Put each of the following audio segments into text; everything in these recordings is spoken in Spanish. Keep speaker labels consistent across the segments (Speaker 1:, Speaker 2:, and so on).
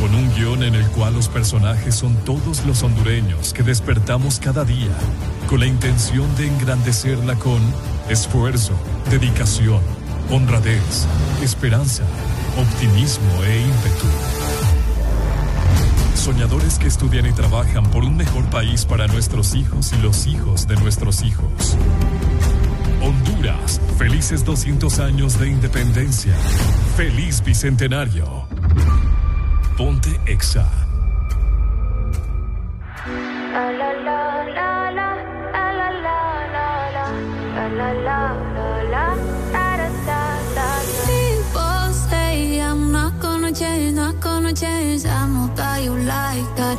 Speaker 1: Con un guion en el cual los personajes son todos los hondureños que despertamos cada día, con la intención de engrandecerla con esfuerzo, dedicación, honradez, esperanza, optimismo e ímpetu. Soñadores que estudian y trabajan por un mejor país para nuestros hijos y los hijos de nuestros hijos. Honduras, felices 200 años de independencia. Feliz bicentenario. Ponte Exa.
Speaker 2: People say I'm not gonna change, not gonna change. I'm not that you like that.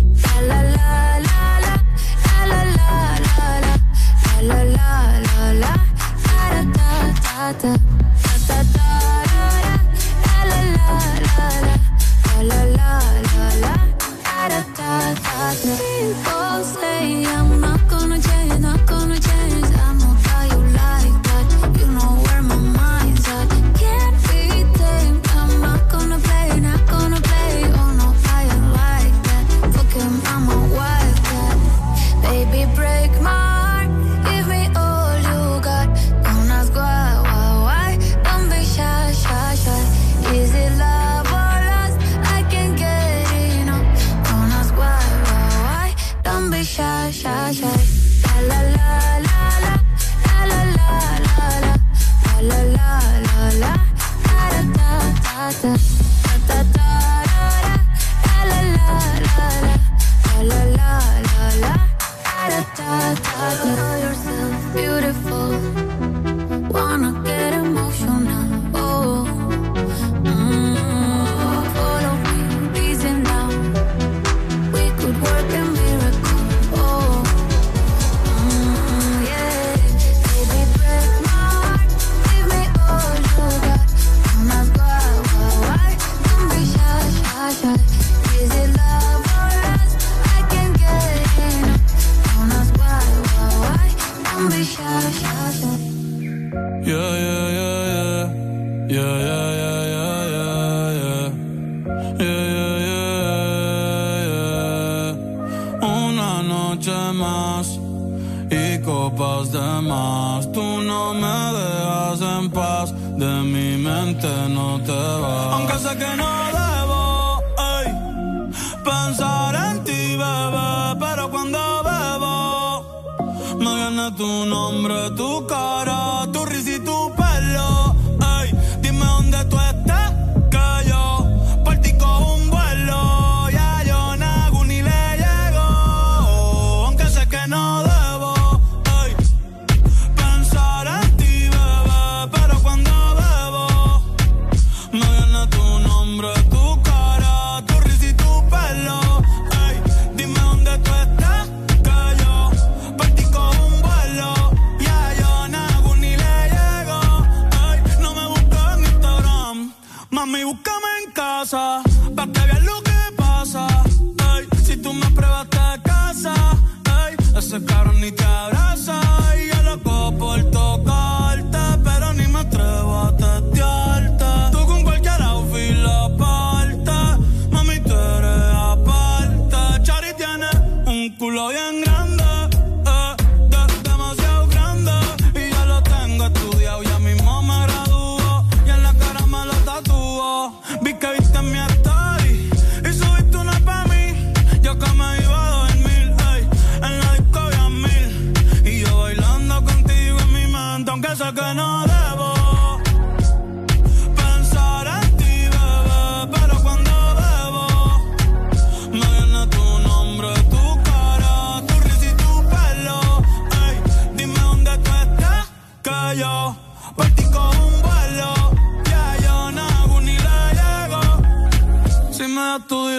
Speaker 2: la la la la
Speaker 3: Aunque sé que no debo ey, pensar en ti, bebé, pero cuando bebo me viene tu nombre, tu cara,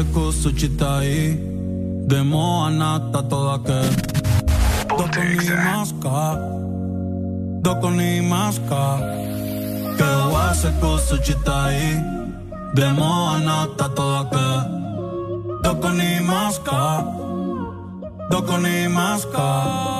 Speaker 3: se kusu chitai Demo anata toda que. Doko ni maska Doko ni maska Que se kusu chitai Demo anata toda que. Doko ni maska Doko ni maska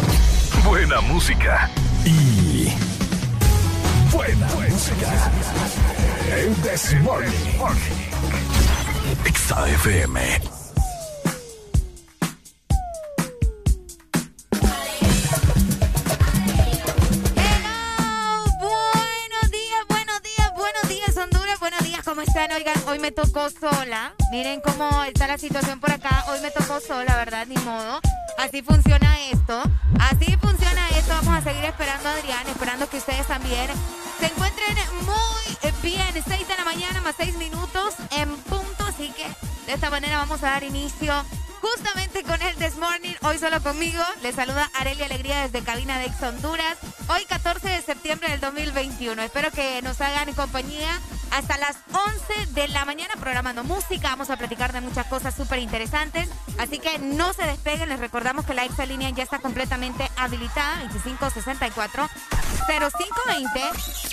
Speaker 4: Buena música. Y. Buena, música. El This Morning. XAFM.
Speaker 5: Oigan, hoy me tocó sola. Miren cómo está la situación por acá. Hoy me tocó sola, ¿verdad? Ni modo. Así funciona esto. Así funciona esto. Vamos a seguir esperando a Adrián, esperando que ustedes también se encuentren muy bien. 6 de la mañana más 6 minutos en punto. Así que de esta manera vamos a dar inicio justamente con el This Morning, hoy solo conmigo. Les saluda Arelia Alegría desde cabina de Ex Honduras. Hoy 14 de septiembre del 2021. Espero que nos hagan compañía hasta las 11 de la mañana programando música. Vamos a platicar de muchas cosas súper interesantes. Así que no se despeguen. Les recordamos que la Exa línea ya está completamente habilitada. 2564 0520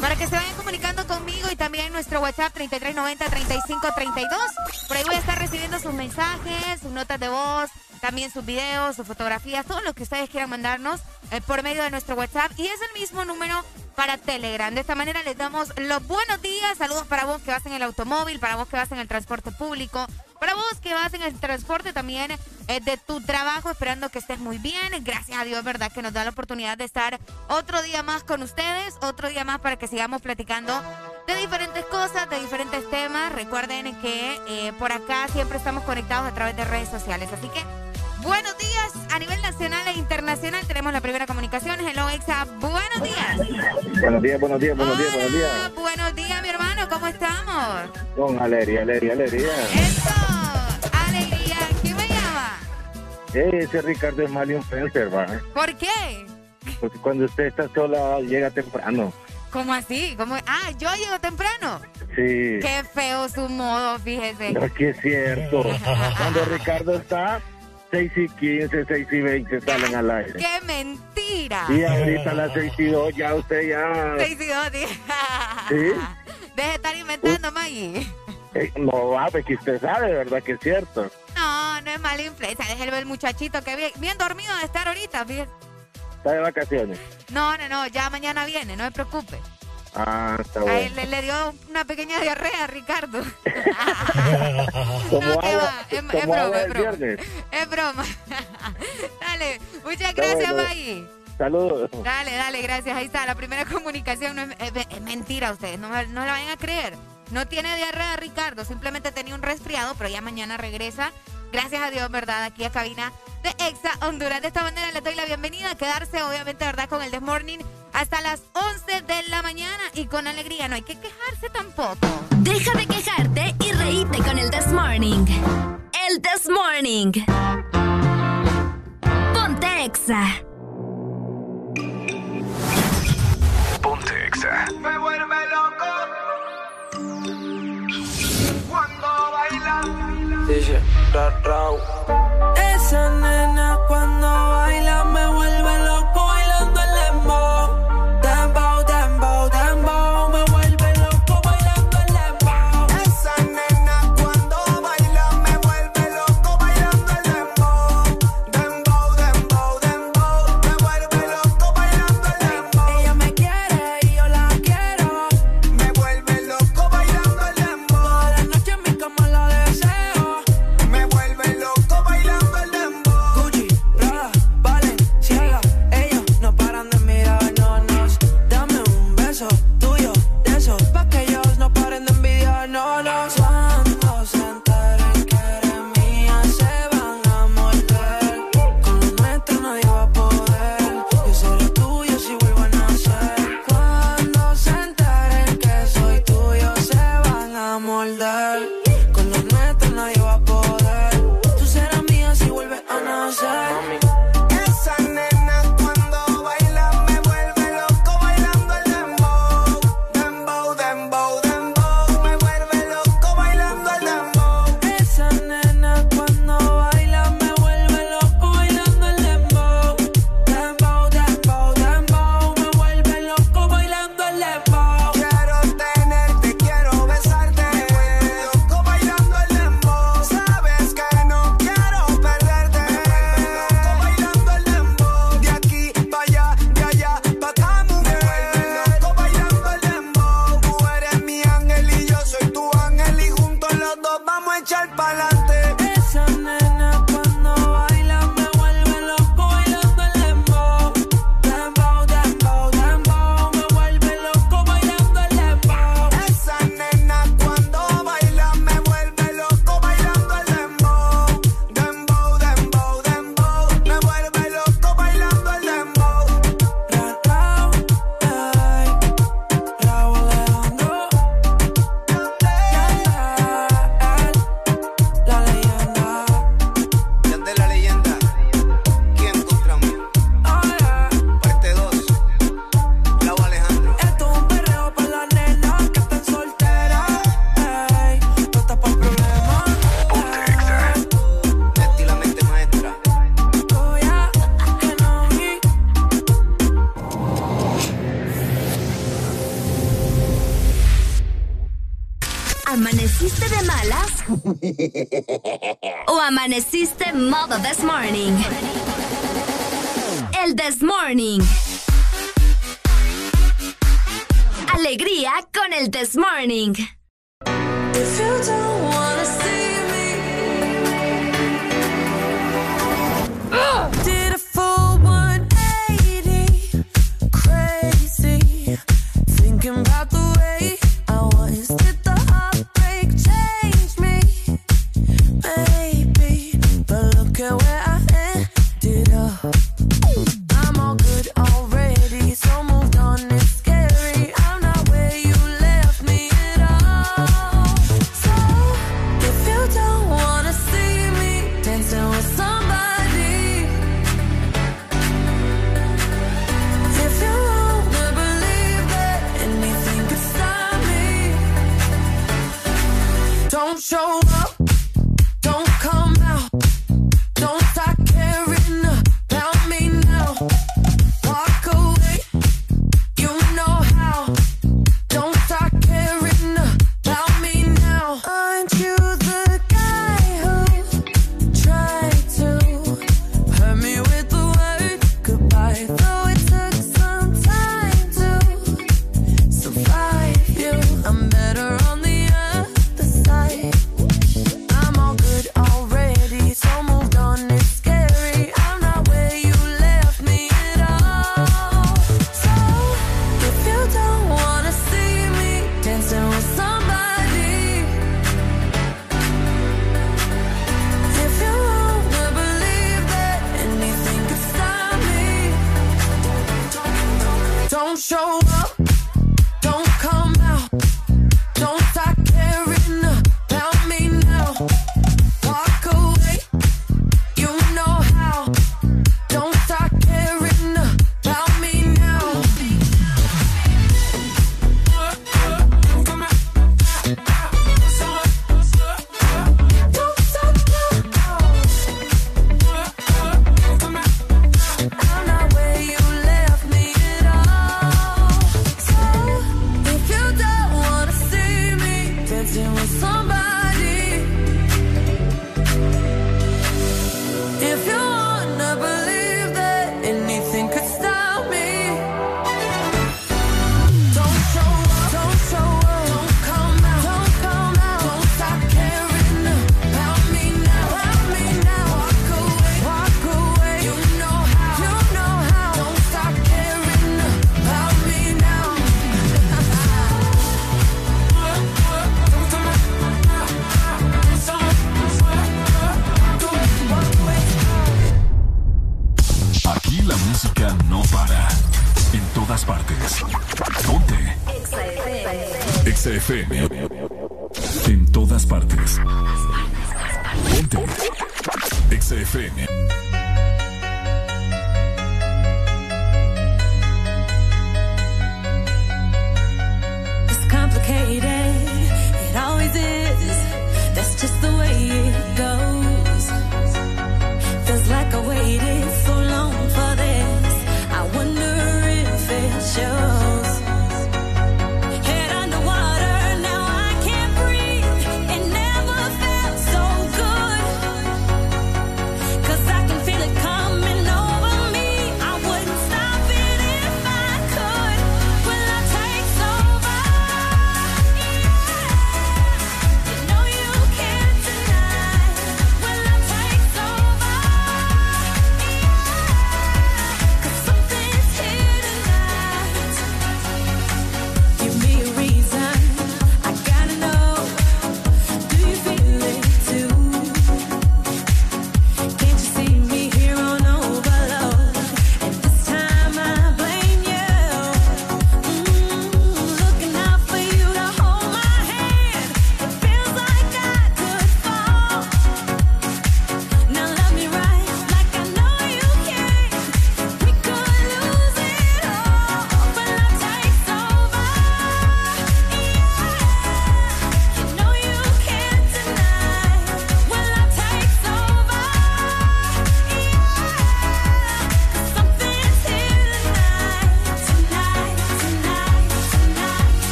Speaker 5: para que se vayan comunicando conmigo y también nuestro WhatsApp 3390 3532. Por ahí voy a estar recibiendo sus mensajes, sus notas de voz, también sus videos, sus fotografías, todo lo que ustedes quieran mandarnos eh, por medio de nuestro WhatsApp. Y es el mismo número para Telegram. De esta manera les damos los buenos días. Saludos para vos que vas en el automóvil, para vos que vas en el transporte público, para vos que vas en el transporte también eh, de tu trabajo, esperando que estés muy bien. Gracias a Dios, ¿verdad? Que nos da la oportunidad de estar otro día más con ustedes, otro día más para que sigamos platicando de diferentes cosas, de diferentes temas. Recuerden que eh, por acá siempre estamos conectados a través de redes sociales. Así que Buenos días a nivel nacional e internacional. Tenemos la primera comunicación. Hello, Exa. Buenos días.
Speaker 6: Buenos días, buenos días, buenos días, buenos días.
Speaker 5: Buenos días, mi hermano. ¿Cómo estamos?
Speaker 6: Con alegría, alegría, alegría.
Speaker 5: Eso. Alegría. ¿Quién me llama?
Speaker 6: ese Ricardo es mal influencer, ¿va?
Speaker 5: ¿Por qué?
Speaker 6: Porque cuando usted está sola, llega temprano.
Speaker 5: ¿Cómo así? ¿Cómo? Ah, yo llego temprano.
Speaker 6: Sí.
Speaker 5: Qué feo su modo, fíjese.
Speaker 6: No, que es cierto. cuando Ricardo está, 6 y 15, 6 y 20 salen al aire.
Speaker 5: ¡Qué mentira!
Speaker 6: Y ahorita a las 6 y 2 ya usted ya...
Speaker 5: 6 y 2,
Speaker 6: ¿Sí?
Speaker 5: Deje de estar inventando, Maggie.
Speaker 6: Eh, no, va, pues que usted sabe, ¿verdad? Que es cierto.
Speaker 5: No, no es mala influencia. Déjelo el muchachito que bien, bien dormido de estar ahorita, fíjate.
Speaker 6: ¿Está de vacaciones?
Speaker 5: No, no, no, ya mañana viene, no se preocupe.
Speaker 6: Ah, está bueno. A él
Speaker 5: le, dio una pequeña diarrea a Ricardo. no,
Speaker 6: que
Speaker 5: va. Es, broma, es broma. Es broma. dale, muchas gracias, Maggie.
Speaker 6: Saludos.
Speaker 5: Dale, dale, gracias. Ahí está, la primera comunicación. No es, mentira ustedes, no, no la vayan a creer. No tiene diarrea Ricardo, simplemente tenía un resfriado, pero ya mañana regresa. Gracias a Dios, ¿verdad? Aquí a cabina de Exa Honduras. De esta manera les doy la bienvenida a quedarse, obviamente, ¿verdad? Con el The Morning hasta las 11 de la mañana y con alegría, no hay que quejarse tampoco.
Speaker 7: Deja de quejarte y reíte con el This Morning. El This Morning.
Speaker 1: Ponte
Speaker 2: Exa. Ponte Exa. Me vuelve loco. Cuando baila. Dice, ra, Esa nena cuando baila me
Speaker 8: vuelve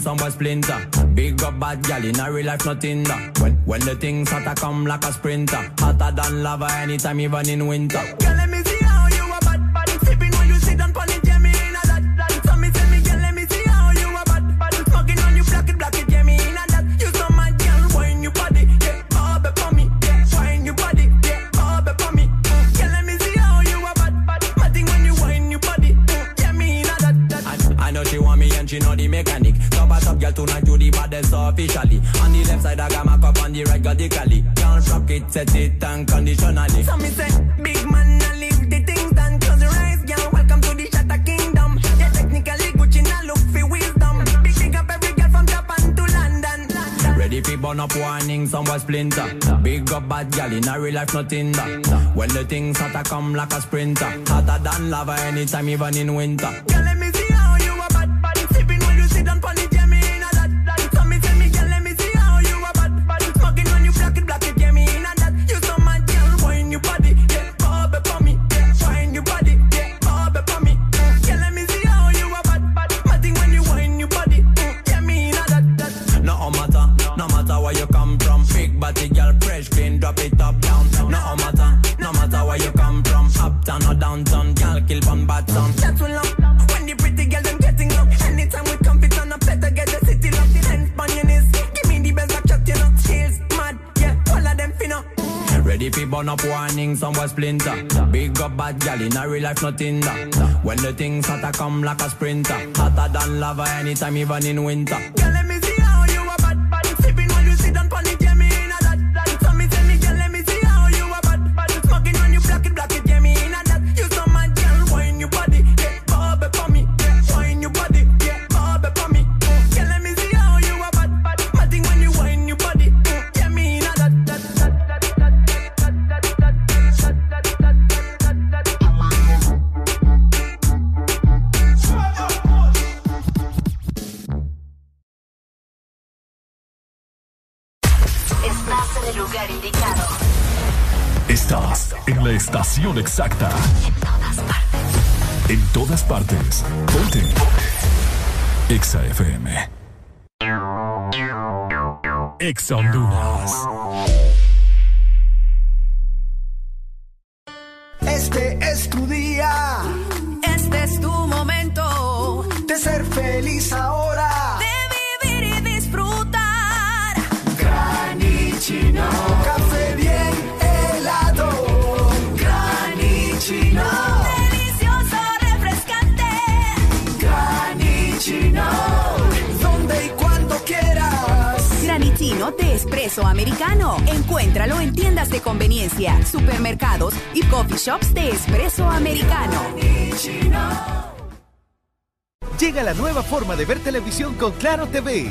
Speaker 8: somewhere splinter. Big up bad gal in a real life, nothing that. When, when the things hotter come like a sprinter. Hotter than lava anytime, even in winter. Gal in a real life, nothing that. When the things hotter come like a sprinter. Hotter than lava anytime, even in winter. Bad
Speaker 9: gal in a real life, nothing that. When the things hotter come like a sprinter. Hotter than lava anytime, even in winter.
Speaker 10: Exacta.
Speaker 1: En todas partes.
Speaker 10: En todas partes. Ponte. Exa FM. Exa Honduras.
Speaker 11: De espresso americano. Encuéntralo en tiendas de conveniencia, supermercados y coffee shops de espresso americano.
Speaker 12: Llega la nueva forma de ver televisión con Claro TV,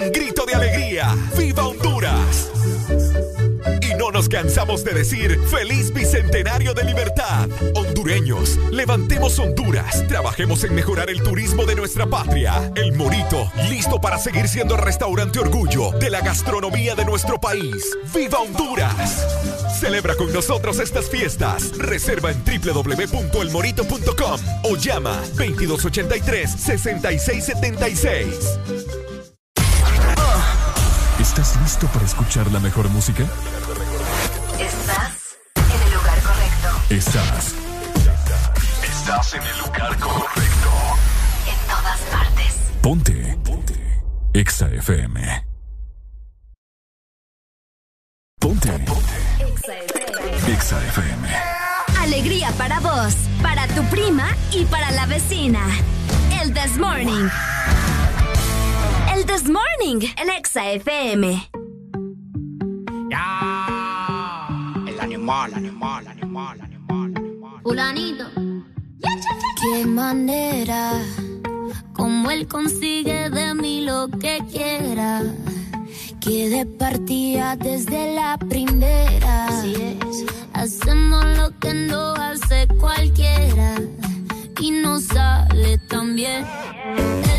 Speaker 13: Un grito de alegría. ¡Viva Honduras! Y no nos cansamos de decir feliz bicentenario de libertad. Hondureños, levantemos Honduras. Trabajemos en mejorar el turismo de nuestra patria. El Morito, listo para seguir siendo el restaurante orgullo de la gastronomía de nuestro país. ¡Viva Honduras! Celebra con nosotros estas fiestas. Reserva en www.elmorito.com o llama 2283-6676.
Speaker 10: ¿Estás listo para escuchar la mejor música?
Speaker 1: Estás en el lugar correcto.
Speaker 10: Estás. Estás en el lugar correcto.
Speaker 1: En todas partes.
Speaker 10: Ponte. Ponte. Exa FM. Ponte. Exa FM.
Speaker 7: Alegría para vos, para tu prima y para la vecina. El This Morning. This Morning, el Exa FM.
Speaker 14: El animal, animal, animal, animal.
Speaker 15: Fulanito. Qué manera, como él consigue de mí lo que quiera. Que de partida desde la primera. Así es. Hacemos lo que no hace cualquiera. Y no sale tan bien. Él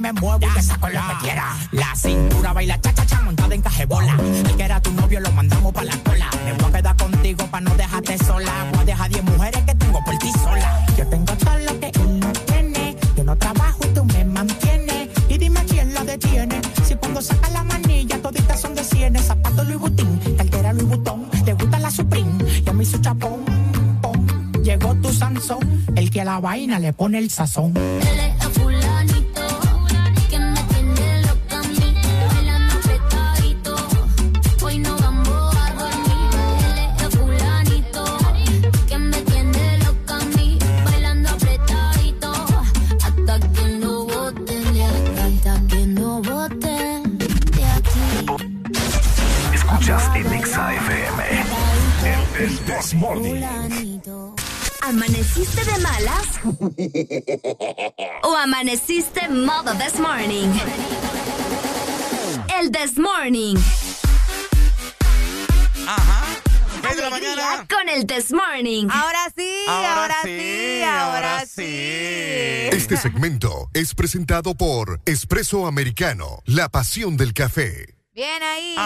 Speaker 15: Me muevo y te
Speaker 4: saco lo que quiera. La cintura baila cha cha cha montada en cajebola. El que era tu novio lo mandamos pa' la cola. Me voy a quedar contigo pa' no dejarte sola. Voy a dejar 10 mujeres que tengo por ti sola. Yo tengo todo lo que él no tiene. Yo no trabajo y tú me mantienes. Y dime quién lo detiene. Si cuando saca la manilla toditas son de cienes. Zapato Louis Vuitton, cartera Louis Vuitton. Te gusta la Supreme, y a mí su chapón. Llegó tu Sansón, el que a la vaina le pone el sazón.
Speaker 7: ¿Amaneciste de malas? ¿O amaneciste modo this morning? El this morning.
Speaker 16: Ajá. ¿Qué de la mañana?
Speaker 7: Con el this morning.
Speaker 5: Ahora sí, ahora, sí, ahora sí.
Speaker 13: Este segmento es presentado por Espresso Americano, la pasión del café.
Speaker 5: Bien ahí.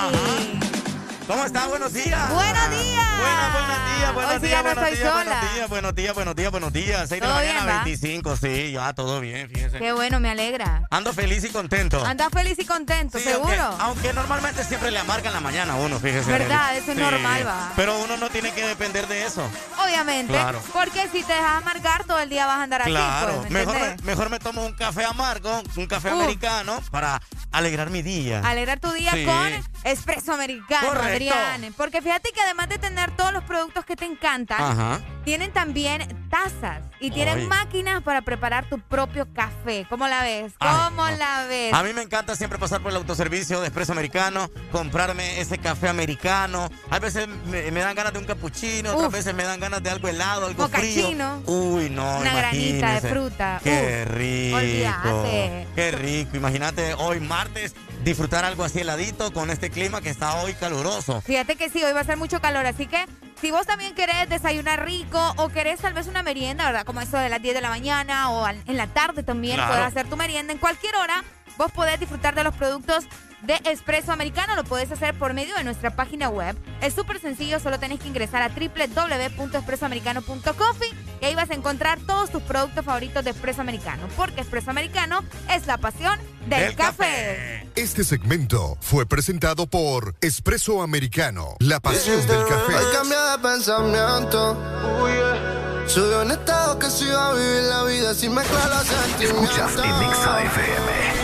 Speaker 16: ¿Cómo está? Buenos días.
Speaker 5: Buenos días.
Speaker 16: Buenos, buenos días, buenos
Speaker 5: Hoy
Speaker 16: días,
Speaker 5: no
Speaker 16: buenos días,
Speaker 5: sola.
Speaker 16: buenos días, buenos días, buenos días, buenos días. 6 de la
Speaker 5: ¿Todo
Speaker 16: mañana,
Speaker 5: bien, va?
Speaker 16: 25, sí, ya todo bien, fíjese.
Speaker 5: Qué bueno, me alegra.
Speaker 16: Ando feliz y contento.
Speaker 5: Andas feliz y contento,
Speaker 16: Sí,
Speaker 5: seguro.
Speaker 16: aunque normalmente siempre le amarga en la mañana a uno, fíjese.
Speaker 5: Verdad, eso es normal, va.
Speaker 16: Pero uno no tiene que depender de eso.
Speaker 5: Obviamente.
Speaker 16: Claro.
Speaker 5: Porque si te dejas amargar, todo el día vas a andar
Speaker 16: Claro,
Speaker 5: así. Pues, ¿me
Speaker 16: mejor, me, mejor me tomo un café amargo, un café americano para alegrar mi día.
Speaker 5: Alegrar tu día
Speaker 16: Sí.
Speaker 5: con espresso americano,
Speaker 16: Correcto.
Speaker 5: Adrián. Porque fíjate que además de tener todos los productos que te encantan,
Speaker 16: Ajá.
Speaker 5: tienen también tazas y tienen
Speaker 16: Ay.
Speaker 5: máquinas para preparar tu propio café. ¿Cómo la ves?
Speaker 16: Ay,
Speaker 5: ¿Cómo
Speaker 16: no.
Speaker 5: la ves?
Speaker 16: A mí me encanta siempre pasar por el autoservicio de Espresso Americano, comprarme ese café americano. A veces me, me dan ganas de un cappuccino, otras
Speaker 5: Uf.
Speaker 16: veces me dan ganas de algo helado, algo
Speaker 5: Mocachino.
Speaker 16: frío. Uy, no,
Speaker 5: Una granita de fruta.
Speaker 16: Qué
Speaker 5: Uf,
Speaker 16: rico.
Speaker 5: olvídate.
Speaker 16: Qué rico. Imagínate hoy martes disfrutar algo así heladito con este clima que está hoy caluroso.
Speaker 5: Fíjate que sí, hoy va a ser mucho calor, así que si vos también querés desayunar rico o querés tal vez una merienda, ¿verdad? Como eso de las 10 de la mañana o en la tarde también
Speaker 16: Claro.
Speaker 5: podés hacer tu merienda. En cualquier hora vos podés disfrutar de los productos de Espresso Americano. Lo podés hacer por medio de nuestra página web. Es súper sencillo, solo tenés que ingresar a www.espressoamericano.coffee y ahí vas a encontrar todos tus productos favoritos de Espresso Americano. Porque Espresso Americano es la pasión del,
Speaker 13: Del
Speaker 5: café.
Speaker 13: Este segmento fue presentado por Espresso Americano, la pasión del café.
Speaker 17: De pensamiento. Subió un estado que se iba a vivir la vida sin mezclar los sentimientos.
Speaker 13: Escuchas en FM.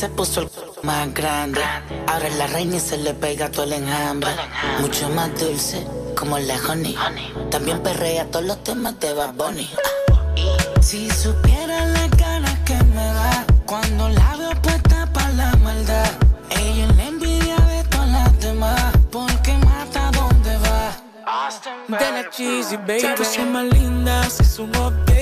Speaker 17: Se puso
Speaker 18: el más grande. Ahora es la reina y se le pega todo el enjambre. Mucho más dulce, como la honey. También perrea todos los temas de Bad Bunny. Si supiera las ganas que me da cuando la veo puesta para la maldad. Ella es la envidia de todas las demás. Porque mata donde va.
Speaker 19: De la cheesy, baby. Se puso más linda, hizo un update.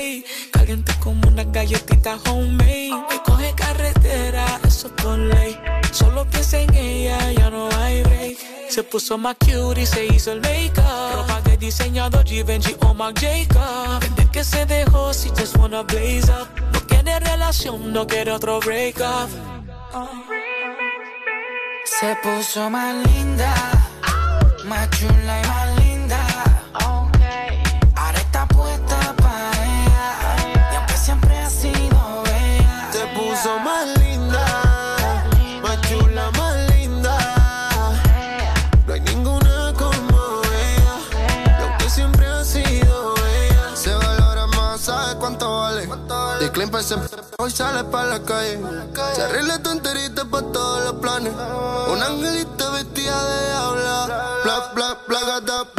Speaker 19: Caliente como una galletita homemade. Me coge carretera, eso por ley. Solo piensa en ella, ya no hay break. Se puso más cute y se hizo el make-up. Ropa de diseñador Givenchy o Marc Jacob. Desde que se dejó, si just wanna blaze up. No quiere relación, no quiere otro break up.
Speaker 18: Se puso más linda, más chula y más
Speaker 17: hoy sale pa' la calle. Se arregla tonterita pa' todos los planes. Un angelito vestida de habla. Bla, bla, bla, gata baila.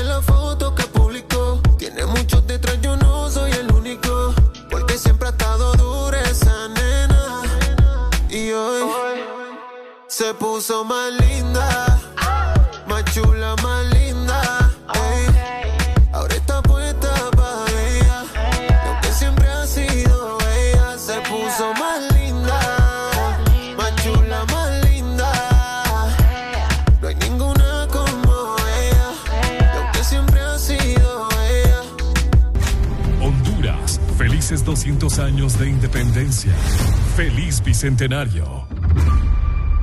Speaker 17: se puso más linda. Más chula, más linda. ey. Ahora está puesta para ella. Y aunque siempre ha sido ella, se puso más linda. Más chula, más linda. No hay ninguna como ella. Y aunque siempre ha sido ella.
Speaker 1: Honduras, felices 200 años de independencia. Feliz Bicentenario.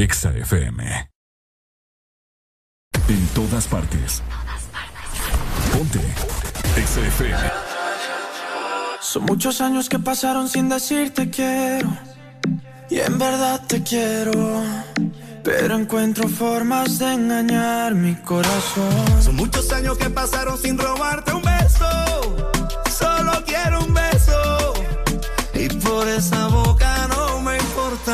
Speaker 1: Exa FM. En todas partes. Ponte. Exa FM.
Speaker 20: Son muchos años que pasaron sin decirte quiero. Y en verdad te quiero. Pero encuentro formas de engañar mi corazón.
Speaker 21: Son muchos años que pasaron sin robarte un beso. Solo quiero un beso.
Speaker 20: Y por esa me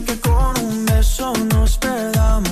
Speaker 20: que con un beso nos perdamos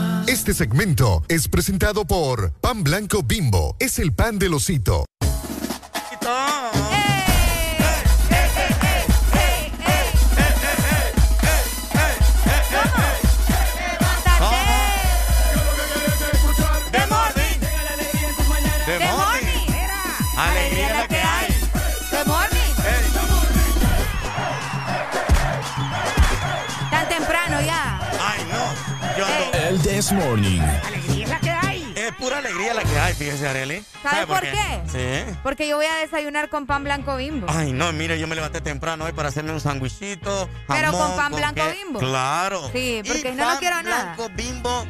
Speaker 13: Este segmento es presentado por Pan Blanco Bimbo. Es el pan del osito.
Speaker 22: This Morning.
Speaker 16: Alegría es la que hay. Es pura alegría la que hay, fíjese, Areli.
Speaker 5: ¿Sabe por qué?
Speaker 16: Sí.
Speaker 5: Porque yo voy a desayunar con pan blanco bimbo.
Speaker 16: Ay, no, mire, yo me levanté temprano hoy para hacerme un sandwichito.
Speaker 5: Pero con pan blanco
Speaker 16: qué-
Speaker 5: Bimbo.
Speaker 16: Claro.
Speaker 5: Sí, porque
Speaker 16: Y
Speaker 5: no, no
Speaker 16: pan
Speaker 5: quiero nada.
Speaker 16: blanco bimbo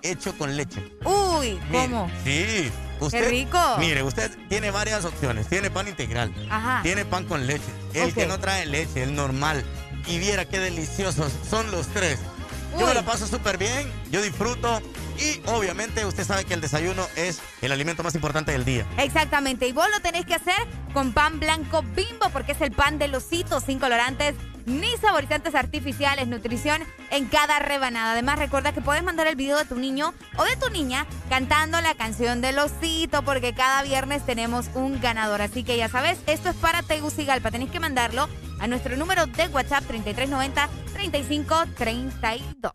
Speaker 16: hecho con leche.
Speaker 5: Uy,
Speaker 16: Mire,
Speaker 5: ¿cómo?
Speaker 16: Sí. Usted,
Speaker 5: Qué rico.
Speaker 16: Mire, usted tiene varias opciones. Tiene pan integral.
Speaker 5: Ajá.
Speaker 16: Tiene pan con leche. El que no trae leche, el normal. Y viera qué deliciosos son los tres. Yo me la paso súper bien, yo disfruto y obviamente usted sabe que el desayuno es el alimento más importante del día.
Speaker 5: Exactamente, y vos lo tenés que hacer con pan blanco bimbo porque es el pan de losito sin colorantes ni saborizantes artificiales, nutrición en cada rebanada. Además, recuerda que puedes mandar el video de tu niño o de tu niña cantando la canción del osito porque cada viernes tenemos un ganador. Así que ya sabes, esto es para Tegucigalpa. Tenés que mandarlo a nuestro número de WhatsApp 3390 3532.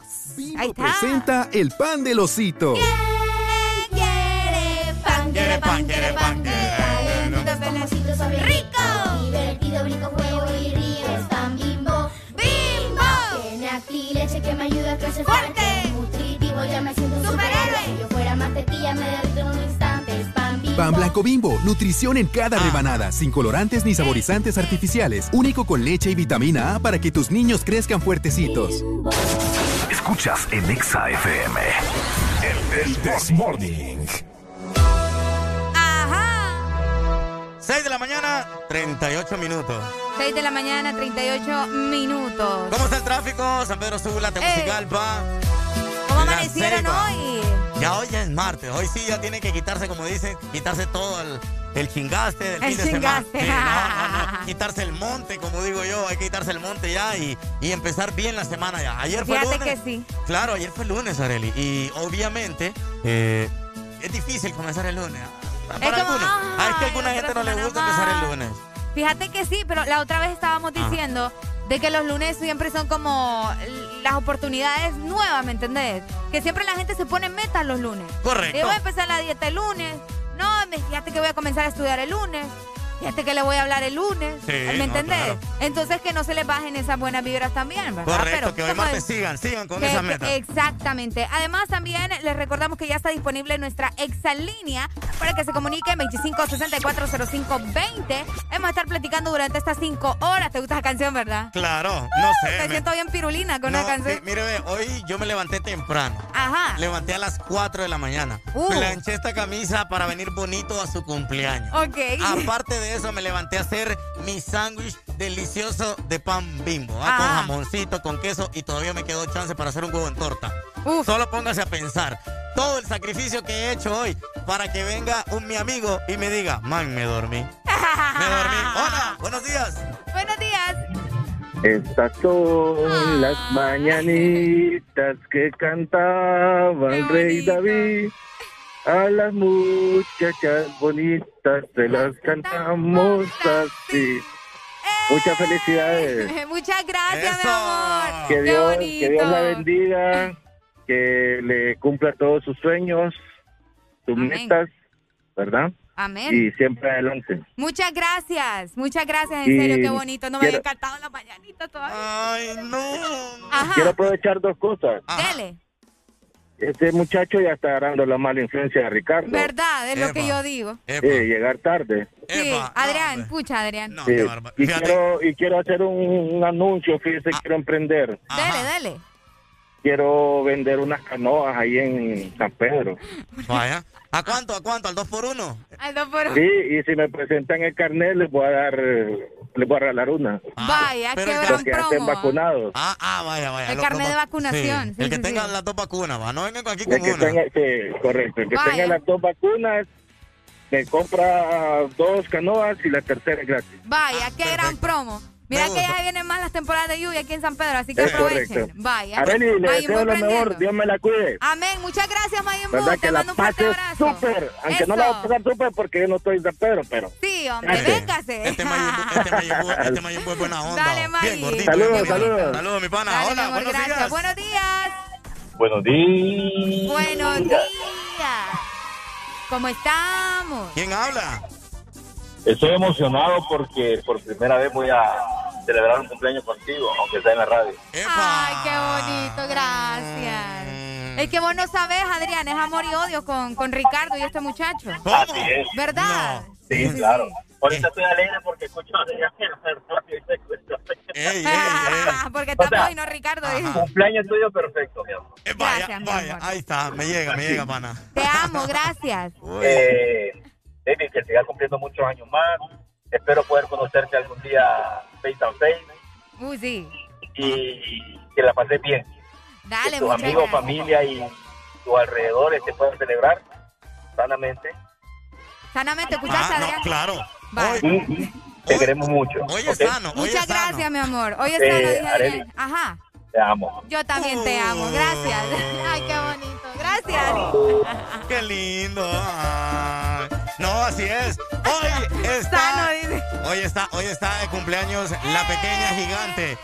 Speaker 5: Ahí está.
Speaker 23: Presenta el pan del osito.
Speaker 5: Quiere pan, quiere pan, quiere pan, ¡Rico!
Speaker 24: Divertido, brinco, juego y río. Crecer fuerte. Nutritivo, ya me siento un superhéroe. Si yo fuera mantequilla, me derrito en un instante. Es pan bimbo.
Speaker 23: Pan blanco bimbo, nutrición en cada rebanada, sin colorantes ni saborizantes artificiales, único con leche y vitamina A para que tus niños crezcan fuertecitos.
Speaker 22: Escuchas en Exa FM. El This Morning.
Speaker 16: 6 de la mañana, 38 minutos.
Speaker 5: 6 de la mañana, 38 minutos.
Speaker 16: ¿Cómo está el tráfico? San Pedro Sula, Tegucigalpa.
Speaker 5: ¿Cómo
Speaker 16: La
Speaker 5: amanecieron hoy?
Speaker 16: Ya hoy ya es martes. Hoy sí ya tiene que quitarse, como dicen, quitarse todo el, el chingaste del
Speaker 5: El
Speaker 16: fin de semana. Sí, no, no, no. Quitarse el monte, como digo yo. Hay que quitarse el monte ya y, y empezar bien la semana ya. Ayer fue
Speaker 5: Fíjate
Speaker 16: lunes.
Speaker 5: que sí.
Speaker 16: Claro, ayer fue lunes, Areli. Y obviamente eh, es difícil comenzar el lunes. Para
Speaker 5: Es como,
Speaker 16: algunos. Ah, es que a alguna
Speaker 5: ay,
Speaker 16: gente no le gusta empezar el lunes.
Speaker 5: Fíjate que sí, pero la otra vez estábamos
Speaker 16: Ah.
Speaker 5: diciendo de que los lunes siempre son como las oportunidades nuevas, ¿me entendés? Que siempre la gente se pone metas los lunes.
Speaker 16: Correcto.
Speaker 5: Y voy a empezar la dieta el lunes. No, fíjate que voy a comenzar a estudiar el lunes. Fíjate que le voy a hablar el lunes.
Speaker 16: Sí,
Speaker 5: ¿Me
Speaker 16: no,
Speaker 5: entendés?
Speaker 16: claro.
Speaker 5: Entonces que no se les bajen esas buenas vibras también, ¿verdad?
Speaker 16: Correcto,
Speaker 5: Pero,
Speaker 16: que hoy
Speaker 5: ¿cómo
Speaker 16: martes
Speaker 5: es?
Speaker 16: sigan, sigan con
Speaker 5: Que-
Speaker 16: esa meta.
Speaker 5: exactamente. Además, también les recordamos que ya está disponible nuestra exalínea para que se comuniquen 25640520. Vamos a estar platicando durante estas cinco horas. ¿Te gusta la canción, verdad?
Speaker 16: Claro, no sé.
Speaker 5: Me siento bien pirulina con
Speaker 16: No,
Speaker 5: la canción.
Speaker 16: sí, mire, hoy yo me levanté temprano.
Speaker 5: Ajá.
Speaker 16: Levanté a las 4 de la mañana.
Speaker 5: Uh.
Speaker 16: Planché esta camisa para venir bonito a su cumpleaños.
Speaker 5: Ok.
Speaker 16: Aparte de eso, me levanté a hacer mi sándwich delicioso de pan bimbo. ¿ah? Con
Speaker 5: Ajá.
Speaker 16: jamoncito, con queso y todavía me quedó chance para hacer un huevo en torta. Solo póngase a pensar todo el sacrificio que he hecho hoy para que venga un mi amigo y me diga, man, me dormí. me dormí. Hola, buenos días.
Speaker 5: Buenos días.
Speaker 6: Estas son las mañanitas que cantaba el rey David. A las muchachas bonitas se las cantamos así. Muchas felicidades.
Speaker 5: Muchas gracias, mi amor.
Speaker 6: Que
Speaker 5: Qué
Speaker 6: Dios,
Speaker 5: bonito.
Speaker 6: que Dios la bendiga, que le cumpla todos sus sueños, sus
Speaker 5: Amén.
Speaker 6: metas, ¿verdad?
Speaker 5: Amén.
Speaker 6: Y siempre adelante.
Speaker 5: Muchas gracias. Muchas gracias, en
Speaker 6: Y
Speaker 5: serio, qué bonito. No me había
Speaker 6: quiero-
Speaker 5: encantado la mañanita todavía.
Speaker 16: Ay, no.
Speaker 5: Ajá.
Speaker 6: Quiero aprovechar dos cosas.
Speaker 5: Dele.
Speaker 6: Este muchacho ya está agarrando la mala influencia de Ricardo.
Speaker 5: ¿Verdad? Es lo que yo digo.
Speaker 6: Sí, llegar tarde.
Speaker 5: Sí, Adrián, escucha, Adrián.
Speaker 6: Sí. Y, quiero, y quiero hacer un, un anuncio, fíjese, quiero emprender.
Speaker 5: Dele, dele.
Speaker 6: Quiero vender unas canoas ahí en San Pedro.
Speaker 16: Vaya. ¿A cuánto? ¿A cuánto? ¿Al 2 por 1
Speaker 5: Al 2 por 1
Speaker 6: Sí, y si me presentan el carnet, les voy a dar, les voy a regalar una.
Speaker 5: Vaya, qué
Speaker 6: Los
Speaker 5: gran
Speaker 6: que
Speaker 5: promo.
Speaker 6: vacunados.
Speaker 16: Ah, ah, vaya, vaya.
Speaker 5: El
Speaker 16: Lo-
Speaker 5: carnet
Speaker 16: lo-
Speaker 5: de vacunación.
Speaker 16: Sí,
Speaker 5: Sí,
Speaker 16: el que
Speaker 5: sí,
Speaker 16: tenga las dos vacunas, va. No vengan aquí
Speaker 6: El
Speaker 16: con
Speaker 6: que
Speaker 16: una.
Speaker 6: tenga, sí, correcto. El que
Speaker 5: Vaya.
Speaker 6: tenga las dos vacunas, me compra dos canoas y la tercera es gratis.
Speaker 5: Vaya, qué gran promo. Mira que ya vienen más las temporadas de lluvia aquí en San Pedro, así que
Speaker 6: Es
Speaker 5: aprovechen.
Speaker 6: correcto.
Speaker 5: Vaya.
Speaker 6: Areli, le deseo lo mejor. Dios me la cuide.
Speaker 5: Amén. Muchas gracias, Mayimbu.
Speaker 6: ¿Verdad
Speaker 5: Te
Speaker 6: que la
Speaker 5: mando un fuerte
Speaker 6: pase
Speaker 5: abrazo.
Speaker 6: súper? Aunque no la voy a pasar súper porque yo no estoy de Pedro, pero...
Speaker 5: Sí, hombre,
Speaker 6: Gracias.
Speaker 5: véngase.
Speaker 16: Este Mayimbu, este Mayimbu, este Mayimbu es buena onda.
Speaker 5: Dale, May.
Speaker 16: Bien gordito.
Speaker 6: Saludos, saludos.
Speaker 16: Saludos, mi pana.
Speaker 5: Dale, mi
Speaker 16: Hola,
Speaker 5: amor,
Speaker 16: buenos
Speaker 5: gracias.
Speaker 16: días.
Speaker 5: Buenos días.
Speaker 6: Buenos días.
Speaker 5: Buenos días. ¿Cómo estamos?
Speaker 16: ¿Quién habla?
Speaker 6: Estoy emocionado porque por primera vez voy a celebrar un cumpleaños contigo, aunque sea en la radio.
Speaker 5: Ay, qué bonito, gracias. Es que vos no sabés, Adrián, es amor y odio con, con Ricardo y este muchacho.
Speaker 6: Así es.
Speaker 5: ¿Verdad?
Speaker 6: Sí, claro. Ahorita estoy alegre porque escucho a Adrián en la radio.
Speaker 5: Porque estamos
Speaker 6: O sea,
Speaker 5: hoy, no Ricardo. dijo.
Speaker 6: Cumpleaños tuyo perfecto, mi amor.
Speaker 16: Vaya,
Speaker 5: Gracias, mi
Speaker 16: vaya.
Speaker 5: amor.
Speaker 16: Ahí está. Me llega, me llega, pana.
Speaker 5: Te amo, gracias.
Speaker 6: Eh, David, que sigas cumpliendo muchos años más. Espero poder conocerte algún día face to face
Speaker 5: Uy, sí.
Speaker 6: y que la pases bien.
Speaker 5: Dale,
Speaker 6: que tus amigos,
Speaker 5: gracias.
Speaker 6: familia y tus alrededores te puedan celebrar sanamente.
Speaker 5: Sanamente, ¿escuchaste,
Speaker 16: Ah, no,
Speaker 5: Adrián?
Speaker 16: claro.
Speaker 5: Vale.
Speaker 6: Te queremos mucho.
Speaker 16: Oye,
Speaker 6: ¿ok?
Speaker 16: sano.
Speaker 5: Muchas
Speaker 16: sano.
Speaker 5: gracias, mi amor. Hoy es
Speaker 6: Eh,
Speaker 5: sano. Ajá.
Speaker 6: Te amo.
Speaker 5: Yo también te amo. Gracias. Ay, qué bonito. Gracias.
Speaker 16: Qué lindo. Ay. No, así es. Hoy está. Hoy está, hoy está de cumpleaños la pequeña gigante.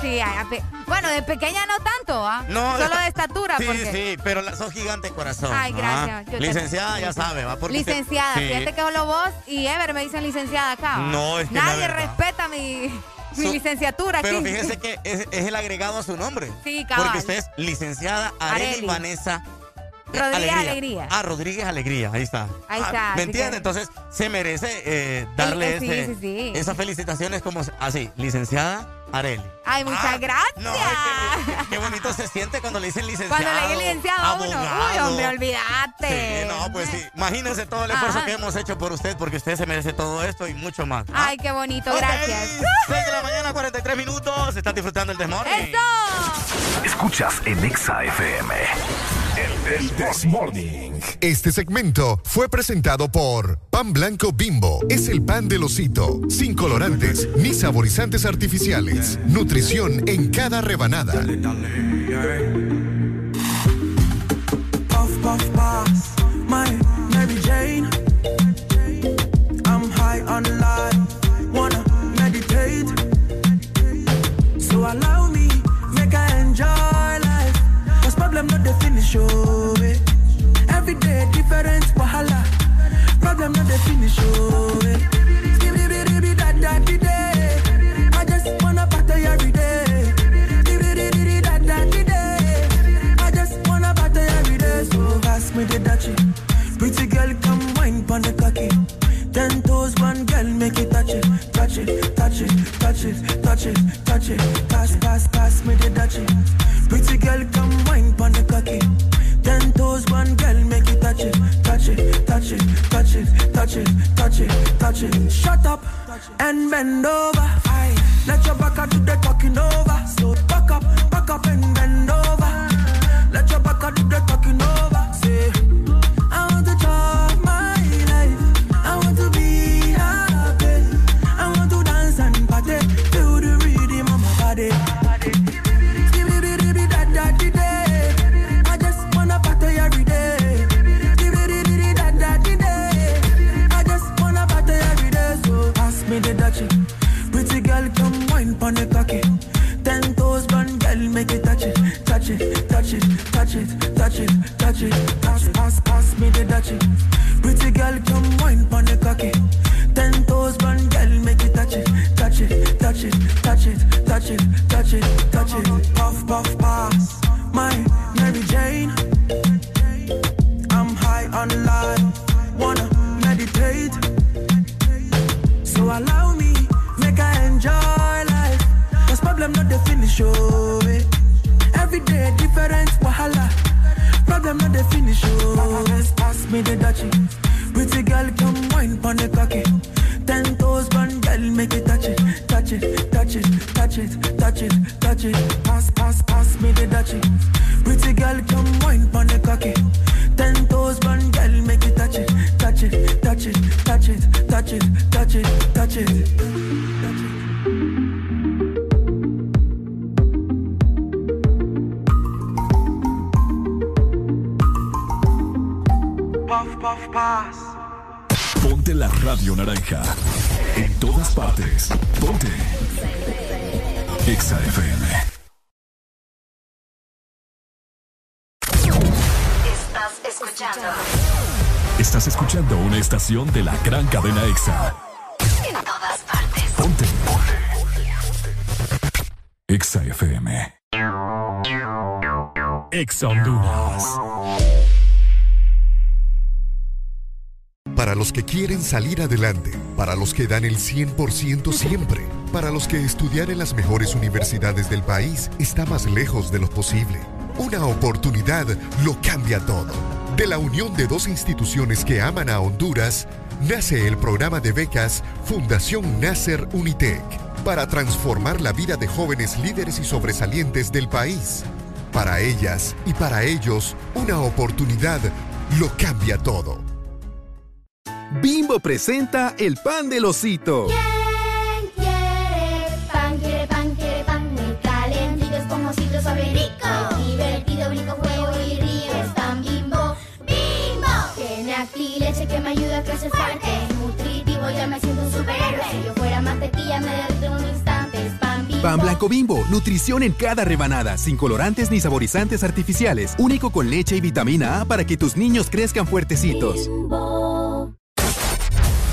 Speaker 5: Sí, ay, ape- bueno, de pequeña no tanto, ¿ah?
Speaker 16: No,
Speaker 5: Solo de estatura,
Speaker 16: Sí,
Speaker 5: porque...
Speaker 16: sí, pero la, sos gigante de corazón.
Speaker 5: Ay, gracias.
Speaker 16: Ah,
Speaker 5: te-
Speaker 16: Licenciada, ya sabe, va. usted-
Speaker 5: Licenciada,
Speaker 16: Sí.
Speaker 5: fíjate que solo vos y Ever me dicen licenciada acá. ¿va?
Speaker 16: No, es que
Speaker 5: Nadie respeta mi, mi licenciatura
Speaker 16: Pero
Speaker 5: aquí.
Speaker 16: fíjese que es, es el agregado a su nombre.
Speaker 5: Sí, cabal.
Speaker 16: Porque usted es licenciada Areli. Vanessa
Speaker 5: Rodríguez Alegría.
Speaker 16: Ah, Rodríguez Alegría, ahí está.
Speaker 5: Ahí
Speaker 16: Ah,
Speaker 5: está,
Speaker 16: ¿Me
Speaker 5: así
Speaker 16: entiende?
Speaker 5: que-
Speaker 16: Entonces se merece eh, darle
Speaker 5: sí,
Speaker 16: ese-
Speaker 5: sí, sí.
Speaker 16: esas felicitaciones como así, licenciada Areli.
Speaker 5: Ay, muchas gracias.
Speaker 16: No, ay, qué, qué bonito se siente cuando le dicen licenciado.
Speaker 5: Cuando le digan licenciado a uno. Uy, hombre, olvídate.
Speaker 16: Sí, no, pues sí. Imagínese todo el esfuerzo que hemos hecho por usted, porque usted se merece todo esto y mucho más. ¿ah?
Speaker 5: Ay, qué bonito, gracias.
Speaker 16: 6 de la mañana, 43 minutos. Estás disfrutando el Desmorning.
Speaker 5: ¡Eso!
Speaker 15: Escuchas en Exa FM. El This Morning.
Speaker 13: Este segmento fue presentado por Pan Blanco Bimbo. Es el pan del osito, sin colorantes ni saborizantes artificiales. Nutrición en cada rebanada.
Speaker 25: Oh. eh. Every day different wahala. Problem not the finish, oh. eh. I just wanna party every day. I just wanna party every day. So pass me the dachi. Pretty girl, come wine pon the cocky. Ten toes, one girl, make it touch it, touch it, touch it, touch it, touch it, touch it. Pass, pass, pass me the dachi. Pretty girl, come wine pon the. Touch it, touch it, touch it, touch it, touch it. Shut up and bend over. Aye. Let your back do the talking over. So back up, back up and bend over. Let your touch it, touch it, touch it. Pass, pass, pass me the dutchie. Pretty girl, come wine pon
Speaker 20: Problem no dey finish, oh. Pass, pass me the dutchie. Pretty girl, come wine pon the cocky. Ten toes, one girl, make it touch it, touch it, touch it, touch it,
Speaker 1: estación de la gran cadena Exa.
Speaker 26: en todas partes.
Speaker 1: Ponte. Exa FM. Exa Honduras.
Speaker 27: Para los que quieren salir adelante, para los que dan el 100% siempre, para los que estudiar en las mejores universidades del país está más lejos de lo posible. Una oportunidad lo cambia todo. De la unión de dos instituciones que aman a Honduras, nace el programa de becas Fundación Nasser Unitec para transformar la vida de jóvenes líderes y sobresalientes del país. Para ellas y para ellos, una oportunidad lo cambia todo.
Speaker 23: Bimbo presenta el pan del osito.
Speaker 17: ¿Quién Me siento un superhéroe. Si yo fuera mantequilla, me derrito en un instante. Es pan bimbo.
Speaker 23: Pan blanco bimbo, nutrición en cada rebanada, sin colorantes ni saborizantes artificiales, único con leche y vitamina A para que tus niños crezcan fuertecitos.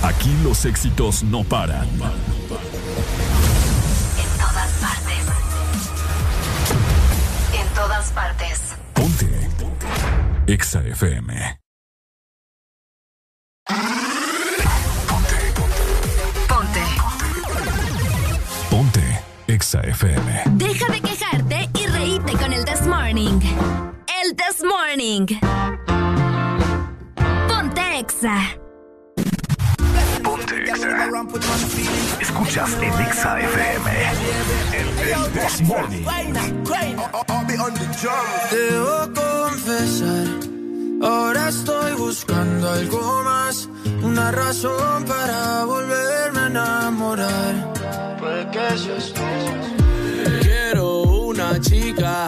Speaker 1: Aquí los éxitos no paran.
Speaker 26: En todas partes. En todas partes.
Speaker 1: Ponte. Exa FM. Exa FM.
Speaker 7: Deja de quejarte y reíte con el This Morning. El This Morning. Ponte Exa.
Speaker 4: Ponte Exa. Escuchas en Exa FM. El, This Morning.
Speaker 20: Debo confesar, ahora estoy buscando algo más, una razón para volverme a enamorar. Puede que seas tú. Quiero una chica,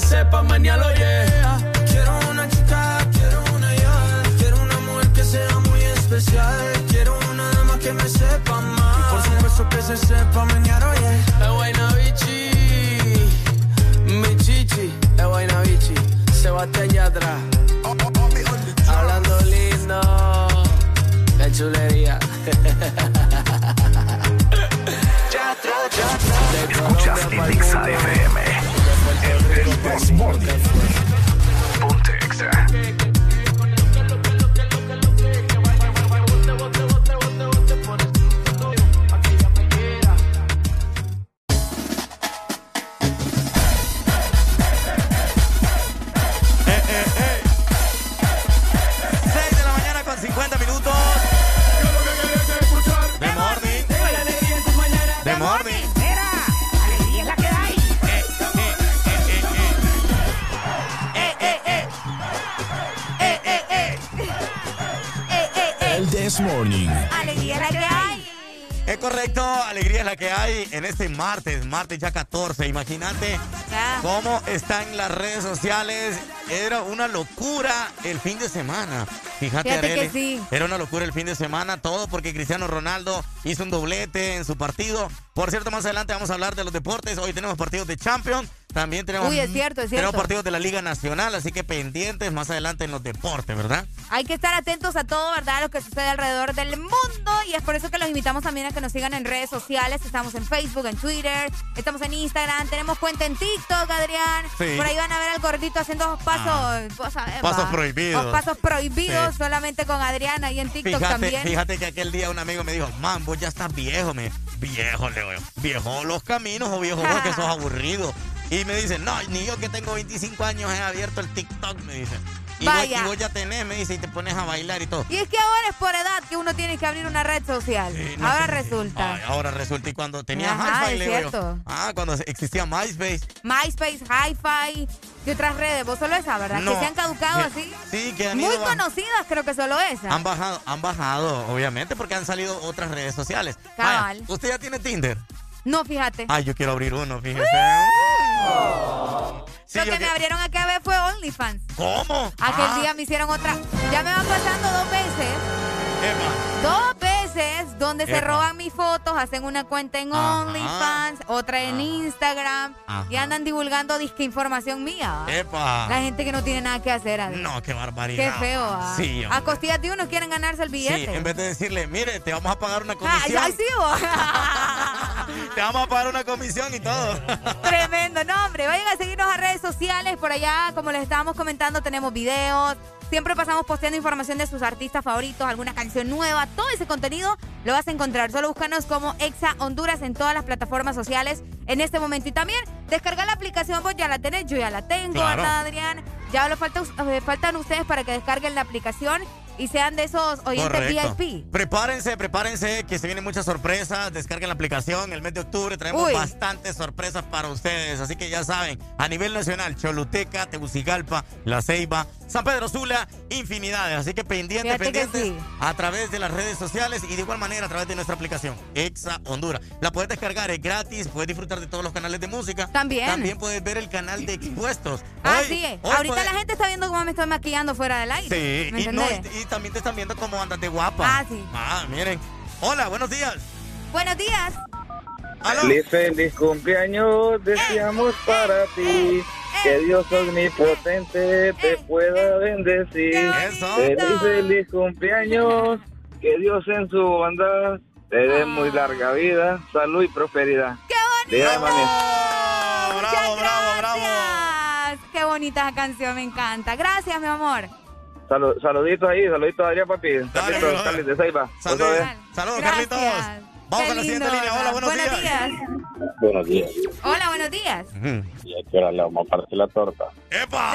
Speaker 20: el cepa, mañana. Quiero una chica, quiero una ya. Quiero una mujer que sea muy especial.
Speaker 19: Quiero
Speaker 15: una dama que me sepa más. Y por supuesto
Speaker 16: que se sepa, mañana lo llega. Guayna bichi,
Speaker 5: mi chichi. La guayna bichi,
Speaker 16: Sebastián Yatra. Hablando
Speaker 5: lindo, la chulería. Yatra, Yatra. Escuchas
Speaker 13: en Exa This Morning.
Speaker 5: Alegría es la que hay.
Speaker 16: Es correcto, alegría es la que hay en este martes, martes ya 14. Imagínate Cómo están las redes sociales. Era una locura el fin de semana. Fíjate,
Speaker 5: Fíjate que
Speaker 16: Arely,
Speaker 5: sí.
Speaker 16: era una locura el fin de semana, todo porque Cristiano Ronaldo hizo un doblete en su partido. Por cierto, más adelante vamos a hablar de los deportes. Hoy tenemos partidos de Champions, también tenemos,
Speaker 5: Uy, es cierto, es
Speaker 16: tenemos
Speaker 5: cierto.
Speaker 16: partidos de la Liga Nacional, así que pendientes más adelante en los deportes, ¿verdad?
Speaker 5: Hay que estar atentos a todo, ¿verdad? Lo que sucede alrededor del mundo. Y es por eso que los invitamos también a que nos sigan en redes sociales. Estamos en Facebook, en Twitter, estamos en Instagram, tenemos cuenta en TikTok, Adrián.
Speaker 16: Sí.
Speaker 5: Por ahí van a ver al gordito haciendo dos pasos. vos sabés,
Speaker 16: Pasos
Speaker 5: va.
Speaker 16: prohibidos.
Speaker 5: Dos pasos prohibidos
Speaker 16: Sí.
Speaker 5: solamente con Adrián ahí en TikTok
Speaker 16: Fíjate,
Speaker 5: también.
Speaker 16: fíjate que aquel día un amigo me dijo, man, vos ya estás viejo, me viejo, le digo, viejo los caminos o viejo vos que sos aburrido. Y me dice, no, ni yo que tengo 25 años he abierto el TikTok, me dice. Y vos, y vos ya tenés, me dice, y te pones a bailar y todo.
Speaker 5: Y es que ahora es por edad que uno tiene que abrir una red social.
Speaker 16: Sí, no
Speaker 5: ahora resulta.
Speaker 16: Ay, ahora resulta, y cuando tenía
Speaker 5: Ajá,
Speaker 16: Hi-Fi,
Speaker 5: es
Speaker 16: le digo yo,
Speaker 5: cierto.
Speaker 16: ah, cuando existía MySpace.
Speaker 5: MySpace, Hi-Fi y otras redes. Vos solo esa, ¿verdad?
Speaker 16: No.
Speaker 5: Que se han caducado
Speaker 16: Sí,
Speaker 5: así.
Speaker 16: Sí, que han
Speaker 5: Muy
Speaker 16: ido
Speaker 5: conocidas, creo que solo esa.
Speaker 16: Han bajado, han bajado, obviamente, porque han salido otras redes sociales.
Speaker 5: Cabal.
Speaker 16: Vaya, ¿Usted ya tiene Tinder?
Speaker 5: No, fíjate.
Speaker 16: Ay, yo quiero abrir uno, fíjese. Sí,
Speaker 5: Lo que me abrieron aquella vez fue OnlyFans.
Speaker 16: ¿Cómo?
Speaker 5: Aquel
Speaker 16: Ah,
Speaker 5: día me hicieron otra. Ya me van pasando dos veces.
Speaker 16: epa.
Speaker 5: Dos veces donde se roban mis fotos, hacen una cuenta en. OnlyFans, otra en Instagram
Speaker 16: Ajá.
Speaker 5: y andan divulgando disque información mía.
Speaker 16: Epa.
Speaker 5: La gente que no tiene nada que hacer.
Speaker 16: No, qué barbaridad.
Speaker 5: Qué feo.
Speaker 16: Sí,
Speaker 5: A costillas de uno quieren ganarse el
Speaker 16: Sí,
Speaker 5: billete.
Speaker 16: en vez de decirle, mire, te vamos a pagar una
Speaker 5: Ah,
Speaker 16: comisión.
Speaker 5: ay, sí, vos.
Speaker 16: Te vamos a pagar una comisión y todo.
Speaker 5: Tremendo, no, hombre. Vayan a seguirnos a redes sociales. Por allá, como les estábamos comentando, tenemos videos. Siempre pasamos posteando información de sus artistas favoritos, alguna canción nueva. Todo ese contenido lo vas a encontrar. Solo búscanos como Exa Honduras en todas las plataformas sociales en este momento. Y también descargar la aplicación, vos ya la tenés, yo ya la tengo,
Speaker 16: Claro.
Speaker 5: ¿verdad, Adrián? Ya lo falta, eh, faltan ustedes para que descarguen la aplicación y sean de esos oyentes
Speaker 16: Correcto.
Speaker 5: VIP.
Speaker 16: Prepárense, prepárense, que se vienen muchas sorpresas. Descarguen la aplicación. El mes de octubre traemos
Speaker 5: Uy.
Speaker 16: bastantes sorpresas para ustedes. Así que ya saben, a nivel nacional, Choluteca, Tegucigalpa, La Ceiba, San Pedro Sula, infinidades. Así que pendientes,
Speaker 5: Fíjate que
Speaker 16: pendientes
Speaker 5: sí.
Speaker 16: a través de las redes sociales y de igual manera a través de nuestra aplicación, Exa Honduras. La puedes descargar, es gratis, puedes disfrutar de todos los canales de música.
Speaker 5: También.
Speaker 16: También puedes ver el canal de expuestos.
Speaker 5: Ah,
Speaker 16: Hoy-
Speaker 5: sí.
Speaker 16: hoy
Speaker 5: Ahorita la gente está viendo cómo me estoy maquillando fuera del aire.
Speaker 16: Sí,
Speaker 5: ¿Me
Speaker 16: y, no,
Speaker 5: entendés?
Speaker 16: y- y también te están viendo cómo andas de guapa.
Speaker 5: Ah, sí.
Speaker 16: Ah, miren. Hola, buenos días.
Speaker 5: Buenos días.
Speaker 16: ¿Aló?
Speaker 6: Feliz, feliz cumpleaños deseamos para ti. Que Dios omnipotente te pueda bendecir.
Speaker 16: Eso.
Speaker 6: Feliz, feliz cumpleaños. Que Dios en su bondad te dé muy larga vida, salud y prosperidad.
Speaker 5: ¡Qué bonito!
Speaker 16: Oh, bravo, bravo, bravo.
Speaker 5: Qué bonita esa canción, me encanta. Gracias, mi amor.
Speaker 6: Salu- saluditos ahí, saluditos a Adrián, papi.
Speaker 16: Brother.
Speaker 6: Carlitos de Ceiba.
Speaker 16: Saludos. Saludos. Carlitos. Vamos
Speaker 5: Qué
Speaker 16: con la siguiente
Speaker 5: lindo,
Speaker 16: línea. Hola,
Speaker 5: ¿verdad?
Speaker 16: buenos, días.
Speaker 5: días.
Speaker 6: Buenos días.
Speaker 5: Hola, buenos días.
Speaker 6: ¿Y a qué hora le vamos a partir la torta?
Speaker 16: ¡Epa!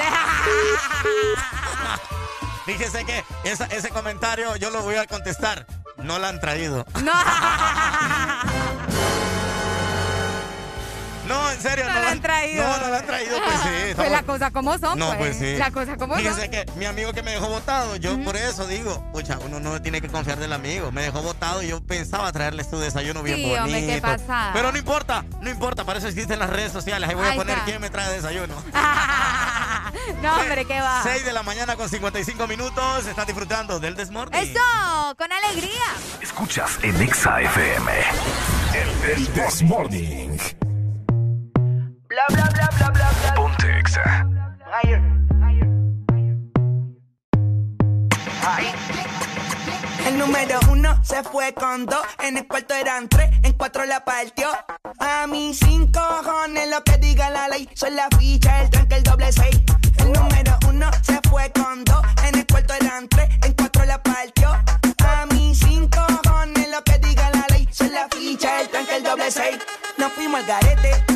Speaker 16: Fíjese que esa- ese comentario yo lo voy a contestar. No la han traído.
Speaker 5: No.
Speaker 16: No, serio,
Speaker 5: No
Speaker 16: no,
Speaker 5: la han traído.
Speaker 16: No, no la han traído, pues sí.
Speaker 5: Pues la cosa como son,
Speaker 16: No, pues sí.
Speaker 5: La cosa como son.
Speaker 16: Fíjese que mi amigo que me dejó votado, yo por eso digo, pucha, uno no tiene que confiar del amigo. Me dejó votado y yo pensaba traerle su desayuno bien
Speaker 5: Sí,
Speaker 16: bonito.
Speaker 5: hombre, qué pasada.
Speaker 16: Pero no importa, no importa, para eso existen las redes sociales. Ahí voy a poner
Speaker 5: está.
Speaker 16: quién me trae desayuno.
Speaker 5: no, hombre, qué va.
Speaker 16: 6 de la mañana con 55 minutos, estás disfrutando del Desmorning.
Speaker 5: Eso, con alegría.
Speaker 15: Escuchas en Exa FM. El This Morning.
Speaker 25: Bla, bla, bla, bla, bla, bla.
Speaker 15: Ponte Exa.
Speaker 25: El
Speaker 28: número uno se fue con dos, en el cuarto eran tres, en cuatro la partió. A mis cinco cojones lo que diga la ley, son la ficha, el tranque, el doble seis. El número uno se fue con dos, en el cuarto eran tres, en cuatro la partió. A mis cinco cojones lo que diga la ley, son la ficha, el tranque, el doble seis. Nos fuimos al garete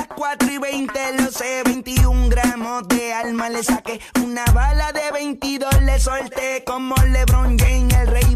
Speaker 28: 20, lo sé. 21 gramos de alma le saqué. Una bala de 22 le solté. Como LeBron James, el rey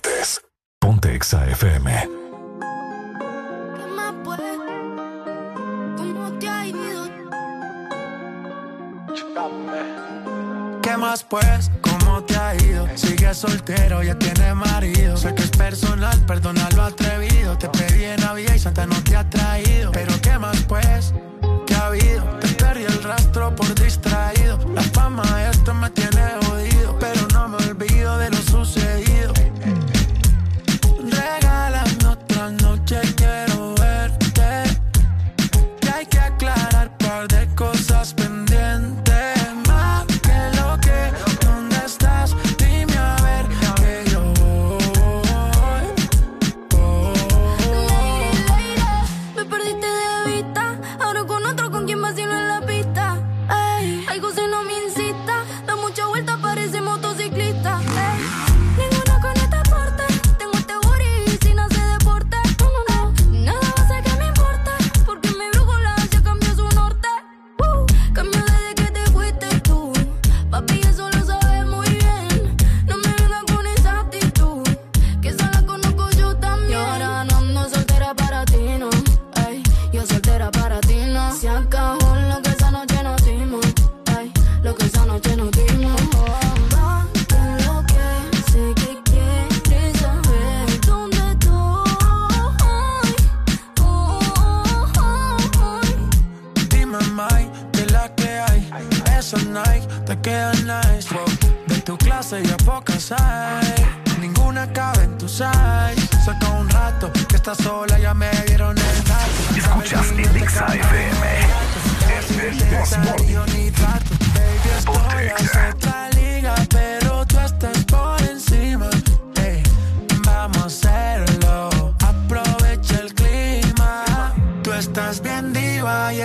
Speaker 15: partes. Ponte Exa FM.
Speaker 24: ¿Qué más pues? ¿Cómo te ha ido?
Speaker 28: ¿Qué más pues? ¿Cómo te ha ido? Sigues soltero, ya tienes marido. Sé que es personal, perdona lo atrevido. Te pedí en Navidad y Santa no te ha traído. Pero ¿qué más pues? ¿Qué ha habido? Te perdí el rastro Clase ya pocas hay. Ninguna cabe en tu size. Saca un rato que estás sola, ya me dieron el dato.
Speaker 15: Escuchas en Exa FM. El Desmorning.
Speaker 28: Estoy a otra liga, pero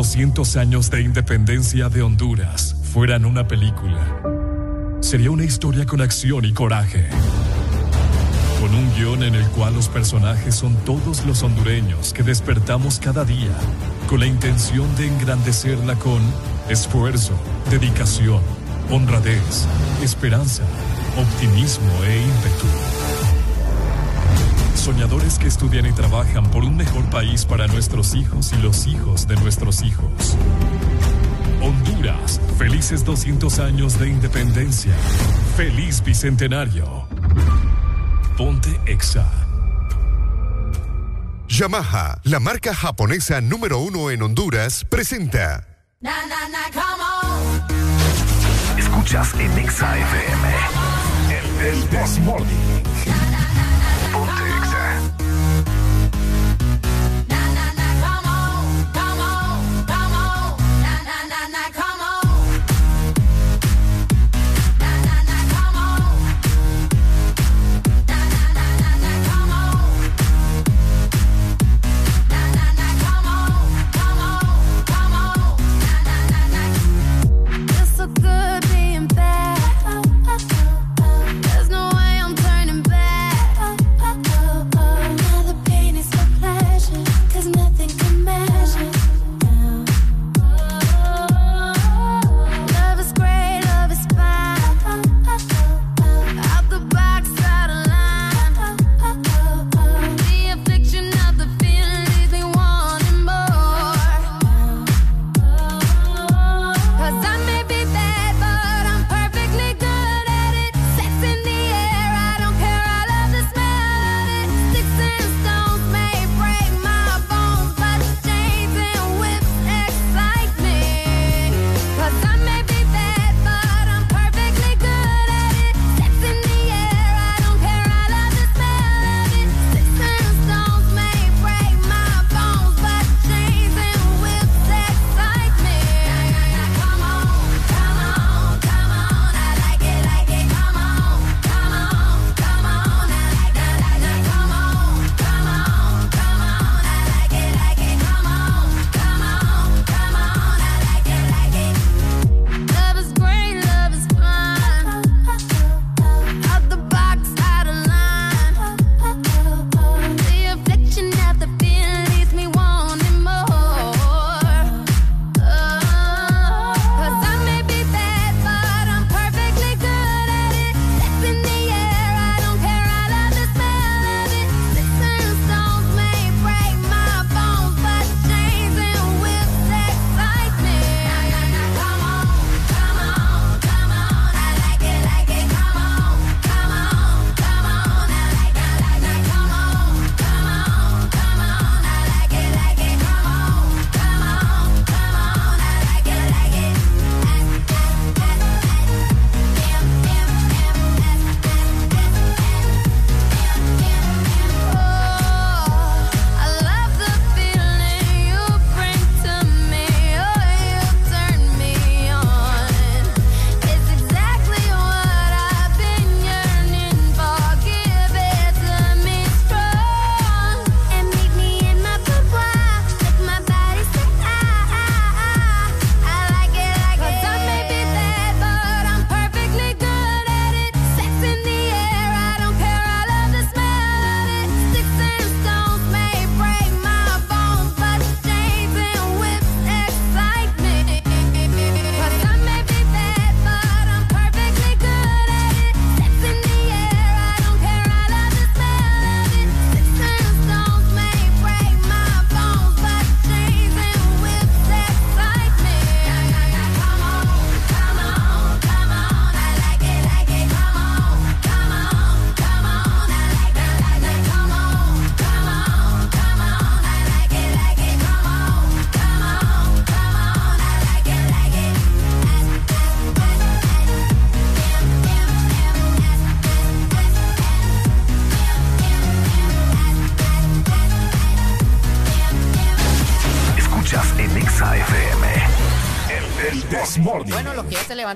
Speaker 1: 200 años de independencia de Honduras fueran una película, sería una historia con acción y coraje. Con un guion en el cual los personajes son todos los hondureños que despertamos cada día con la intención de engrandecerla con esfuerzo, dedicación, honradez, esperanza, optimismo e ímpetu. Soñadores que estudian y trabajan por un mejor país para nuestros hijos y los hijos de nuestros hijos. Honduras, felices 200 años de independencia. Feliz Bicentenario. Ponte Exa.
Speaker 10: Yamaha, la marca japonesa número uno en Honduras, presenta
Speaker 24: Na, na, na, come on.
Speaker 15: Escuchas en Exa FM. El, el This Morning.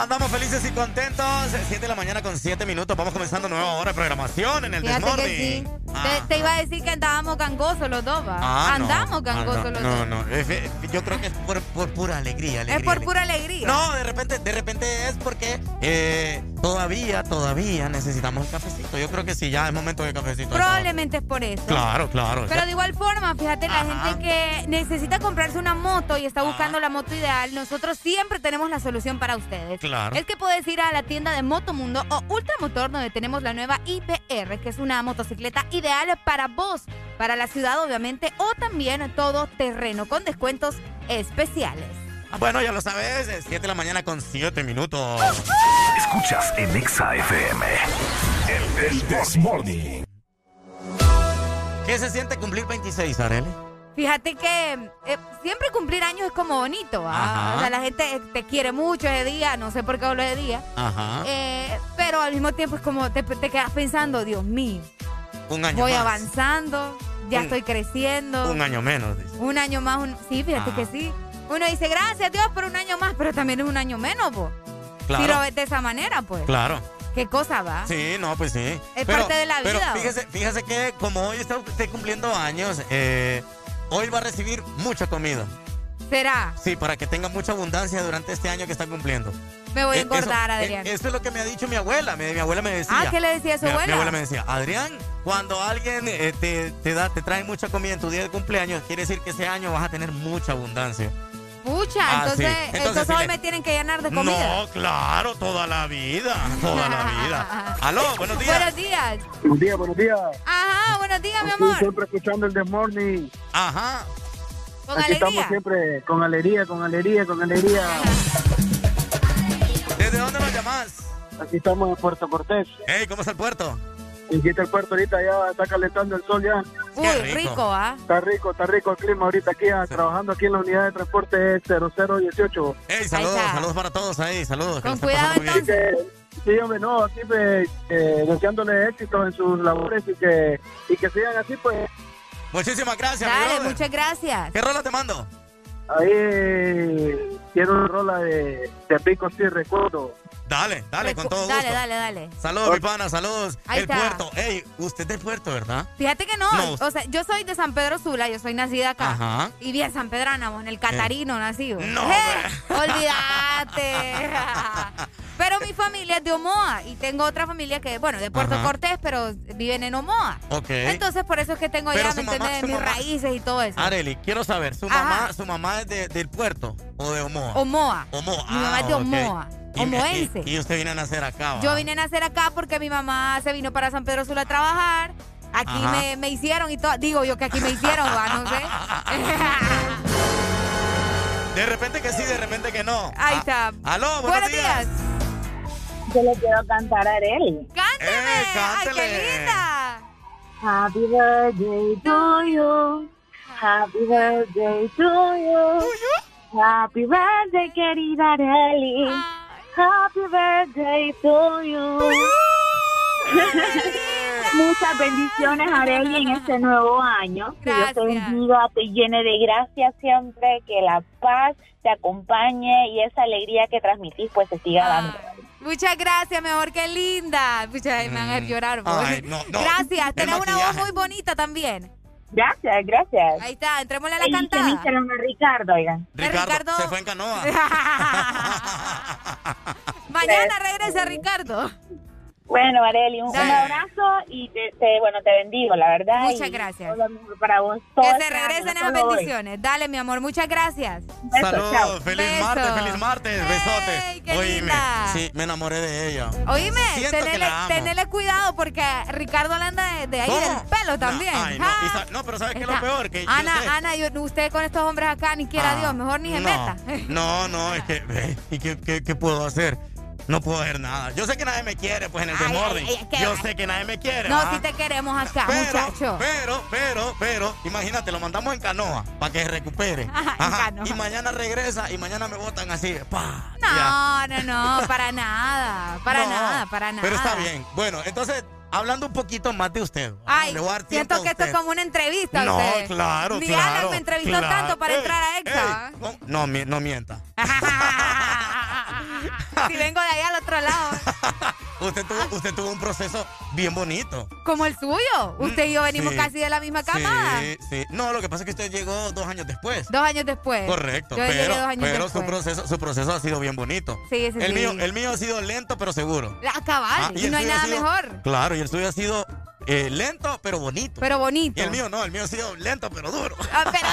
Speaker 5: Andamos
Speaker 16: felices y contentos. 7 de la mañana con 7 minutos. Vamos comenzando nueva hora de programación en el Desmorning.
Speaker 5: Sí. Te, te iba a decir que andábamos gangosos los dos, ¿va?
Speaker 16: Ah, no.
Speaker 5: Andamos gangosos
Speaker 16: Ah,
Speaker 5: los
Speaker 16: no,
Speaker 5: dos.
Speaker 16: No, no, yo creo que es por, por pura alegría, alegría.
Speaker 5: Es por
Speaker 16: alegría.
Speaker 5: pura alegría.
Speaker 16: No, de repente, de repente es porque eh, todavía, todavía necesitamos el cafecito. Yo creo que sí, ya es momento de cafecito.
Speaker 5: Probablemente es por eso.
Speaker 16: Claro, claro.
Speaker 5: Pero de igual forma, fíjate, la gente que necesita comprarse una moto y está buscando la moto ideal, nosotros siempre tenemos la solución para ustedes.
Speaker 16: Claro.
Speaker 5: Es que puedes ir a la tienda de Motomundo o Ultramotor, donde tenemos la nueva IPR, que es una motocicleta ideal para vos, para la ciudad, obviamente, o también todo terreno con descuentos especiales.
Speaker 16: Ah, Bueno, ya lo sabes, 7 de la mañana con 7 minutos.
Speaker 15: Escuchas en Exa FM. El,
Speaker 13: El Desmorning.
Speaker 16: ¿Qué se siente cumplir 26, Arely?
Speaker 5: Fíjate que eh, siempre cumplir años es como bonito, ¿va?
Speaker 16: Ajá.
Speaker 5: O sea, la gente te quiere mucho ese día, no sé por qué hablo de día.
Speaker 16: Ajá.
Speaker 5: Eh, pero al mismo tiempo es como te, te quedas pensando, Dios mío,
Speaker 16: Un año
Speaker 5: voy
Speaker 16: más.
Speaker 5: avanzando, ya
Speaker 16: Un-
Speaker 5: estoy creciendo.
Speaker 16: Un año menos. dice.
Speaker 5: Un año más, un- sí, fíjate
Speaker 16: Ah.
Speaker 5: que sí. Uno dice, gracias Dios por un año más, pero también es un año menos, po.
Speaker 16: Claro.
Speaker 5: Si lo ves de esa manera, pues.
Speaker 16: Claro.
Speaker 5: ¿Qué cosa va?
Speaker 16: Sí, no, pues sí.
Speaker 5: Es parte de la
Speaker 16: Pero
Speaker 5: vida,
Speaker 16: fíjese, fíjese que como hoy está usted cumpliendo años, eh, hoy va a recibir mucha comida.
Speaker 5: ¿Será?
Speaker 16: Sí, para que tenga mucha abundancia durante este año que está cumpliendo.
Speaker 5: Me voy a
Speaker 16: Eh,
Speaker 5: engordar,
Speaker 16: eso,
Speaker 5: Adrián.
Speaker 16: eh, Esto es lo que me ha dicho mi abuela. Mi, mi abuela me decía.
Speaker 5: Ah, ¿qué le decía a su
Speaker 16: mi,
Speaker 5: abuela?
Speaker 16: Mi abuela me decía, Adrián, cuando alguien eh, te, te da, te trae mucha comida en tu día de cumpleaños, quiere decir que ese año vas a tener mucha abundancia.
Speaker 5: Pucha,
Speaker 16: Ah,
Speaker 5: entonces,
Speaker 16: sí. Entonces,
Speaker 5: hoy
Speaker 16: le-
Speaker 5: me tienen que llenar de comida.
Speaker 16: No, claro, toda la vida, toda la vida. Aló, buenos días.
Speaker 5: Buenos días.
Speaker 6: Buenos días, buenos días.
Speaker 5: Ajá, buenos días, mi amor.
Speaker 6: siempre escuchando el The Morning.
Speaker 16: Ajá.
Speaker 5: Con
Speaker 6: Aquí
Speaker 5: alegría.
Speaker 6: estamos siempre con alegría, con alegría, con alegría.
Speaker 16: ¿Desde dónde nos llamás?
Speaker 6: Aquí estamos en Puerto Cortés.
Speaker 16: Hey, ¿cómo está el puerto?
Speaker 6: Está el puerto ahorita, ya está calentando el sol ya.
Speaker 5: Uy, rico, ¿ah?
Speaker 6: Está rico, está rico el clima ahorita aquí, ah, trabajando aquí en la unidad de transporte 0018.
Speaker 16: Hey, saludos, saludos para todos ahí, saludos. que
Speaker 6: Con
Speaker 16: muy bien.
Speaker 6: Sí, hombre, no, aquí pues, eh, deseándole éxito en sus labores y que, y que sigan así, pues.
Speaker 16: Muchísimas gracias,
Speaker 5: Dale, muchas gracias.
Speaker 16: ¿Qué rola te mando?
Speaker 6: Ahí eh, quiero una rola de, de Pico, sí, recuerdo.
Speaker 16: Dale, dale, con todo
Speaker 5: Dale,
Speaker 16: gusto.
Speaker 5: dale, dale.
Speaker 16: Saludos, mi pana, saludos.
Speaker 5: Ahí
Speaker 16: el
Speaker 5: está.
Speaker 16: puerto. Hey, usted es del puerto, ¿verdad?
Speaker 5: Fíjate que no,
Speaker 16: No.
Speaker 5: o sea, yo soy de San Pedro Sula, yo soy nacida acá.
Speaker 16: Ajá.
Speaker 5: Y bien San Pedrana, en el Catarino nacido.
Speaker 16: No,
Speaker 5: ¡Eh! Olvídate. pero mi familia es de Omoa y tengo otra familia que, bueno, de Puerto
Speaker 16: Ajá.
Speaker 5: Cortés, pero viven en Omoa.
Speaker 16: Ok.
Speaker 5: Entonces, por eso es que tengo
Speaker 16: Pero
Speaker 5: ya, ¿me entiendes? Mis
Speaker 16: mamá-
Speaker 5: raíces y todo eso.
Speaker 16: Areli, quiero saber, ¿su
Speaker 5: Ajá.
Speaker 16: mamá, su mamá es de- del puerto o de Omoa?
Speaker 5: Omoa.
Speaker 16: Omoa.
Speaker 5: Mi mamá es de
Speaker 16: ah, ok.
Speaker 5: Omoa.
Speaker 16: Y-
Speaker 5: Omoense.
Speaker 16: Y, y usted viene a nacer acá, ¿va?
Speaker 5: Yo vine a nacer acá porque mi mamá se vino para San Pedro Sula a trabajar. Aquí me, me hicieron y todo. Digo yo que aquí me hicieron, va, no sé.
Speaker 16: De repente que sí, de repente que no.
Speaker 5: Ahí
Speaker 16: Ah,
Speaker 5: está.
Speaker 16: Aló, buenos,
Speaker 5: Buenos
Speaker 16: días.
Speaker 5: días.
Speaker 29: Yo le quiero cantar a Areli.
Speaker 5: ¡Cánteme! ¡Ay,
Speaker 16: cántele.
Speaker 5: qué linda!
Speaker 29: Happy birthday to you. Happy birthday to you. Happy birthday, querida Areli. Happy birthday to you. Muchas bendiciones, Areli, en este nuevo año. Que Dios te
Speaker 5: Gracias.
Speaker 29: bendiga, te llene de gracia siempre, que la paz te acompañe y esa alegría que transmitís pues se siga dando.
Speaker 5: Muchas gracias, mi amor, qué linda. Pucha, me van a llorar.
Speaker 29: Mm. Ay, no, no.
Speaker 5: Gracias, tenés una voz muy bonita también.
Speaker 29: Gracias, gracias.
Speaker 5: Ahí está, entrémosle a la cantada.
Speaker 29: a Ricardo, oigan.
Speaker 16: Ricardo,
Speaker 5: Ricardo-
Speaker 16: se fue en canoa.
Speaker 5: Mañana regresa Ricardo.
Speaker 29: Bueno, Areli, un,
Speaker 5: Dale.
Speaker 29: abrazo y te, te- bueno, te bendigo, la verdad.
Speaker 5: Muchas
Speaker 29: y
Speaker 5: gracias.
Speaker 29: para vos. todo
Speaker 5: Que se regresen esas
Speaker 29: hoy.
Speaker 5: bendiciones. Dale, mi amor, muchas gracias.
Speaker 16: Saludos, feliz
Speaker 5: Beso.
Speaker 16: martes, feliz martes, besote.
Speaker 5: qué
Speaker 16: Oíme,
Speaker 5: linda.
Speaker 16: sí, me enamoré de ella.
Speaker 5: Oíme, tenele,
Speaker 16: la amo.
Speaker 5: tenele cuidado porque Ricardo le anda de, de ahí
Speaker 16: ¿Cómo?
Speaker 5: del pelo también.
Speaker 16: Ay, no,
Speaker 5: Ah.
Speaker 16: no, pero ¿sabes qué es lo peor? Que yo
Speaker 5: Ana,
Speaker 16: sé-
Speaker 5: Ana, yo- usted con estos hombres acá ni quiera
Speaker 16: Ah,
Speaker 5: Dios, mejor ni se
Speaker 16: no,
Speaker 5: meta.
Speaker 16: No, no, es que, ve, ¿y qué, qué, qué puedo hacer? No puedo ver nada. Yo sé que nadie me quiere, pues en el
Speaker 5: que-
Speaker 16: Yo sé que nadie me quiere.
Speaker 5: No, si te queremos acá,
Speaker 16: pero,
Speaker 5: muchacho.
Speaker 16: pero, pero, pero, imagínate, lo mandamos en canoa para que se recupere.
Speaker 5: Ajá, en canoa.
Speaker 16: Y mañana regresa y mañana me botan así. Pa,
Speaker 5: No, no, no, para nada, para
Speaker 16: No,
Speaker 5: nada, para nada.
Speaker 16: Pero está bien. Bueno, entonces, hablando un poquito más de usted.
Speaker 5: Ay,
Speaker 16: le voy a dar tiempo
Speaker 5: siento que esto es como una entrevista.
Speaker 16: No,
Speaker 5: usted.
Speaker 16: claro,
Speaker 5: Ni
Speaker 16: claro,
Speaker 5: me entrevistó
Speaker 16: claro.
Speaker 5: tanto para
Speaker 16: Ey,
Speaker 5: entrar a EXA.
Speaker 16: No, no, no mienta.
Speaker 5: si vengo de ahí al otro lado,
Speaker 16: Usted tuvo, usted tuvo un proceso bien bonito.
Speaker 5: como el suyo. Usted y yo venimos
Speaker 16: sí.
Speaker 5: casi de la misma camada.
Speaker 16: Sí, sí. No, lo que pasa es que usted llegó dos años después.
Speaker 5: Dos años después.
Speaker 16: Correcto,
Speaker 5: Yo
Speaker 16: pero,
Speaker 5: dos años
Speaker 16: pero su, proceso, su proceso ha sido bien bonito.
Speaker 5: Sí, sí,
Speaker 16: el
Speaker 5: sí.
Speaker 16: Mío, el mío ha sido lento, pero seguro.
Speaker 5: La cabal,
Speaker 16: Ah,
Speaker 5: y no hay nada
Speaker 16: sido-
Speaker 5: mejor.
Speaker 16: Claro, y el suyo ha sido eh, lento, pero bonito.
Speaker 5: Pero bonito.
Speaker 16: Y el mío no, el mío ha sido lento, pero duro.
Speaker 5: Ah, pero,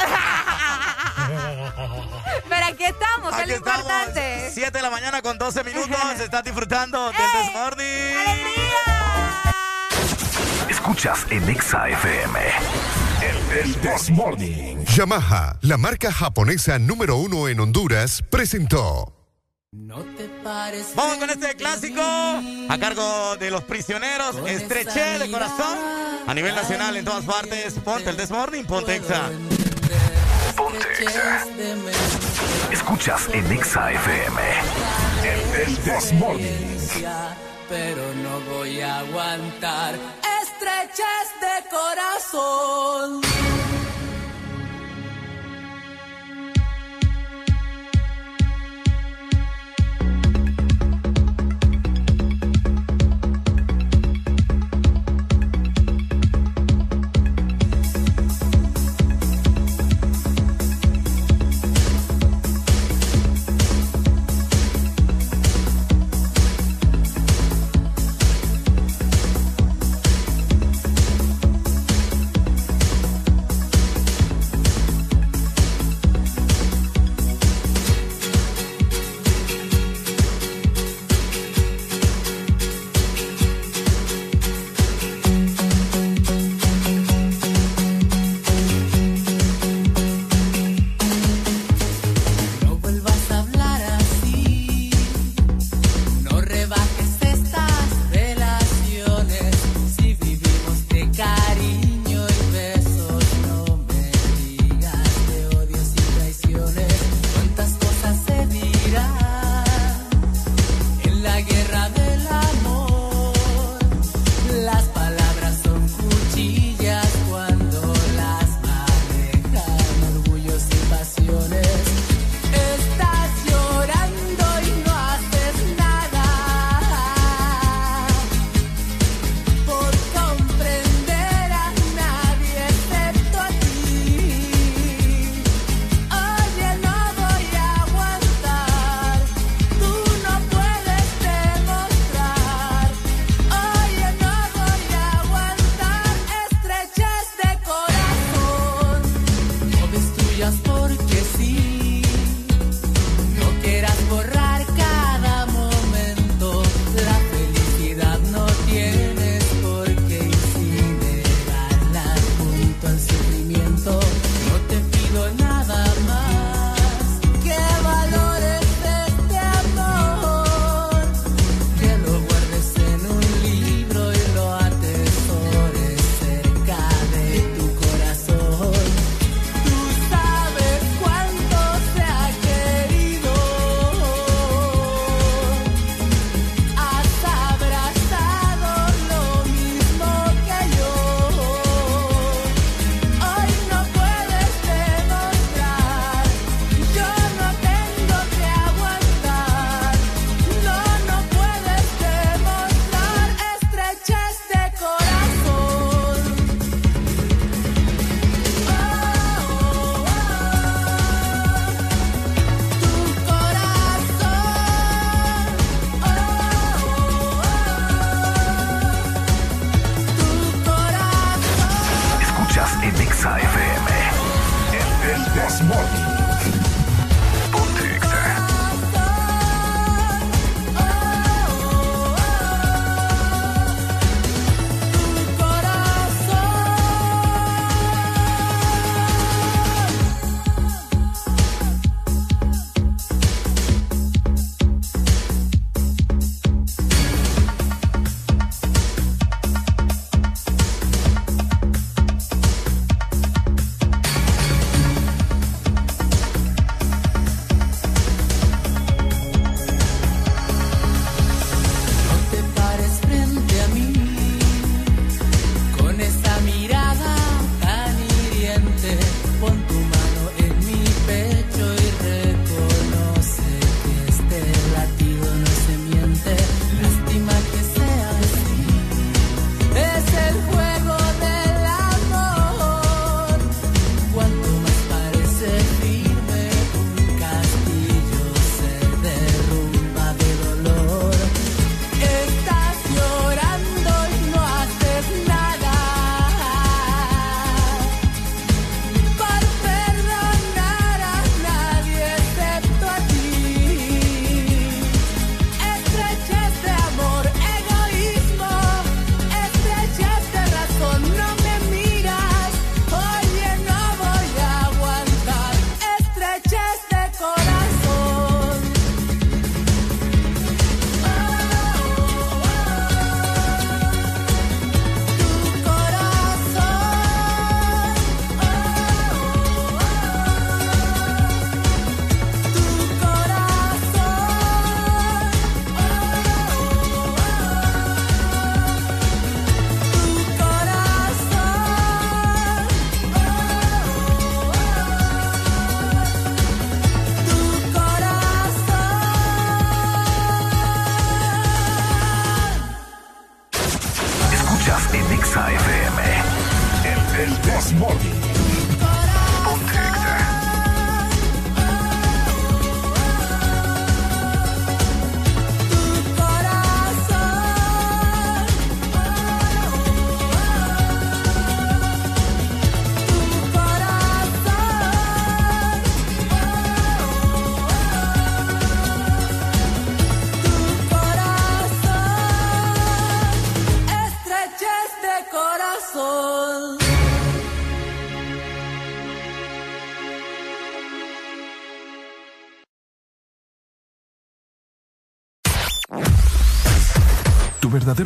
Speaker 5: pero aquí estamos, que es
Speaker 16: Aquí
Speaker 5: lo
Speaker 16: estamos,
Speaker 5: importante.
Speaker 16: 7 de la mañana con 12 minutos. Estás disfrutando del This Morning.
Speaker 4: Escuchas en Exa FM. El, el This Morning.
Speaker 27: Yamaha, la marca japonesa número uno en Honduras, presentó.
Speaker 16: Vamos con este clásico a cargo de los prisioneros. Estreché de corazón a nivel nacional en todas partes. Ponte el This Morning, ponte Exa.
Speaker 4: Ponte Exa. Escuchas en Exa FM. El, el This Morning.
Speaker 30: Pero no voy a aguantar estreches de corazón.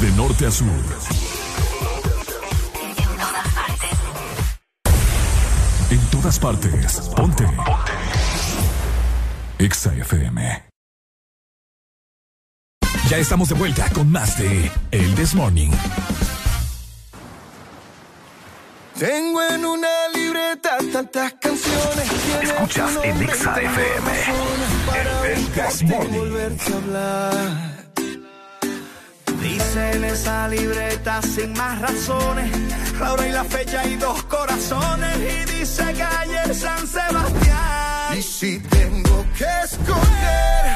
Speaker 1: De norte a sur. En todas partes. Ponte. Ponte. Exa FM. Ya estamos de vuelta con más de El This Morning.
Speaker 31: Tengo en una libreta tantas canciones.
Speaker 4: Escuchas en Exa FM. El This Morning.
Speaker 31: En esa libreta sin más razones, la hora y la fecha y dos corazones. Y dice calle San Sebastián. Y si tengo que escoger,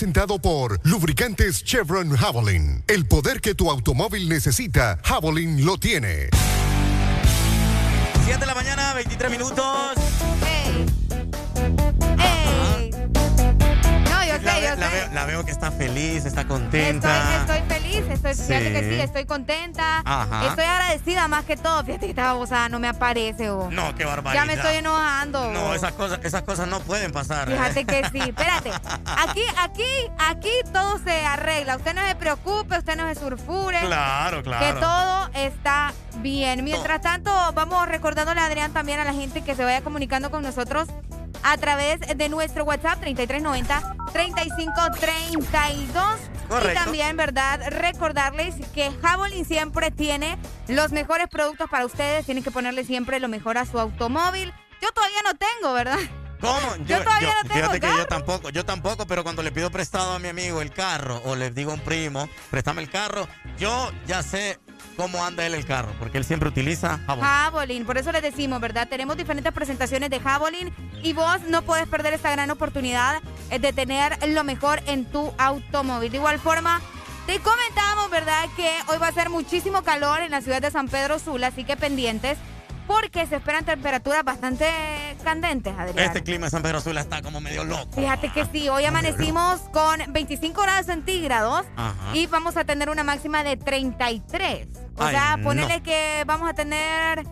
Speaker 27: presentado por Lubricantes Chevron Javelin. El poder que tu automóvil necesita, Javelin lo tiene.
Speaker 16: 7 de la mañana, 23 minutos. Veo, que está feliz, está contenta.
Speaker 5: Estoy, estoy feliz estoy, fíjate que sí, estoy contenta.
Speaker 16: Ajá.
Speaker 5: Estoy agradecida más que todo. Fíjate que esta babosada no me aparece.
Speaker 16: No, qué barbaridad.
Speaker 5: Ya me estoy enojando.
Speaker 16: No, esas cosas, esas cosas no pueden pasar. ¿eh?
Speaker 5: Fíjate que sí, espérate. Aquí, aquí, aquí todo se arregla. Usted no se preocupe, usted no se surfure.
Speaker 16: Claro, claro.
Speaker 5: Que todo está bien. Mientras tanto, vamos recordándole a Adrián también a la gente que se vaya comunicando con nosotros a través de nuestro WhatsApp 3390 3532.
Speaker 16: Correcto.
Speaker 5: Y también, ¿verdad? Recordarles que Javelin siempre tiene los mejores productos para ustedes. Tienen que ponerle siempre lo mejor a su automóvil. Yo todavía no tengo, ¿verdad?
Speaker 16: ¿Cómo?
Speaker 5: Yo todavía no tengo
Speaker 16: Fíjate que yo tampoco, yo tampoco, pero cuando le pido prestado a mi amigo el carro o le digo a un primo, préstame el carro, yo ya sé cómo anda él el carro, porque él siempre utiliza jabón.
Speaker 5: Javelin, por eso les decimos, ¿verdad? Tenemos diferentes presentaciones de Javelin y vos no puedes perder esta gran oportunidad eh, de tener lo mejor en tu automóvil. De igual forma, te comentamos, ¿verdad? Que hoy va a ser muchísimo calor en la ciudad de San Pedro Sula, así que pendientes porque se esperan temperaturas bastante candentes, Adrián.
Speaker 16: Este clima de San Pedro Sula está como medio loco.
Speaker 5: Fíjate que sí, hoy amanecimos con 25 grados centígrados
Speaker 16: Ajá.
Speaker 5: y vamos a tener una máxima de 33. O
Speaker 16: Ay,
Speaker 5: sea,
Speaker 16: no.
Speaker 5: ponele que vamos a tener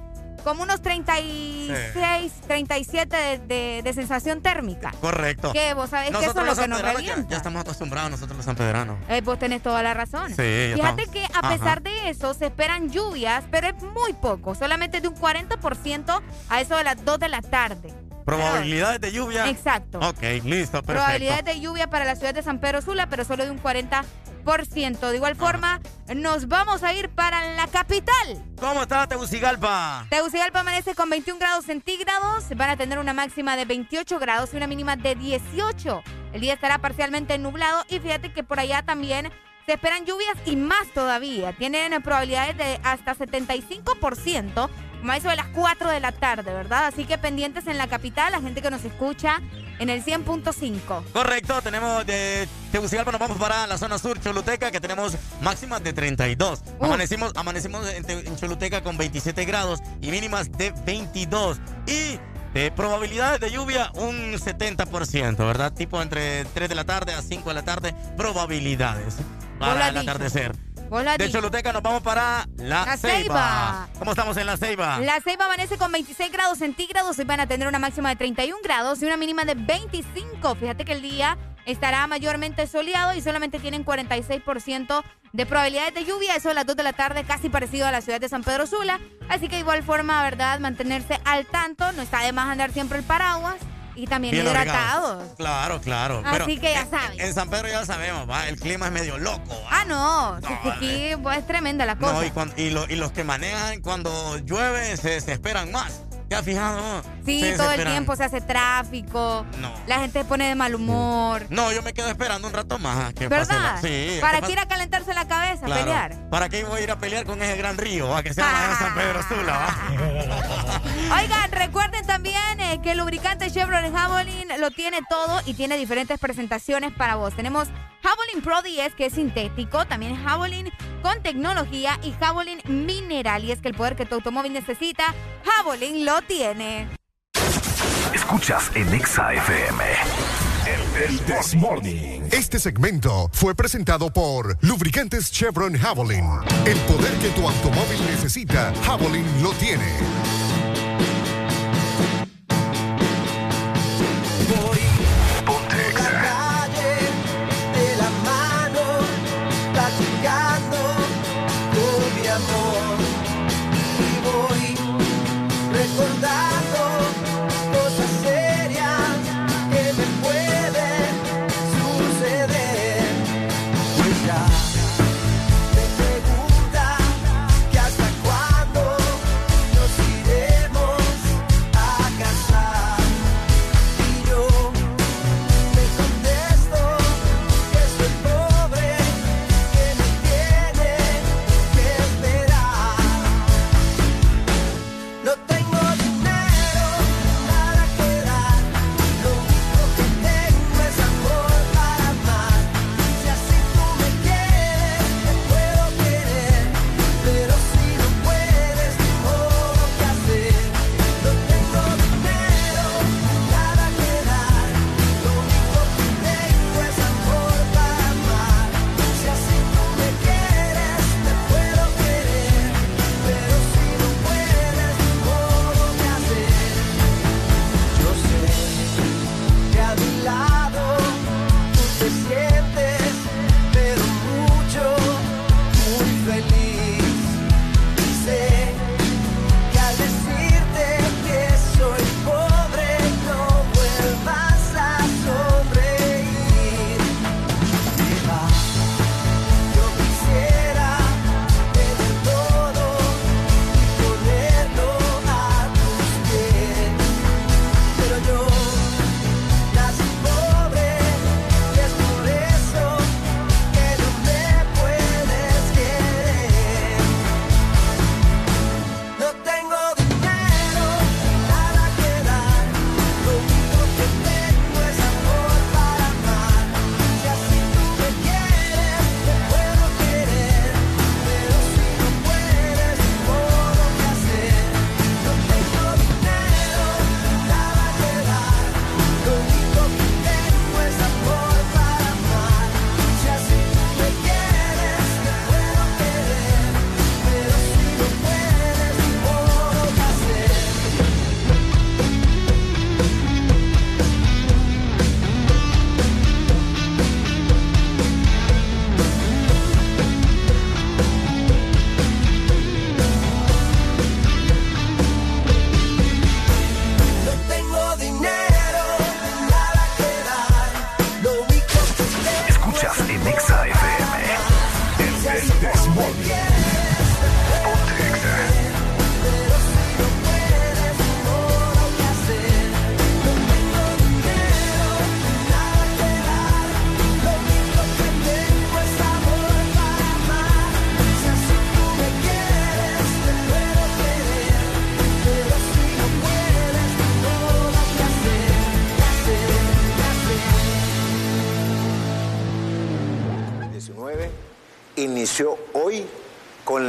Speaker 5: como unos 36, 37 de, de- de sensación térmica.
Speaker 16: Correcto.
Speaker 5: Que vos sabés que eso es lo que nos
Speaker 16: sanpedranos ya,
Speaker 5: revienta.
Speaker 16: ya estamos acostumbrados nosotros los sanpedranos.
Speaker 5: Eh, vos tenés toda la razón.
Speaker 16: Sí,
Speaker 5: Fíjate
Speaker 16: estamos.
Speaker 5: que a
Speaker 16: Ajá.
Speaker 5: pesar de eso se esperan lluvias, pero es muy poco, solamente de un 40% a eso de las 2 de la tarde.
Speaker 16: Probabilidades de lluvia.
Speaker 5: Exacto.
Speaker 16: Ok, listo, perfecto.
Speaker 5: Probabilidades de lluvia para la ciudad de San Pedro Sula, pero solo de un 40%. De igual forma, nos vamos a ir para la capital.
Speaker 16: ¿Cómo está Tegucigalpa?
Speaker 5: Tegucigalpa amanece con 21 grados centígrados. Van a tener una máxima de 28 grados y una mínima de 18. El día estará parcialmente nublado y fíjate que por allá también se esperan lluvias y más todavía. Tienen probabilidades de hasta 75%, como eso de las 4 de la tarde, ¿verdad? Así que pendientes en la capital, la gente que nos escucha en el 100.5.
Speaker 16: Correcto, tenemos de Tegucigalpa, nos vamos para la zona sur, Choluteca, que tenemos máximas de 32. Amanecimos, amanecimos en, en Choluteca con 27 grados y mínimas de 22. Y de probabilidades de lluvia un 70%, ¿verdad? Tipo entre 3 de la tarde a 5 de la tarde, probabilidades para el
Speaker 5: dicho.
Speaker 16: atardecer. De
Speaker 5: dicho.
Speaker 16: Choluteca nos vamos para La,
Speaker 5: La
Speaker 16: Ceiba.
Speaker 5: Ceiba.
Speaker 16: ¿Cómo estamos en La Ceiba?
Speaker 5: La Ceiba amanece con 26 grados centígrados y van a tener una máxima de 31 grados y una mínima de 25. Fíjate que el día estará mayormente soleado y solamente tienen 46% de probabilidades de lluvia. Eso a las 2 de la tarde, casi parecido a la ciudad de San Pedro Sula. Así que de igual forma, ¿verdad? Mantenerse al tanto. No está de más andar siempre el paraguas y también
Speaker 16: Bien
Speaker 5: hidratados.
Speaker 16: Claro, claro.
Speaker 5: Así
Speaker 16: Pero
Speaker 5: que ya
Speaker 16: en-
Speaker 5: saben.
Speaker 16: En San Pedro ya sabemos, va, el clima es medio loco. va.
Speaker 5: Ah, no. sí, aquí pues, es tremenda la cosa.
Speaker 16: No, y, cuan- y, lo- y los que manejan cuando llueve se desesperan más. ¿Te has fijado?
Speaker 5: Sí, todo el tiempo se hace tráfico.
Speaker 16: No.
Speaker 5: La gente se pone de mal humor.
Speaker 16: No, yo me quedo esperando un rato más. Que
Speaker 5: ¿Verdad?
Speaker 16: la- sí.
Speaker 5: Para
Speaker 16: que
Speaker 5: ir a calentarse la cabeza,
Speaker 16: Claro.
Speaker 5: pelear.
Speaker 16: ¿Para qué voy a ir a pelear con ese gran río? A que sea en San Pedro Sula.
Speaker 5: Oigan, recuerden también eh, que el lubricante Chevrolet Javelin lo tiene todo y tiene diferentes presentaciones para vos. Tenemos Javelin Pro 10, que es sintético, también Javelin con tecnología y Javelin mineral. Y es que el poder que tu automóvil necesita, Javelin lo tiene.
Speaker 15: Escuchas en Exa FM. El, el This Morning.
Speaker 10: Este segmento fue presentado por Lubricantes Chevron Javelin. El poder que tu automóvil necesita, Javelin lo tiene.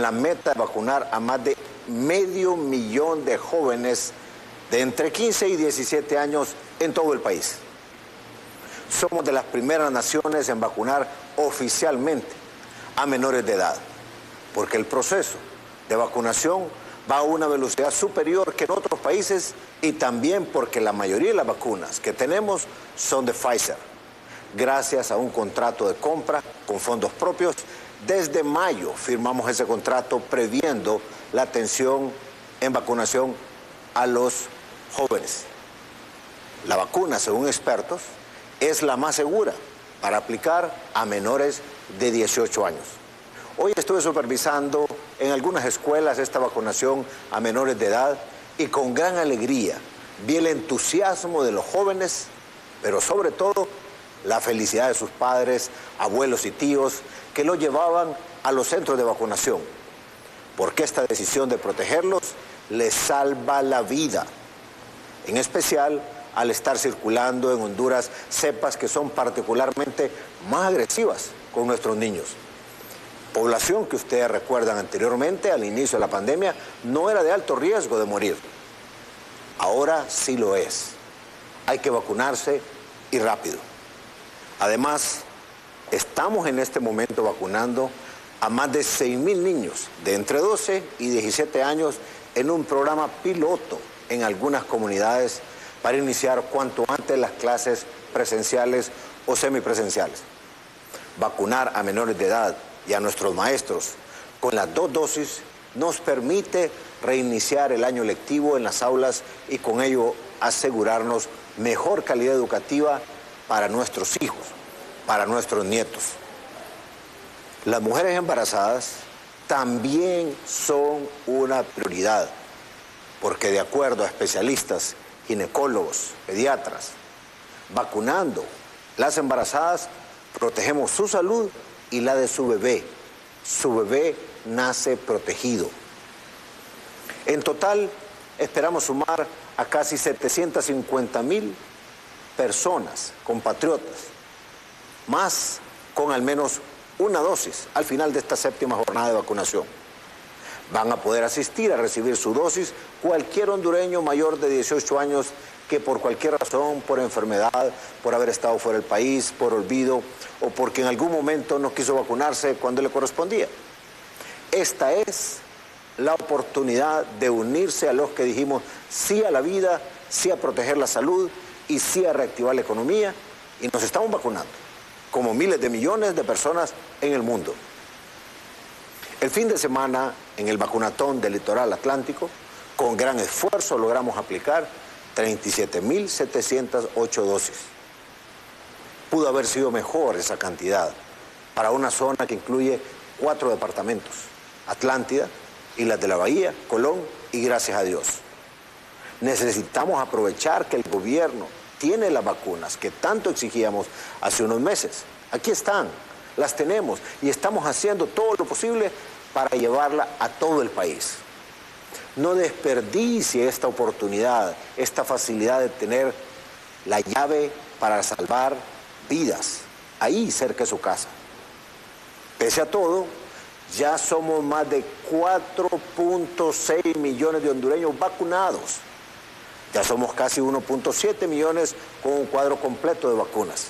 Speaker 32: La meta de vacunar a más de medio millón de jóvenes de entre 15 y 17 años en todo el país. Somos de las primeras naciones en vacunar oficialmente a menores de edad, porque el proceso de vacunación va a una velocidad superior que en otros países y también porque la mayoría de las vacunas que tenemos son de Pfizer, gracias a un contrato de compra con fondos propios. Desde mayo firmamos ese contrato previendo la atención en vacunación a los jóvenes. La vacuna, según expertos, es la más segura para aplicar a menores de 18 años. Hoy estuve supervisando en algunas escuelas esta vacunación a menores de edad y con gran alegría vi el entusiasmo de los jóvenes, pero sobre todo la felicidad de sus padres, abuelos y tíos que lo llevaban a los centros de vacunación, porque esta decisión de protegerlos les salva la vida, en especial al estar circulando en Honduras cepas que son particularmente más agresivas con nuestros niños. Población que ustedes recuerdan anteriormente, al inicio de la pandemia, no era de alto riesgo de morir. Ahora sí lo es. Hay que vacunarse y rápido. Además, estamos en este momento vacunando a más de 6.000 niños de entre 12 y 17 años en un programa piloto en algunas comunidades para iniciar cuanto antes las clases presenciales o semipresenciales. Vacunar a menores de edad y a nuestros maestros con las dos dosis nos permite reiniciar el año lectivo en las aulas y con ello asegurarnos mejor calidad educativa para nuestros hijos, para nuestros nietos. Las mujeres embarazadas también son una prioridad, porque de acuerdo a especialistas, ginecólogos, pediatras, vacunando las embarazadas, protegemos su salud y la de su bebé. Su bebé nace protegido. En total, esperamos sumar a casi 750 mil personas, compatriotas, más con al menos una dosis al final de esta séptima jornada de vacunación. Van a poder asistir a recibir su dosis cualquier hondureño mayor de 18 años que por cualquier razón, por enfermedad, por haber estado fuera del país, por olvido o porque en algún momento no quiso vacunarse cuando le correspondía. Esta es la oportunidad de unirse a los que dijimos sí a la vida, sí a proteger la salud y sí a reactivar la economía y nos estamos vacunando, como miles de millones de personas en el mundo. El fin de semana, en el vacunatón del litoral atlántico, con gran esfuerzo logramos aplicar 37.708 dosis. Pudo haber sido mejor esa cantidad para una zona que incluye cuatro departamentos, Atlántida, Islas de la Bahía, Colón y gracias a Dios. Necesitamos aprovechar que el gobierno tiene las vacunas que tanto exigíamos hace unos meses. Aquí están, las tenemos y estamos haciendo todo lo posible para llevarla a todo el país. No desperdicie esta oportunidad, esta facilidad de tener la llave para salvar vidas, ahí cerca de su casa. Pese a todo, ya somos más de 4.6 millones de hondureños vacunados. Ya somos casi 1.7 millones con un cuadro completo de vacunas.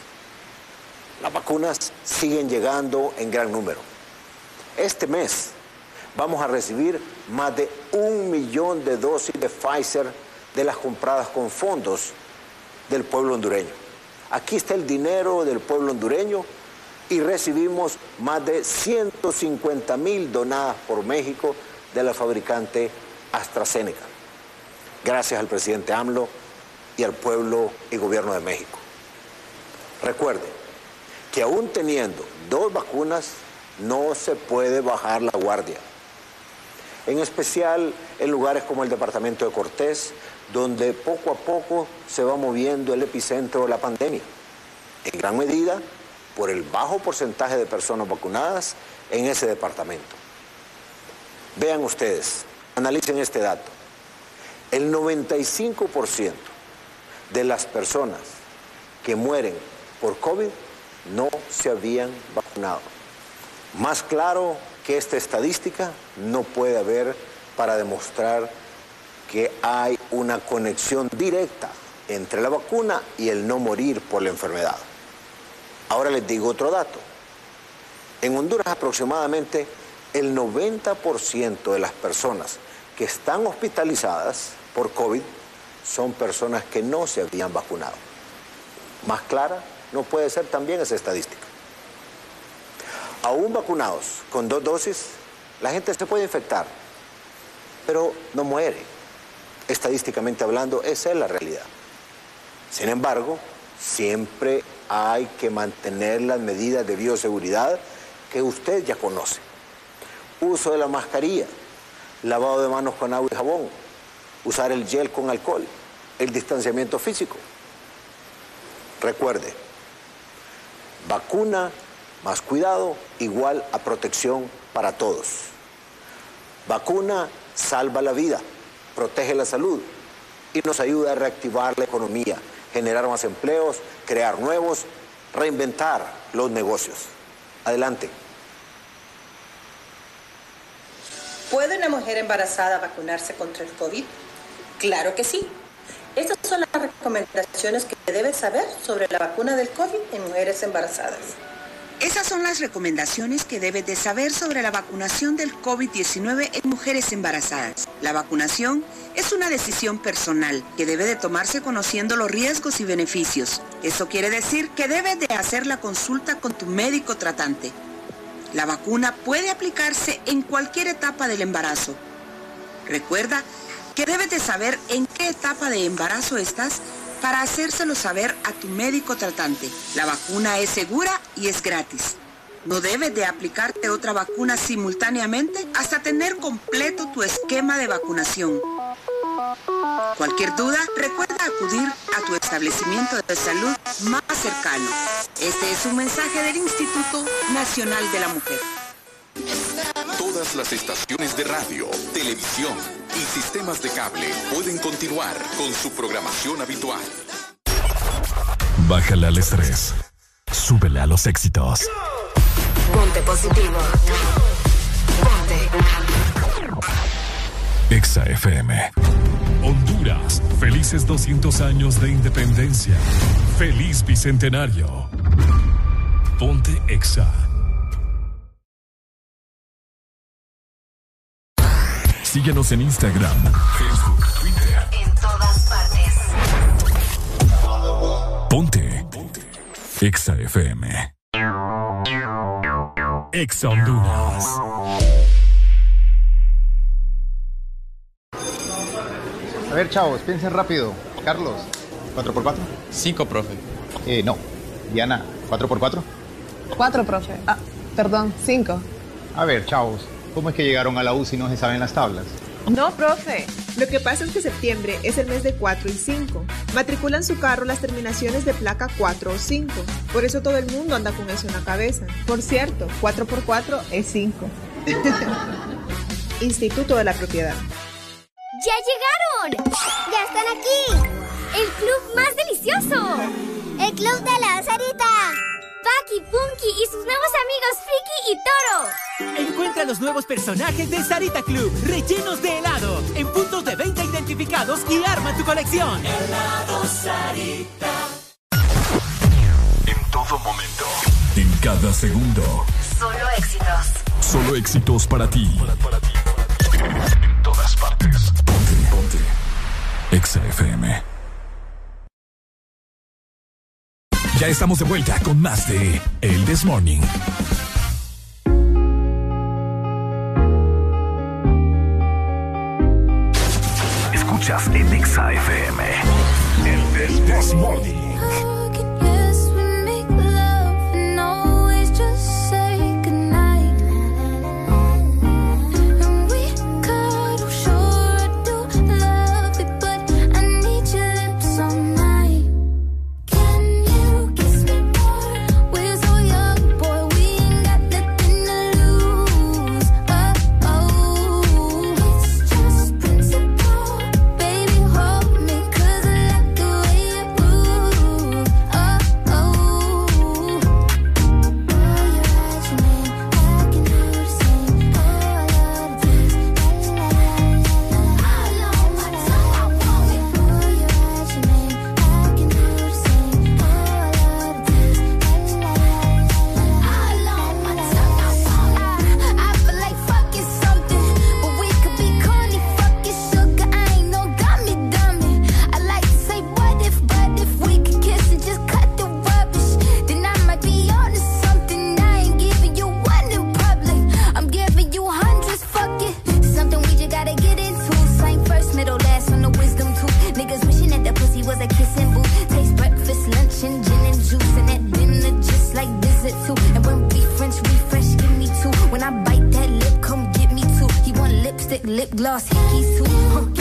Speaker 32: Las vacunas siguen llegando en gran número. Este mes vamos a recibir más de un millón de dosis de Pfizer de las compradas con fondos del pueblo hondureño. Aquí está el dinero del pueblo hondureño y recibimos más de 150 mil donadas por México de la fabricante AstraZeneca. Gracias al presidente AMLO y al pueblo y gobierno de México. Recuerde que aún teniendo dos vacunas, no se puede bajar la guardia. En especial en lugares como el departamento de Cortés, donde poco a poco se va moviendo el epicentro de la pandemia. En gran medida por el bajo porcentaje de personas vacunadas en ese departamento. Vean ustedes, analicen este dato. El 95% de las personas que mueren por COVID no se habían vacunado. Más claro que esta estadística no puede haber para demostrar que hay una conexión directa entre la vacuna y el no morir por la enfermedad. Ahora les digo otro dato. En Honduras aproximadamente el 90% de las personas que están hospitalizadas por COVID son personas que no se habían vacunado. Más clara no puede ser también esa estadística. Aún vacunados con dos dosis, la gente se puede infectar, pero no muere. Estadísticamente hablando, esa es la realidad. Sin embargo, siempre hay que mantener las medidas de bioseguridad que usted ya conoce. Uso de la mascarilla, lavado de manos con agua y jabón, usar el gel con alcohol, el distanciamiento físico. Recuerde, vacuna más cuidado igual a protección para todos. Vacuna salva la vida, protege la salud y nos ayuda a reactivar la economía, generar más empleos, crear nuevos, reinventar los negocios. Adelante.
Speaker 33: ¿Puede una mujer embarazada vacunarse contra el COVID? Claro que sí. Estas son las recomendaciones que debe saber sobre la vacuna del COVID en mujeres embarazadas.
Speaker 34: Esas son las recomendaciones que debes de saber sobre la vacunación del COVID-19 en mujeres embarazadas. La vacunación es una decisión personal que debe de tomarse conociendo los riesgos y beneficios. Eso quiere decir que debes de hacer la consulta con tu médico tratante. La vacuna puede aplicarse en cualquier etapa del embarazo. Recuerda que debes de saber en qué etapa de embarazo estás para hacérselo saber a tu médico tratante. La vacuna es segura y es gratis. No debes de aplicarte otra vacuna simultáneamente hasta tener completo tu esquema de vacunación. Cualquier duda, recuerda acudir a tu establecimiento de salud más cercano. Este es un mensaje del Instituto Nacional de la Mujer.
Speaker 2: Todas las estaciones de radio, televisión y sistemas de cable pueden continuar con su programación habitual.
Speaker 1: Bájale al estrés. Súbele a los éxitos.
Speaker 35: Ponte positivo. Ponte.
Speaker 1: Exa FM. Honduras, felices 200 años de independencia. Feliz bicentenario. Ponte Exa. Síguenos en Instagram, Facebook, Twitter.
Speaker 35: En todas partes.
Speaker 1: Ponte. Ponte. Exa FM. Exa Honduras.
Speaker 36: A ver, chavos, piensen rápido. Carlos, ¿4x4?
Speaker 37: 5, profe.
Speaker 36: Eh, no. Diana, ¿4x4?
Speaker 38: Cuatro, profe. Ah, perdón, cinco.
Speaker 36: A ver, chavos, ¿cómo es que llegaron a la U si no se saben las tablas?
Speaker 39: No, profe. Lo que pasa es que septiembre es el mes de 4 y 5. Matriculan su carro las terminaciones de placa 4 o 5. Por eso todo el mundo anda con eso en la cabeza. Por cierto, 4 por 4 es 5. Instituto de la Propiedad.
Speaker 40: ¡Ya llegaron! ¡Ya están aquí! ¡El club más delicioso! ¡El club de la Sarita! Paki, Punky y sus nuevos amigos Friki y Toro.
Speaker 41: Encuentra los nuevos personajes de Sarita Club, rellenos de helado, en puntos de venta identificados y arma tu colección.
Speaker 42: Helado Sarita.
Speaker 1: En todo momento. En cada segundo.
Speaker 35: Solo éxitos.
Speaker 1: Solo éxitos para ti. En todas partes. Ponte, ponte. Exa FM. Ya estamos de vuelta con más de El This Morning.
Speaker 2: Escuchas en FM. El This Morning.
Speaker 43: lip gloss hickey
Speaker 15: too. Huh.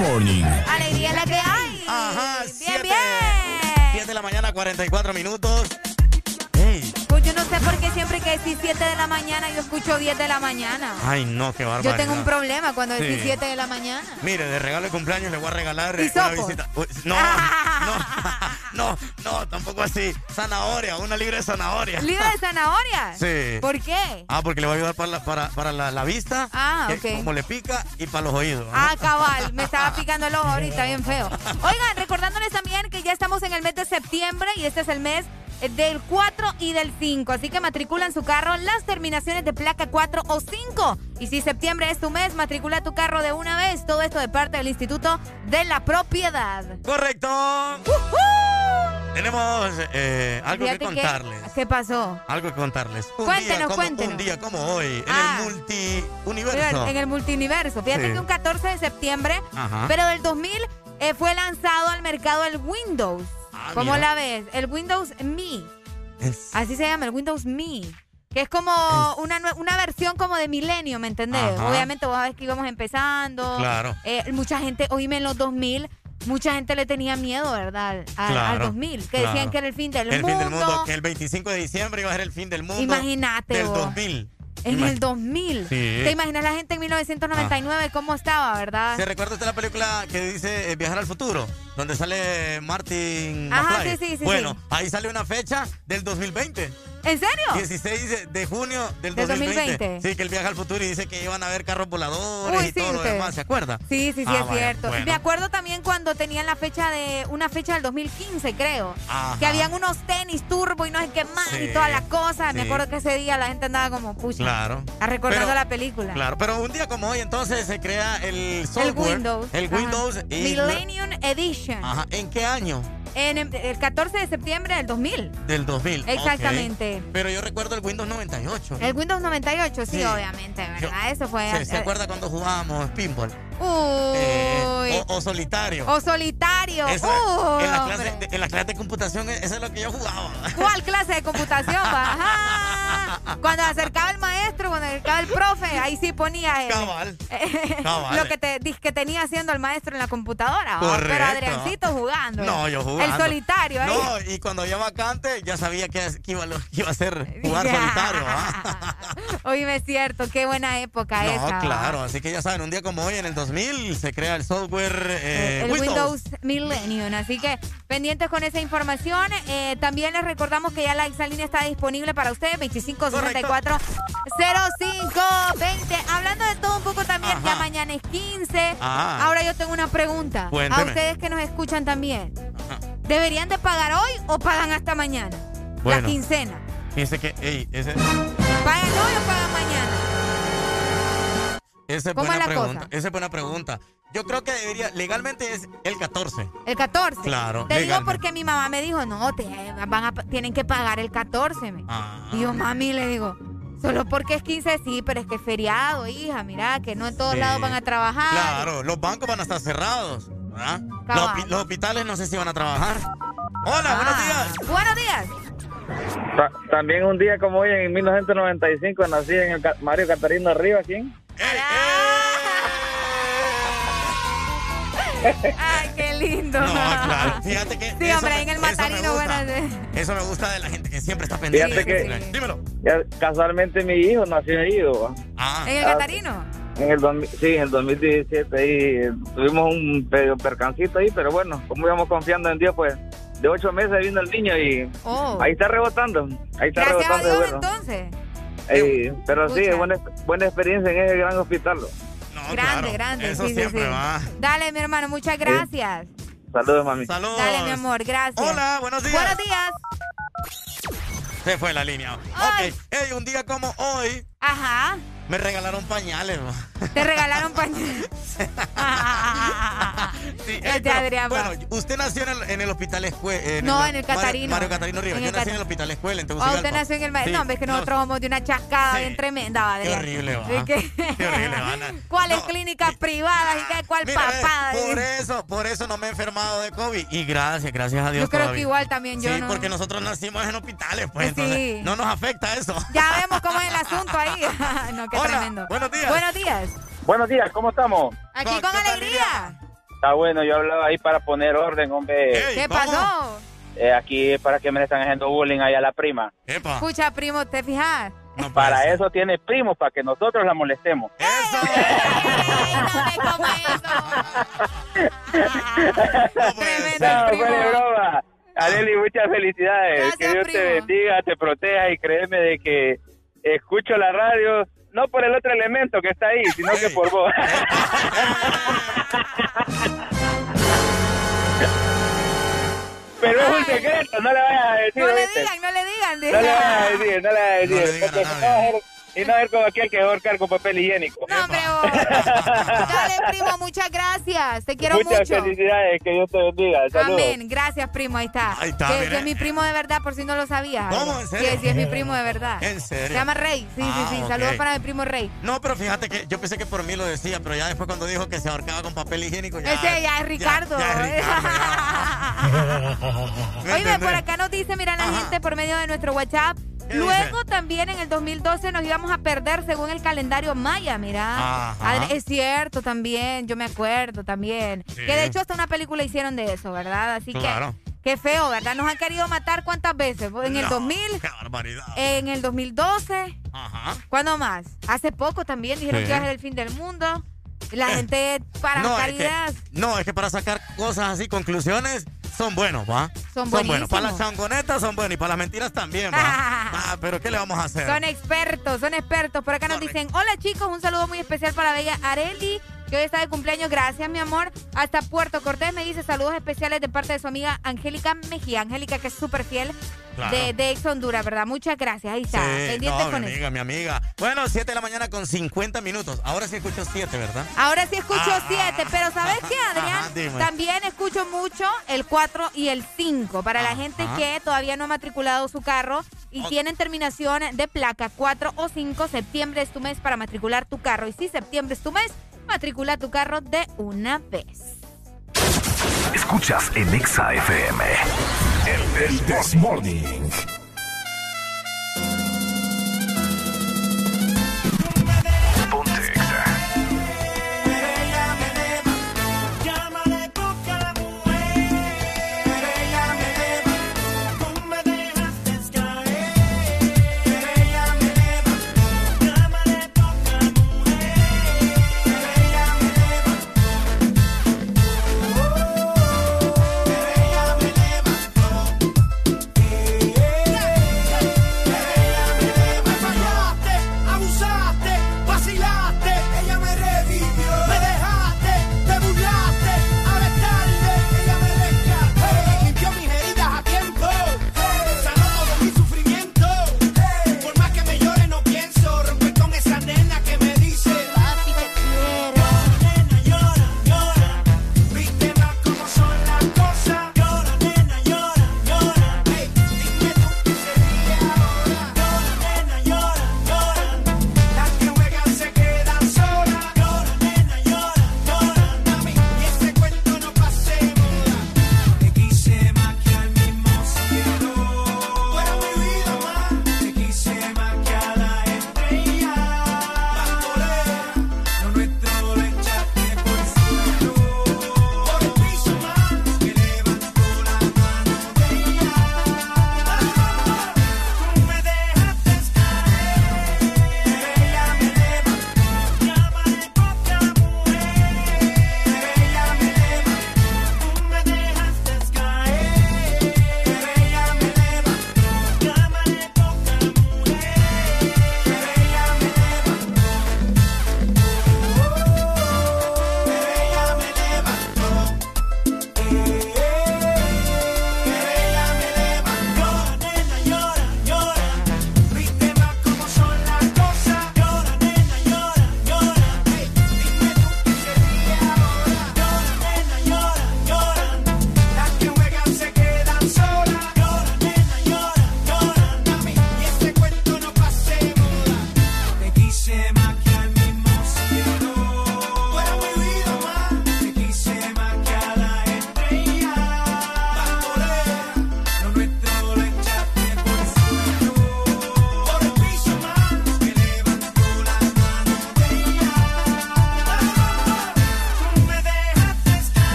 Speaker 15: Morning.
Speaker 16: Alegría es la que hay. Ajá,
Speaker 5: bien, bien.
Speaker 16: 10 de la mañana, 44 minutos.
Speaker 5: Pues yo no sé por qué siempre que decís 7 de la mañana yo escucho 10 de la mañana.
Speaker 16: Ay, no, qué barbaridad.
Speaker 5: Yo tengo un problema cuando decís
Speaker 16: Sí.
Speaker 5: 7 de la mañana.
Speaker 16: Mire, de regalo de cumpleaños le voy a regalar una visita. Uy, No, no, no, tampoco así. Zanahoria, una libre de zanahoria.
Speaker 5: ¿Libro de zanahoria?
Speaker 16: Sí.
Speaker 5: ¿Por qué?
Speaker 16: Ah, porque le va a ayudar para la, para, para la, la vista.
Speaker 5: Ah,
Speaker 16: que
Speaker 5: ok.
Speaker 16: Como le pica y para los oídos.
Speaker 5: Ah, cabal, me estaba picando el ojo ahorita, bien feo. Oigan, recordándoles también que ya estamos en el mes de septiembre y este es el mes eh, del 4 y del 5. Así que matriculan su carro las terminaciones de placa 4 o 5. Y si septiembre es tu mes, matricula tu carro de una vez. Todo esto de parte del Instituto de la Propiedad.
Speaker 16: Correcto. Tenemos eh, algo
Speaker 5: Fíjate
Speaker 16: que contarles.
Speaker 5: ¿Qué pasó?
Speaker 16: Algo que contarles. Un
Speaker 5: Cuéntenos,
Speaker 16: día como,
Speaker 5: cuéntenos.
Speaker 16: Un día como hoy, en
Speaker 5: Ah.
Speaker 16: el multi-universo.
Speaker 5: En el multiverso. Fíjate
Speaker 16: Sí.
Speaker 5: que un 14 de septiembre,
Speaker 16: Ajá.
Speaker 5: pero del 2000 eh, fue lanzado al mercado el Windows. ¿Cómo
Speaker 16: Ah, mira.
Speaker 5: la ves? El Windows Me.
Speaker 16: Es-
Speaker 5: Así se llama, el Windows Me. Que es como una, una versión como de milenio, ¿me entendés?
Speaker 16: Ajá.
Speaker 5: Obviamente vos sabés que íbamos empezando.
Speaker 16: Claro.
Speaker 5: Eh, mucha gente, oíme en los 2000, mucha gente le tenía miedo, ¿verdad? A- Al
Speaker 16: Claro,
Speaker 5: 2000, que
Speaker 16: claro.
Speaker 5: decían que era el fin del
Speaker 16: el
Speaker 5: mundo.
Speaker 16: fin del mundo, que el 25 de diciembre iba a ser el fin del mundo.
Speaker 5: Imagínate
Speaker 16: Del
Speaker 5: vos.
Speaker 16: 2000.
Speaker 5: En el 2000.
Speaker 16: Sí.
Speaker 5: ¿Te imaginas la gente en 1999 cómo estaba, verdad?
Speaker 16: ¿Se recuerda usted la película que dice eh, Viajar al futuro? Donde sale Martin
Speaker 5: Ajá,
Speaker 16: McFly?
Speaker 5: sí, sí, sí,
Speaker 16: Bueno,
Speaker 5: sí.
Speaker 16: ahí sale una fecha del 2020.
Speaker 5: ¿En serio?
Speaker 16: 16 de- junio del
Speaker 5: Del
Speaker 16: 2020.
Speaker 5: 2020.
Speaker 16: Sí, que él viaja al futuro y dice que iban a ver carros voladores
Speaker 5: Uy,
Speaker 16: y
Speaker 5: sí,
Speaker 16: todo lo demás. ¿Se acuerda?
Speaker 5: Sí, sí, sí,
Speaker 16: Ah,
Speaker 5: es
Speaker 16: vaya,
Speaker 5: cierto.
Speaker 16: bueno.
Speaker 5: Me acuerdo también cuando tenían la fecha de, una fecha del 2015, creo.
Speaker 16: Ajá.
Speaker 5: Que habían unos tenis turbo y no sé qué más
Speaker 16: Sí,
Speaker 5: y toda la cosa. Me acuerdo que ese día la gente andaba como pucha.
Speaker 16: Claro.
Speaker 5: A recordando
Speaker 16: Pero-
Speaker 5: la película.
Speaker 16: Claro, pero un día como hoy entonces se crea el software.
Speaker 5: El Windows.
Speaker 16: El
Speaker 5: Ajá.
Speaker 16: Windows. y-
Speaker 5: Millennium Edition.
Speaker 16: Ajá. ¿En qué año?
Speaker 5: En el, el 14 de septiembre del 2000.
Speaker 16: Del 2000.
Speaker 5: Exactamente.
Speaker 16: Pero yo recuerdo el Windows 98.
Speaker 5: El Windows 98, sí,
Speaker 16: Sí.
Speaker 5: obviamente, ¿verdad? Eso fue.
Speaker 16: ¿Se, se acuerda cuando jugábamos pinball?
Speaker 5: Uy.
Speaker 16: Eh, o, o solitario.
Speaker 5: o solitario.
Speaker 16: Eso,
Speaker 5: Uy,
Speaker 16: en, la clase, de, en la clase de computación, eso es lo que yo jugaba.
Speaker 5: ¿Cuál clase de computación? Ajá. Cuando acercaba el maestro, cuando acercaba el profe, ahí sí ponía el,
Speaker 16: Cabal. Cabal.
Speaker 5: lo que te que tenía haciendo el maestro en la computadora. Pero Adriancito jugando.
Speaker 16: No, yo jugando.
Speaker 5: El solitario ahí.
Speaker 16: No, y cuando ya vacante, ya sabía que, que iba, lo- que iba a ser jugar solitario. ¿ah?
Speaker 5: Oíme, es cierto, qué buena época
Speaker 16: No,
Speaker 5: esa. ¿va?
Speaker 16: claro, así que ya saben, un día como hoy, en el 2000, se crea el software eh,
Speaker 5: el Windows. Millennium. Así que pendientes con esa información. Eh, también les recordamos que ya la exalínea está disponible para ustedes, 2564-0520. Hablando de todo un poco también, ya mañana es 15.
Speaker 16: Ah.
Speaker 5: Ahora yo tengo una pregunta. A
Speaker 16: Cuénteme.
Speaker 5: ustedes que nos escuchan también. ¿Deberían de pagar hoy o pagan hasta mañana? La quincena.
Speaker 16: Fíjese que, ey, ese,
Speaker 5: ¿Pagan hoy o pagan mañana?
Speaker 16: esa es
Speaker 5: ¿Cómo
Speaker 16: buena
Speaker 5: es la
Speaker 16: pregunta.
Speaker 5: cosa?
Speaker 16: Esa es buena pregunta. Yo creo que debería, legalmente es el 14.
Speaker 5: El 14.
Speaker 16: Claro,
Speaker 5: Te digo porque mi mamá me dijo, no, te, van a, tienen que pagar el 14. me.
Speaker 16: Ah.
Speaker 5: Y yo, mami, le digo, solo porque es 15, sí, pero es que es feriado, hija, mira, que no en todos
Speaker 16: Sí.
Speaker 5: lados van a trabajar.
Speaker 16: Claro, los bancos van a estar cerrados. ¿Verdad? Los, hospitales no sé si van a trabajar. Hola, buenos
Speaker 5: Ah.
Speaker 16: días.
Speaker 5: Buenos días.
Speaker 44: Ta- También un día como hoy, en 1995, nací en el Ca- Mario Catarino Arriba, ¿quién?
Speaker 5: Ay, qué lindo.
Speaker 16: No, claro. Fíjate que.
Speaker 5: Sí, hombre,
Speaker 16: me-
Speaker 5: en el matarino, de-
Speaker 16: Eso me gusta de la gente que siempre está pendiente.
Speaker 44: Fíjate que
Speaker 16: Dímelo.
Speaker 44: ya casualmente mi hijo nació ahí.
Speaker 16: Ah.
Speaker 5: ¿En el Catarino?
Speaker 44: En el 2000 sí, en el 2017 ahí tuvimos un pe- percancito ahí, pero bueno, como íbamos confiando en Dios, pues de ocho meses vino el niño y
Speaker 5: Oh.
Speaker 44: ahí está rebotando. Ahí está
Speaker 5: Gracias a
Speaker 44: rebotando.
Speaker 5: Dios,
Speaker 44: bueno.
Speaker 5: entonces.
Speaker 44: Ey, pero sí,
Speaker 5: Pucha.
Speaker 44: buena, buena experiencia en ese gran hospital.
Speaker 5: grande, grande.
Speaker 44: eso
Speaker 5: sí, sí,
Speaker 44: siempre
Speaker 5: sí.
Speaker 44: va.
Speaker 5: Dale, mi hermano, muchas gracias.
Speaker 44: Saludos, mami.
Speaker 16: Saludos.
Speaker 5: Dale, mi amor, gracias.
Speaker 16: Hola, buenos días.
Speaker 5: Buenos días.
Speaker 16: Se fue la línea. Ok. Hey, un día como hoy,
Speaker 5: Ajá.
Speaker 16: Me regalaron pañales. ¿no?
Speaker 5: Te regalaron pañales.
Speaker 16: Sí, pero,
Speaker 5: Adrián,
Speaker 16: bueno, usted nació en el, en el hospital escuela.
Speaker 5: No, en el Catarino.
Speaker 16: Mario, Catarino Rivas. Yo nací
Speaker 5: Cat-
Speaker 16: en el hospital escuela. En
Speaker 5: Ah,
Speaker 16: Tegucigalpa.
Speaker 5: usted nació en el... ma-
Speaker 16: Sí.
Speaker 5: No, ves que nosotros somos de una chascada bien tremenda, va,
Speaker 16: Qué
Speaker 5: Adrián.
Speaker 16: horrible, va.
Speaker 5: ¿De qué?
Speaker 16: Horrible, va.
Speaker 5: ¿Cuáles clínicas privadas y qué? ¿Cuál
Speaker 16: Mira,
Speaker 5: papada?
Speaker 16: por eso, por eso no me he enfermado de COVID. Y gracias, gracias a Dios.
Speaker 5: Yo creo
Speaker 16: todavía.
Speaker 5: que igual también yo
Speaker 16: Sí,
Speaker 5: no.
Speaker 16: porque nosotros nacimos en hospitales, pues
Speaker 5: Sí.
Speaker 16: entonces no nos afecta eso.
Speaker 5: Ya vemos cómo es el asunto ahí. no,
Speaker 16: Hola,
Speaker 5: tremendo.
Speaker 16: buenos días.
Speaker 5: Buenos días.
Speaker 44: Buenos días, ¿cómo estamos?
Speaker 5: Aquí con alegría.
Speaker 44: Está bueno, yo hablaba ahí para poner orden, hombre.
Speaker 5: ¿Qué pasó?
Speaker 44: Eh, aquí para que me le están haciendo bullying ahí a la prima.
Speaker 5: Escucha, primo, ¿te fijas?
Speaker 44: para eso tiene primos, para que nosotros la molestemos. No, fue de broma. Adeli, muchas felicidades. que Dios te bendiga, te proteja y créeme de que escucho la radio no por el otro elemento que está ahí, sino que por vos. Pero es un secreto, no le vayas a decir.
Speaker 5: No le digan, no le digan.
Speaker 44: No le vayas a decir, no le vayas a decir. no a ser- y no es como aquel que ahorcar con papel higiénico.
Speaker 5: No, hombre, vos. Dale, primo, muchas gracias. Te quiero
Speaker 44: Muchas
Speaker 5: mucho.
Speaker 44: felicidades, que Dios te bendiga. Saludos.
Speaker 5: Amén. Gracias, primo. Ahí está.
Speaker 16: Ahí está,
Speaker 5: que, que es mi primo de verdad, por si no lo sabías.
Speaker 16: ¿Cómo? ¿En serio?
Speaker 5: Sí, sí, es mi primo de verdad.
Speaker 16: ¿En serio?
Speaker 5: Se llama Rey. Sí,
Speaker 16: Ah,
Speaker 5: sí, sí.
Speaker 16: ok.
Speaker 5: Saludos para mi primo Rey.
Speaker 16: No, pero fíjate que yo pensé que por mí lo decía, pero ya después cuando dijo que se ahorcaba con papel higiénico, ya.
Speaker 5: Ese ya es Ricardo.
Speaker 16: ¿Me
Speaker 5: Oye, por acá nos dice, mira la gente por medio de nuestro WhatsApp. Luego también en el 2012 nos íbamos a perder según el calendario maya, mira.
Speaker 16: Ajá.
Speaker 5: Es cierto también, yo me acuerdo también.
Speaker 16: Sí.
Speaker 5: Que de hecho hasta una película hicieron de eso, ¿verdad? Así
Speaker 16: Claro.
Speaker 5: que qué feo, ¿verdad? Nos han querido matar cuántas veces? En el
Speaker 16: No,
Speaker 5: 2000,
Speaker 16: Qué barbaridad.
Speaker 5: en el 2012,
Speaker 16: Ajá.
Speaker 5: ¿cuándo más? Hace poco también dijeron
Speaker 16: Sí.
Speaker 5: que iba a ser el fin del mundo. La gente para
Speaker 16: No
Speaker 5: sacar
Speaker 16: es, que, no, es que para sacar cosas así, conclusiones, son buenos, ¿va?
Speaker 5: Son
Speaker 16: buenos. Para las changonetas son buenos y para las mentiras también, ¿va? ah, pero ¿qué le vamos a hacer?
Speaker 5: Son expertos, son expertos. Por acá nos dicen, hola chicos, un saludo muy especial para Bella Areli, que hoy está de cumpleaños. Gracias, mi amor. Hasta Puerto Cortés me dice saludos especiales de parte de su amiga Angélica Mejía. Angélica, que es súper fiel
Speaker 16: Claro.
Speaker 5: de, de Ex Honduras, ¿verdad? Muchas gracias. Ahí está.
Speaker 16: Sí,
Speaker 5: Pendientes
Speaker 16: no,
Speaker 5: con
Speaker 16: mi
Speaker 5: eso.
Speaker 16: amiga, mi amiga. Bueno, 7 de la mañana con 50 minutos. Ahora sí escucho 7, ¿verdad?
Speaker 5: Ahora sí escucho
Speaker 16: Ah,
Speaker 5: 7, pero ¿sabes qué, Adrián? También escucho mucho el 4 y el 5 para la gente que todavía no ha matriculado su carro y tienen terminación de placa 4 o 5. Septiembre es tu mes para matricular tu carro. Y si septiembre es tu mes, matricula tu carro de una vez.
Speaker 4: Escuchas en Exa FM. El, el This Morning.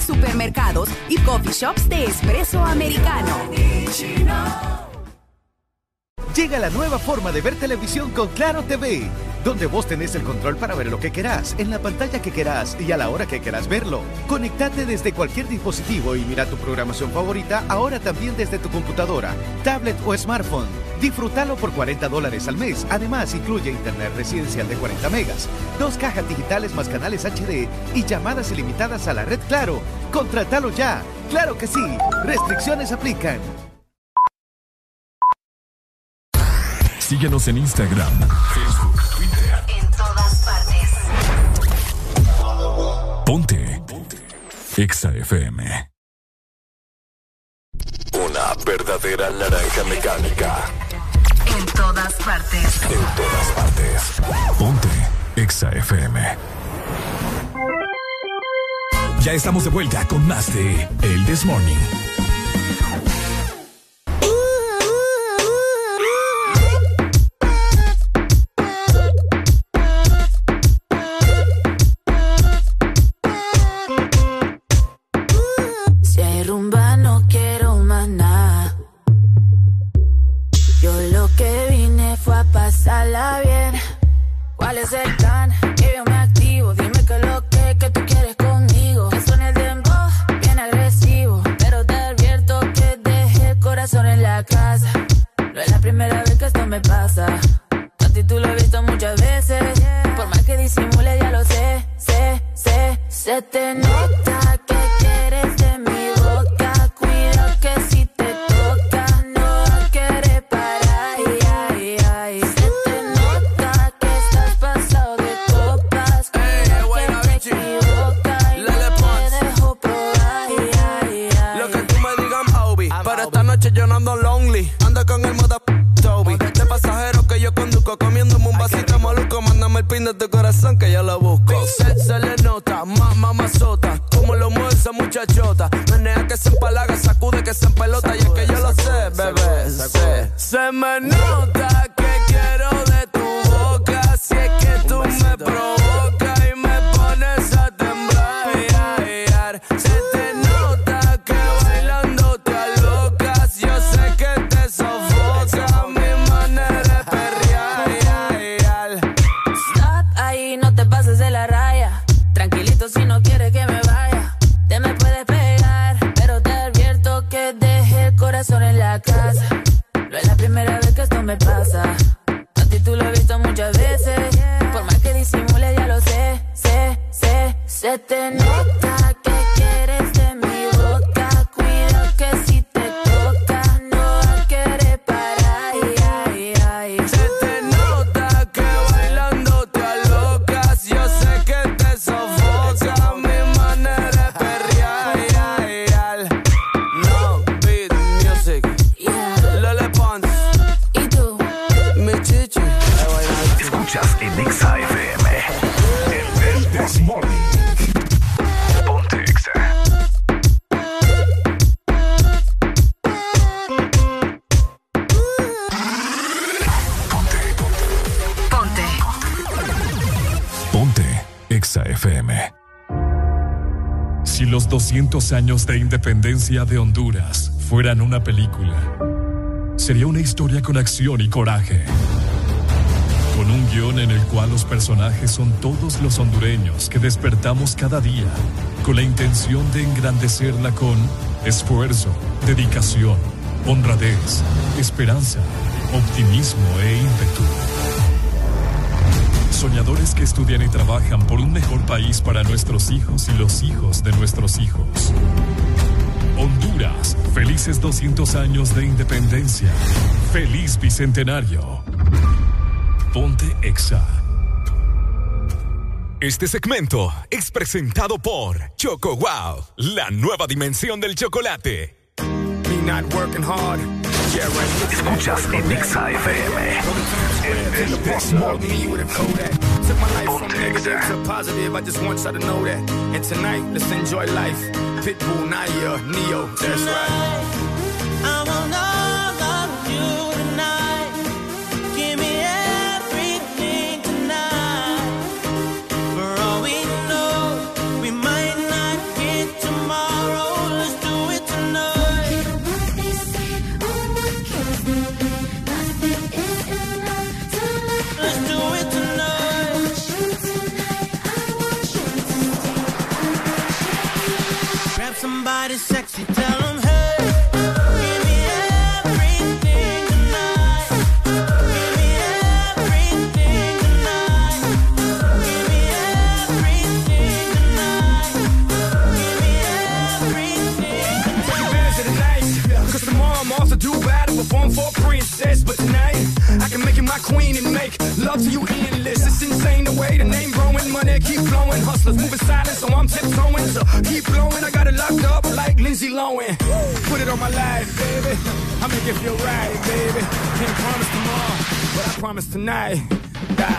Speaker 45: Supermercados y coffee shops de espresso americano.
Speaker 12: Llega la nueva forma de ver televisión con Claro TV, donde vos tenés el control para ver lo que querás, en la pantalla que querás y a la hora que querás verlo. Conectate desde cualquier dispositivo y mira tu programación favorita ahora también desde tu computadora, tablet o smartphone. Disfrútalo por 40 dólares al mes. Además, incluye internet residencial de 40 megas, dos cajas digitales más canales HD y llamadas ilimitadas a la red Claro. ¡Contratalo ya! ¡Claro que sí! Restricciones aplican.
Speaker 1: Síguenos en Instagram, Facebook, Twitter.
Speaker 46: En todas partes.
Speaker 1: Ponte. Ponte. Exa FM.
Speaker 13: Una verdadera naranja mecánica.
Speaker 46: Todas partes.
Speaker 13: En todas partes.
Speaker 1: Ponte. Exa FM. Ya estamos de vuelta con más de El This Morning.
Speaker 47: ¿Cuál es
Speaker 15: el
Speaker 1: 200 años de independencia de Honduras fueran una película, sería una historia con acción y coraje. Con un guion en el cual los personajes son todos los hondureños que despertamos cada día, con la intención de engrandecerla con esfuerzo, dedicación, honradez, esperanza, optimismo e ímpetu. Soñadores que estudian y trabajan por un mejor país para nuestros hijos y los hijos de nuestros hijos Honduras, felices 200 años de independencia. Feliz bicentenario. Ponte Exa.
Speaker 13: Este segmento es presentado por Choco Wow, la nueva dimensión del chocolate.
Speaker 4: Escuchas en Exa FM. El, Ponte Exa.
Speaker 48: Pitbull, Naya, Neo. That's right.
Speaker 49: sexy
Speaker 48: if you're right, baby. Can't promise tomorrow, but I promise tonight.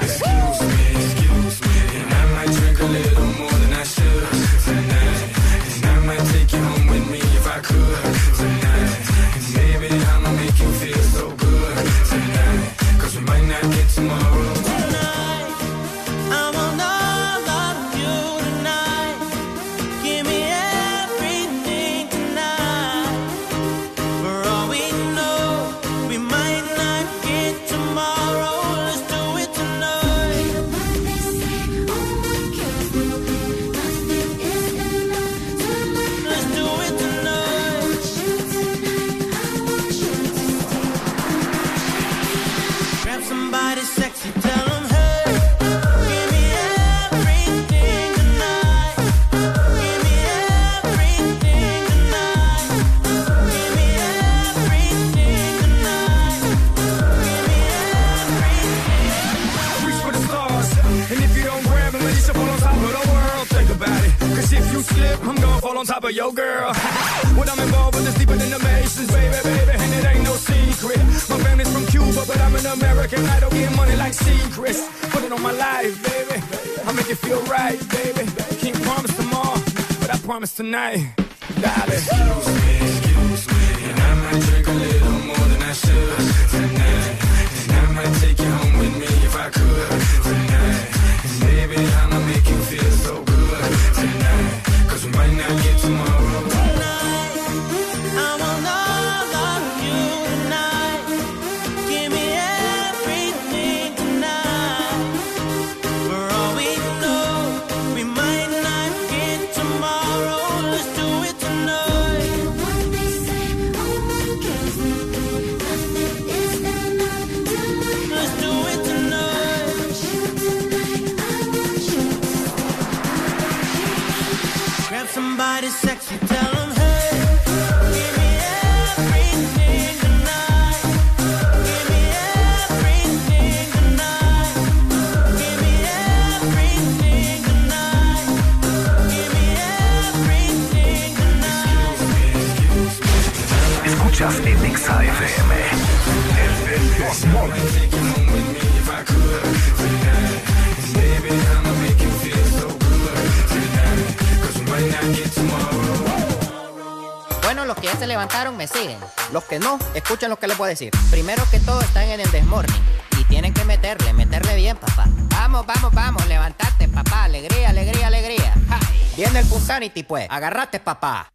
Speaker 48: Excuse me, excuse me, and I might drink a little more than I should.
Speaker 50: Pues no, escuchen lo que les voy a decir. Primero que todo están en el desmorning y tienen que meterle, meterle bien, papá. Vamos, vamos, vamos, levantate, papá. Alegría, alegría, alegría. Viene el Punsanity, pues. Agarrate, papá.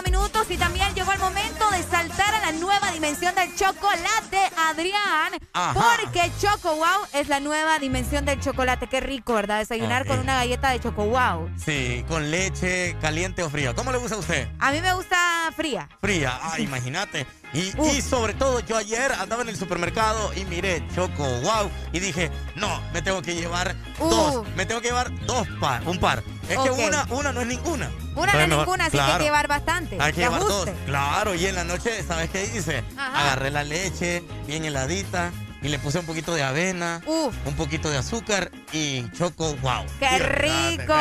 Speaker 51: 8
Speaker 5: más 5 minutos y también llegó el momento de saltar a la nueva dimensión del chocolate, Adrián.
Speaker 16: Ajá.
Speaker 5: Porque Choco Wow es la nueva dimensión del chocolate. Qué rico, ¿verdad? Desayunar con una galleta de Choco Wow.
Speaker 16: Sí, con leche caliente o fría. ¿Cómo le gusta a usted?
Speaker 5: A mí me gusta fría.
Speaker 16: Fría, ah, imagínate. Y, y sobre todo, yo ayer andaba en el supermercado y miré Choco Wow y dije, no, me tengo que llevar dos. Me tengo que llevar dos par, un par. Es que una, una no es ninguna.
Speaker 5: Una no es ninguna, así que hay que llevar bastante.
Speaker 16: Hay que llevar dos. Claro, y en la noche, ¿sabes qué hice?
Speaker 5: Ajá.
Speaker 16: Agarré la leche bien heladita y le puse un poquito de avena, un poquito de azúcar y Choco Wow.
Speaker 5: ¡Qué
Speaker 16: Fíjate,
Speaker 5: rico!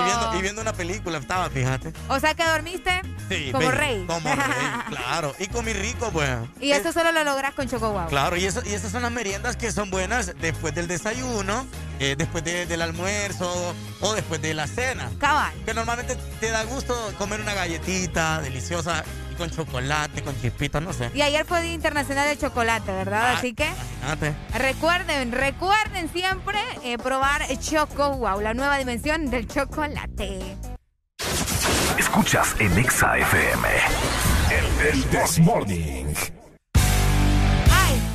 Speaker 16: Y viendo, y viendo una película estaba, fíjate.
Speaker 5: O sea que dormiste
Speaker 16: Sí,
Speaker 5: como
Speaker 16: ven,
Speaker 5: rey.
Speaker 16: Como rey, claro. Y comí rico, pues.
Speaker 5: y eso solo lo logras con Choco Wow.
Speaker 16: Claro, y, eso, y esas son las meriendas que son buenas después del desayuno, eh, después de- del almuerzo o después de la cena.
Speaker 5: Cabal.
Speaker 16: Que normalmente te da gusto comer una galletita deliciosa y con chocolate, con chispitas, no sé.
Speaker 5: Y ayer fue Día Internacional del Chocolate, ¿verdad?
Speaker 16: Ah.
Speaker 5: Así que
Speaker 16: Imagínate.
Speaker 5: recuerden, recuerden siempre eh, probar Choco Wow, la nueva dimensión del chocolate.
Speaker 15: Escuchas en Exa FM. El, el This Morning.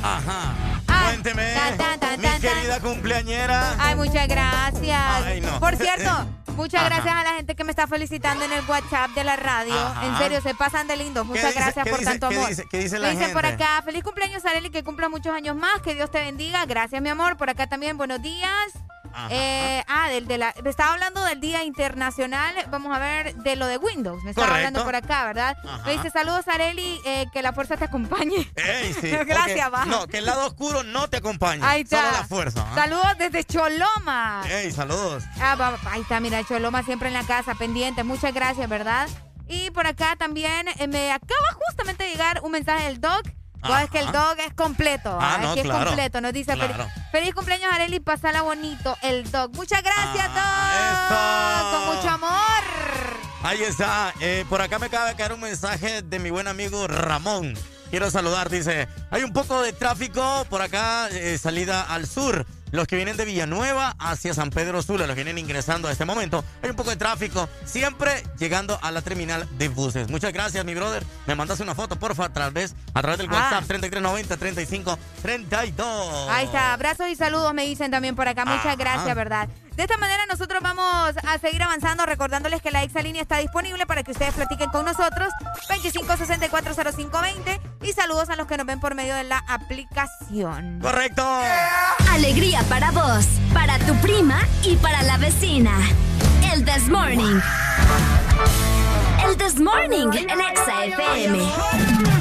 Speaker 16: Ajá. Cuénteme,
Speaker 5: tan,
Speaker 16: querida cumpleañera.
Speaker 5: Ay, muchas gracias.
Speaker 16: Ay, no.
Speaker 5: Por cierto, muchas
Speaker 16: Ajá.
Speaker 5: gracias a la gente que me está felicitando en el WhatsApp de la radio.
Speaker 16: Ajá.
Speaker 5: En serio, se pasan de lindos. Muchas
Speaker 16: dice-
Speaker 5: gracias por
Speaker 16: dice-
Speaker 5: tanto
Speaker 16: qué
Speaker 5: amor.
Speaker 16: dice- qué dice
Speaker 5: Me
Speaker 16: la
Speaker 5: por
Speaker 16: gente?
Speaker 5: acá, feliz cumpleaños Areli, que cumpla muchos años más, que Dios te bendiga. Gracias, mi amor. Por acá también, buenos días. Eh, ah, del, de la, me estaba hablando del Día Internacional, vamos a ver, de lo de Windows. Me estaba
Speaker 16: Correcto.
Speaker 5: hablando por acá, ¿verdad?
Speaker 16: Ajá.
Speaker 5: Me dice, saludos Areli, eh, que la fuerza te acompañe.
Speaker 16: Ey, sí.
Speaker 5: Gracias,
Speaker 16: Ok.
Speaker 5: va.
Speaker 16: No, que el lado oscuro no te acompañe.
Speaker 5: Ahí está.
Speaker 16: Solo la fuerza. ¿ah?
Speaker 5: Saludos desde Choloma.
Speaker 16: Ey, saludos.
Speaker 5: Ah, ahí está, mira, Choloma siempre en la casa, pendiente. Muchas gracias, ¿verdad? Y por acá también eh, me acaba justamente de llegar un mensaje del Doc. No, es que el dog es completo.
Speaker 16: Ah,
Speaker 5: ¿ah?
Speaker 16: no,
Speaker 5: Aquí es
Speaker 16: claro.
Speaker 5: completo. Nos dice
Speaker 16: Claro.
Speaker 5: feliz, feliz cumpleaños, Areli. Pasala bonito, el dog. Muchas gracias,
Speaker 16: Ah,
Speaker 5: Doc. Con mucho amor.
Speaker 16: Ahí está. Eh, por acá me acaba de caer un mensaje de mi buen amigo Ramón. Quiero saludar, dice, hay un poco de tráfico por acá, eh, salida al sur. Los que vienen de Villanueva hacia San Pedro Sula, los que vienen ingresando a este momento, hay un poco de tráfico, siempre llegando a la terminal de buses. Muchas gracias, mi brother. Me mandas una foto, porfa, a través, a través del
Speaker 5: Ah.
Speaker 16: WhatsApp 3390 35 32.
Speaker 5: Ahí está, abrazos y saludos me dicen también por acá. Muchas gracias, ¿verdad? De esta manera nosotros vamos a seguir avanzando recordándoles que la Exalínea está disponible para que ustedes platiquen con nosotros 25640520 y saludos a los que nos ven por medio de la aplicación.
Speaker 16: Correcto.
Speaker 52: Alegría para vos, para tu prima y para la vecina. El This Morning. El This Morning en Exa FM.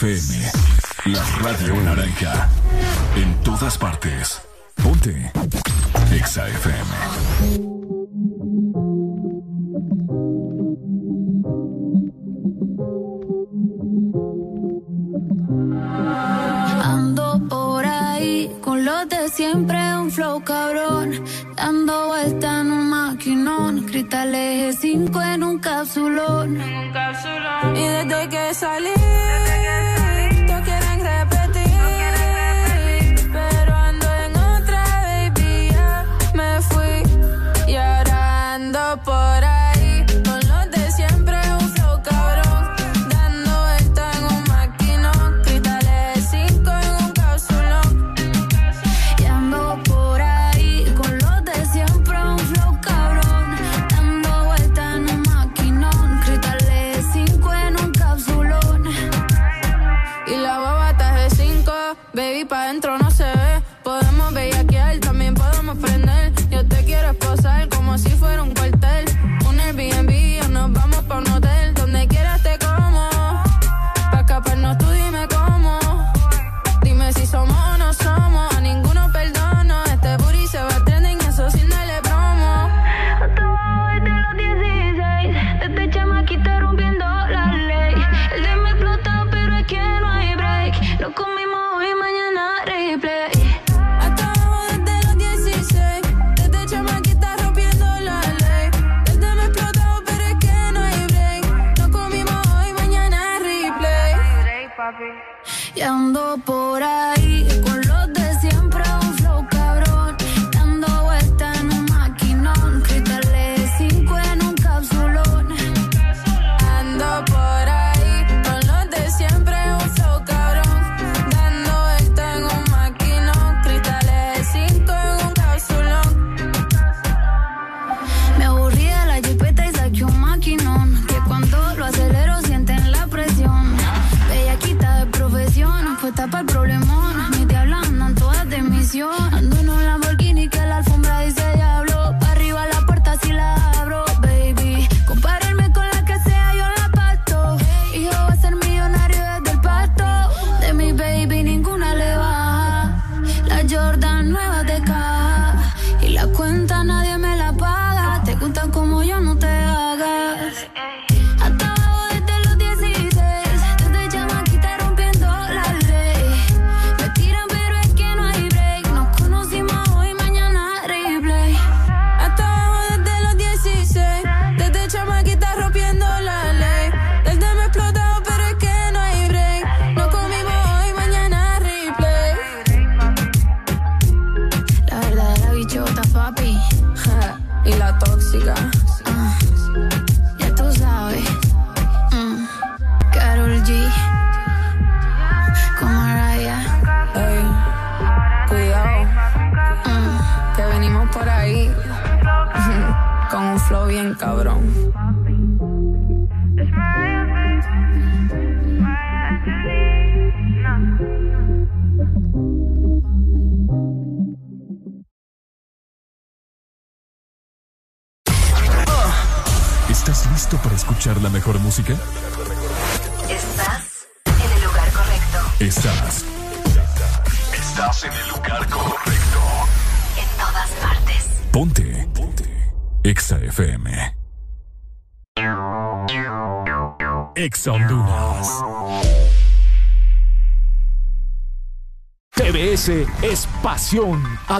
Speaker 2: FM.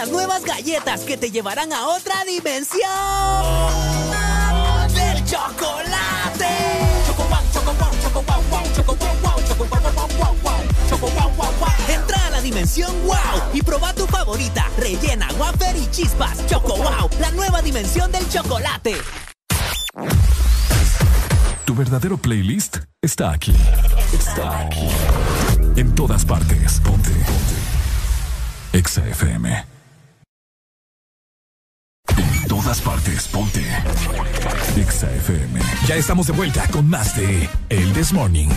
Speaker 53: las nuevas galletas que te llevarán a otra dimensión. ¡Del chocolate! Entra a la dimensión wow y proba tu favorita. Rellena, wafer y chispas. Choco wow, la nueva dimensión del chocolate.
Speaker 2: Tu verdadero playlist está aquí. Está aquí.
Speaker 54: En todas partes. Ponte. Ponte. Exa FM partes, ponte. Exa FM. Ya estamos de vuelta con más de El This Morning.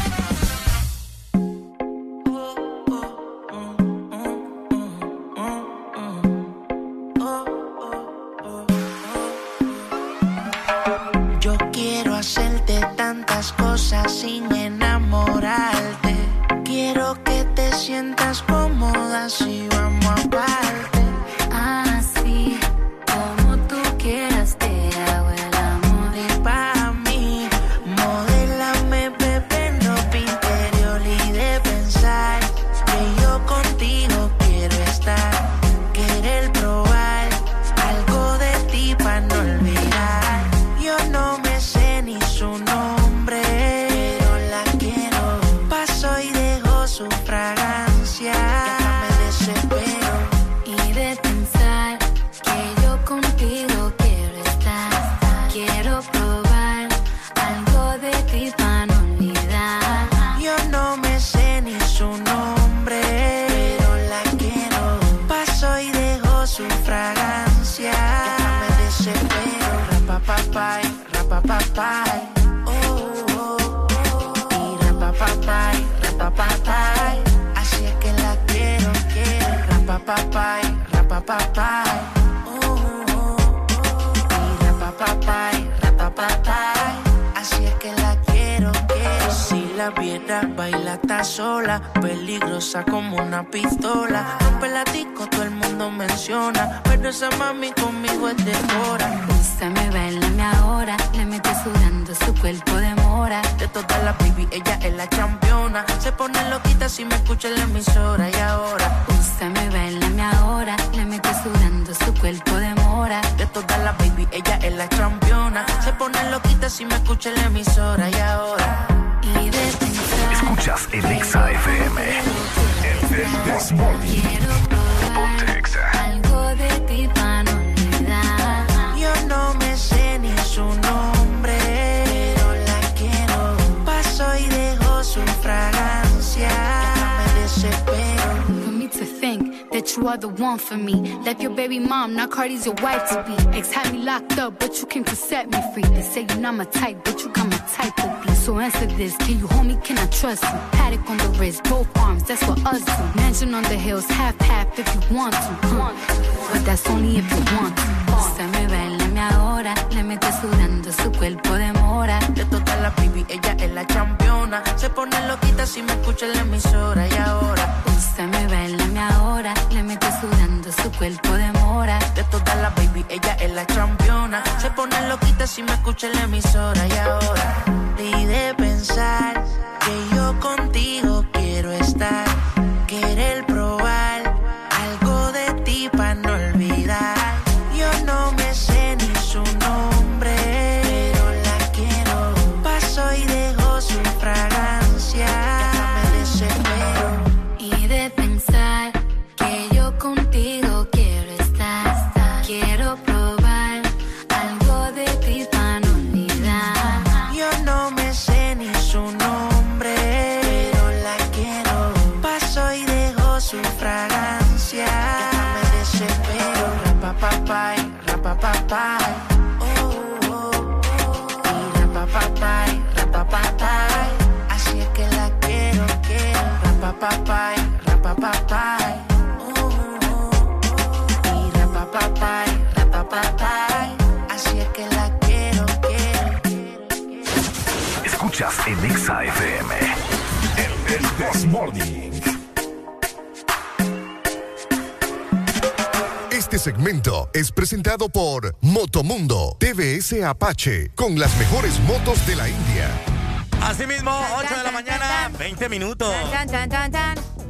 Speaker 47: your wife ahora
Speaker 4: y ahora.
Speaker 27: segmento es presentado por Motomundo TVS Apache con las mejores motos de la India.
Speaker 16: Asimismo, 8 de la mañana, 20 minutos.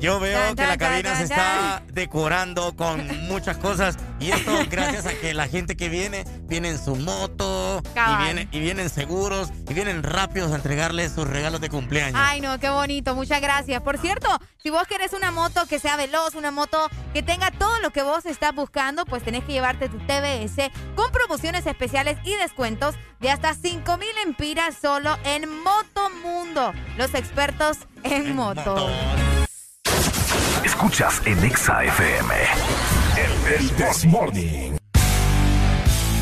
Speaker 16: Yo veo que la cabina se está decorando con muchas cosas y esto gracias a que la gente que viene viene en su moto y, viene, y vienen seguros y vienen rápidos a entregarles sus regalos de cumpleaños.
Speaker 5: Ay, no, qué bonito, muchas gracias. Por cierto, si vos querés una moto que sea veloz, una moto que tenga todo lo que vos estás buscando, pues tenés que llevarte tu TBS con promociones especiales y descuentos de hasta 5 mil empiras solo en Motomundo, los expertos en, moto. motos.
Speaker 15: Escuchas en Exa FM. El, This Morning.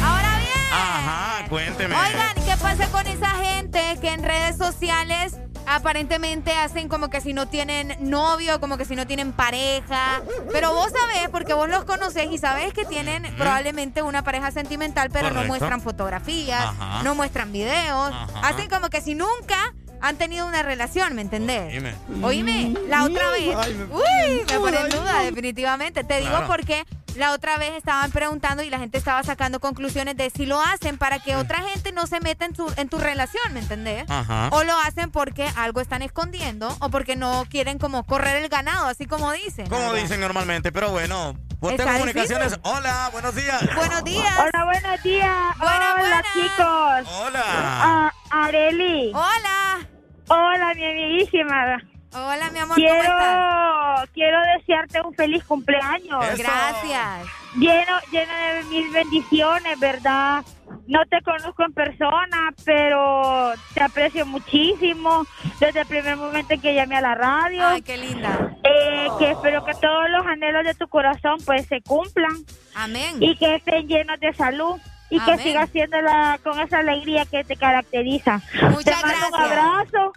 Speaker 5: Ahora bien.
Speaker 16: Ajá, cuénteme.
Speaker 5: Oigan, ¿qué pasa con esa gente que en redes sociales aparentemente hacen como que si no tienen novio, como que si no tienen pareja? Pero vos sabés, porque vos los conocés y sabés que tienen probablemente una pareja sentimental, pero no muestran fotografías,
Speaker 55: Ajá.
Speaker 5: no muestran videos.
Speaker 55: Ajá.
Speaker 5: Hacen como que si nunca han tenido una relación, ¿me entendés?
Speaker 16: Dime.
Speaker 5: Oíme, la otra vez.
Speaker 16: Ay, me-
Speaker 5: Uy, me pone en duda, definitivamente. Te digo
Speaker 16: Claro.
Speaker 5: porque la otra vez estaban preguntando y la gente estaba sacando conclusiones de si lo hacen para que otra gente no se meta en tu, en tu relación, ¿me entendés?
Speaker 16: Ajá.
Speaker 5: O lo hacen porque algo están escondiendo o porque no quieren como correr el ganado, así como dicen.
Speaker 16: Como
Speaker 5: ¿verdad?
Speaker 16: dicen normalmente, pero bueno.
Speaker 5: Está
Speaker 16: comunicaciones.
Speaker 5: difícil.
Speaker 16: Hola, buenos días.
Speaker 5: Buenos días.
Speaker 55: Hola, buenos días.
Speaker 5: Buena,
Speaker 55: Hola,
Speaker 5: buena.
Speaker 55: chicos.
Speaker 16: Hola.
Speaker 55: Ah, Areli.
Speaker 5: Hola.
Speaker 55: Hola, mi amiguísima.
Speaker 5: Hola, mi amor,
Speaker 55: quiero,
Speaker 5: ¿cómo estás?
Speaker 55: Quiero desearte un feliz cumpleaños.
Speaker 5: Eso. Gracias.
Speaker 55: Lleno, lleno de mil bendiciones, ¿verdad? No te conozco en persona, pero te aprecio muchísimo desde el primer momento en que llamé a la radio.
Speaker 5: Ay, qué linda.
Speaker 55: Eh, que espero que todos los anhelos de tu corazón pues se cumplan.
Speaker 5: Amén.
Speaker 55: Y que estén llenos de salud. Y
Speaker 5: Amén.
Speaker 55: que sigas haciéndola con esa alegría que te caracteriza.
Speaker 5: Muchas
Speaker 55: te mando un
Speaker 5: gracias.
Speaker 55: abrazo.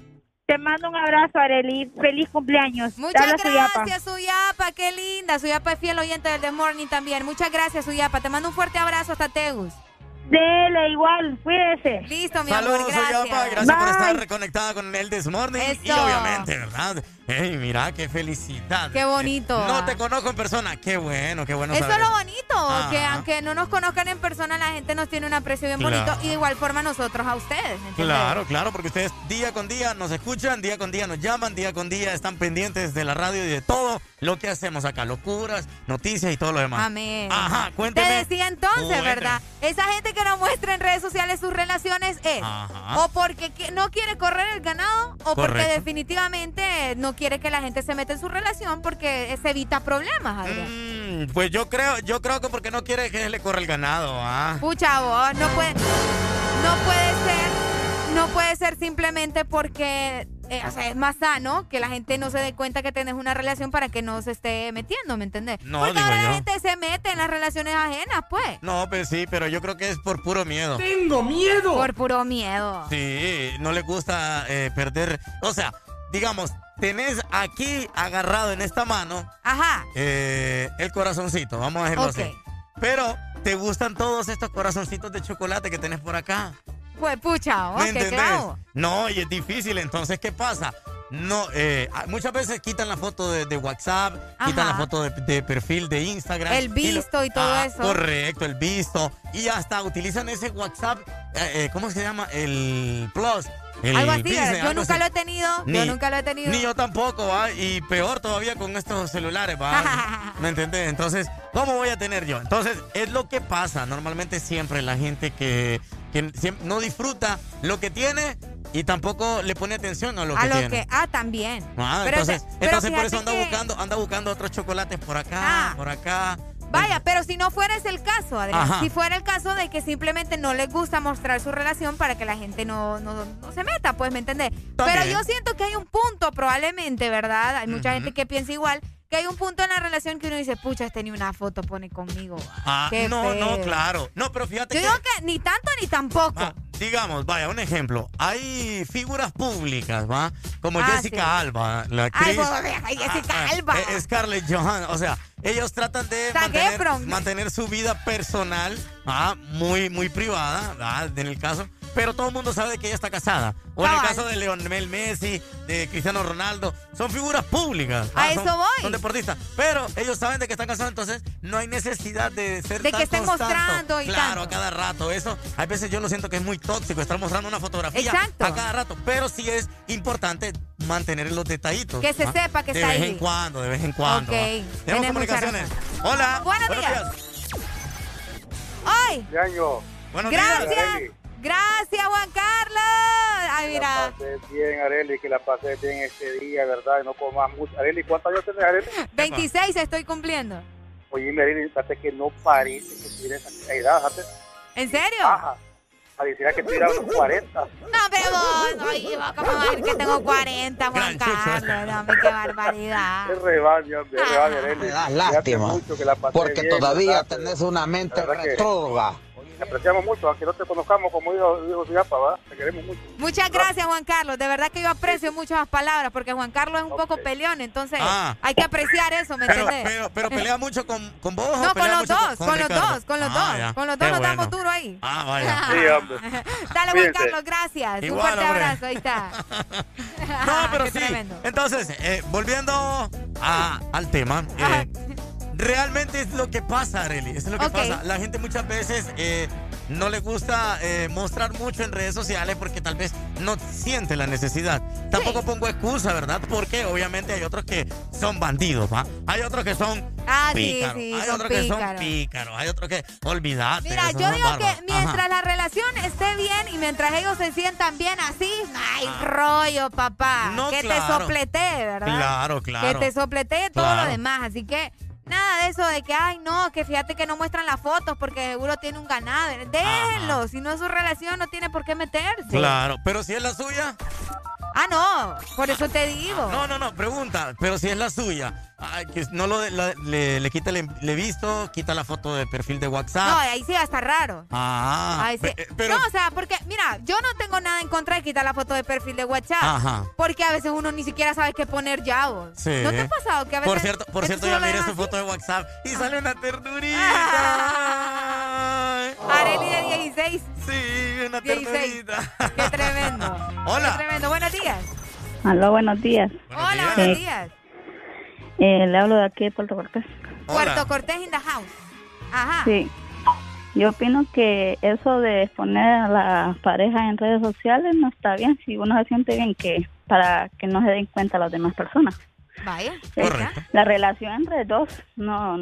Speaker 55: Te mando un abrazo, Arely. Feliz cumpleaños.
Speaker 5: Muchas
Speaker 55: Dale a Suyapa.
Speaker 5: gracias, Suyapa, qué linda. Suyapa es fiel oyente del The Morning también. Muchas gracias, Suyapa. Te mando un fuerte abrazo hasta Tegus.
Speaker 55: Dele, igual, cuídese.
Speaker 5: Listo, mi
Speaker 16: Saludos,
Speaker 5: amor, gracias.
Speaker 16: Suyapa. Gracias por estar reconectada con el This Morning. Y obviamente, ¿verdad? Ey, mira, qué felicidad.
Speaker 5: Qué bonito.
Speaker 16: No te conozco en persona. Qué bueno, qué bueno
Speaker 5: Eso es lo bonito, que aunque no nos conozcan en persona, la gente nos tiene un aprecio bien
Speaker 16: Claro.
Speaker 5: bonito y de igual forma nosotros a ustedes.
Speaker 16: Claro, claro, porque ustedes día con día nos escuchan, día con día nos llaman, día con día están pendientes de la radio y de todo lo que hacemos acá, locuras, noticias y todo lo demás.
Speaker 5: Amén.
Speaker 16: Ajá,
Speaker 5: Te
Speaker 16: cuénteme.
Speaker 5: decía entonces. ¿verdad? Esa gente que no muestra en redes sociales sus relaciones es
Speaker 16: Ajá.
Speaker 5: o porque no quiere correr el ganado o porque definitivamente no quiere que la gente se meta en su relación porque se evita problemas, Adrián.
Speaker 16: Mm, Pues yo creo, yo creo que porque no quiere que le corra el ganado, ¿ah?
Speaker 5: Pucha, vos, no puede, no puede ser, no puede ser simplemente porque, eh, o sea, es más sano que la gente no se dé cuenta que tenés una relación para que no se esté metiendo, ¿me entendés?
Speaker 16: No,
Speaker 5: porque
Speaker 16: digo
Speaker 5: ahora la gente se mete en las relaciones ajenas, pues.
Speaker 16: No, pues sí, pero yo creo que es por puro miedo.
Speaker 5: Tengo miedo. Por puro miedo.
Speaker 16: Sí, no le gusta eh, perder, o sea, digamos, tenés aquí agarrado en esta mano
Speaker 5: Ajá.
Speaker 16: eh, el corazoncito, vamos a decirlo
Speaker 5: Ok.
Speaker 16: así. Pero te gustan todos estos corazoncitos de chocolate que tenés por acá.
Speaker 5: Pues pucha,
Speaker 16: ¿Me entendés? No, y es difícil. Entonces, ¿qué pasa? No, eh, muchas veces quitan la foto de, de WhatsApp, quitan la foto de, de perfil de Instagram.
Speaker 5: El
Speaker 16: y lo-
Speaker 5: visto y todo
Speaker 16: Ah,
Speaker 5: eso.
Speaker 16: Correcto, el visto. Y hasta utilizan ese WhatsApp, eh, eh, ¿cómo se llama? El Plus. El
Speaker 5: algo así, yo
Speaker 16: algo
Speaker 5: nunca
Speaker 16: así.
Speaker 5: lo he tenido, yo
Speaker 16: Ni-
Speaker 5: nunca lo he tenido.
Speaker 16: Ni yo tampoco, ¿va? Y peor todavía con estos celulares, ¿va? ¿Me entendés? Entonces, ¿cómo voy a tener yo? Entonces, es lo que pasa. Normalmente siempre la gente que, no disfruta lo que tiene y tampoco le pone atención a lo
Speaker 5: a
Speaker 16: que
Speaker 5: lo
Speaker 16: tiene.
Speaker 5: que, ah, también.
Speaker 16: Ah,
Speaker 5: Pero
Speaker 16: entonces,
Speaker 5: te- pero
Speaker 16: entonces por eso anda
Speaker 5: que-
Speaker 16: buscando, anda buscando otros chocolates por acá,
Speaker 5: Ah.
Speaker 16: por acá.
Speaker 5: Vaya, pero si no fuera ese el caso, Adrián,
Speaker 16: Ajá.
Speaker 5: si fuera el caso de que simplemente no les gusta mostrar su relación para que la gente no, no, no se meta, pues, ¿me entendés? Pero yo siento que hay un punto, probablemente, ¿verdad? Hay mucha gente que piensa igual, que hay un punto en la relación que uno dice, pucha, este ni una foto pone conmigo.
Speaker 16: Ah,
Speaker 5: Qué
Speaker 16: no, no, claro. No, pero fíjate
Speaker 5: Yo
Speaker 16: que...
Speaker 5: digo que ni tanto ni tampoco.
Speaker 16: Ah, digamos, vaya, un ejemplo. Hay figuras públicas, ¿va? Como
Speaker 5: Ah,
Speaker 16: Jessica
Speaker 5: sí.
Speaker 16: Alba, la actriz.
Speaker 5: ay, Jessica
Speaker 16: Ah,
Speaker 5: Alba.
Speaker 16: eh, Scarlett Johansson. O sea, ellos tratan de mantener su vida personal ah, muy, muy privada, ah, en el caso. Pero todo el mundo sabe que ella está casada. O en el caso de Leonel Messi, de Cristiano Ronaldo, son figuras públicas.
Speaker 5: A
Speaker 16: ah,
Speaker 5: eso
Speaker 16: son,
Speaker 5: voy.
Speaker 16: Son deportistas. Pero ellos saben de que están casados, entonces no hay necesidad de ser
Speaker 5: De que estén mostrando y
Speaker 16: Claro,
Speaker 5: tanto.
Speaker 16: a cada rato. Eso, a veces yo lo siento que es muy tóxico estar mostrando una fotografía
Speaker 5: Exacto.
Speaker 16: a cada rato. Pero sí es importante mantener los detallitos.
Speaker 5: Que se
Speaker 16: ¿ah?
Speaker 5: sepa que
Speaker 16: de
Speaker 5: está
Speaker 16: vez
Speaker 5: ahí.
Speaker 16: en cuando, de vez en cuando.
Speaker 5: Ok,
Speaker 16: ¿va?
Speaker 5: tenés
Speaker 16: Tenemos comunicaciones. Hola.
Speaker 5: Buenos días. ¡Ay!
Speaker 16: Buenos
Speaker 5: Gracias.
Speaker 16: días.
Speaker 5: Gracias, Juan Carlos. Ay, mira.
Speaker 56: pasé bien, Areli, que la pasé bien este día, ¿verdad? Y no comas mucho. Areli, ¿cuántos años tenés, Areli?
Speaker 5: 26 estoy cumpliendo.
Speaker 56: Oye, Areli, fíjate que no parece que tienes esa edad, fíjate.
Speaker 5: ¿En serio?
Speaker 56: Ajá. pareciera que tuviera unos 40.
Speaker 5: No, pero vos, oye, vos, ¿cómo va a decir que tengo 40, Juan Carlos? No, hombre, qué barbaridad.
Speaker 56: Es rebaño, hombre, es rebaño, Arely.
Speaker 57: Me da
Speaker 56: Cuídate
Speaker 57: lástima,
Speaker 56: mucho, que la
Speaker 57: porque
Speaker 56: bien,
Speaker 57: todavía
Speaker 56: ¿verdad?
Speaker 57: tenés una mente
Speaker 56: La que-
Speaker 57: retrógrada.
Speaker 56: Te apreciamos mucho, aunque no te conozcamos como su yapa, ¿verdad? Te queremos mucho.
Speaker 5: Muchas gracias, Juan Carlos. De verdad que yo aprecio mucho las palabras, porque Juan Carlos es un poco peleón, entonces
Speaker 16: Ah.
Speaker 5: hay que apreciar eso, ¿me
Speaker 16: Pero,
Speaker 5: entendés?
Speaker 16: pero, pero pelea mucho con, con vos. o
Speaker 5: No, con los
Speaker 16: mucho
Speaker 5: dos, con los dos, con los
Speaker 16: Ah,
Speaker 5: dos.
Speaker 16: ya.
Speaker 5: Con los
Speaker 16: Qué
Speaker 5: dos nos
Speaker 16: bueno.
Speaker 5: damos duro ahí.
Speaker 16: Ah, vaya.
Speaker 56: Sí, hombre.
Speaker 5: Dale, Juan. Carlos, gracias. Un fuerte
Speaker 16: hombre.
Speaker 5: abrazo, ahí está.
Speaker 16: No, pero
Speaker 5: Qué
Speaker 16: sí.
Speaker 5: tremendo.
Speaker 16: Entonces, eh, volviendo a- al tema, eh, realmente es lo que pasa, Arely. Es lo que pasa. La gente muchas veces eh, no le gusta eh, mostrar mucho en redes sociales porque tal vez no siente la necesidad. Tampoco pongo excusa, ¿verdad? Porque obviamente hay otros que son bandidos, ¿va? Hay otros que son
Speaker 5: Ah, sí,
Speaker 16: pícaros.
Speaker 5: sí,
Speaker 16: hay
Speaker 5: son
Speaker 16: otros que son
Speaker 5: pícaros.
Speaker 16: Hay otros que, olvídate.
Speaker 5: Mira, yo digo
Speaker 16: bárbaros.
Speaker 5: que mientras
Speaker 16: Ajá.
Speaker 5: la relación esté bien y mientras ellos se sientan bien así, no hay rollo, papá.
Speaker 16: Ah. No,
Speaker 5: que te
Speaker 16: claro.
Speaker 5: sopletee, ¿verdad?
Speaker 16: Claro, claro.
Speaker 5: Que te sopletee todo
Speaker 16: Claro.
Speaker 5: lo demás. Así que nada de eso de que, ay, no, que fíjate que no muestran las fotos porque seguro tiene un ganado. Déjenlo. Si no es su relación, no tiene por qué meterse.
Speaker 16: Claro, pero si es la suya.
Speaker 5: Ah, no. Por eso te digo.
Speaker 16: No, no, no, pregunta, pero si es la suya, ay, que no lo de- la- le, le quita el le visto, quita la foto de perfil de WhatsApp.
Speaker 5: No, ahí sí va a estar raro.
Speaker 16: Ah,
Speaker 5: Ahí sí.
Speaker 16: eh, pero
Speaker 5: No, o sea, porque, mira, yo no tengo nada en contra de quitar la foto de perfil de WhatsApp.
Speaker 16: Ajá.
Speaker 5: Porque a veces uno ni siquiera sabe qué poner ya vos.
Speaker 16: Sí.
Speaker 5: ¿No te ha pasado que a veces...
Speaker 16: Por cierto, por cierto,
Speaker 5: solo
Speaker 16: miré su foto de WhatsApp y sale una ternurita.
Speaker 5: Areli de 16.
Speaker 16: Sí, una
Speaker 5: 16. Qué tremendo.
Speaker 16: Hola.
Speaker 5: Qué tremendo. Buenos días.
Speaker 58: Aló, buenos días.
Speaker 5: Hola,
Speaker 58: días.
Speaker 5: buenos días.
Speaker 58: Eh, le hablo de aquí de Puerto Cortés.
Speaker 5: Puerto Cortés in the house. Ajá.
Speaker 58: Sí. Yo opino que eso de poner a la pareja en redes sociales no está bien si uno se siente bien que para que no se den cuenta las demás personas.
Speaker 5: Vaya.
Speaker 58: Eh, La relación entre dos no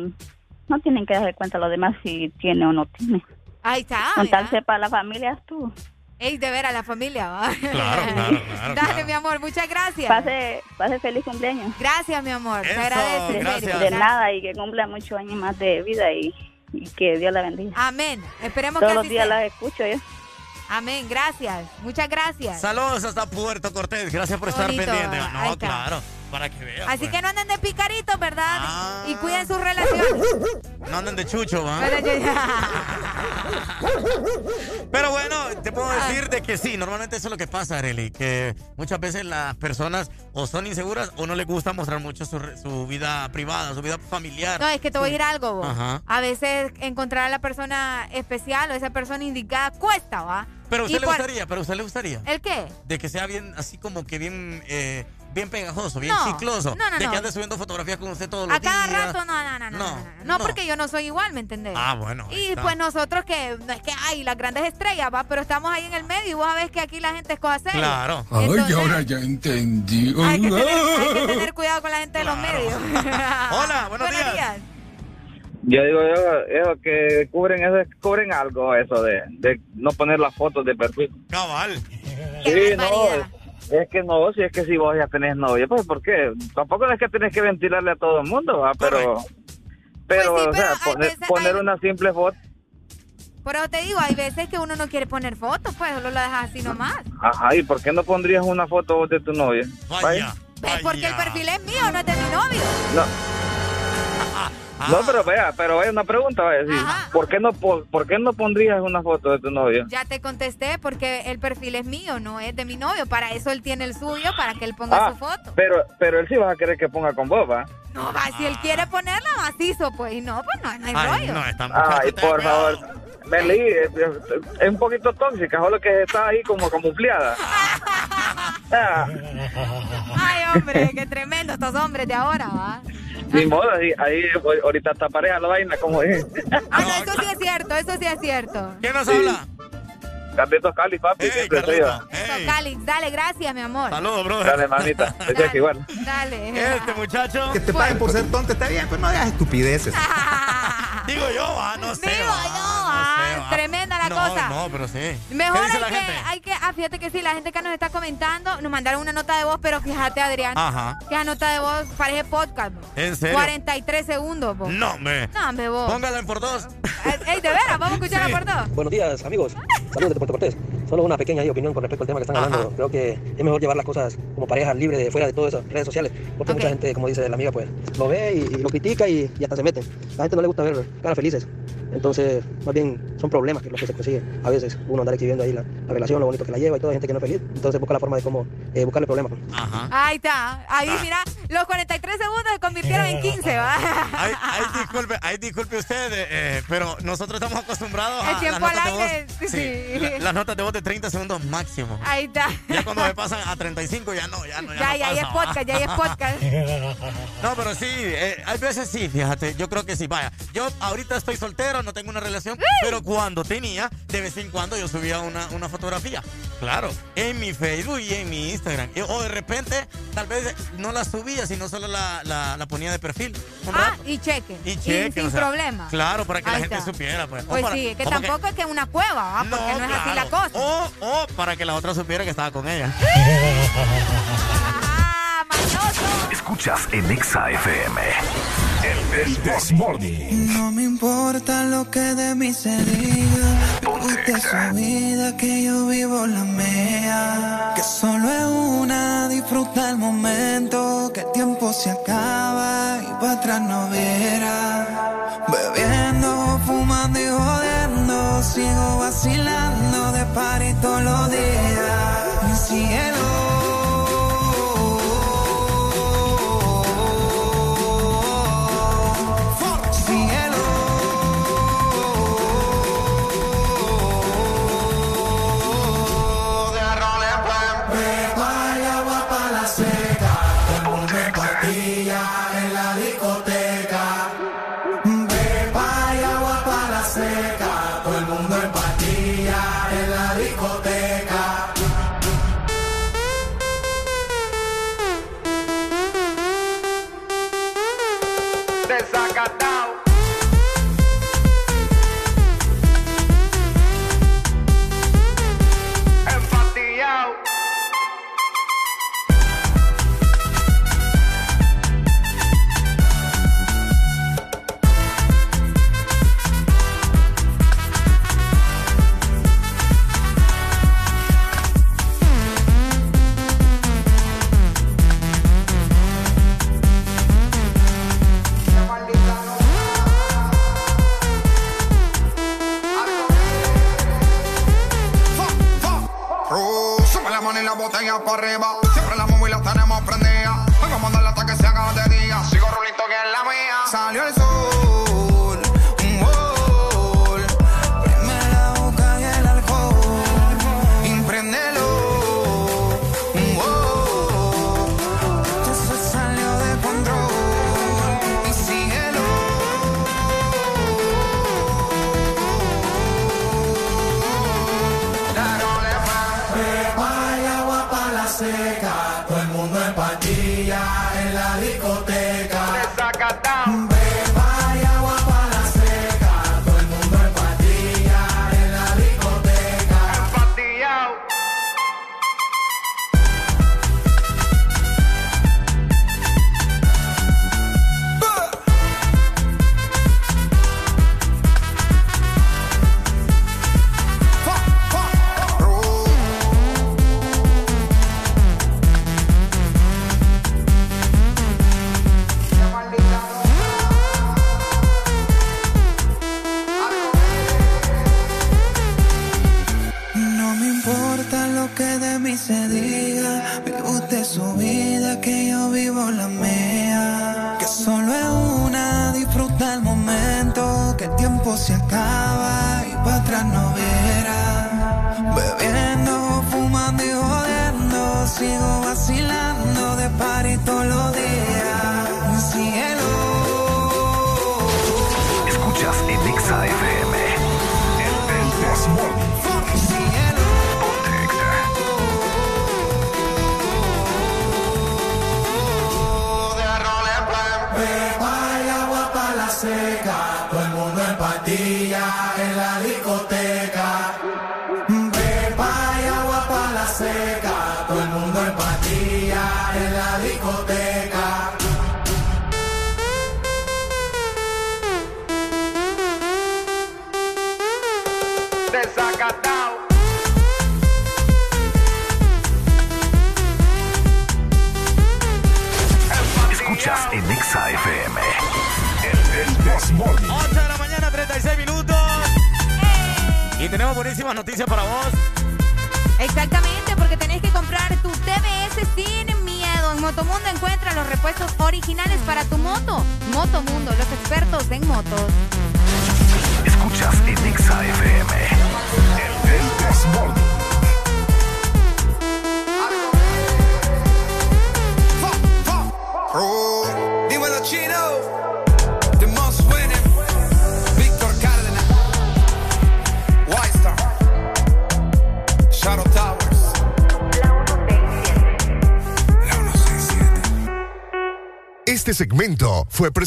Speaker 58: no tienen que darse cuenta los demás si tiene o no tiene.
Speaker 5: Ahí está.
Speaker 58: Con tal
Speaker 5: mira.
Speaker 58: sepa la familia es tú.
Speaker 5: Ey, de ver a la familia, ¿va?
Speaker 58: Claro, claro, claro,
Speaker 5: Dale,
Speaker 58: claro.
Speaker 5: mi amor, muchas gracias.
Speaker 58: Pase, pase feliz cumpleaños.
Speaker 5: Gracias, mi amor.
Speaker 58: Eso,
Speaker 5: agradece. en serio.
Speaker 58: De nada y que cumpla muchos años más de vida y, y que Dios la bendiga.
Speaker 5: Amén. Esperemos
Speaker 58: Todos
Speaker 5: que
Speaker 58: los
Speaker 5: así
Speaker 58: días
Speaker 5: sea.
Speaker 58: las escucho yo.
Speaker 5: Amén. Gracias. Muchas gracias.
Speaker 16: Saludos hasta Puerto Cortés, gracias por estar pendiente. No, claro, para que vean.
Speaker 5: Así
Speaker 16: pues.
Speaker 5: que no anden de picaritos, ¿verdad?
Speaker 16: Ah.
Speaker 5: Y cuiden sus relaciones.
Speaker 16: No anden de chucho, ¿va?
Speaker 5: Pero yo-
Speaker 16: Pero bueno, te puedo decir de que sí, normalmente eso es lo que pasa, Arely, que muchas veces las personas o son inseguras o no les gusta mostrar mucho su, vida privada, su vida familiar.
Speaker 5: No, es que te voy a decir algo, vos.
Speaker 16: Ajá.
Speaker 5: A veces encontrar a la persona especial o esa persona indicada cuesta, ¿va?
Speaker 16: Pero a usted
Speaker 5: Y
Speaker 16: le
Speaker 5: por-
Speaker 16: gustaría, pero a usted le gustaría.
Speaker 5: ¿El qué?
Speaker 16: De que sea bien, así como que bien, eh, bien pegajoso, bien
Speaker 5: No,
Speaker 16: chicloso.
Speaker 5: no, no,
Speaker 16: de
Speaker 5: no.
Speaker 16: que ande subiendo fotografías con usted todos los
Speaker 5: A cada
Speaker 16: días.
Speaker 5: rato, no, no, no, no. No,
Speaker 16: No,
Speaker 5: no, no, no, porque yo no soy igual, ¿me entendés?
Speaker 16: Ah, bueno.
Speaker 5: Y
Speaker 16: está.
Speaker 5: pues nosotros que, no es que hay las grandes estrellas, va, pero estamos ahí en el medio y vos sabés que aquí la gente es cosa seria.
Speaker 16: Claro.
Speaker 59: Ay,
Speaker 5: Entonces,
Speaker 59: ahora ya entendí.
Speaker 5: hay que, tener, hay que tener cuidado con la gente de los medios.
Speaker 16: Hola, buenos, días.
Speaker 44: Yo digo, yo, eso que cubren eso, cubren algo eso de, de no poner las fotos de perfil.
Speaker 16: Cabal.
Speaker 44: Sí, no, es, que no, si es que si vos ya tenés novia, pues ¿por qué? Tampoco es que tenés que ventilarle a todo el mundo, ¿va? pero pero,
Speaker 5: Pues sí,
Speaker 44: o sea,
Speaker 5: pero
Speaker 44: poner,
Speaker 5: veces-
Speaker 44: poner
Speaker 5: hay-
Speaker 44: una simple foto,
Speaker 5: Por eso te digo, hay veces que uno no quiere poner fotos, pues solo la dejas así nomás.
Speaker 44: ajá, ¿y por qué no pondrías una foto vos de tu novia?
Speaker 16: Vaya.
Speaker 5: Es porque el perfil es mío, no es de mi novio.
Speaker 44: No. No, pero vea, pero hay una pregunta, vaya, sí. ¿por qué no po- por qué no pondrías una foto de tu novia?
Speaker 5: Ya te contesté porque el perfil es mío, no es de mi novio. Para eso él tiene el suyo, para que él ponga
Speaker 44: Ah,
Speaker 5: su foto.
Speaker 44: pero pero él sí vas a querer que ponga con vos, ¿va?
Speaker 5: No, va, si él quiere ponerla, macizo, pues. Y no, pues no, no hay
Speaker 44: Ay,
Speaker 5: rollo.
Speaker 44: no, Ay, por favor. Meli, es, es- es un poquito tóxica, solo que está ahí como camufleada. Ah,
Speaker 5: Ay, hombre, qué tremendo estos hombres de ahora, ¿va?
Speaker 44: Ni modo, ahí, ahí ahorita está pareja la vaina, como es.
Speaker 5: Ah, no, eso sí es cierto, eso sí es cierto.
Speaker 16: ¿Quién nos
Speaker 44: Sí.
Speaker 16: habla?
Speaker 44: Carlitos Cali, papi.
Speaker 5: Eso, Calix, dale, gracias, mi amor.
Speaker 16: Saludos, bro.
Speaker 44: Dale, es igual.
Speaker 5: Dale.
Speaker 16: Este muchacho.
Speaker 60: Que te paguen por ser tonto está bien, pero no digas estupideces.
Speaker 16: Digo yo, ah, no sé.
Speaker 5: Digo
Speaker 16: va,
Speaker 5: yo,
Speaker 16: no
Speaker 5: ah,
Speaker 16: sé, va.
Speaker 5: tremenda la
Speaker 16: no,
Speaker 5: cosa.
Speaker 16: No, pero sí.
Speaker 5: Mejor
Speaker 16: ¿Qué dice
Speaker 5: hay
Speaker 16: la
Speaker 5: que,
Speaker 16: gente?
Speaker 5: hay que, ah, fíjate que sí, la gente que nos está comentando, nos mandaron una nota de voz, pero fíjate, Adrián,
Speaker 16: Ajá.
Speaker 5: que la nota de voz parece podcast. bo.
Speaker 16: ¿En serio?
Speaker 5: 43 segundos, bo.
Speaker 16: No, me.
Speaker 5: No, hombre, vos.
Speaker 16: Póngala en por dos.
Speaker 5: Ey, de veras, vamos a escucharla por dos.
Speaker 56: Buenos días, amigos. Saludos Puerto Cortés. Solo una pequeña opinión con respecto al tema que están hablando. Creo que es mejor llevar las cosas como pareja libre de fuera de todas esas redes sociales. Porque mucha gente, como dice la amiga, pues lo ve y, y lo critica y, y hasta se meten. La gente no le gusta ver caras felices. Entonces, más bien son problemas que los que se consiguen. A veces uno andar exhibiendo ahí la, la relación, lo bonito que la lleva y toda gente que no es feliz. Entonces busca la forma de cómo eh, buscarle problemas.
Speaker 16: Ajá.
Speaker 5: Ahí está. Ahí, mira, los 43 segundos se convirtieron en 15, ¿va?
Speaker 16: Ay, ay, disculpe, ay, disculpe usted, eh, pero nosotros estamos acostumbrados
Speaker 5: El
Speaker 16: a
Speaker 5: tiempo
Speaker 16: las notas
Speaker 5: al
Speaker 16: de voz.
Speaker 5: aire, sí.
Speaker 16: Sí, la- las notas de voz de 30 segundos máximo.
Speaker 5: Ahí está.
Speaker 16: Ya cuando se pasan a 35 ya no, ya no, ya,
Speaker 5: Ya,
Speaker 16: no
Speaker 5: ya, ya es podcast, ya, es podcast.
Speaker 16: No, pero sí, eh, hay veces sí, fíjate, yo creo que sí. Vaya, yo ahorita estoy soltero, no tengo una relación, pero cuando tenía, de vez en cuando yo subía una, una fotografía. Claro, en mi Facebook y en mi Instagram. O de repente, tal vez no la subía, sino solo la, la, la ponía de perfil.
Speaker 5: Ah,
Speaker 16: rato.
Speaker 5: y cheque.
Speaker 16: Y cheque,
Speaker 5: sin
Speaker 16: o sea,
Speaker 5: problema.
Speaker 16: Claro, para que la gente
Speaker 5: está.
Speaker 16: supiera, pues.
Speaker 5: Pues
Speaker 16: para-
Speaker 5: sí, que tampoco es que una cueva, ¿va? Porque no, es así la cosa.
Speaker 16: O, o para que la otra supiera que estaba con ella.
Speaker 4: Escuchas en Exa FM. El, This Morning.
Speaker 61: No me importa lo que de mí se diga. Vive su vida, que yo vivo la mía. Que solo es una, disfruta el momento. Que el tiempo se acaba y para atrás no viera. Bebiendo, fumando y jodiendo. Sigo vacilando de party todos los días.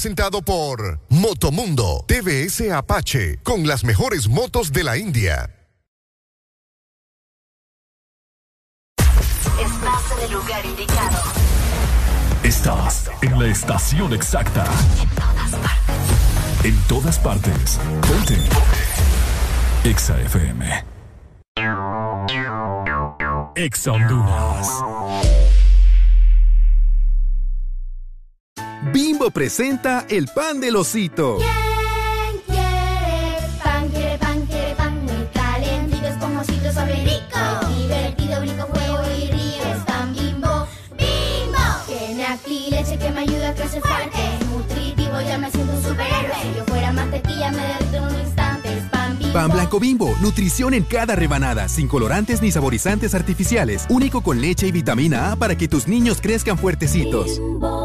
Speaker 27: Presentado por Motomundo TVS Apache con las mejores motos de la India.
Speaker 62: Estás en el lugar indicado.
Speaker 1: Estás en la estación exacta. En todas partes. Ponte. Exa FM. Exa Honduras.
Speaker 63: Presenta el pan del osito.
Speaker 56: ¿Quién quiere pan? Quiere pan, quiere pan muy calentito, esponjosito, suave y rico. Divertido, brinco, juego y río. Es pan bimbo, bimbo. Tiene aquí leche que me ayuda a crecer fuerte. Es nutritivo, ya me siento un superhéroe. Si yo fuera mantequilla, me derrito en un instante. Es pan bimbo.
Speaker 63: Pan blanco bimbo, nutrición en cada rebanada, sin colorantes ni saborizantes artificiales, único con leche y vitamina A para que tus niños crezcan fuertecitos.
Speaker 27: Lubricantes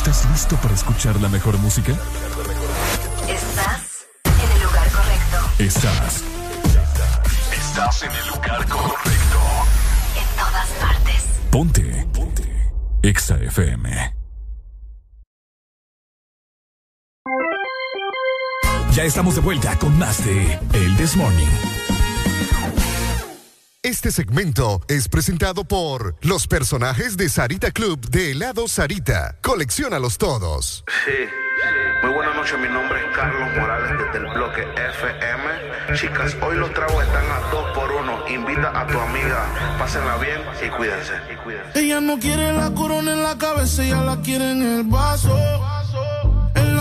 Speaker 1: ¿Estás listo para escuchar la mejor música?
Speaker 62: Estás en el lugar correcto.
Speaker 1: Estás.
Speaker 4: Estás en el lugar correcto.
Speaker 62: En todas partes.
Speaker 1: Ponte. Ponte. Exa FM. Ya estamos de vuelta con más de El This Morning.
Speaker 27: Este segmento es presentado por los personajes de Sarita Club de helado Sarita. Colecciónalos todos.
Speaker 64: Sí. Muy buenas noches, mi nombre es Carlos Morales desde el bloque FM. Chicas, hoy los tragos están a dos por uno. Invita a tu amiga, pásenla bien y cuídense.
Speaker 65: Ella no quiere la corona en la cabeza, ella la quiere en el vaso.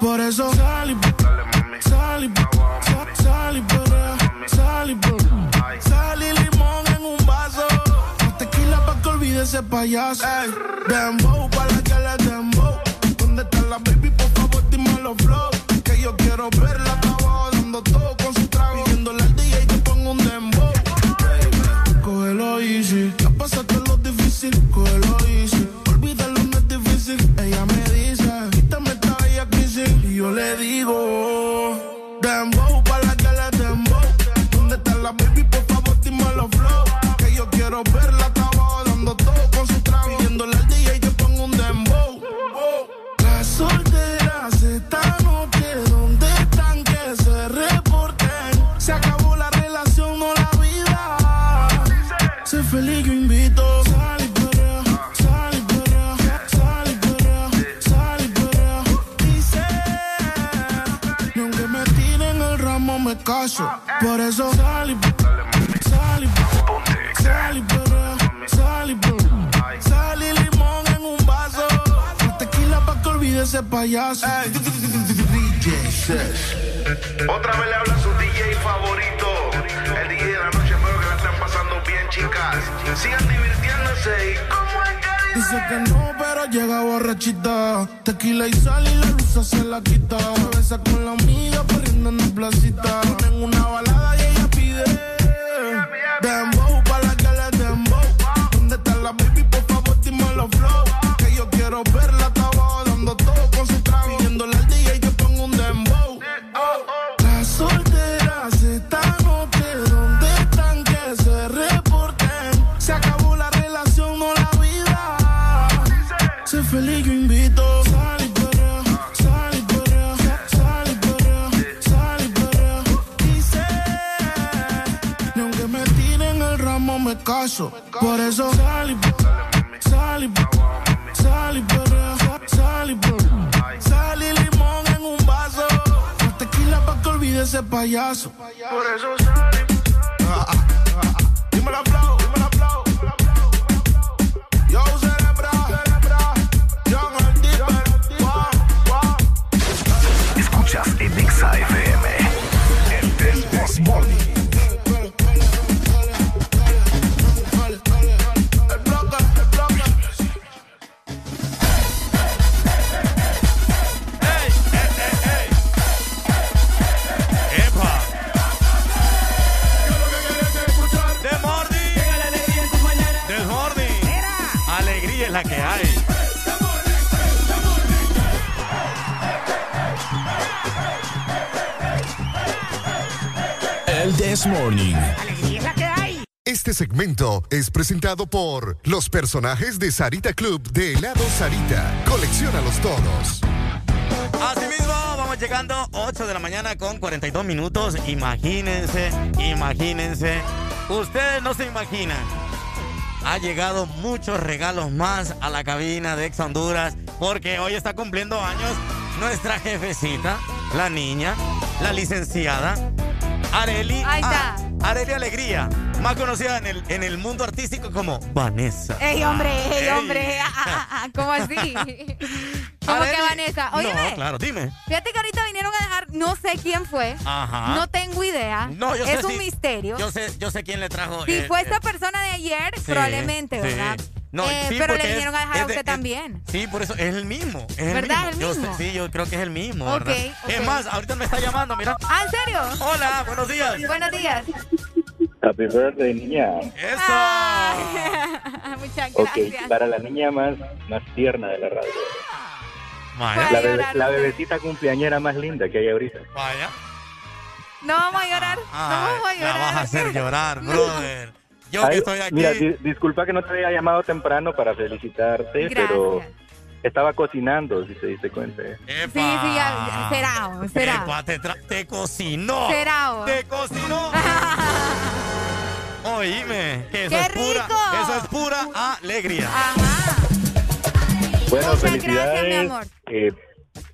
Speaker 65: Por eso sal y sal y sal- y sal y. Sal y limón en un vaso. Tequila pa' que olvide ese payaso. Ey, dembow pa' la que le dembow. ¿Dónde está la baby? Por favor, dime los flow. Que yo quiero verla yo le digo, dembow pa' la que le dembow. ¿Dónde está la baby? Por favor, dime los flow. Que yo quiero verla Por eso salí, salí, salí, perra, salí, salí limón en un vaso. La tequila pa' que olvide ese payaso.
Speaker 59: DJ Otra vez le habla su DJ favorito. El DJ de la noche, espero que la están pasando bien, chicas. Sigan divirtiéndose y...
Speaker 65: Dice que no, pero llega borrachita. Tequila y sal y la luz se la quita. Se besa con la amiga corriendo en la placita. Ponen una balada y ella pide. Dembow pa' la que le dembow. ¿Dónde está la baby? Por favor, dime los flow. Que yo quiero verla, está abajo dando todo con su caso. Por eso sal y perrea, sal y perrea, sal y perrea, sal y perrea. Sal y limón en un vaso. Más tequila pa' que olvide ese payaso. Por eso sal y Dímelo, flow,
Speaker 15: This Morning.
Speaker 66: Este segmento es presentado por los personajes de Sarita Club de helado Sarita. Colecciónalos todos.
Speaker 16: Así mismo, vamos llegando 8 de la mañana con 42 minutos. Imagínense, imagínense. Ustedes no se imaginan. Ha llegado muchos regalos más a la cabina de Ex Honduras porque hoy está cumpliendo años nuestra jefecita, la niña, la licenciada Areli.
Speaker 5: Ahí está.
Speaker 16: Ah, Areli Alegría, más conocida en el, en el mundo artístico como Vanessa.
Speaker 5: ¡Ey, hombre! ¡Ey,
Speaker 16: Ey.
Speaker 5: hombre! Ah, ah, ah, ¿Cómo así? ¿Cómo que Vanessa? Óyeme.
Speaker 16: No, claro, dime.
Speaker 5: Fíjate que ahorita vinieron a dejar, no sé quién fue.
Speaker 16: Ajá.
Speaker 5: No tengo idea.
Speaker 16: No, yo sé
Speaker 5: es un
Speaker 16: si-
Speaker 5: misterio.
Speaker 16: Yo sé, yo sé quién le trajo.
Speaker 5: si
Speaker 16: eh,
Speaker 5: fue
Speaker 16: eh,
Speaker 5: esta persona de ayer,
Speaker 16: sí,
Speaker 5: probablemente,
Speaker 16: sí. No,
Speaker 5: Eh,
Speaker 16: sí,
Speaker 5: pero le vinieron
Speaker 16: es-
Speaker 5: a dejar a
Speaker 16: es de-
Speaker 5: usted
Speaker 16: es-
Speaker 5: también.
Speaker 16: Sí, por eso es el mismo. Es
Speaker 5: ¿Verdad?
Speaker 16: El
Speaker 5: ¿El
Speaker 16: mismo. Yo
Speaker 5: mismo?
Speaker 16: sí, yo creo que es el mismo,
Speaker 5: Ok,
Speaker 16: ¿verdad?
Speaker 5: ok.
Speaker 16: Es más, ahorita me está llamando, mira.
Speaker 5: ¿Ah, en serio?
Speaker 16: Hola, buenos días.
Speaker 5: Buenos días.
Speaker 67: Happy birthday, niña.
Speaker 16: Eso.
Speaker 5: Muchas
Speaker 67: Ok,
Speaker 5: gracias.
Speaker 67: para la niña más, más tierna de la radio.
Speaker 16: Vaya.
Speaker 67: La, bebé- la bebecita cumpleañera más linda que hay ahorita.
Speaker 16: Vaya.
Speaker 5: No vamos a llorar. no vamos a
Speaker 16: Ay, la
Speaker 5: llorar.
Speaker 16: vas a hacer llorar, brother. Yo que estoy aquí.
Speaker 67: Mira, di- disculpa que no te había llamado temprano para felicitarte, pero estaba cocinando, si se diste cuenta.
Speaker 5: Sí, sí, ya, será, será.
Speaker 16: Epa, te, cocinó.
Speaker 5: Será.
Speaker 16: Te cocinó. Oíme, que eso
Speaker 5: ¡Qué
Speaker 16: es pura,
Speaker 5: rico!
Speaker 16: eso es pura alegría.
Speaker 67: Bueno,
Speaker 5: Muchas
Speaker 67: felicidades.
Speaker 5: gracias, mi amor.
Speaker 67: eh,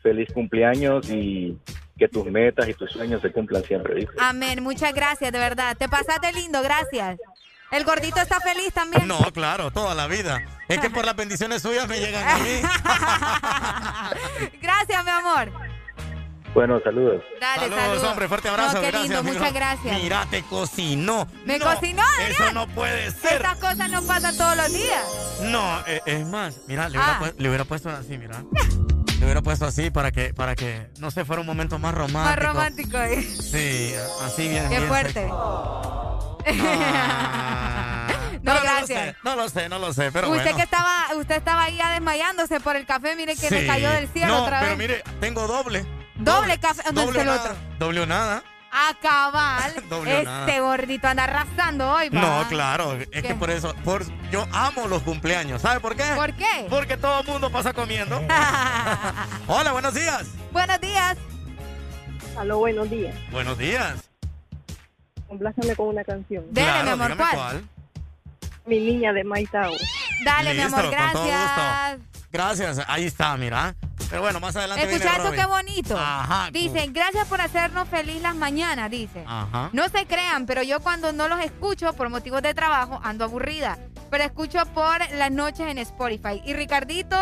Speaker 67: feliz cumpleaños y que tus metas y tus sueños se cumplan siempre, ¿viste?
Speaker 5: Amén. Muchas gracias, de verdad. Te pasaste lindo, gracias. El gordito está feliz también.
Speaker 16: No, claro, toda la vida. Es que por las bendiciones suyas me llegan a mí.
Speaker 5: Gracias, mi amor.
Speaker 67: Bueno, saludos.
Speaker 5: Dale,
Speaker 16: Saludos,
Speaker 5: saludos.
Speaker 16: hombre, fuerte abrazo.
Speaker 5: No, qué
Speaker 16: gracias,
Speaker 5: lindo,
Speaker 16: amigo.
Speaker 5: muchas gracias.
Speaker 16: Mira, te cocinó.
Speaker 5: ¿Me
Speaker 16: No,
Speaker 5: cocinó, Adrián?
Speaker 16: Eso no puede ser.
Speaker 5: Estas cosas no pasan todos los días.
Speaker 16: No, eh, es más, mira, le hubiera,
Speaker 5: Ah.
Speaker 16: le hubiera puesto así, mira. Le hubiera puesto así para que, para que, no sé, fuera un momento más romántico.
Speaker 5: Más romántico. ¿eh?
Speaker 16: Sí, así bien.
Speaker 5: Qué
Speaker 16: bien
Speaker 5: fuerte. no,
Speaker 16: No,
Speaker 5: gracias.
Speaker 16: No lo sé, no lo sé, pero
Speaker 5: usted
Speaker 16: bueno.
Speaker 5: que estaba, usted estaba ahí ya desmayándose por el café, mire que le
Speaker 16: Sí.
Speaker 5: cayó del cielo
Speaker 16: no,
Speaker 5: otra
Speaker 16: pero
Speaker 5: vez.
Speaker 16: mire, tengo doble.
Speaker 5: Doble café, ¿dónde
Speaker 16: Doble
Speaker 5: está el
Speaker 16: o nada,
Speaker 5: otro?
Speaker 16: Doble o nada.
Speaker 5: A cabal.
Speaker 16: Doble o
Speaker 5: este
Speaker 16: nada.
Speaker 5: gordito anda arrasando hoy, pa.
Speaker 16: No, claro, es
Speaker 5: ¿Qué?
Speaker 16: que por eso, por, yo amo los cumpleaños. ¿Sabe por qué?
Speaker 5: ¿Por qué?
Speaker 16: Porque todo el mundo pasa comiendo. Hola, buenos días.
Speaker 5: Buenos días.
Speaker 68: Aló, buenos días.
Speaker 16: Buenos días.
Speaker 68: Complácame con una canción.
Speaker 5: Dele,
Speaker 16: Claro,
Speaker 5: mi amor, ¿cuál?
Speaker 68: Mi niña de Maitao.
Speaker 5: Dale, mi amor, gracias.
Speaker 16: Gracias, ahí está, mira. Pero bueno, más adelante
Speaker 5: Escucha
Speaker 16: viene
Speaker 5: esto,
Speaker 16: Robin.
Speaker 5: qué bonito.
Speaker 16: Ajá.
Speaker 5: Dicen, gracias por hacernos feliz las mañanas, dice.
Speaker 16: Ajá.
Speaker 5: No se crean, pero yo cuando no los escucho por motivos de trabajo ando aburrida. Pero escucho por las noches en Spotify. Y Ricardito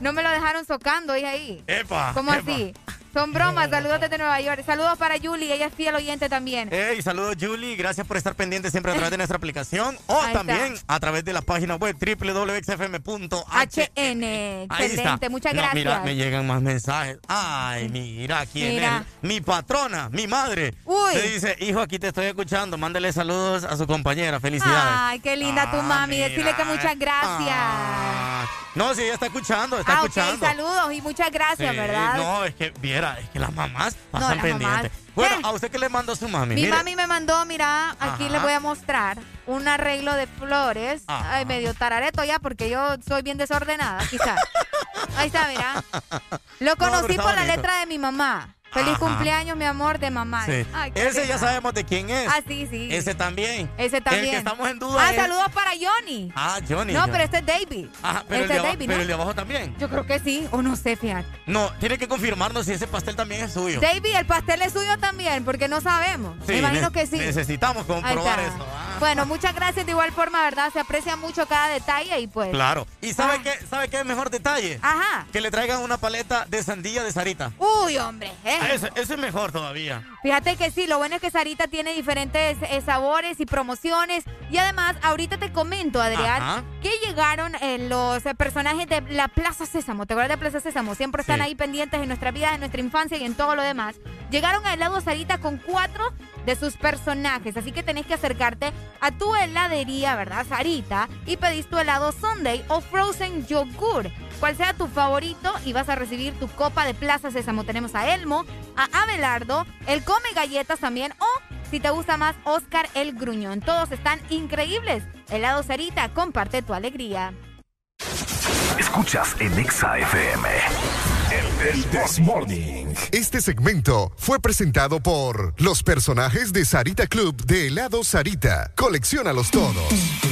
Speaker 5: No me lo dejaron socando, dije ahí.
Speaker 16: Epa.
Speaker 5: ¿Cómo
Speaker 16: epa.
Speaker 5: así? Son bromas, saludos desde Nueva York. Saludos para Julie, ella es fiel oyente también.
Speaker 16: Hey, saludos Julie, gracias por estar pendiente siempre a través de nuestra aplicación o
Speaker 5: Ahí
Speaker 16: también
Speaker 5: está.
Speaker 16: a través de la página web www.xfm.hn.
Speaker 5: Excelente, muchas
Speaker 16: No,
Speaker 5: gracias.
Speaker 16: Mira, me llegan más mensajes. Ay, mira quién
Speaker 5: Mira.
Speaker 16: es. Mi patrona, mi madre.
Speaker 5: Uy.
Speaker 16: Me dice, hijo, aquí te estoy escuchando. Mándale saludos a su compañera. Felicidades.
Speaker 5: Ay, qué linda tu
Speaker 16: Ah,
Speaker 5: mami.
Speaker 16: mira.
Speaker 5: Decirle que muchas gracias.
Speaker 16: Ah, no, sí, ella está escuchando, está
Speaker 5: ah,
Speaker 16: escuchando.
Speaker 5: saludos y muchas gracias,
Speaker 16: Sí,
Speaker 5: ¿verdad?
Speaker 16: No, es que, viera, es que las mamás pasan pendientes. Bueno. ¿a usted qué le mandó su mami?
Speaker 5: Mi
Speaker 16: Mire.
Speaker 5: mami me mandó, mira, aquí
Speaker 16: Ajá.
Speaker 5: les voy a mostrar un arreglo de flores.
Speaker 16: Ajá.
Speaker 5: Ay, medio tarareto ya porque yo soy bien desordenada, quizás. Ahí está, mira. Lo conocí por la letra de mi mamá. Feliz
Speaker 16: Ajá.
Speaker 5: cumpleaños, mi amor, de mamá.
Speaker 16: Sí.
Speaker 5: Ay, qué
Speaker 16: Ese ya sabemos de quién es.
Speaker 5: Ah, sí, sí.
Speaker 16: Ese también.
Speaker 5: Ese también.
Speaker 16: El que estamos en duda
Speaker 5: Ah,
Speaker 16: es-
Speaker 5: saludos para Johnny.
Speaker 16: Ah, Johnny.
Speaker 5: No,
Speaker 16: Johnny.
Speaker 5: pero este es David.
Speaker 16: Ajá, pero, el
Speaker 5: este
Speaker 16: de,
Speaker 5: es
Speaker 16: abajo,
Speaker 5: David,
Speaker 16: pero
Speaker 5: ¿no?
Speaker 16: el de abajo también.
Speaker 5: Yo creo que sí, o no sé, fíjate.
Speaker 16: No, tiene que confirmarnos si ese pastel también es suyo.
Speaker 5: David, el pastel es suyo también, porque no sabemos.
Speaker 16: Sí,
Speaker 5: Me imagino que sí.
Speaker 16: Necesitamos comprobar eso. ah.
Speaker 5: Bueno, muchas gracias de igual forma, ¿verdad? Se aprecia mucho cada detalle y pues.
Speaker 16: Claro. ¿Y sabe
Speaker 5: Ah.
Speaker 16: qué sabe qué es mejor detalle?
Speaker 5: Ajá.
Speaker 16: Que le traigan una paleta de sandía de Sarita.
Speaker 5: Uy, hombre. ¿eh?
Speaker 16: Ese, ese es mejor todavía.
Speaker 5: Fíjate que sí, lo bueno es que Sarita tiene diferentes eh, sabores y promociones. Y además, ahorita te comento, Adrián,
Speaker 16: Ajá.
Speaker 5: que llegaron eh, los eh, personajes de la Plaza Sésamo. ¿Te acuerdas de Plaza Sésamo? Siempre están
Speaker 16: Sí.
Speaker 5: ahí pendientes en nuestra vida, en nuestra infancia y en todo lo demás. Llegaron a helado Sarita con cuatro de sus personajes. Así que tenés que acercarte a tu heladería, ¿verdad, Sarita? Y pedís tu helado Sunday o Frozen Yogurt. Cual sea tu favorito y vas a recibir tu copa de Plaza Sésamo. Tenemos a Elmo, a Abelardo, el Come Galletas también o, si te gusta más, Oscar el Gruñón. Todos están increíbles. Helado Sarita, comparte tu alegría.
Speaker 15: Escuchas en Exa FM. El, el This Morning.
Speaker 66: Este segmento fue presentado por los personajes de Sarita Club de helado Sarita. Colecciónalos todos.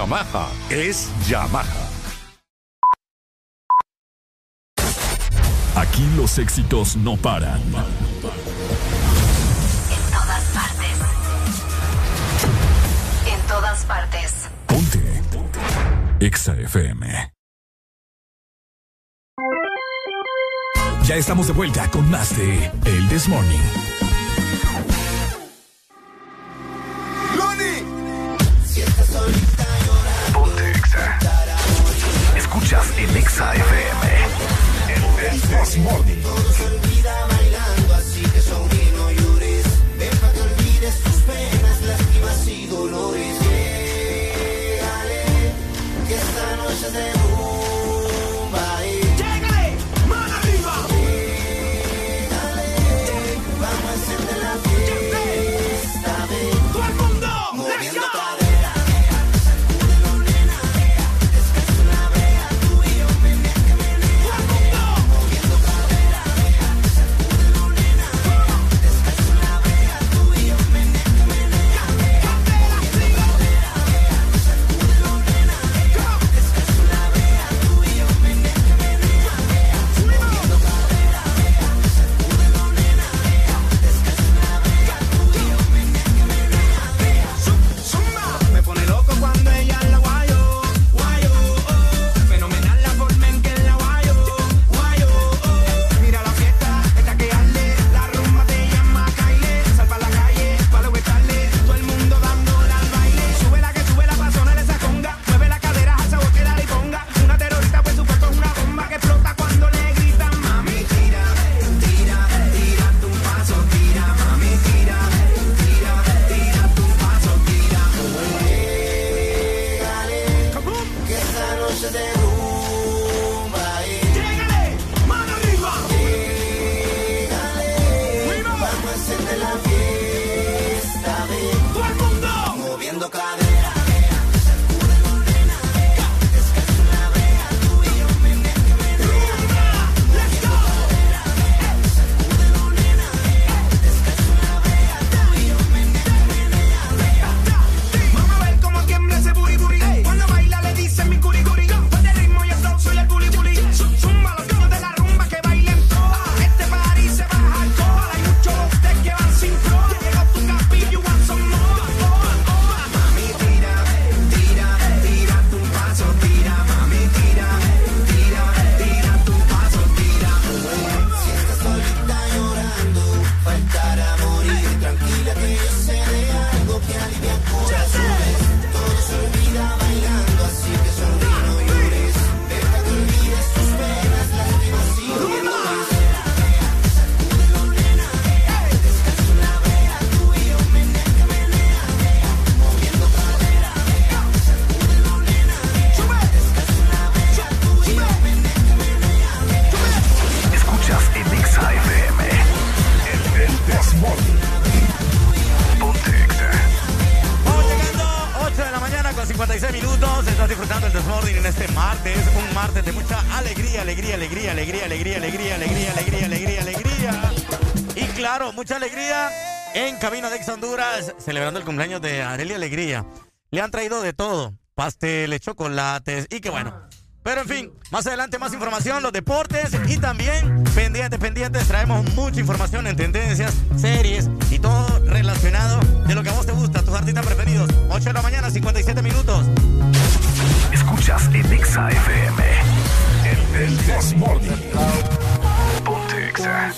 Speaker 69: Yamaha es Yamaha.
Speaker 1: Aquí los éxitos no paran.
Speaker 70: En todas partes. En todas partes.
Speaker 1: Ponte. Exa FM. Ya estamos de vuelta con más de El This Morning.
Speaker 4: Escuchas el Exa FM. El Morning.
Speaker 16: Honduras, celebrando el cumpleaños de Arely Alegría. Le han traído de todo, pasteles, chocolates y qué bueno. Pero en fin, más adelante más información, los deportes y también pendientes, pendientes, traemos mucha información en tendencias, series y todo relacionado de lo que a vos te gusta, tus artistas preferidos. 8 de la mañana, 57 minutos.
Speaker 71: Escuchas en Exa FM. El, el Desmorning. Ponte Exa.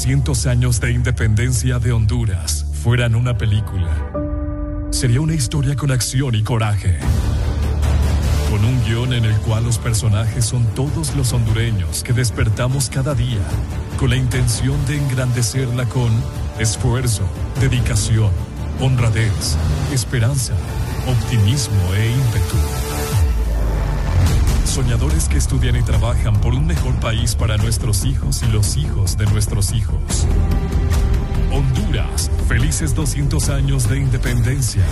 Speaker 1: 200 años de independencia de Honduras fueran una película, sería una historia con acción y coraje. Con un guion en el cual los personajes son todos los hondureños que despertamos cada día, con la intención de engrandecerla con esfuerzo, dedicación, honradez, esperanza, optimismo e ímpetu soñadores que estudian y trabajan por un mejor país para nuestros hijos y los hijos de nuestros hijos. Honduras, felices 200 años de independencia.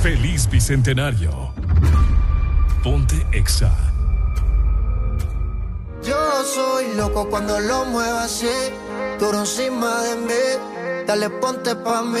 Speaker 1: Feliz Bicentenario. Ponte Exa.
Speaker 72: Yo soy loco cuando lo muevo así, duro encima de mí, dale ponte pa' mí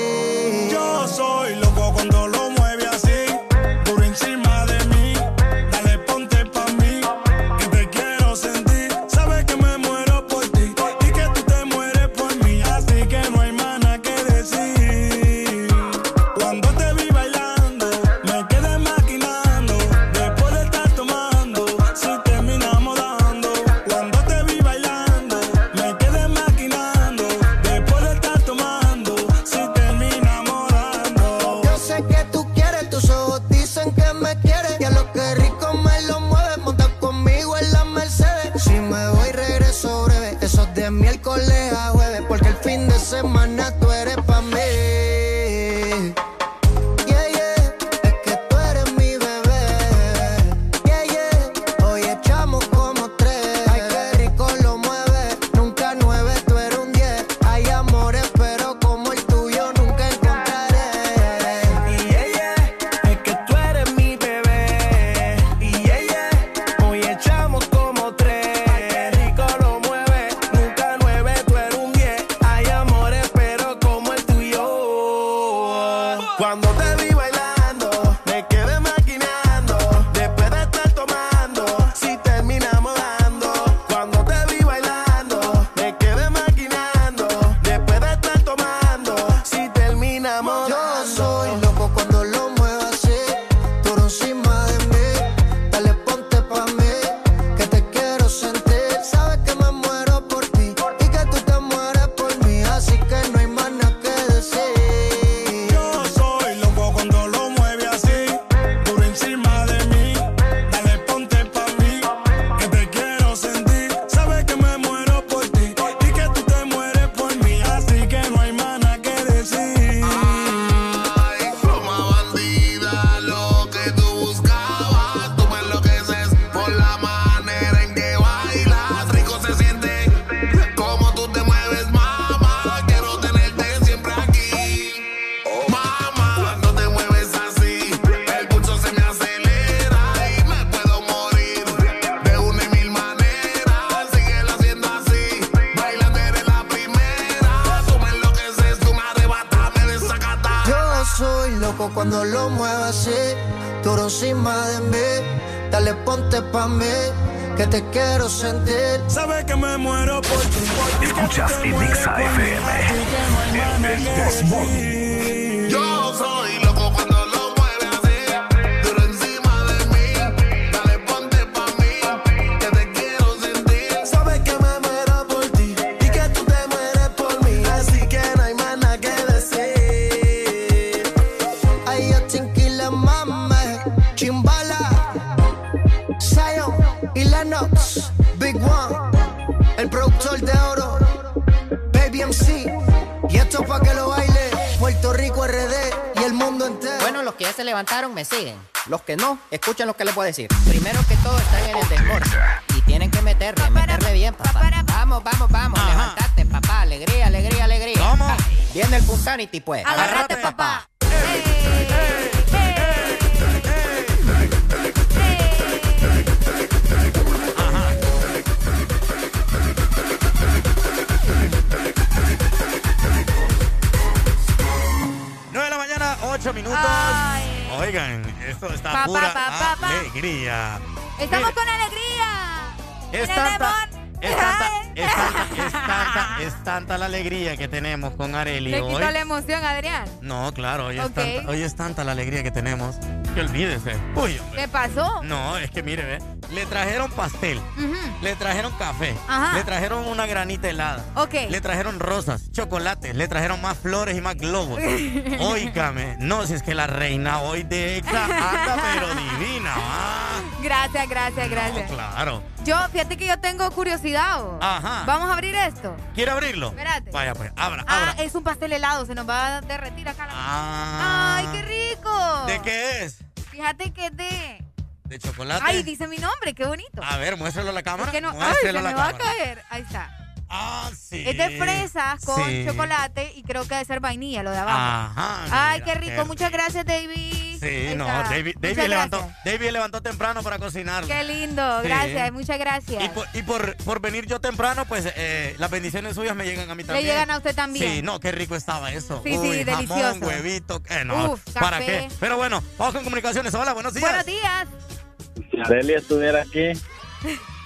Speaker 65: cuando lo muevas así,
Speaker 72: duro encima de mí. Dale ponte pa' mí, que te quiero sentir. Sabes que me muero por ti.
Speaker 15: Escuchas en Exa FM. El
Speaker 73: levantaron me siguen. Los que no, escuchen lo que les voy a decir. Primero que todo están en el desmor. Y tienen que meterle, meterle bien, papá. Vamos, vamos, vamos. Levantate, papá. Alegría, alegría, alegría.
Speaker 16: ¿Cómo?
Speaker 73: Viene el Punsanity, pues.
Speaker 5: Agárrate, papá.
Speaker 16: Nueve de la mañana, 8 minutos. Oigan, esto está
Speaker 5: Pa,
Speaker 16: pura
Speaker 5: pa, pa,
Speaker 16: alegría.
Speaker 5: Estamos con alegría.
Speaker 16: Es tanta, es tanta, es tanta, es tanta, es tanta la alegría que tenemos con Areli
Speaker 5: Le
Speaker 16: hoy.
Speaker 5: quitó la emoción, Adrián.
Speaker 16: No, claro, hoy,
Speaker 5: Ok.
Speaker 16: es tanta, hoy es tanta la alegría que tenemos que olvídese. Uy, hombre.
Speaker 5: ¿Qué pasó?
Speaker 16: No, es que mire, ve, le trajeron pastel, le trajeron café,
Speaker 5: Ajá.
Speaker 16: le trajeron una granita helada,
Speaker 5: Ok.
Speaker 16: le trajeron rosas, chocolates, le trajeron más flores y más globos. Óigame, no, si es que la reina hoy de Exa anda pero divina.
Speaker 5: Gracias, gracias, gracias.
Speaker 16: Claro.
Speaker 5: Yo, fíjate que yo tengo curiosidad. oh.
Speaker 16: Ajá.
Speaker 5: Vamos a abrir esto.
Speaker 16: ¿Quiere abrirlo?
Speaker 5: Espérate.
Speaker 16: Vaya pues, abra,
Speaker 5: Ah,
Speaker 16: abra.
Speaker 5: es un pastel helado, se nos va a derretir acá la.
Speaker 16: Ah.
Speaker 5: ¡Ay, qué rico!
Speaker 16: ¿De qué es?
Speaker 5: Fíjate que es de.
Speaker 16: ¿De chocolate?
Speaker 5: Ay, dice mi nombre, qué bonito.
Speaker 16: A ver, muéstralo a la cámara.
Speaker 5: Es que no. Ay, se me
Speaker 16: a la
Speaker 5: va a caer. Ahí está.
Speaker 16: Ah, sí.
Speaker 5: Es de fresas con
Speaker 16: Sí.
Speaker 5: chocolate y creo que debe ser vainilla lo de abajo.
Speaker 16: Ajá.
Speaker 5: Ay,
Speaker 16: mira,
Speaker 5: qué rico. Muchas gracias, David.
Speaker 16: Sí, no. David, David levantó,
Speaker 5: gracias.
Speaker 16: David levantó temprano para cocinarlo.
Speaker 5: Qué lindo.
Speaker 16: Sí.
Speaker 5: Gracias, muchas gracias.
Speaker 16: Y, por, y por, por venir yo temprano, pues eh, las bendiciones suyas me llegan a mí también.
Speaker 5: llegan a usted también.
Speaker 16: Sí, no, qué rico estaba eso.
Speaker 5: Sí, sí,
Speaker 16: Uy,
Speaker 5: delicioso.
Speaker 16: Jamón, huevito, eh, no,
Speaker 5: Uf,
Speaker 16: ¿para
Speaker 5: café.
Speaker 16: qué? Pero bueno, vamos con comunicaciones. Hola, buenos días.
Speaker 5: Buenos días.
Speaker 44: Si Areli estuviera aquí,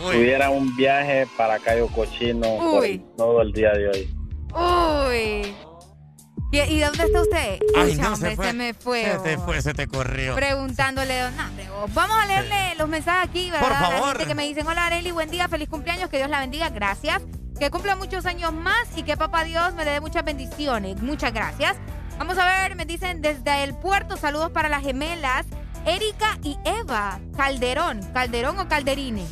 Speaker 16: Uy.
Speaker 44: tuviera un viaje para Cayo Cochino por
Speaker 5: Uy.
Speaker 44: todo el día de hoy.
Speaker 5: Uy. ¿Y, y dónde está usted?
Speaker 16: Ay,
Speaker 5: Uy,
Speaker 16: no,
Speaker 5: hombre,
Speaker 16: se fue.
Speaker 5: se me fue.
Speaker 16: Se te fue, se te corrió.
Speaker 5: Preguntándole, don oh. Vamos a leerle los mensajes aquí, ¿verdad?
Speaker 16: Por
Speaker 5: La
Speaker 16: favor.
Speaker 5: gente que me dicen, hola Areli, buen día, feliz cumpleaños, que Dios la bendiga, gracias. Que cumpla muchos años más y que papá Dios me dé muchas bendiciones. Muchas gracias. Vamos a ver, me dicen desde el puerto, saludos para las gemelas, Erika y Eva Calderón. ¿Calderón o Calderini?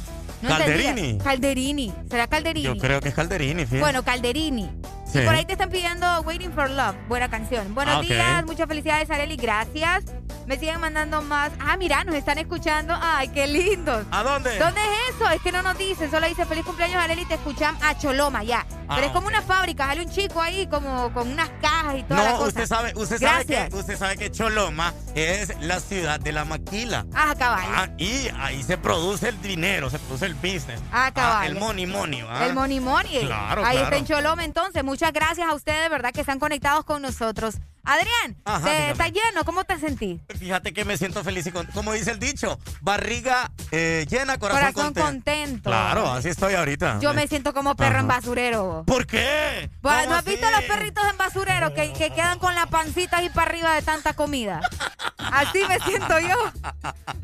Speaker 16: Calderini.
Speaker 5: Calderini. ¿Será Calderini?
Speaker 16: Yo creo que es Calderini, fíjate.
Speaker 5: Bueno, Calderini.
Speaker 16: Sí.
Speaker 5: Y por ahí te están pidiendo Waiting for Love. Buena canción. Buenos
Speaker 16: Ah,
Speaker 5: días, muchas felicidades, Areli. Gracias. Me siguen mandando más. Ah, mira, nos están escuchando. Ay, qué lindos.
Speaker 16: ¿A dónde?
Speaker 5: ¿Dónde es eso? Es que no nos dicen. Solo dice feliz cumpleaños, Areli. Te escuchan a Choloma, ya.
Speaker 16: Ah,
Speaker 5: Pero es como una fábrica. Sale un chico ahí como con unas cajas y toda la
Speaker 16: No,
Speaker 5: cosa.
Speaker 16: usted sabe, usted sabe que usted sabe que Choloma es la ciudad de la maquila.
Speaker 5: Ah, cabal.
Speaker 16: Ah, y ahí se produce el dinero, se produce el business.
Speaker 5: Ah, cabal.
Speaker 16: el money money.
Speaker 5: El Money Money.
Speaker 16: Claro,
Speaker 5: Ahí
Speaker 16: claro.
Speaker 5: está en Choloma, entonces. Muchas gracias a ustedes, ¿verdad? Que están conectados con nosotros. Adrián,
Speaker 16: Ajá,
Speaker 5: ¿te-. ¿está lleno? ¿Cómo te sentís?
Speaker 16: Fíjate que me siento feliz y con- como dice el dicho, barriga eh, llena, corazón,
Speaker 5: Corazón contento.
Speaker 16: Claro, así estoy ahorita.
Speaker 5: Yo me siento como perro
Speaker 16: Ajá.
Speaker 5: en basurero.
Speaker 16: ¿Por qué?
Speaker 5: Bueno,
Speaker 16: ¿Cómo
Speaker 5: ¿No has visto
Speaker 16: así?
Speaker 5: los perritos en basurero que, que quedan con la pancita ahí para arriba de tanta comida? Así me siento yo,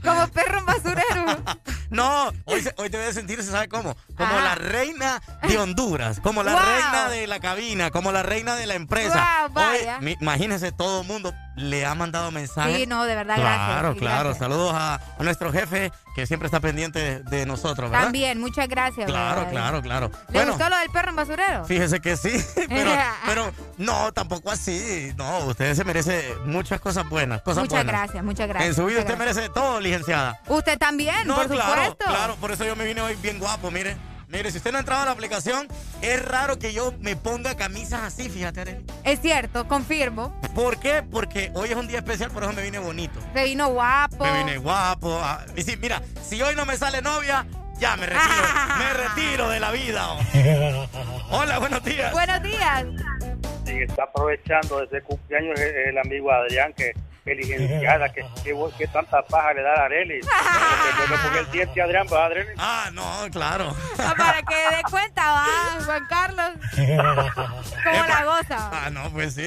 Speaker 5: como perro en basurero.
Speaker 16: No, hoy, se- hoy debe sentirse, ¿sabe cómo? Como
Speaker 5: Ajá.
Speaker 16: la reina de Honduras, como la
Speaker 5: Wow.
Speaker 16: reina de la cabina, como la reina de la empresa.
Speaker 5: Wow, vaya.
Speaker 16: Hoy, mi- imagínese, todo el mundo le ha mandado mensajes.
Speaker 5: Sí, no, de verdad, gracias.
Speaker 16: Claro,
Speaker 5: sí,
Speaker 16: claro.
Speaker 5: gracias.
Speaker 16: Saludos a, a nuestro jefe que siempre está pendiente de, de nosotros, ¿verdad?
Speaker 5: También, muchas gracias.
Speaker 16: Claro,
Speaker 5: ¿verdad?
Speaker 16: claro, claro.
Speaker 5: ¿Le
Speaker 16: Bueno,
Speaker 5: gustó lo del perro en basurero?
Speaker 16: fíjese que sí, pero, pero no, tampoco así. No, usted se merece muchas cosas buenas, cosas
Speaker 5: Muchas
Speaker 16: buenas.
Speaker 5: gracias, muchas gracias.
Speaker 16: En su vida usted
Speaker 5: gracias.
Speaker 16: merece todo, licenciada.
Speaker 5: Usted también,
Speaker 16: No,
Speaker 5: por
Speaker 16: claro,
Speaker 5: supuesto.
Speaker 16: claro, por eso yo me vine hoy bien guapo, mire. Mire, si usted no ha entrado a la aplicación, es raro que yo me ponga camisas así, fíjate, Arely.
Speaker 5: Es cierto, confirmo.
Speaker 16: ¿Por qué? Porque hoy es un día especial, por eso me vine bonito.
Speaker 5: Se vino guapo.
Speaker 16: Me vine guapo. ah, Y sí, mira, si hoy no me sale novia, ya me retiro. me retiro de la vida. oh. Hola, buenos días.
Speaker 5: Buenos días.
Speaker 74: Sí, está aprovechando de ese cumpleaños el, el amigo Adrián, que, que licenciada, que, que, que tanta paja le da a Areli. Que le ponga el diente Adrián, ¿va, Adrián?
Speaker 16: Ah, no, claro.
Speaker 5: Ah, Para que dé cuenta, va, Juan Carlos. ¿Cómo la goza?
Speaker 16: Ah, no, pues sí.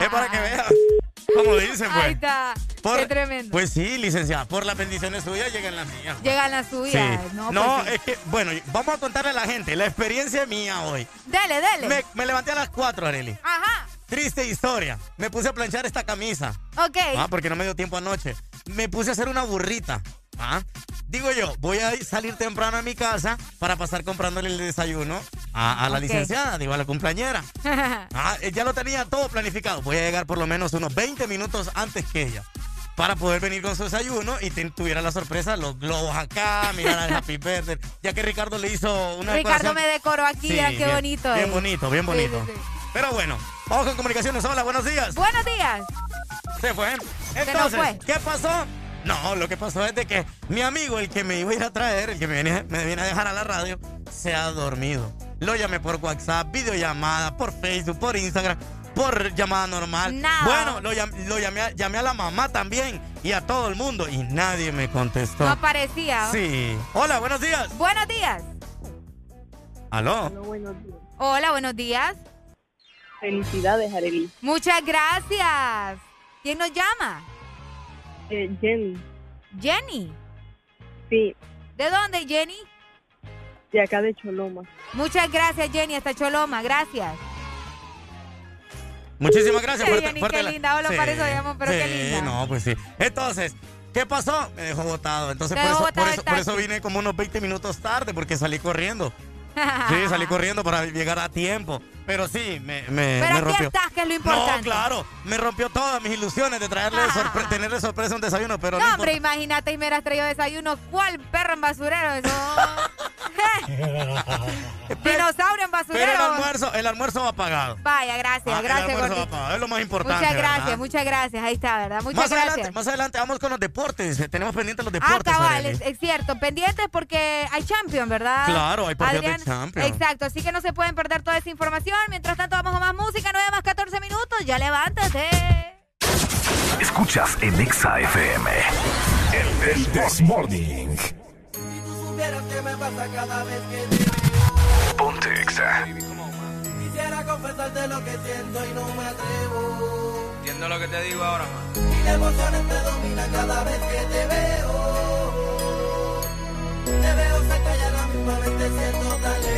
Speaker 16: Es para que vean. Como dicen, pues.
Speaker 5: Ahí está.
Speaker 16: Por-
Speaker 5: Qué tremendo.
Speaker 16: Pues sí, licenciada, por las bendiciones suyas llegan las mías.
Speaker 5: Llegan las
Speaker 16: Sí.
Speaker 5: suyas. No,
Speaker 16: No,
Speaker 5: pues
Speaker 16: es que, bueno, vamos a contarle a la gente la experiencia mía hoy.
Speaker 5: Dele, dele.
Speaker 16: Me, me levanté a las 4, Areli.
Speaker 5: Ajá.
Speaker 16: Triste historia. Me puse a planchar esta camisa.
Speaker 5: Ok.
Speaker 16: Ah, porque no me dio tiempo anoche. Me puse a hacer una burrita. ¿Ah? Digo yo, voy a salir temprano a mi casa para pasar comprándole el desayuno a, la licenciada, digo, a la cumpleañera. Ah, eh, ya lo tenía todo planificado. Voy a llegar por lo menos unos 20 minutos antes que ella para poder venir con su desayuno y tuviera la sorpresa, los globos acá, mirar al Happy Birthday. Ya que Ricardo le hizo una
Speaker 5: Ricardo me decoró aquí, qué bonito.
Speaker 16: Bien bonito, bien bonito. Pero bueno, vamos con comunicaciones. Hola, buenos días.
Speaker 5: Buenos días.
Speaker 16: Se fue. Entonces, ¿qué pasó? No, lo que pasó es de que mi amigo, el que me iba a ir a traer, el que me viene, me viene a dejar a la radio, se ha dormido. Lo llamé por WhatsApp, videollamada, por Facebook, por Instagram por llamada normal. Bueno, lo, llamé, a, llamé, a la mamá también y a todo el mundo y nadie me contestó.
Speaker 5: No aparecía.
Speaker 16: Sí. Hola, buenos días.
Speaker 5: Buenos días.
Speaker 16: ¿Aló?
Speaker 68: Hola, buenos días.
Speaker 5: Hola, buenos días.
Speaker 68: Felicidades, Arely.
Speaker 5: Muchas gracias. ¿Quién nos llama?
Speaker 68: Eh, Jenny.
Speaker 5: ¿Jenny?
Speaker 68: Sí.
Speaker 5: ¿De dónde, Jenny?
Speaker 68: De acá de Choloma.
Speaker 5: Muchas gracias, Jenny, hasta Choloma. Gracias.
Speaker 16: Muchísimas gracias.
Speaker 5: Fuerte, Jenny, qué linda. Hola, para eso pero qué linda.
Speaker 16: no, pues sí. Entonces, ¿qué pasó? Me dejó botado. Entonces, por eso, por, eso, por eso vine como unos 20 minutos tarde, porque salí corriendo. Sí, salí corriendo para llegar a tiempo. Pero sí, me, me,
Speaker 5: Pero
Speaker 16: me rompió.
Speaker 5: estás, que es lo importante.
Speaker 16: No, claro, me rompió todas mis ilusiones de traerle tenerle sorpresa un desayuno, pero
Speaker 5: no. hombre, imagínate y me hubieras traído desayuno. ¿Cuál perro en basurero? Eso. Dinosaurio en basurero.
Speaker 16: Pero el almuerzo, el almuerzo va pagado.
Speaker 5: Vaya, gracias,
Speaker 16: ah,
Speaker 5: gracias.
Speaker 16: El almuerzo va pagado, es lo más importante.
Speaker 5: Muchas gracias, muchas gracias. Ahí está, ¿verdad? Muchas
Speaker 16: más
Speaker 5: gracias.
Speaker 16: Adelante, más adelante vamos con los deportes. Tenemos pendientes los deportes.
Speaker 5: Ah, cabal, es, es, cierto. Pendientes porque hay Champion, ¿verdad?
Speaker 16: Claro, hay partidos de Champion.
Speaker 5: Exacto, así que no se pueden perder toda esa información. Mientras tanto, vamos con más música. 9 más 14 minutos. Ya levántate.
Speaker 15: Escuchas en Exa FM. El, el This Morning.
Speaker 75: Si tú supieras qué me pasa cada vez que te
Speaker 15: veo. Ponte Exa.
Speaker 75: Quisiera confesarte lo que siento y no me atrevo.
Speaker 76: Entiendo lo que te digo ahora, man.
Speaker 75: La emociones me domina cada vez que te veo. Te veo cerca y a la misma vez te siento tan lejos.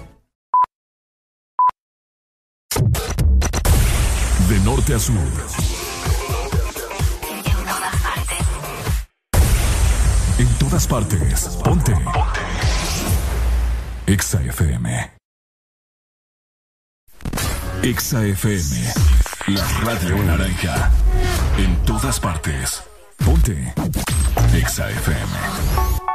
Speaker 77: norte a sur. En todas partes. Ponte. Exa FM. Exa FM. La radio naranja. En todas partes. Ponte. Exa FM.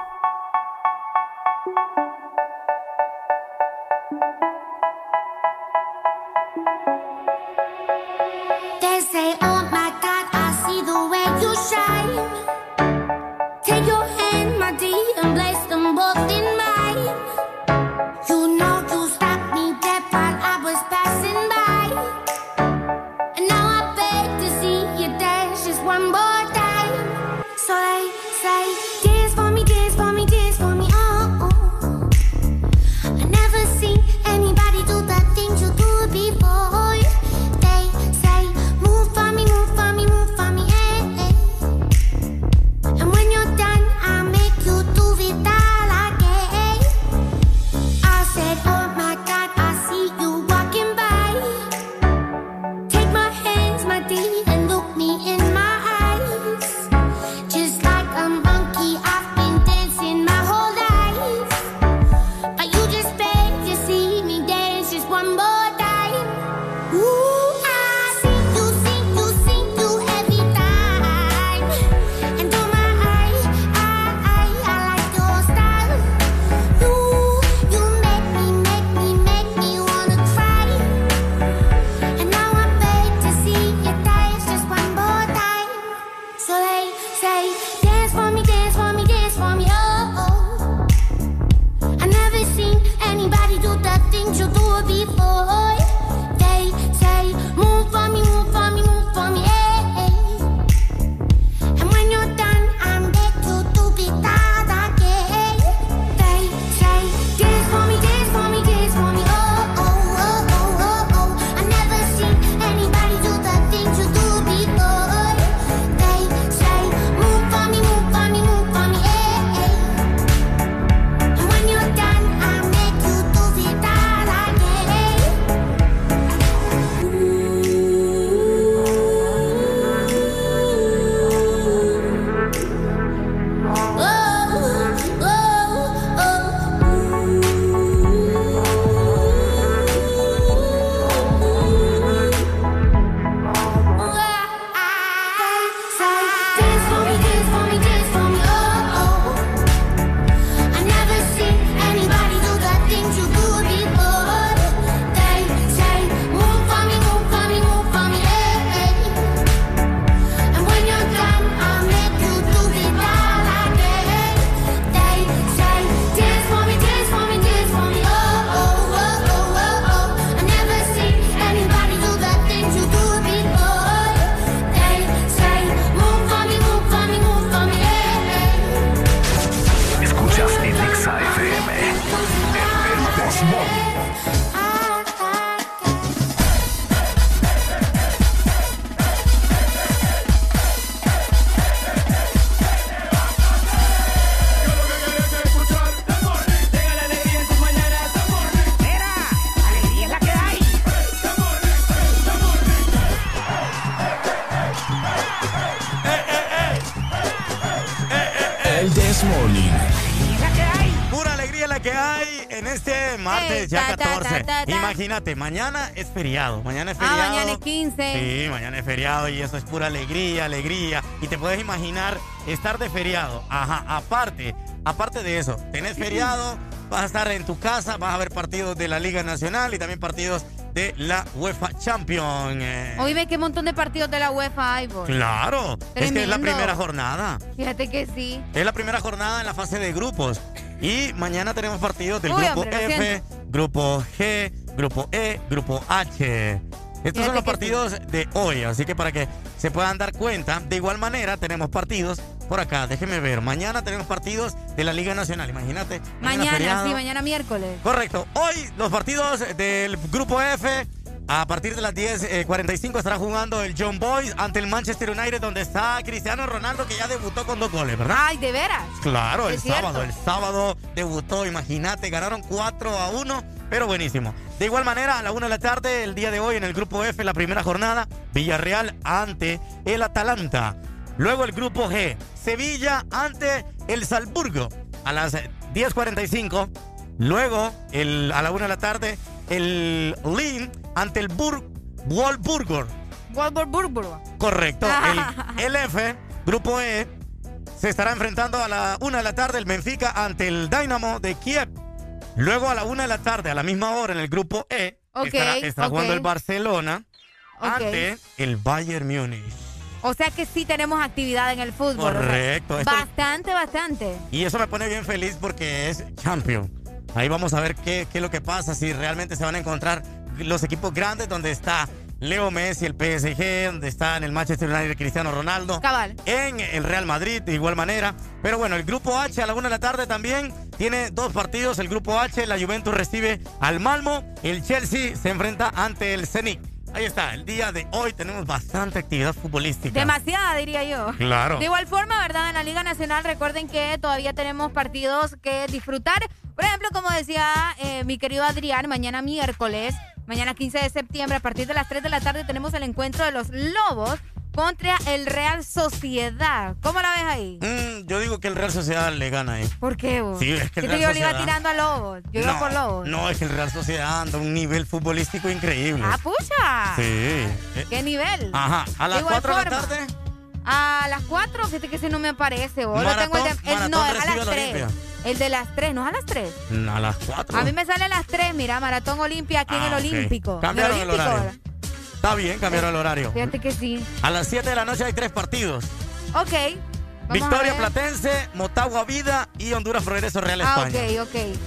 Speaker 16: Imagínate, mañana es feriado. Mañana es
Speaker 5: Ah,
Speaker 16: feriado.
Speaker 5: mañana es 15.
Speaker 16: Sí, mañana es feriado y eso es pura alegría, alegría. Y te puedes imaginar estar de feriado. Ajá, aparte, aparte de eso, tenés feriado, vas a estar en tu casa, vas a ver partidos de la Liga Nacional y también partidos de la UEFA Champions. eh.
Speaker 5: Oíme qué montón de partidos de la UEFA hay, vos.
Speaker 16: Claro, es que es la
Speaker 5: Tremendo.
Speaker 16: primera jornada.
Speaker 5: Fíjate que sí.
Speaker 16: Es la primera jornada en la fase de grupos. Y mañana tenemos partidos del
Speaker 5: Uy,
Speaker 16: grupo
Speaker 5: hombre,
Speaker 16: F, grupo G, grupo E, grupo H. Estos son los partidos de hoy, así que para que se puedan dar cuenta, de igual manera tenemos partidos por acá, déjenme ver, mañana tenemos partidos de la Liga Nacional, imagínate.
Speaker 5: Mañana,
Speaker 16: feriado.
Speaker 5: sí, mañana miércoles.
Speaker 16: Correcto, hoy los partidos del grupo F, a partir de las 10.45 estará jugando el John Boys ante el Manchester United, donde está Cristiano Ronaldo, que ya debutó con dos goles, ¿verdad?
Speaker 5: Ay, ¿de veras?
Speaker 16: Claro, el
Speaker 5: cierto.
Speaker 16: sábado, el sábado debutó, imagínate, ganaron 4 a 1, pero buenísimo. De igual manera, a la 1 de la tarde, el día de hoy, en el grupo F, la primera jornada, Villarreal ante el Atalanta. Luego el grupo G, Sevilla ante el Salzburgo, a las 10.45. Luego, el, a la 1 de la tarde, el Lille ante el Bur Wolfsburgo.
Speaker 5: Wolfsburgo.
Speaker 16: Correcto. El, el F, grupo E, se estará enfrentando a la una de la tarde el Benfica ante el Dynamo de Kiev. Luego a la una de la tarde, a la misma hora, en el grupo E,
Speaker 5: Ok,
Speaker 16: estará, estará
Speaker 5: ok.
Speaker 16: jugando el Barcelona ante el Bayern Múnich.
Speaker 5: O sea que sí tenemos actividad en el fútbol. o sea,
Speaker 16: Correcto.
Speaker 5: Bastante, bastante.
Speaker 16: y eso me pone bien feliz porque es Champion. Ahí vamos a ver qué, qué es lo que pasa, si realmente se van a encontrar los equipos grandes donde está Leo Messi, el PSG, donde está en el Manchester United Cristiano Ronaldo.
Speaker 5: Cabal.
Speaker 16: En el Real Madrid, de igual manera. Pero bueno, el grupo H a la una de la tarde también tiene dos partidos. El grupo H, la Juventus recibe al Malmo. El Chelsea se enfrenta ante el Zenit. Ahí está, el día de hoy tenemos bastante actividad futbolística.
Speaker 5: Demasiada, diría yo.
Speaker 16: Claro.
Speaker 5: De igual forma, ¿verdad? En la Liga Nacional, recuerden que todavía tenemos partidos que disfrutar. Por ejemplo, como decía eh, mi querido Adrián, mañana miércoles, mañana 15 de septiembre, a partir de las 3 de la tarde, tenemos el encuentro de los Lobos contra el Real Sociedad. ¿Cómo la ves ahí?
Speaker 16: Mm, yo digo que el Real Sociedad le gana ahí.
Speaker 5: ¿Por qué vos?
Speaker 16: Sí, es que el Real
Speaker 5: yo le iba tirando a Lobos. Yo iba
Speaker 16: no,
Speaker 5: por Lobos.
Speaker 16: No, es que el Real Sociedad anda a un nivel futbolístico increíble.
Speaker 5: ¡Ah, pucha!
Speaker 16: Sí. Eh,
Speaker 5: ¿Qué nivel?
Speaker 16: Ajá, a las
Speaker 5: De igual
Speaker 16: 4 de la tarde.
Speaker 5: A las 4, fíjate que ese no me aparece. vos.
Speaker 16: Maratón-
Speaker 5: tengo el de- el- no, a las
Speaker 16: al
Speaker 5: 3. El de las 3, no es a las 3.
Speaker 16: A las 4.
Speaker 5: A mí me sale a las 3, mira, Maratón Olimpia aquí en
Speaker 16: Ah,
Speaker 5: el
Speaker 16: ok.
Speaker 5: Olímpico.
Speaker 16: Cambiaron el
Speaker 5: Olímpico.
Speaker 16: horario. Está bien, cambiaron el horario.
Speaker 5: Fíjate que sí.
Speaker 16: A las 7 de la noche hay tres partidos.
Speaker 5: Ok.
Speaker 16: Victoria. Platense, Motagua Vida y Honduras Progreso Real
Speaker 5: Ah,
Speaker 16: España.
Speaker 5: ok, ok.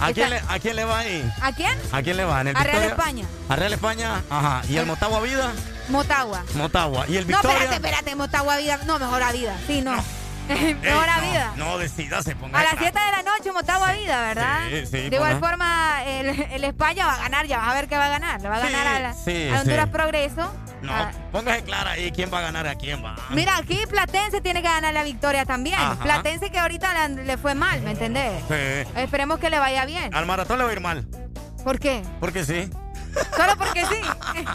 Speaker 16: ¿A, quién le,
Speaker 5: Está-
Speaker 16: ¿A quién le va ahí?
Speaker 5: ¿A quién?
Speaker 16: ¿A quién le va? ¿En el
Speaker 5: A Real
Speaker 16: Victoria?
Speaker 5: España.
Speaker 16: A Real España, ajá. ¿Y el Motagua Vida?
Speaker 5: Motagua.
Speaker 16: Motagua. ¿Y el
Speaker 5: No,
Speaker 16: Victoria?
Speaker 5: espérate, espérate, Motagua Vida. No, mejor a Vida. Sí, no. Mejor a
Speaker 16: Ey,
Speaker 5: Vida.
Speaker 16: No, no decida, se ponga
Speaker 5: A las
Speaker 16: clara.
Speaker 5: 7 de la noche, Motagua Vida, ¿verdad?
Speaker 16: Sí, sí,
Speaker 5: de igual
Speaker 16: ponga.
Speaker 5: forma, el, el España va a ganar, ya vas a ver qué va a ganar. Le va a
Speaker 16: Sí,
Speaker 5: ganar a, la-
Speaker 16: sí,
Speaker 5: a Honduras
Speaker 16: sí.
Speaker 5: Progreso.
Speaker 16: No,
Speaker 5: Ah,
Speaker 16: póngase clara ahí quién va a ganar a quién va.
Speaker 5: Mira, aquí Platense tiene que ganar la victoria también.
Speaker 16: Ajá.
Speaker 5: Platense que ahorita le, le fue mal, ¿me entendés?
Speaker 16: Sí.
Speaker 5: Esperemos que le vaya bien.
Speaker 16: Al maratón le va a ir mal.
Speaker 5: ¿Por qué?
Speaker 16: Porque sí.
Speaker 5: Solo porque sí.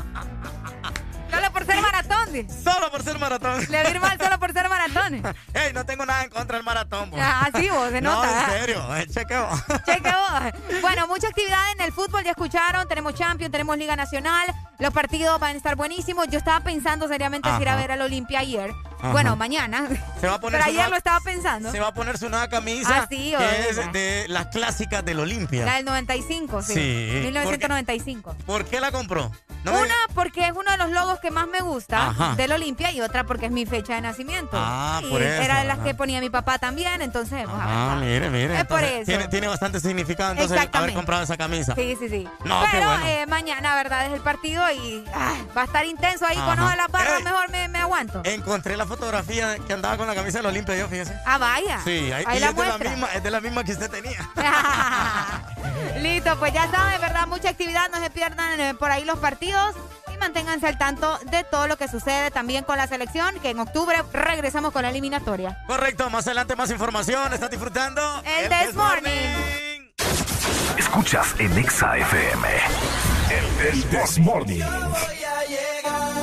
Speaker 5: Solo por ser maratón.
Speaker 16: Solo por ser maratón.
Speaker 5: Le va a ir mal solo por ser maratón.
Speaker 16: Ey, no tengo nada en contra del maratón. vos.
Speaker 5: Ah, sí, vos, se
Speaker 16: No,
Speaker 5: nota.
Speaker 16: en serio. eh, chequeo.
Speaker 5: Cheque vos. Bueno, mucha actividad en el fútbol, ya escucharon. Tenemos Champions, tenemos Liga Nacional. Los partidos van a estar buenísimos. Yo estaba pensando seriamente si ir a ver al Olimpia ayer.
Speaker 16: Ajá.
Speaker 5: Bueno, mañana.
Speaker 16: Se va a poner
Speaker 5: Pero ayer
Speaker 16: nueva-
Speaker 5: lo estaba pensando.
Speaker 16: Se va a poner su nueva camisa.
Speaker 5: Ah, sí,
Speaker 16: que es de las clásicas del Olimpia.
Speaker 5: La del 95, sí.
Speaker 16: Sí,
Speaker 5: 1995.
Speaker 16: ¿Por qué la compró? No me
Speaker 5: Una porque es uno de los logos que más me gusta
Speaker 16: Ajá.
Speaker 5: del Olimpia y otra porque es mi fecha de nacimiento.
Speaker 16: Ah,
Speaker 5: y
Speaker 16: por eso,
Speaker 5: era de las
Speaker 16: ajá.
Speaker 5: que ponía mi papá también, entonces, a ver,
Speaker 16: Ah, mire, mire.
Speaker 5: Es por eso.
Speaker 16: Tiene, tiene bastante significado entonces haber comprado esa camisa.
Speaker 5: Sí, sí, sí.
Speaker 16: No,
Speaker 5: Pero
Speaker 16: bueno.
Speaker 5: eh, mañana, ¿verdad? Es el partido y ah, va a estar intenso ahí con ojo de las barras.
Speaker 16: Ey.
Speaker 5: Mejor me, me aguanto.
Speaker 16: Encontré la fotografía que andaba con la camisa del Olimpia yo, fíjese.
Speaker 5: Ah, vaya.
Speaker 16: Sí, ahí,
Speaker 5: Ahí
Speaker 16: y
Speaker 5: la
Speaker 16: es, de la
Speaker 5: muestra.
Speaker 16: misma, es de la misma que usted tenía.
Speaker 5: Listo, pues ya saben, ¿verdad? Mucha actividad, no se pierdan eh, por ahí los partidos y manténganse al tanto de todo lo que sucede también con la selección, que en octubre regresamos con la eliminatoria.
Speaker 16: Correcto, más adelante más información. ¿Estás disfrutando?
Speaker 5: El, This Morning.
Speaker 15: Escuchas en Exa FM. El, el This Morning. Ponte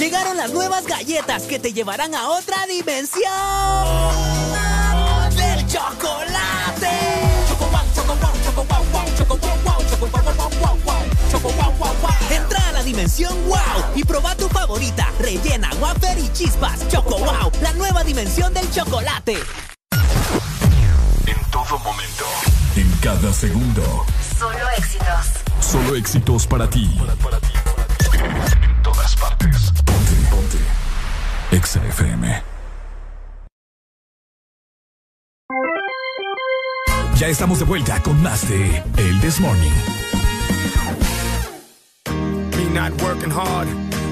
Speaker 78: Llegaron las nuevas galletas que te llevarán a otra dimensión del chocolate. Entra a la dimensión wow y proba tu favorita, rellena, wafer y chispas. Choco wow, la nueva dimensión del chocolate.
Speaker 1: En todo momento, en cada segundo.
Speaker 79: Solo éxitos.
Speaker 1: Solo éxitos para ti. Para, para ti, para ti. En todas partes. Ponte, ponte. Exa FM. Ya estamos de vuelta con más de El This Morning.
Speaker 49: Me not working hard.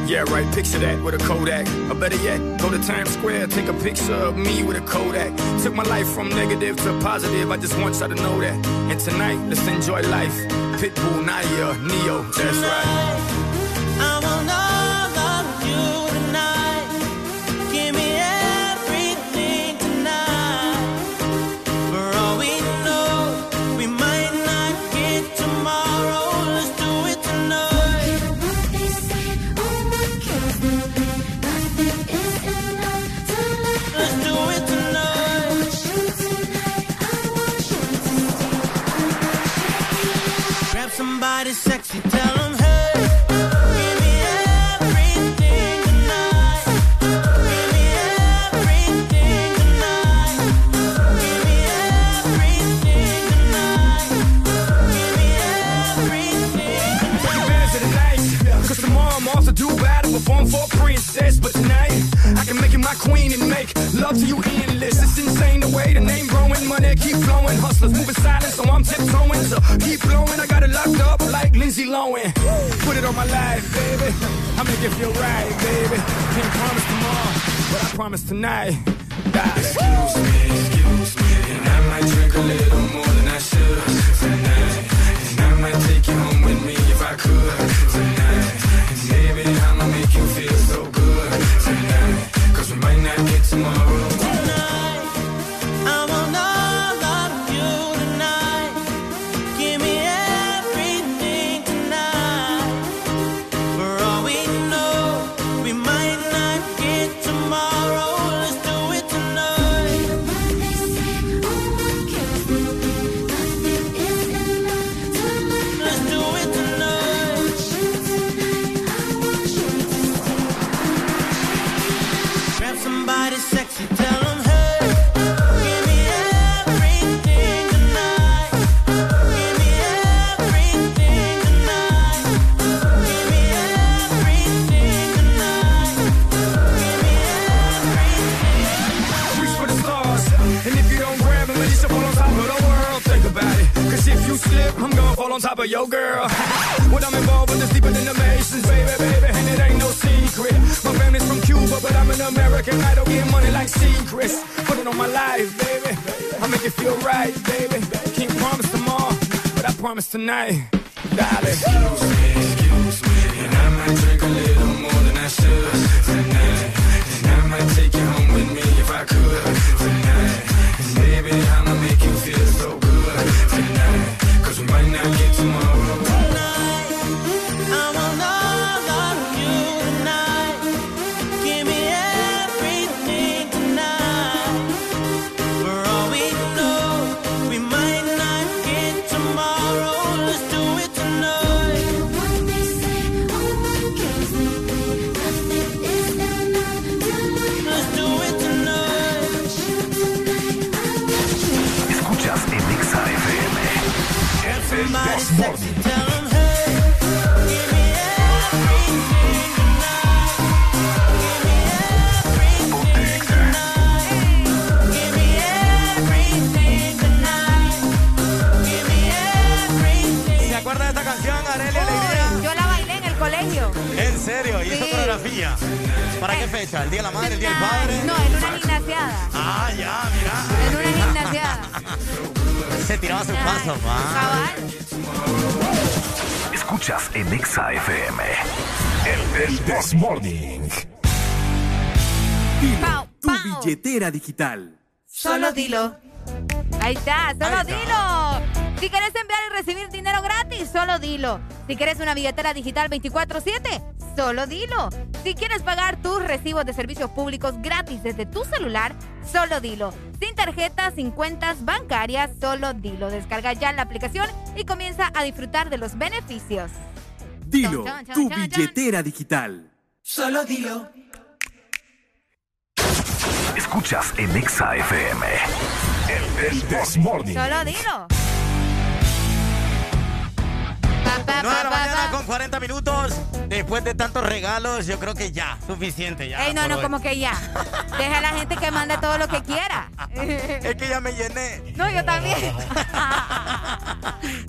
Speaker 49: Yeah, right, picture that with a Kodak. Or better yet, go to Times Square, take a picture of me with a Kodak. Took my life from negative to positive, I just want y'all to know that. And tonight, let's enjoy life. Pitbull, Naya, Neo, that's right.
Speaker 80: Somebody sexy, tell them, hey. Give me everything tonight. Give me everything tonight. Give me everything tonight. Give me everything.
Speaker 49: Cause tomorrow I'm off to do battle, perform for princess. But tonight, I can make you my queen and make love to you endless. Insane the way the name growing, money keep flowing. Hustlers moving silent, so I'm tiptoeing. So keep blowing, I got it locked up like Lindsay Lohan. Put it on my life, baby. I'm gonna it feel right, baby. Can't promise tomorrow, but I promise tonight. Excuse me, excuse me, and I might drink a little more than I should tonight. And I might take you home with me if I could
Speaker 5: Solo dilo. Ahí está, solo dilo. Si quieres enviar y recibir dinero gratis, solo dilo. Si quieres una billetera digital 24/7, solo dilo. Si quieres pagar tus recibos de servicios públicos gratis desde tu celular, solo dilo. Sin tarjetas, sin cuentas bancarias, solo dilo. Descarga ya la aplicación y comienza a disfrutar de los beneficios.
Speaker 81: Dilo, tu billetera digital.
Speaker 75: Solo dilo.
Speaker 15: Escuchas en Exa FM. El, el This Morning.
Speaker 5: Solo dilo.
Speaker 16: 9 de la mañana con 40 minutos. Después de tantos regalos, yo creo que ya, suficiente ya.
Speaker 5: Ey, no,
Speaker 16: por
Speaker 5: no,
Speaker 16: hoy.
Speaker 5: como que ya. Deja a la gente que mande todo lo que quiera.
Speaker 16: Es que ya me llené.
Speaker 5: No, yo también.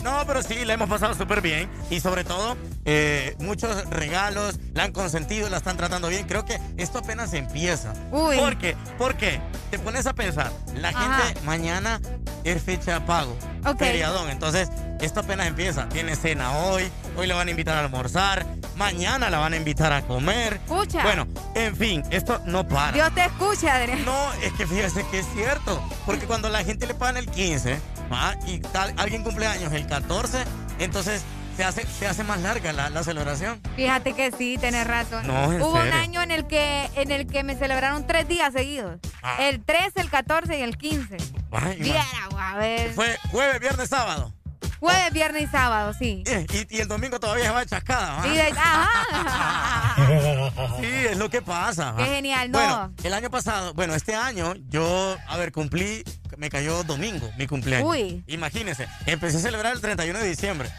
Speaker 16: No, pero sí, la hemos pasado súper bien. Y sobre todo, eh, muchos regalos, la han consentido, la están tratando bien. Creo que esto apenas empieza.
Speaker 5: Uy.
Speaker 16: ¿Por qué? Porque te pones a pensar, la
Speaker 5: Ajá.
Speaker 16: gente mañana es fecha de pago.
Speaker 5: Ok.
Speaker 16: Feriadón. Entonces, esto apenas empieza. Tiene cena hoy, hoy le van a invitar a almorzar, mañana la van a invitar a comer.
Speaker 5: Escucha.
Speaker 16: Bueno, en fin, esto no para.
Speaker 5: Dios te escucha, Adrián.
Speaker 16: No, es que fíjese que es cierto. Porque cuando la gente le pagan el 15 ¿va? y tal, alguien cumple años el 14, entonces se hace, se hace más larga la, la celebración.
Speaker 5: Fíjate que sí, tenés razón.
Speaker 16: No,
Speaker 5: Hubo un año en el que en el que me celebraron tres días seguidos.
Speaker 16: Ah.
Speaker 5: El 13, el 14 y el 15.
Speaker 16: Ay,
Speaker 5: Viera, a ver.
Speaker 16: Fue jueves, viernes, sábado.
Speaker 5: Jueves, viernes y sábado, sí.
Speaker 16: Y, y el domingo todavía se va chascada.
Speaker 5: Y de- ajá.
Speaker 16: Sí, es lo que pasa.
Speaker 5: Qué genial, no.
Speaker 16: Bueno, el año pasado, bueno, este año yo, a ver, cumplí, me cayó domingo mi cumpleaños.
Speaker 5: Uy.
Speaker 16: Imagínense, empecé a celebrar el 31 de diciembre.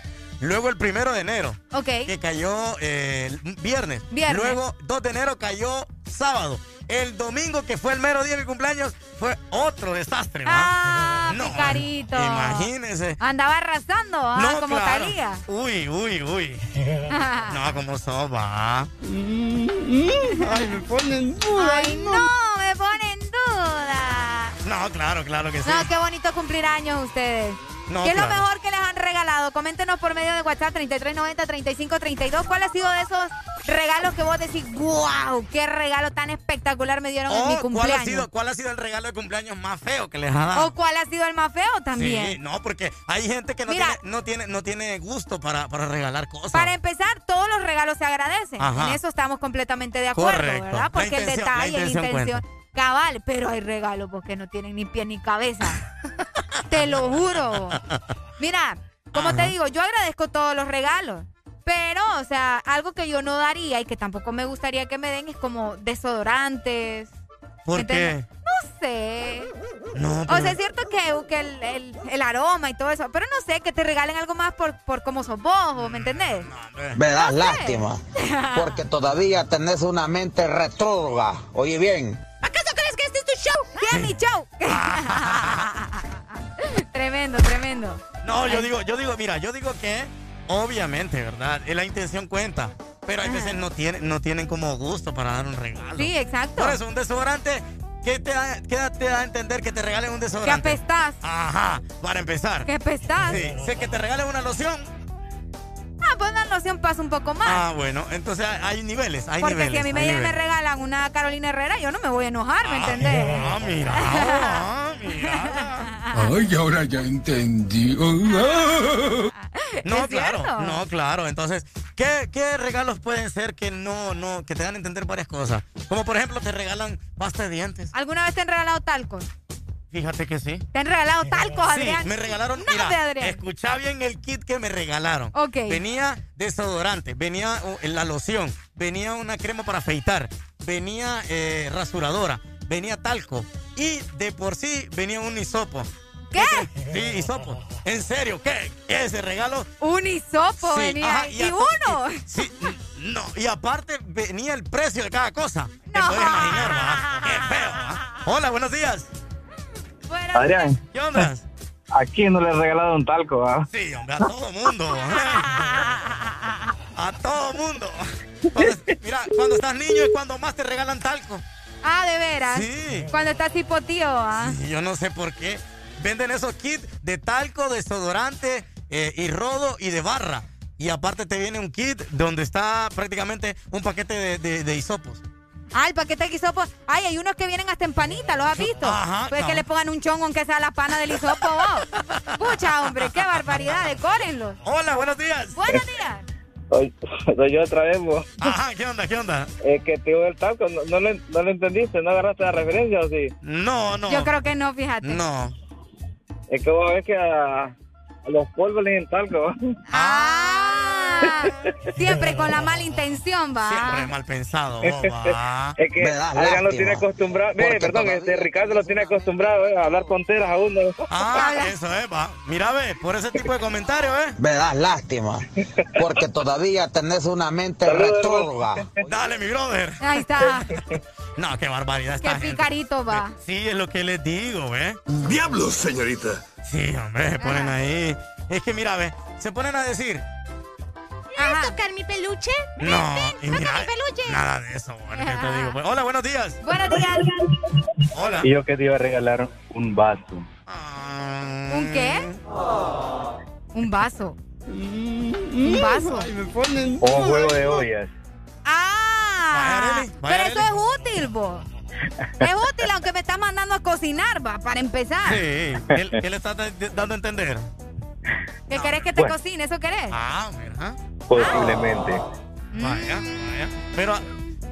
Speaker 16: Luego el primero de enero.
Speaker 5: Ok.
Speaker 16: Que cayó eh, el viernes.
Speaker 5: Viernes.
Speaker 16: Luego 2 de enero cayó sábado. El domingo, que fue el mero día de mi cumpleaños, fue otro desastre. ¿va?
Speaker 5: Ah,
Speaker 16: No,
Speaker 5: picarito.
Speaker 16: Imagínense.
Speaker 5: Andaba arrasando, ah,
Speaker 16: No,
Speaker 5: como
Speaker 16: claro.
Speaker 5: Talía.
Speaker 16: Uy, uy, uy. No, como soba.
Speaker 75: Ay, me ponen duda.
Speaker 5: Ay, no, me pone en duda.
Speaker 16: No, claro, claro que sí.
Speaker 5: No, qué bonito cumplir años ustedes.
Speaker 16: No,
Speaker 5: ¿Qué es lo mejor que les han regalado? Coméntenos por medio de WhatsApp 3390-3532. ¿Cuál ha sido de esos regalos que vos decís, wow, qué regalo tan espectacular me dieron en mi
Speaker 16: Oh, ¿cuál,
Speaker 5: cumpleaños?
Speaker 16: ha sido, ¿Cuál ha sido el regalo de cumpleaños más feo que les ha dado?
Speaker 5: ¿O cuál ha sido el más feo también?
Speaker 16: Sí, no, porque hay gente que no,
Speaker 5: Mira.
Speaker 16: tiene, no, tiene, no tiene gusto para, para regalar cosas.
Speaker 5: Para empezar, todos los regalos se agradecen.
Speaker 16: Ajá.
Speaker 5: En eso estamos completamente de acuerdo,
Speaker 16: Correcto.
Speaker 5: ¿verdad? Porque el
Speaker 16: intención- la
Speaker 5: detalle, la
Speaker 16: intención.
Speaker 5: Cabal, pero hay regalos porque no tienen ni pie ni cabeza. te lo juro. Mira, como te digo, yo agradezco todos los regalos. Pero, o sea, algo que yo no daría y que tampoco me gustaría que me den es como desodorantes.
Speaker 16: ¿Por
Speaker 5: ¿Entiendes?
Speaker 16: qué?
Speaker 5: No sé.
Speaker 16: No,
Speaker 5: O sea, es cierto que, que el, el- el aroma y todo eso, pero no sé, que te regalen algo más por, por cómo sos vos, ¿o ¿me entendés?
Speaker 82: Me das
Speaker 5: No sé.
Speaker 82: lástima, porque todavía tenés una mente retrógrada. Oye bien,
Speaker 5: ¿Acaso crees que este es tu show? ¿Qué es mi show? tremendo, tremendo.
Speaker 16: No, yo digo, yo digo, mira, yo digo que obviamente, ¿verdad? Eh, La intención cuenta. Pero hay veces no tienen, no tienen como gusto para dar un regalo.
Speaker 5: Sí, exacto.
Speaker 16: Por eso, un desodorante, ¿qué te da, qué te da a entender que te regalen un
Speaker 5: Que
Speaker 16: desodorante?
Speaker 5: apestás.
Speaker 16: Ajá, para empezar.
Speaker 5: Que apestás.
Speaker 16: Sí, sé que te regalen una loción.
Speaker 5: Ah, pues la loción pasa un poco más.
Speaker 16: Ah, bueno, entonces hay, hay niveles, hay
Speaker 5: Porque
Speaker 16: niveles.
Speaker 5: si a mí me, me regalan una Carolina Herrera, yo no me voy a enojar, ¿me entendés?
Speaker 16: Ah, mira, ah, mira.
Speaker 81: Ay, ahora ya entendí.
Speaker 16: No,
Speaker 5: ¿Es
Speaker 16: claro,
Speaker 5: cierto?
Speaker 16: no, claro. Entonces, ¿qué, ¿qué regalos pueden ser que no, no, que te dan a entender varias cosas? Como por ejemplo, te regalan pasta de dientes.
Speaker 5: ¿Alguna vez te han regalado talcos?
Speaker 16: Fíjate que sí.
Speaker 5: ¿Te han regalado talcos, Adrián?
Speaker 16: Sí, me regalaron,
Speaker 5: No,
Speaker 16: mira,
Speaker 5: Adrián.
Speaker 16: escucha bien el kit que me regalaron.
Speaker 5: Ok.
Speaker 16: Venía desodorante, venía uh, la loción, venía una crema para afeitar, venía eh, rasuradora, venía talco y de por sí venía un hisopo.
Speaker 5: ¿Qué?
Speaker 16: Sí, hisopo. En serio, ¿qué? Ese regalo.
Speaker 5: Un hisopo
Speaker 16: Sí,
Speaker 5: venía.
Speaker 16: ajá,
Speaker 5: y uno.
Speaker 16: Sí, no, y aparte venía el precio de cada cosa. Te puedes imaginar. Qué feo. Hola, buenos días.
Speaker 44: Adrián,
Speaker 16: ¿Qué onda?
Speaker 44: ¿a quién no le un talco? ah?
Speaker 16: Sí, hombre, a todo mundo. A todo mundo. Cuando- mira, cuando estás niño es cuando más te regalan talco.
Speaker 5: Ah, de veras.
Speaker 16: Sí.
Speaker 5: Cuando estás tipo tío, ¿ah?
Speaker 16: Y yo no sé por qué. Venden esos kits de talco, desodorante eh, y rodo y de barra. Y aparte te viene un kit donde está prácticamente un paquete de, de- de hisopos.
Speaker 5: Ah, el paquete de hisopo. Ay, hay unos que vienen hasta en panita, ¿los has visto?
Speaker 16: Ajá,
Speaker 5: Pues que le pongan un chongo aunque sea la pana del hisopo, vos. Pucha, hombre, qué barbaridad, decórenlos.
Speaker 16: Hola, buenos días.
Speaker 5: Buenos días.
Speaker 44: Soy, soy yo otra vez, vos.
Speaker 16: Ajá, ¿qué onda? ¿Qué onda?
Speaker 44: Eh, que te digo el talco, no, no, le, no le entendiste, no agarraste la referencia o sí.
Speaker 16: No, no.
Speaker 5: Yo creo que no, fíjate.
Speaker 16: No.
Speaker 44: Es que vos ves que a, a los polvos le dicen talco.
Speaker 5: Ah. siempre con la mala intención, va.
Speaker 16: Siempre mal pensado, vos, va.
Speaker 44: Es que Adrián lo tiene acostumbrado. Ve, perdón, este Ricardo lo tiene acostumbrado eh, a hablar tonteras a uno.
Speaker 16: Ah, eso es, va. Mira, ve, por ese tipo de comentarios, ¿eh?
Speaker 82: Me das lástima, porque todavía tenés una mente retrógrada.
Speaker 16: Dale, mi brother.
Speaker 5: Ahí está.
Speaker 16: No, qué barbaridad
Speaker 5: Qué
Speaker 16: esta gente.
Speaker 5: picarito va.
Speaker 16: Sí, es lo que les digo, ¿eh?
Speaker 81: Diablos, señorita.
Speaker 16: Sí, hombre, se ponen ahí. Es que mira, ve, se ponen a decir,
Speaker 5: ¿Quieres tocar mi peluche?
Speaker 16: no, y mira,
Speaker 5: mi peluche.
Speaker 16: nada de eso, bueno, ¿qué te digo? Hola, buenos días.
Speaker 5: Buenos días.
Speaker 16: Hola.
Speaker 44: Y yo que te iba a regalar un vaso.
Speaker 5: ¿Un qué? Un vaso. Un vaso.
Speaker 44: O un juego de ollas.
Speaker 5: Ah,
Speaker 16: Vaya,
Speaker 5: pero eso es útil, vos. Es útil aunque me estás mandando a cocinar, va, para empezar.
Speaker 16: Sí, ¿qué, qué le estás da- dando a entender?
Speaker 5: ¿Qué querés que te
Speaker 44: Bueno.
Speaker 5: cocine? ¿Eso querés?
Speaker 16: Ah, mira.
Speaker 44: Posiblemente.
Speaker 16: Vaya, vaya. Pero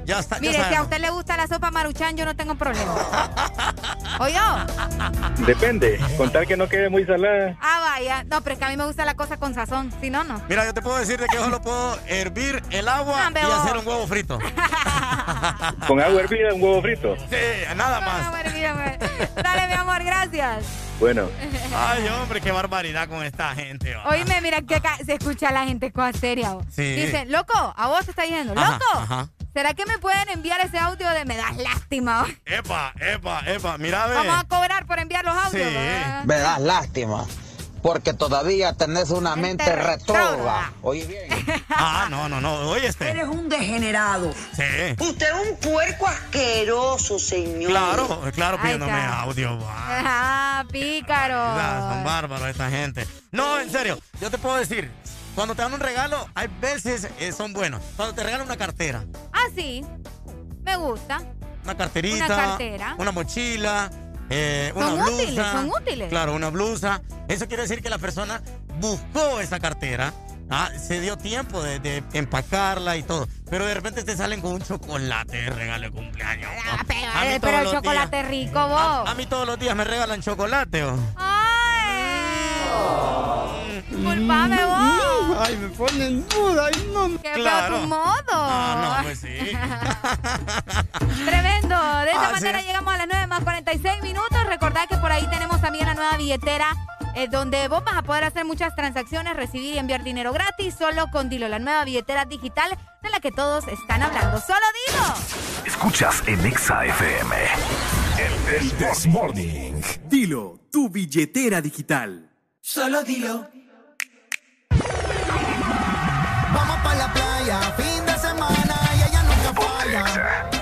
Speaker 16: ya está, ya
Speaker 5: Mire, si a usted le gusta la sopa maruchan, yo no tengo problema. ¿Oye?
Speaker 44: Depende. Con tal que no quede muy salada.
Speaker 5: Ah, vaya. No, pero es que a mí me gusta la cosa con sazón. Si no, no.
Speaker 16: Mira, yo te puedo decir de que yo solo puedo hervir el agua
Speaker 5: Hombre,
Speaker 16: y hacer un huevo frito.
Speaker 44: Con agua hervida, un huevo frito.
Speaker 16: Sí, nada más.
Speaker 5: Ah. Dale, mi amor, gracias.
Speaker 44: Bueno.
Speaker 16: Ay, hombre, qué barbaridad con esta gente. va.
Speaker 5: Oíme, mira que acá se escucha la gente cosa seria. vos.
Speaker 16: Sí.
Speaker 5: Dicen, loco, a vos te está diciendo,
Speaker 16: Ajá,
Speaker 5: loco,
Speaker 16: ajá.
Speaker 5: ¿será que me pueden enviar ese audio de me das lástima?
Speaker 16: Epa, epa, epa. Mira, ve.
Speaker 5: Vamos a cobrar por enviar los audios.
Speaker 16: Sí.
Speaker 5: ¿verdad?
Speaker 82: Me das lástima, porque todavía tenés una mente retrógrada. Oye bien.
Speaker 16: Ah, no, no, no. Oye, este.
Speaker 76: Eres un degenerado.
Speaker 16: Sí.
Speaker 76: Usted es un puerco asqueroso, señor.
Speaker 16: Claro, claro, pidiéndome audio.
Speaker 5: Ah, pícaro.
Speaker 16: Son bárbaros esta gente. No, en serio, yo te puedo decir, cuando te dan un regalo, hay veces eh, son buenos. Cuando te regalan una cartera,
Speaker 5: Ah, sí. Me gusta.
Speaker 16: una carterita,
Speaker 5: Una cartera.
Speaker 16: una mochila, eh, una
Speaker 5: Son
Speaker 16: blusa.
Speaker 5: útiles, son útiles.
Speaker 16: Claro, una blusa. Eso quiere decir que la persona buscó esa cartera. ah, se dio tiempo de, de empacarla y todo. Pero de repente te salen con un chocolate de regalo de cumpleaños.
Speaker 5: Ah, pero,
Speaker 16: A mí
Speaker 5: eh, pero el chocolate
Speaker 16: días-
Speaker 5: rico, vos.
Speaker 16: a mí todos los días me regalan chocolate. ¿o?
Speaker 5: Ay. Disculpame vos.
Speaker 16: Ay, me ponen duda. Ay, no.
Speaker 5: Qué
Speaker 16: Claro.
Speaker 5: modo.
Speaker 16: Ah, no, pues sí.
Speaker 5: Tremendo. De esta
Speaker 16: Ah,
Speaker 5: manera
Speaker 16: sí.
Speaker 5: llegamos a las 9 más 46 minutos. Recordad que por ahí tenemos también la nueva billetera. eh, donde vos vas a poder hacer muchas transacciones, recibir y enviar dinero gratis solo con Dilo, la nueva billetera digital de la que todos están hablando. ¡Solo Dilo!
Speaker 15: Escuchas en Exa FM. El This Morning.
Speaker 81: Dilo, tu billetera digital.
Speaker 75: Solo dilo. Playa, fin de semana y ella nunca falla.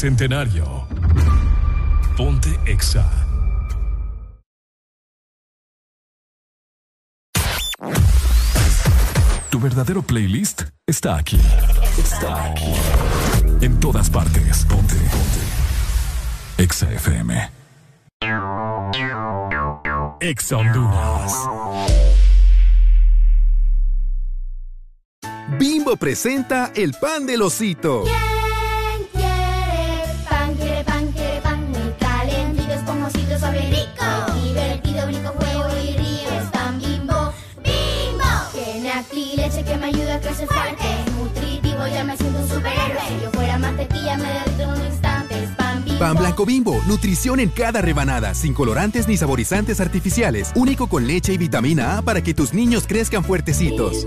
Speaker 1: Bicentenario. Ponte Exa. Tu verdadero playlist está aquí. Está aquí. En todas partes. Ponte. Ponte. Exa FM. Exa Honduras.
Speaker 12: Bimbo presenta el pan del osito.
Speaker 83: ¿Quién fuera mantequilla, me derrito en un instante. Es pan bimbo.
Speaker 12: Pan blanco bimbo, nutrición en cada rebanada, sin colorantes ni saborizantes artificiales, único con leche y vitamina A para que tus niños crezcan fuertecitos.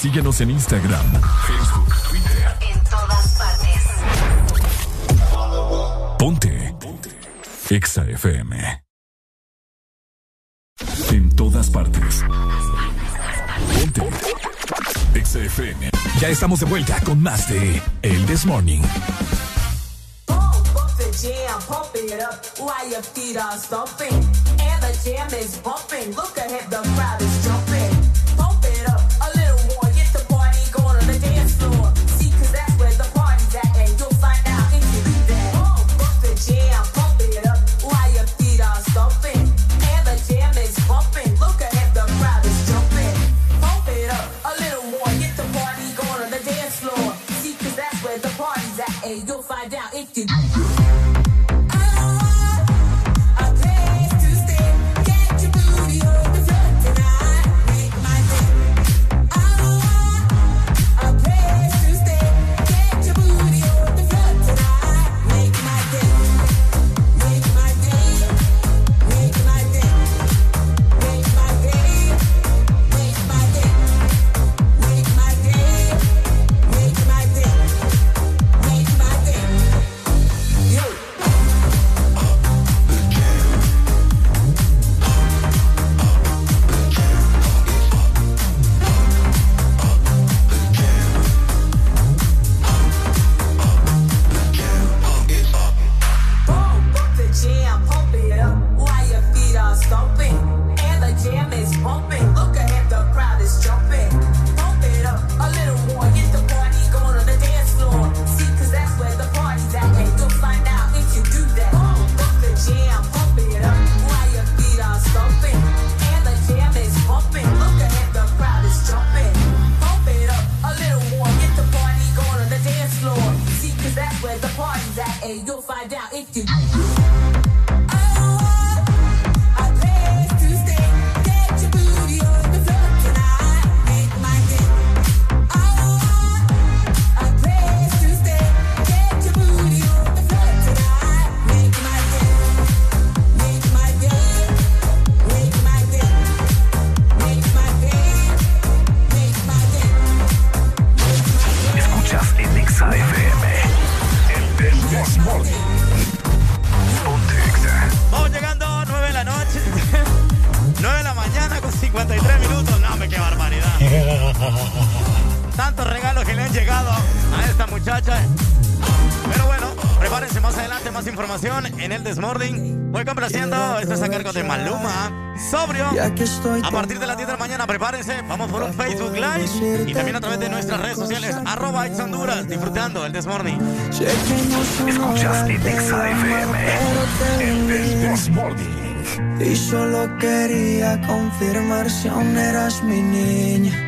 Speaker 1: Síguenos en Instagram, Facebook, Twitter.
Speaker 84: En todas partes.
Speaker 1: Ponte. Ponte. Exa FM. En todas partes. Ponte. Exa FM. Ya estamos de vuelta con más de El This Morning.
Speaker 85: Jam, pump it up while your feet are stomping. And the jam is bumping. Look ahead, the crowd is jumping. Find out if you
Speaker 16: que le han llegado a esta muchacha. Pero bueno, prepárense más adelante, más información en el Desmorning. Voy complaciendo, esto es a cargo de Maluma. Sobrio. A partir de las 10 de la mañana, prepárense. Vamos por un Facebook Live y también a través de nuestras redes sociales, arroba Ex Honduras, disfrutando el Desmorning.
Speaker 4: Escuchas Exa FM. El del This Morning.
Speaker 75: Y solo quería confirmar si aún eras mi niña.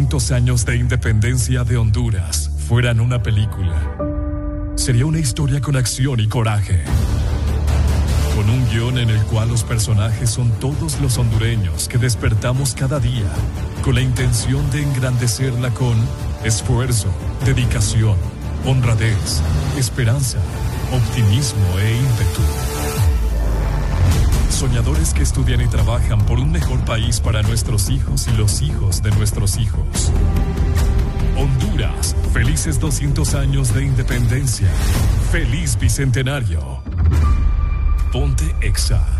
Speaker 1: 200 años de independencia de Honduras fueran una película, sería una historia con acción y coraje. Con un guion en el cual los personajes son todos los hondureños que despertamos cada día, con la intención de engrandecerla con esfuerzo, dedicación, honradez, esperanza, optimismo e ímpetu. Soñadores que estudian y trabajan por un mejor país para nuestros hijos y los hijos de nuestros hijos. Honduras, felices 200 años de independencia. Feliz Bicentenario. Ponte Exa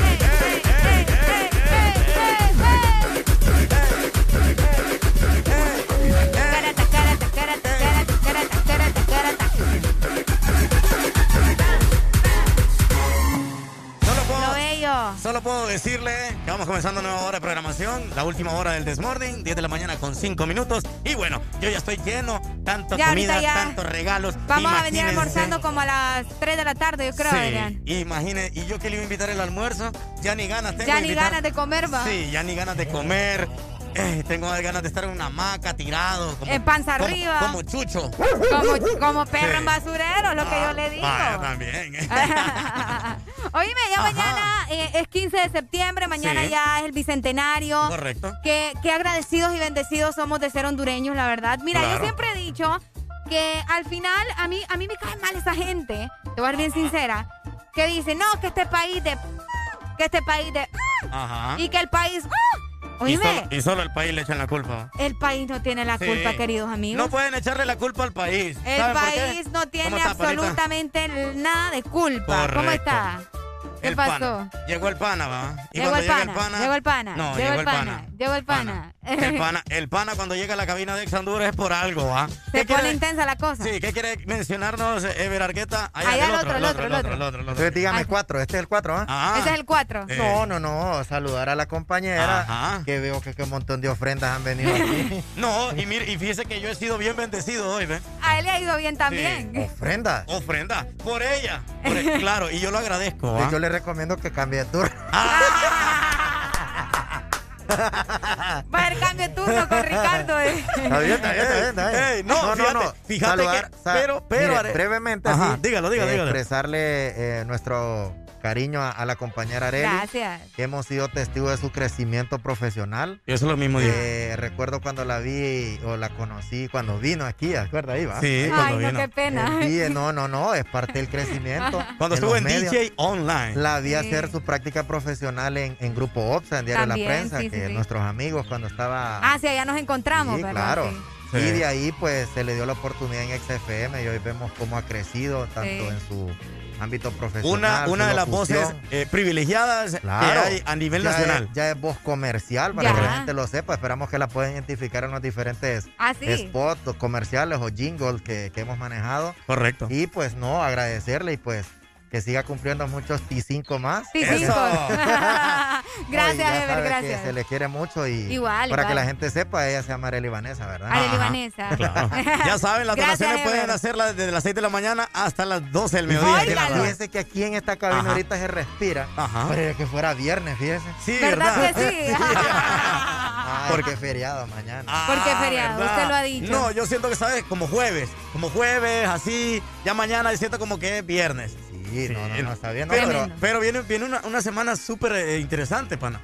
Speaker 16: Solo puedo decirle que vamos comenzando nueva hora de programación, la última hora del Desmorning, 10 de la mañana con 5 minutos. Y bueno, yo ya estoy lleno, tanta
Speaker 5: Ya, ahorita
Speaker 16: comida,
Speaker 5: ya.
Speaker 16: tantos regalos.
Speaker 5: Vamos a venir almorzando como a las 3 de la tarde, yo creo,
Speaker 16: Sí,
Speaker 5: Adrián.
Speaker 16: y yo que le iba a invitar el almuerzo, ya ni ganas tengo
Speaker 5: Ya ni
Speaker 16: invitar-
Speaker 5: ganas de comer, va.
Speaker 16: Sí, ya ni ganas de comer. Eh, tengo ganas de estar en una hamaca tirado. Como,
Speaker 5: En panza
Speaker 16: como-
Speaker 5: arriba.
Speaker 16: Como chucho.
Speaker 5: Como, como perro
Speaker 16: Sí.
Speaker 5: en basurero, lo que yo le digo.
Speaker 16: Vaya, también.
Speaker 5: Oíme, ya mañana eh, es 15 de septiembre, mañana
Speaker 16: Sí.
Speaker 5: ya es el bicentenario.
Speaker 16: Correcto.
Speaker 5: Qué, qué agradecidos y bendecidos somos de ser hondureños, la verdad. Mira, yo siempre he dicho que al final a mí, a mí me cae mal esa gente, te voy a ser bien sincera, que dice, no, que este país de... que este país de...
Speaker 16: Ajá.
Speaker 5: y que el país...
Speaker 16: Y solo, y solo el país le echan la culpa.
Speaker 5: el país no tiene la
Speaker 16: Sí.
Speaker 5: culpa, queridos amigos.
Speaker 16: No pueden echarle la culpa al país.
Speaker 5: El país no tiene absolutamente nada de culpa. ¿Cómo está? ¿Qué
Speaker 16: El
Speaker 5: pasó?
Speaker 16: pana. Llegó el pana, ¿va? Y
Speaker 5: Llegó
Speaker 16: cuando
Speaker 5: el,
Speaker 16: llega
Speaker 5: pana,
Speaker 16: el pana.
Speaker 5: llegó el pana,
Speaker 16: No,
Speaker 5: llegó el pana, llegó el pana.
Speaker 16: El pana, el pana cuando llega a la cabina de Ex Honduras es por algo, ¿va?
Speaker 5: Se
Speaker 16: ¿Qué
Speaker 5: pone
Speaker 16: quiere-
Speaker 5: intensa la cosa.
Speaker 16: Sí, ¿qué quiere mencionarnos eh, Ever Argueta?
Speaker 5: Allá el otro, el otro, el otro.
Speaker 16: el otro, el otro.
Speaker 86: Entonces dígame
Speaker 5: Ay.
Speaker 86: cuatro, este es el cuatro, ¿ah?
Speaker 16: Ah,
Speaker 5: Ese es el 4.
Speaker 16: Eh.
Speaker 86: No, no, no, saludar a la compañera,
Speaker 16: Ajá.
Speaker 86: que veo que, que un montón de ofrendas han venido aquí.
Speaker 16: No, y mire, y fíjese que yo he sido bien bendecido hoy, ¿ve?
Speaker 5: A él le ha ido bien también.
Speaker 86: ¿Ofrendas?
Speaker 16: Ofrenda, por ella. Por e- claro, y yo lo agradezco, ¿va?
Speaker 86: Yo le recomiendo que cambie de turno.
Speaker 5: Va a haber cambio de turno con Ricardo. eh.
Speaker 86: Está bien, está bien, está bien, está bien.
Speaker 16: Ey, no, fíjate, que- pero- pero,
Speaker 86: mire, brevemente,
Speaker 16: Ajá,
Speaker 86: así,
Speaker 16: dígalo, dígalo,
Speaker 86: eh,
Speaker 16: dígalo.
Speaker 86: expresarle eh, nuestro cariño a, a la compañera Areli.
Speaker 5: Gracias.
Speaker 86: Que hemos sido testigos de su crecimiento profesional.
Speaker 16: Yo eso lo mismo digo.
Speaker 86: Eh, recuerdo cuando la vi o la conocí cuando vino aquí, ¿de acuerdo? Ahí va.
Speaker 16: Sí,
Speaker 5: Ay,
Speaker 16: cuando
Speaker 5: no,
Speaker 16: vino.
Speaker 5: qué pena.
Speaker 86: Eh, vi, no, no, no, es parte del crecimiento.
Speaker 16: Cuando
Speaker 86: en
Speaker 16: estuvo en
Speaker 86: medios.
Speaker 16: DJ Online.
Speaker 86: La vi
Speaker 5: Sí.
Speaker 86: hacer su práctica profesional en, en Grupo OPSA, en Diario
Speaker 5: También,
Speaker 86: La Prensa,
Speaker 5: sí, sí,
Speaker 86: que
Speaker 5: sí.
Speaker 86: nuestros amigos cuando estaba...
Speaker 5: Ah, sí, allá nos encontramos,
Speaker 86: Sí,
Speaker 5: ¿verdad?
Speaker 86: claro.
Speaker 5: Sí.
Speaker 16: Sí.
Speaker 86: Y de ahí pues se le dio la oportunidad en XFM y hoy vemos cómo ha crecido tanto
Speaker 5: Sí.
Speaker 86: en su ámbito profesional.
Speaker 16: Una, una de las voces eh, privilegiadas
Speaker 86: Claro.
Speaker 16: que hay a nivel
Speaker 86: Ya
Speaker 16: nacional.
Speaker 86: Es, ya es voz comercial para
Speaker 5: Ya.
Speaker 86: que la gente lo sepa. Esperamos que la puedan identificar en los diferentes
Speaker 5: Ah, sí.
Speaker 86: spots comerciales o jingles que, que hemos manejado.
Speaker 16: Correcto.
Speaker 86: Y pues no, agradecerle y pues que siga cumpliendo muchos T5 más.
Speaker 5: Sí,
Speaker 16: Eso.
Speaker 5: cinco.
Speaker 86: No, y
Speaker 5: gracias,
Speaker 86: ya
Speaker 5: Ever,
Speaker 86: sabe que
Speaker 5: gracias.
Speaker 86: se le quiere mucho y
Speaker 5: Igual,
Speaker 86: para que la gente sepa, ella se llama Arely Vanessa, ¿verdad?
Speaker 5: Arely
Speaker 16: Ajá.
Speaker 5: Vanessa.
Speaker 16: Claro. Ya saben, las
Speaker 5: Gracias,
Speaker 16: donaciones pueden hacerlas desde las 6 de la mañana hasta las 12 del mediodía.
Speaker 86: Fíjese que aquí en esta cabina
Speaker 16: Ajá.
Speaker 86: ahorita se respira.
Speaker 16: Ajá.
Speaker 86: Pero que fuera viernes, fíjese.
Speaker 16: Sí,
Speaker 5: ¿Verdad
Speaker 16: ¿verdad?
Speaker 5: que sí?
Speaker 86: Ah, porque feriado mañana.
Speaker 16: Ah,
Speaker 5: ¿Por qué feriado?
Speaker 16: ¿verdad?
Speaker 5: Usted lo ha dicho.
Speaker 16: No, yo siento que, ¿sabes? Como jueves. Como jueves, así. Ya mañana siento como que es viernes.
Speaker 86: Sí, no, no, no, está bien. no,
Speaker 16: Pero,
Speaker 86: pero-
Speaker 5: Tremendo.
Speaker 16: pero viene, viene una, una semana súper eh, interesante, pana.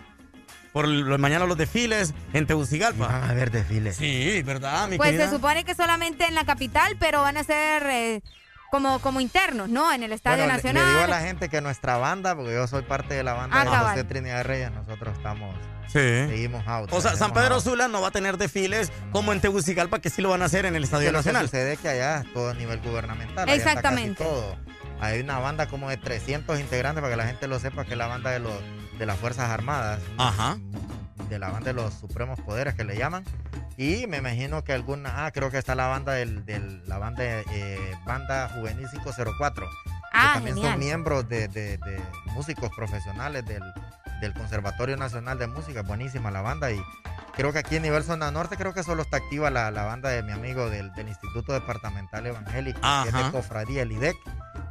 Speaker 16: Por lo- mañana los desfiles en
Speaker 86: Van
Speaker 16: Tegucigalpa.
Speaker 86: a haber desfiles.
Speaker 16: Sí, ¿verdad, mi
Speaker 5: Pues
Speaker 16: querida?
Speaker 5: se supone que solamente en la capital, pero van a ser eh, como, como internos, ¿no? En el Estadio
Speaker 86: Bueno,
Speaker 5: Nacional.
Speaker 86: Le digo a la gente que nuestra banda, porque yo soy parte de la banda
Speaker 5: Ah,
Speaker 86: de
Speaker 5: cabal.
Speaker 86: José Trinidad Reyes, nosotros estamos,
Speaker 16: Sí.
Speaker 86: seguimos out.
Speaker 16: O sea, San Pedro. Sula no va a tener desfiles como en Tegucigalpa, que sí lo van a hacer en el Estadio
Speaker 86: lo que
Speaker 16: Nacional.
Speaker 86: sucede es que allá es todo a nivel gubernamental. allá está casi
Speaker 5: Exactamente.
Speaker 86: todo. Hay una banda como de 300 integrantes, para que la gente lo sepa, que es la banda de, los, de las Fuerzas Armadas.
Speaker 16: Ajá.
Speaker 86: De la banda de los Supremos Poderes, que le llaman. Y me imagino que alguna... Ah, creo que está la banda del, del- la banda, eh, banda Juvenil 504.
Speaker 5: Ah,
Speaker 86: que también
Speaker 5: genial.
Speaker 86: son miembros de, de- de músicos profesionales del, del Conservatorio Nacional de Música. Buenísima la banda y creo que aquí en nivel zona norte creo que solo está activa la, la banda de mi amigo del, del Instituto Departamental Evangélico, que es
Speaker 16: Ajá.
Speaker 86: de Cofradía, el IDEC.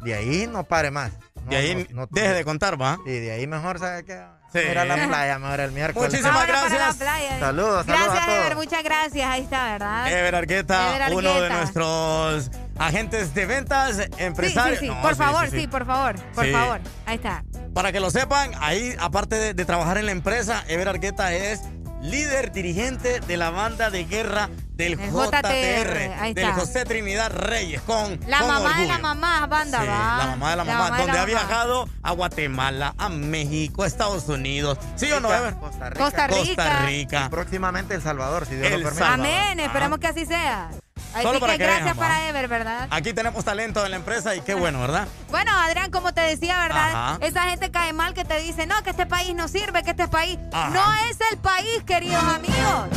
Speaker 86: De ahí no pare más. No,
Speaker 16: De ahí
Speaker 86: no- no-
Speaker 16: deje de contar, ¿va?
Speaker 86: Sí, de ahí mejor, ¿sabe qué?
Speaker 16: Sí.
Speaker 86: Ir a la playa, mejor el miércoles.
Speaker 16: Muchísimas gracias.
Speaker 5: la playa.
Speaker 86: Saludos, saludos
Speaker 5: Gracias,
Speaker 86: a todos.
Speaker 5: Ever, muchas gracias. Ahí está, ¿verdad?
Speaker 16: Ever Argueta,
Speaker 5: Ever
Speaker 16: uno de nuestros agentes de ventas,
Speaker 5: Sí, sí,
Speaker 16: empresarios.
Speaker 5: sí.
Speaker 16: No,
Speaker 5: por
Speaker 16: sí,
Speaker 5: favor,
Speaker 16: sí,
Speaker 5: sí, por favor, por
Speaker 16: Sí.
Speaker 5: favor. Ahí está.
Speaker 16: Para que lo sepan, ahí, aparte de, de trabajar en la empresa, Ever Argueta es líder dirigente de la banda de guerra del
Speaker 5: El
Speaker 16: JTR, del. José Trinidad Reyes, con
Speaker 5: La
Speaker 16: con
Speaker 5: mamá de la mamá, banda,
Speaker 16: Sí,
Speaker 5: va.
Speaker 16: la mamá de la mamá,
Speaker 5: de
Speaker 16: donde
Speaker 5: la
Speaker 16: ha
Speaker 5: mamá.
Speaker 16: viajado a Guatemala, a México, a Estados Unidos. ¿Sí o no, Ever?
Speaker 86: Costa
Speaker 5: Rica. Costa Rica.
Speaker 16: Costa Rica.
Speaker 86: Y próximamente El Salvador, si Dios
Speaker 16: El
Speaker 86: lo permite.
Speaker 16: Salvador.
Speaker 5: Amén, esperemos que así sea. Así
Speaker 16: Solo para
Speaker 5: que
Speaker 16: que
Speaker 5: gracias
Speaker 16: vean,
Speaker 5: para. Ever, ¿verdad?
Speaker 16: Aquí tenemos talento en la empresa y qué bueno, ¿verdad?
Speaker 5: Bueno, Adrián, como te decía, ¿verdad?
Speaker 16: Ajá.
Speaker 5: Esa gente cae mal que te dice, no, que este país no sirve, que este país
Speaker 16: Ajá.
Speaker 5: no es el país, queridos amigos.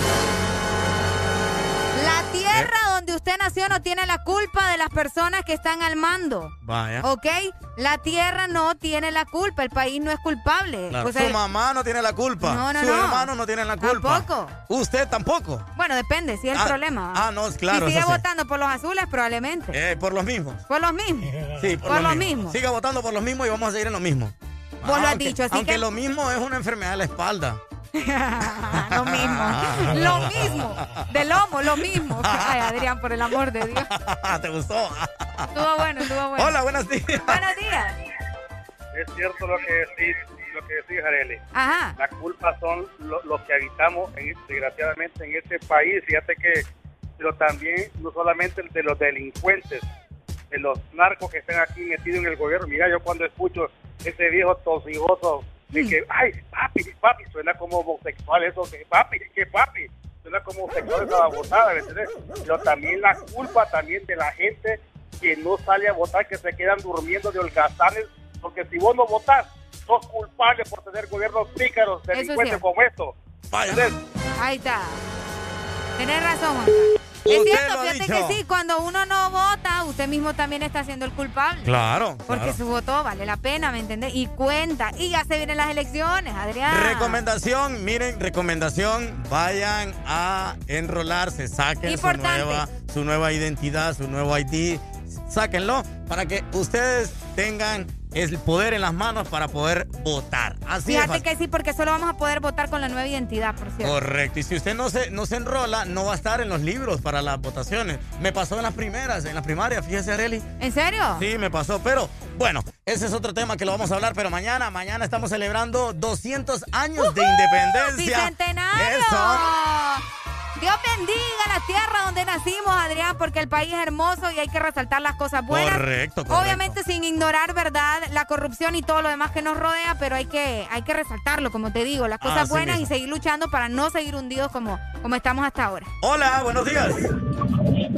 Speaker 5: La tierra
Speaker 16: Eh.
Speaker 5: donde usted nació no tiene la culpa de las personas que están al mando.
Speaker 16: Vaya.
Speaker 5: ¿Ok? La tierra no tiene la culpa, el país no es culpable.
Speaker 16: Claro,
Speaker 5: O sea,
Speaker 16: Su mamá no tiene la culpa.
Speaker 5: No, no,
Speaker 16: Sus
Speaker 5: no.
Speaker 16: hermanos no tienen la culpa.
Speaker 5: Tampoco.
Speaker 16: Usted tampoco.
Speaker 5: bueno, depende, si es el
Speaker 16: Ah,
Speaker 5: problema.
Speaker 16: ah, no, claro,
Speaker 5: Si sigue
Speaker 16: sí.
Speaker 5: votando por los azules, probablemente.
Speaker 16: Eh, por los mismos.
Speaker 5: Por los mismos.
Speaker 16: Sí, por,
Speaker 5: Por
Speaker 16: lo
Speaker 5: lo
Speaker 16: mismo.
Speaker 5: mismo.
Speaker 16: Siga votando por los mismos y vamos a seguir en lo mismo.
Speaker 5: Vos lo has
Speaker 16: Aunque-
Speaker 5: dicho, así
Speaker 16: aunque
Speaker 5: que-
Speaker 16: lo mismo es una enfermedad de la espalda.
Speaker 5: lo mismo. Lo mismo. De lomo, lo mismo. Ay, Adrián, por el amor de Dios.
Speaker 16: ¿Te gustó?
Speaker 5: Estuvo bueno, estuvo bueno.
Speaker 16: Hola, buenos días.
Speaker 5: Buenos días.
Speaker 87: Es cierto lo que decís, lo que decís, Arely.
Speaker 5: Ajá.
Speaker 87: La culpa son lo- los que habitamos, en- desgraciadamente, en este país. Fíjate que, pero también, no solamente de los delincuentes, de los narcos que están aquí metidos en el gobierno. Mira, yo cuando escucho ese viejo tosigoso de que, ay, papi, papi, suena como homosexual eso, que papi, que papi, suena como homosexual esa babosada, ¿me entiendes? Pero también la culpa también de la gente que no sale a votar, que se quedan durmiendo de holgazanes, porque si vos no votás, sos culpable por tener gobiernos pícaros,
Speaker 5: es
Speaker 87: delincuentes como esto. ¿Entendés?
Speaker 5: Ahí está. Tenés razón, Juan. Es cierto, fíjate
Speaker 16: dicho.
Speaker 5: que sí, cuando uno no vota, usted mismo también está siendo el culpable.
Speaker 16: Claro.
Speaker 5: Porque
Speaker 16: claro.
Speaker 5: su voto vale la pena, ¿me entendés? Y cuenta. Y ya se vienen las elecciones, Adrián.
Speaker 16: Recomendación, miren, recomendación, vayan a enrolarse, saquen su nueva, su nueva identidad, su nuevo ID, sáquenlo para que ustedes tengan el poder en las manos para poder votar. Así es.
Speaker 5: Fíjate que sí, porque solo vamos a poder votar con la nueva identidad, por cierto.
Speaker 16: Correcto. Y si usted no se, no se enrola, no va a estar en los libros para las votaciones. Me pasó en las primeras, en las primarias, fíjese, Areli.
Speaker 5: ¿En serio?
Speaker 16: Sí, me pasó. Pero bueno, ese es otro tema que lo vamos a hablar. Pero mañana, mañana estamos celebrando 200 años de independencia.
Speaker 5: ¡Bicentenario!
Speaker 16: Eso.
Speaker 5: Dios bendiga la tierra donde nacimos, Adrián, porque el país es hermoso y hay que resaltar las cosas buenas.
Speaker 16: Correcto, correcto.
Speaker 5: Obviamente sin ignorar, ¿verdad? La corrupción y todo lo demás que nos rodea, pero hay que, hay que resaltarlo, como te digo, las cosas
Speaker 16: Así
Speaker 5: buenas
Speaker 16: mismo.
Speaker 5: y seguir luchando para no seguir hundidos como, como estamos hasta ahora.
Speaker 16: Hola, buenos días.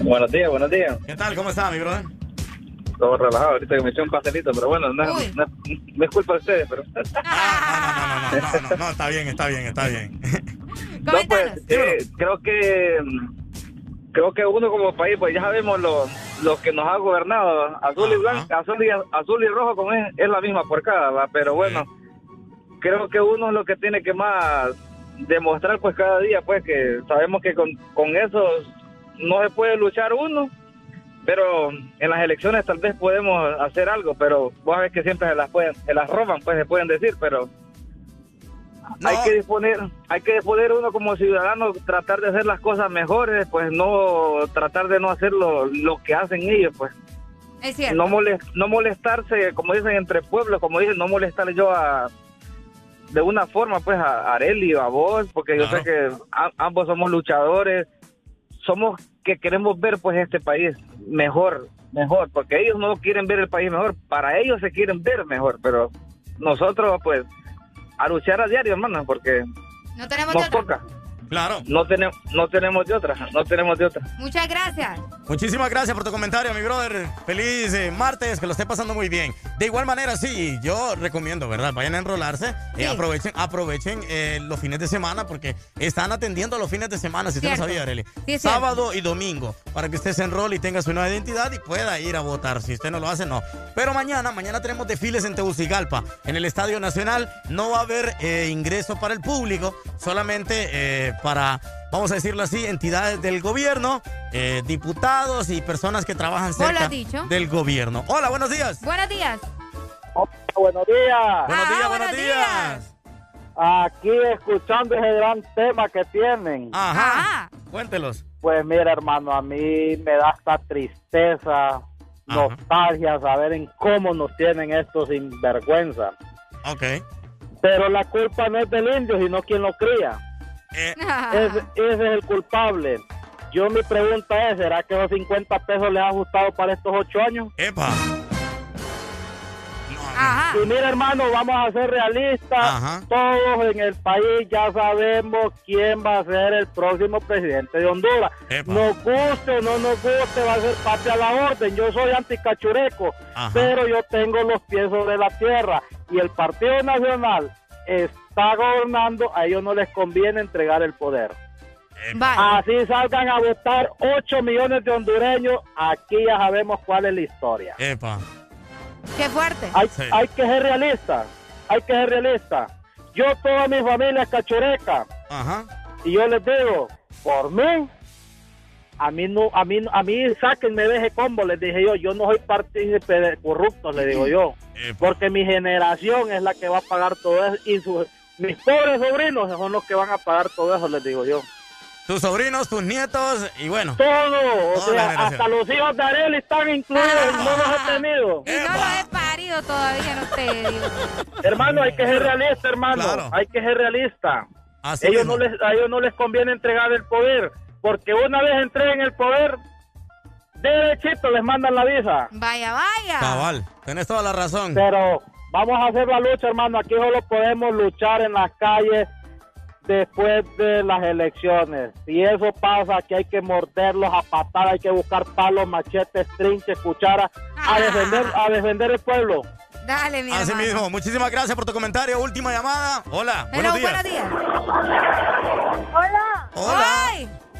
Speaker 44: Buenos días, buenos días.
Speaker 16: ¿Qué tal? ¿Cómo está, mi brother?
Speaker 44: Todo relajado, ahorita que me eché un pastelito, pero bueno, no, no, no es culpa de ustedes, pero...
Speaker 16: No, no, no, no, está bien, está bien, está bien.
Speaker 44: No, pues, eh, creo que creo que uno como país, pues ya sabemos lo, lo que nos ha gobernado, azul y blanco, azul y, azul y rojo como es, es la misma porcada, ¿va? pero bueno, creo que uno es lo que tiene que más demostrar pues cada día, pues que sabemos que con, con eso no se puede luchar uno, pero en las elecciones tal vez podemos hacer algo, pero vos sabés que siempre se las pueden, se las roban, pues se pueden decir, pero hay que disponer, hay que disponer uno como ciudadano, tratar de hacer las cosas mejores, pues no tratar de no hacer lo, lo que hacen ellos, pues.
Speaker 5: Es cierto.
Speaker 44: no molest, no molestarse, como dicen entre pueblos, como dicen, no molestar yo a de una forma pues a Areli o a vos, porque yo sé que a- ambos somos luchadores, somos que queremos ver pues este país mejor, mejor, porque ellos no quieren ver el país mejor, para ellos se quieren ver mejor, pero nosotros pues a luchar a diario, hermano, porque
Speaker 5: No tenemos
Speaker 44: nos toca.
Speaker 16: Claro.
Speaker 44: No tenemos, no tenemos de otra, no tenemos de otra.
Speaker 5: Muchas gracias.
Speaker 16: Muchísimas gracias por tu comentario, mi brother. Feliz eh, martes, que lo esté pasando muy bien. De igual manera, sí, yo recomiendo, ¿verdad? Vayan a enrolarse, eh, aprovechen, aprovechen eh, los fines de semana porque están atendiendo los fines de semana, si usted no
Speaker 5: Cierto.
Speaker 16: sabía, Arely.
Speaker 5: Sí, cierto.
Speaker 16: Sábado y domingo, para que usted se enrole y tenga su nueva identidad y pueda ir a votar. Si usted no lo hace, no. Pero mañana, mañana tenemos desfiles en Tegucigalpa, en el Estadio Nacional. No va a haber eh, ingreso para el público, solamente eh, para, vamos a decirlo así, entidades del gobierno, eh, diputados y personas que trabajan cerca
Speaker 5: dicho.
Speaker 16: del gobierno. Hola, buenos días.
Speaker 5: Buenos días.
Speaker 88: Buenos días.
Speaker 16: Buenos días,
Speaker 5: Ah,
Speaker 16: buenos días.
Speaker 88: Aquí escuchando ese gran tema que tienen.
Speaker 16: Ajá. Cuéntelos.
Speaker 88: Pues mira, hermano, a mí me da esta tristeza, nostalgia, saber en cómo nos tienen estos sinvergüenza.
Speaker 16: Ok.
Speaker 88: Pero la culpa no es del indio, sino quien lo cría.
Speaker 16: Eh.
Speaker 88: Ese, ese es el culpable. yo mi pregunta es, ¿será que esos 50 pesos les ha ajustado para estos 8 años?
Speaker 16: Epa.
Speaker 88: Y mira, hermano, vamos a ser realistas. Todos en el país ya sabemos quién va a ser el próximo presidente de Honduras. Nos guste o no nos guste, va a ser patria a la orden. Yo soy anticachureco, pero yo tengo los pies sobre la tierra. Y el Partido Nacional está gobernando, a ellos no les conviene entregar el poder. Así salgan a votar 8 millones de hondureños, aquí ya sabemos cuál es la historia.
Speaker 16: Epa.
Speaker 5: Qué fuerte.
Speaker 88: Hay, hay que ser realista. Hay que ser realista. Yo, toda mi familia es cachureca.
Speaker 16: Ajá.
Speaker 88: Y yo les digo, por mí, a mí no, a mí, a mí sáquenme de ese combo, les dije yo, yo no soy partícipe de corruptos, le digo yo. Porque mi generación es la que va a pagar todo eso y sus, mis pobres sobrinos son los que van a pagar todo eso, les digo yo.
Speaker 16: Tus sobrinos, tus nietos y bueno.
Speaker 88: Todo, o sea, hasta los hijos de Ariel están incluidos y no los he tenido.
Speaker 5: Y no los he parido todavía, no te digo.
Speaker 88: Hermano, hay que ser realista, hermano. Hay que ser realista. ellos no les, a ellos no les conviene entregar el poder, porque una vez entreguen el poder, derechito les mandan la visa.
Speaker 5: Vaya, vaya.
Speaker 16: Cabal, tenés toda la razón.
Speaker 88: Pero vamos a hacer la lucha, hermano. Aquí solo podemos luchar en las calles después de las elecciones. Si eso pasa, que hay que morderlos a patar, hay que buscar palos, machetes, trinches, cucharas, a defender, a defender el pueblo.
Speaker 5: Dale, mi
Speaker 16: Así mismo, muchísimas gracias por tu comentario. Última llamada. Hola, buenos días.
Speaker 5: buenos días.
Speaker 89: Hola.
Speaker 16: Hola.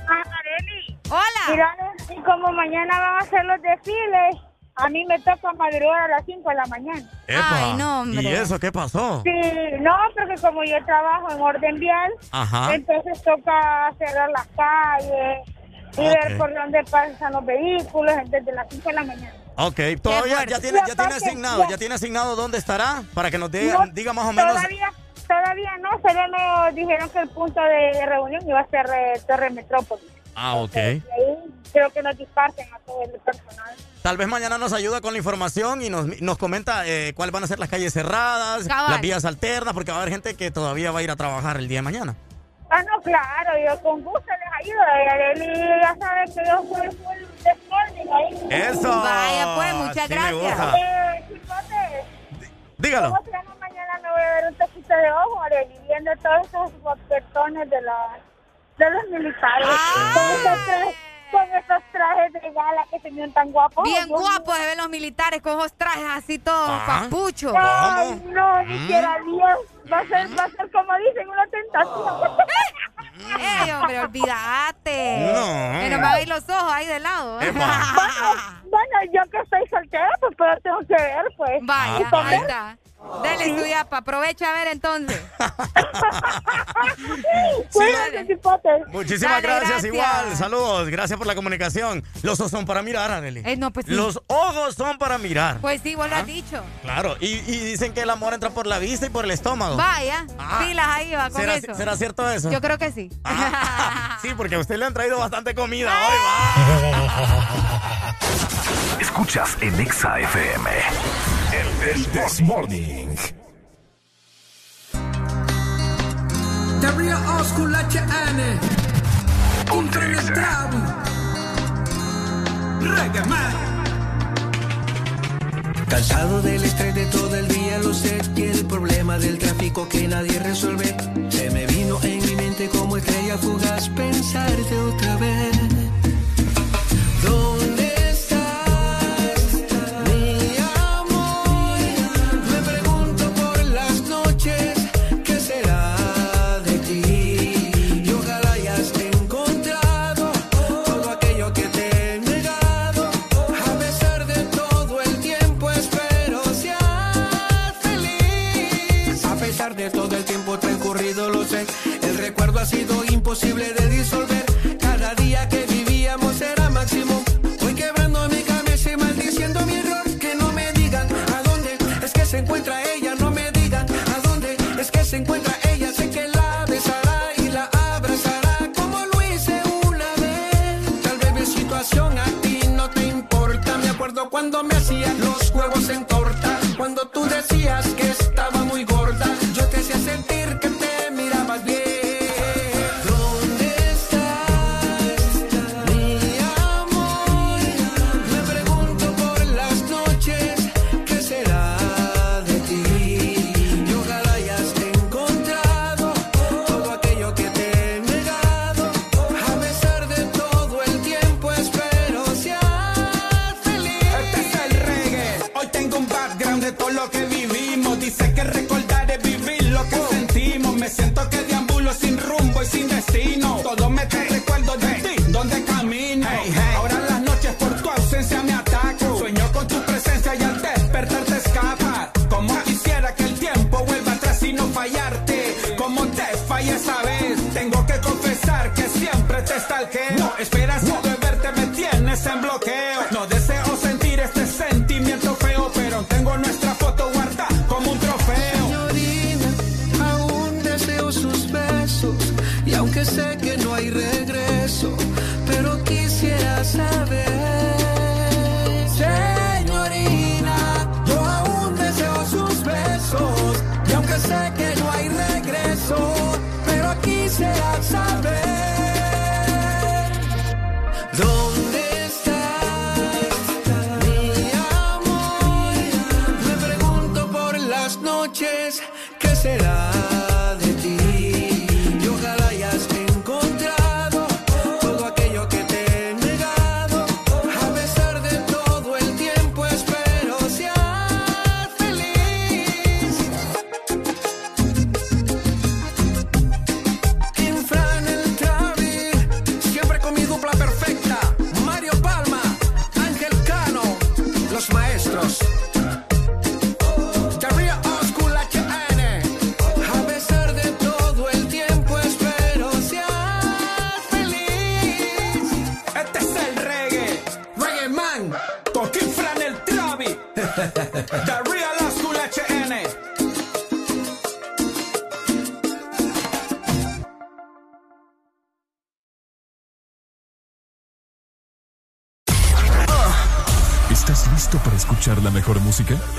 Speaker 89: Ah, Areli.
Speaker 5: Hola.
Speaker 89: Mira, y como mañana van a hacer los desfiles, a mí me toca madrugar a las 5 de la mañana.
Speaker 16: Epa.
Speaker 5: no, hombre.
Speaker 16: ¿Y eso qué pasó?
Speaker 89: Sí, no, porque como yo trabajo en orden vial,
Speaker 16: Ajá.
Speaker 89: entonces toca cerrar las calles y ver por dónde pasan los vehículos desde las 5 de la mañana.
Speaker 16: Ok, todavía ya tiene, ya tiene asignado,
Speaker 89: ya-
Speaker 16: ya tiene asignado dónde estará para que nos diga,
Speaker 89: No,
Speaker 16: diga más o menos.
Speaker 89: Todavía, todavía no, solo nos dijeron que el punto de reunión iba a ser eh, Torre Metrópolis.
Speaker 16: Ah, ok.
Speaker 89: Y ahí creo que nos disparten a todo el personal.
Speaker 16: Tal vez mañana nos ayuda con la información y nos, nos comenta eh, cuáles van a ser las calles cerradas,
Speaker 89: Cabal.
Speaker 16: las vías alternas, porque va a haber gente que todavía va a ir a trabajar el día de mañana.
Speaker 89: Ah, no, claro, yo con gusto les ayudo. Y Arely ya sabe que yo soy full desorden ahí.
Speaker 16: Eso.
Speaker 5: Vaya, pues, muchas
Speaker 16: Sí me
Speaker 5: gracias.
Speaker 16: gusta.
Speaker 89: Eh, chicote,
Speaker 16: Dígalo.
Speaker 89: ¿cómo se llama? Mañana me voy a ver un toquito de ojo, Arely, viendo todos esos guapetones de, la, de los militares. Con esos, trajes, con esos trajes de gala que se miran tan guapos.
Speaker 5: Bien guapos se ven los militares con esos trajes así todos
Speaker 16: Ah.
Speaker 5: papuchos.
Speaker 89: Ay, no, ni
Speaker 16: Mm.
Speaker 89: quiera Dios. Va a ser, va a ser como dicen, una tentación.
Speaker 5: ¡Ey, hombre, olvídate!
Speaker 89: No.
Speaker 5: Que nos van a ir los ojos ahí de lado. ¿eh?
Speaker 89: bueno, bueno, yo que estoy soltera, pues pero tengo que ver, pues.
Speaker 5: Vaya, ahí está. Dale,
Speaker 89: Sí.
Speaker 5: su yapa, aprovecha a ver entonces.
Speaker 89: Chipote.
Speaker 16: Muchísimas
Speaker 5: Dale,
Speaker 16: gracias,
Speaker 5: gracias.
Speaker 16: igual. Saludos, gracias por la comunicación. Los ojos son para mirar, Arely.
Speaker 5: Eh, no, pues sí.
Speaker 16: Los ojos son para mirar.
Speaker 5: Pues sí, vos lo
Speaker 16: Ah.
Speaker 5: has dicho.
Speaker 16: Claro, y, y dicen que el amor entra por la vista y por el estómago.
Speaker 5: Vaya,
Speaker 16: Ah.
Speaker 5: pilas ahí va con
Speaker 16: ¿Será,
Speaker 5: eso.
Speaker 16: ¿Será cierto eso? Ah.
Speaker 5: Yo creo que sí.
Speaker 16: Sí, porque a usted le han traído bastante comida hoy, va.
Speaker 15: Escuchas en Exa FM. El This Morning.
Speaker 75: The real old school HN. Internet Trap. Reggae man.
Speaker 90: Cansado del estrés de todo el día, lo sé, y el problema del tráfico que nadie resuelve. Se me vino en mi mente como estrella fugaz pensarte otra vez. Imposible de disolver. Cada día que vivíamos era máximo. Voy quebrando mi cabeza y maldiciendo mi error. Que no me digan a dónde es que se encuentra ella. No me digan a dónde es que se encuentra ella. Sé que la besará y la abrazará como lo hice una vez. Tal vez mi situación a ti no te importa. Me acuerdo cuando me hacías los huevos en torta. Cuando tú decías
Speaker 1: música?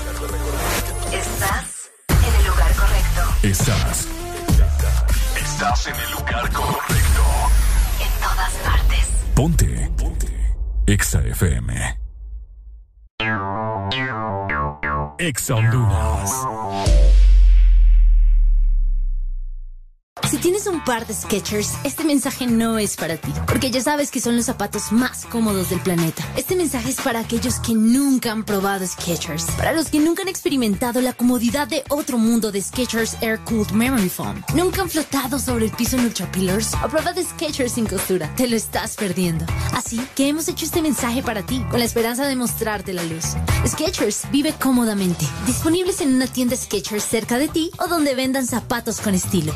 Speaker 91: Par de Skechers, este mensaje no es para ti, porque ya sabes que son los zapatos más cómodos del planeta. Este mensaje es para aquellos que nunca han probado Skechers, para los que nunca han experimentado la comodidad de otro mundo de Skechers Air Cooled Memory Foam, nunca han flotado sobre el piso en Ultra Pillars o probado Skechers sin costura. Te lo estás perdiendo. Así que hemos hecho este mensaje para ti, con la esperanza de mostrarte la luz. Skechers vive cómodamente, disponibles en una tienda Skechers cerca de ti o donde vendan zapatos con estilo.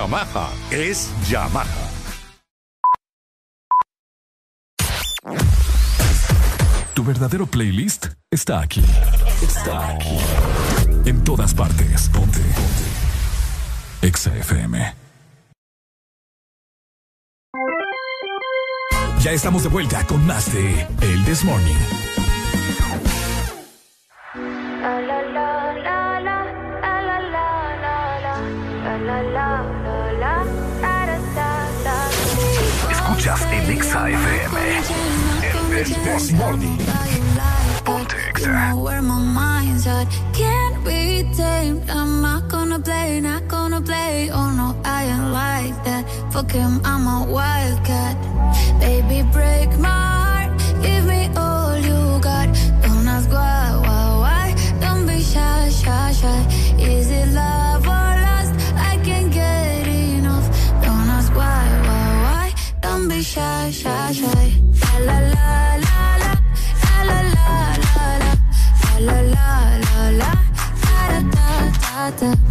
Speaker 69: Yamaha es Yamaha.
Speaker 1: Tu verdadero playlist está aquí. Está aquí. En todas partes. Ponte. Ponte. Exa FM. Ya estamos de vuelta con más de El This Morning.
Speaker 4: Escuchas en Exa FM. El This Morning. Ponte Exa.
Speaker 2: Where my mind's at can't be tamed. I'm not gonna play, not gonna play. Oh no, I ain't like that. Fuck him, I'm a wildcat. Baby, break my da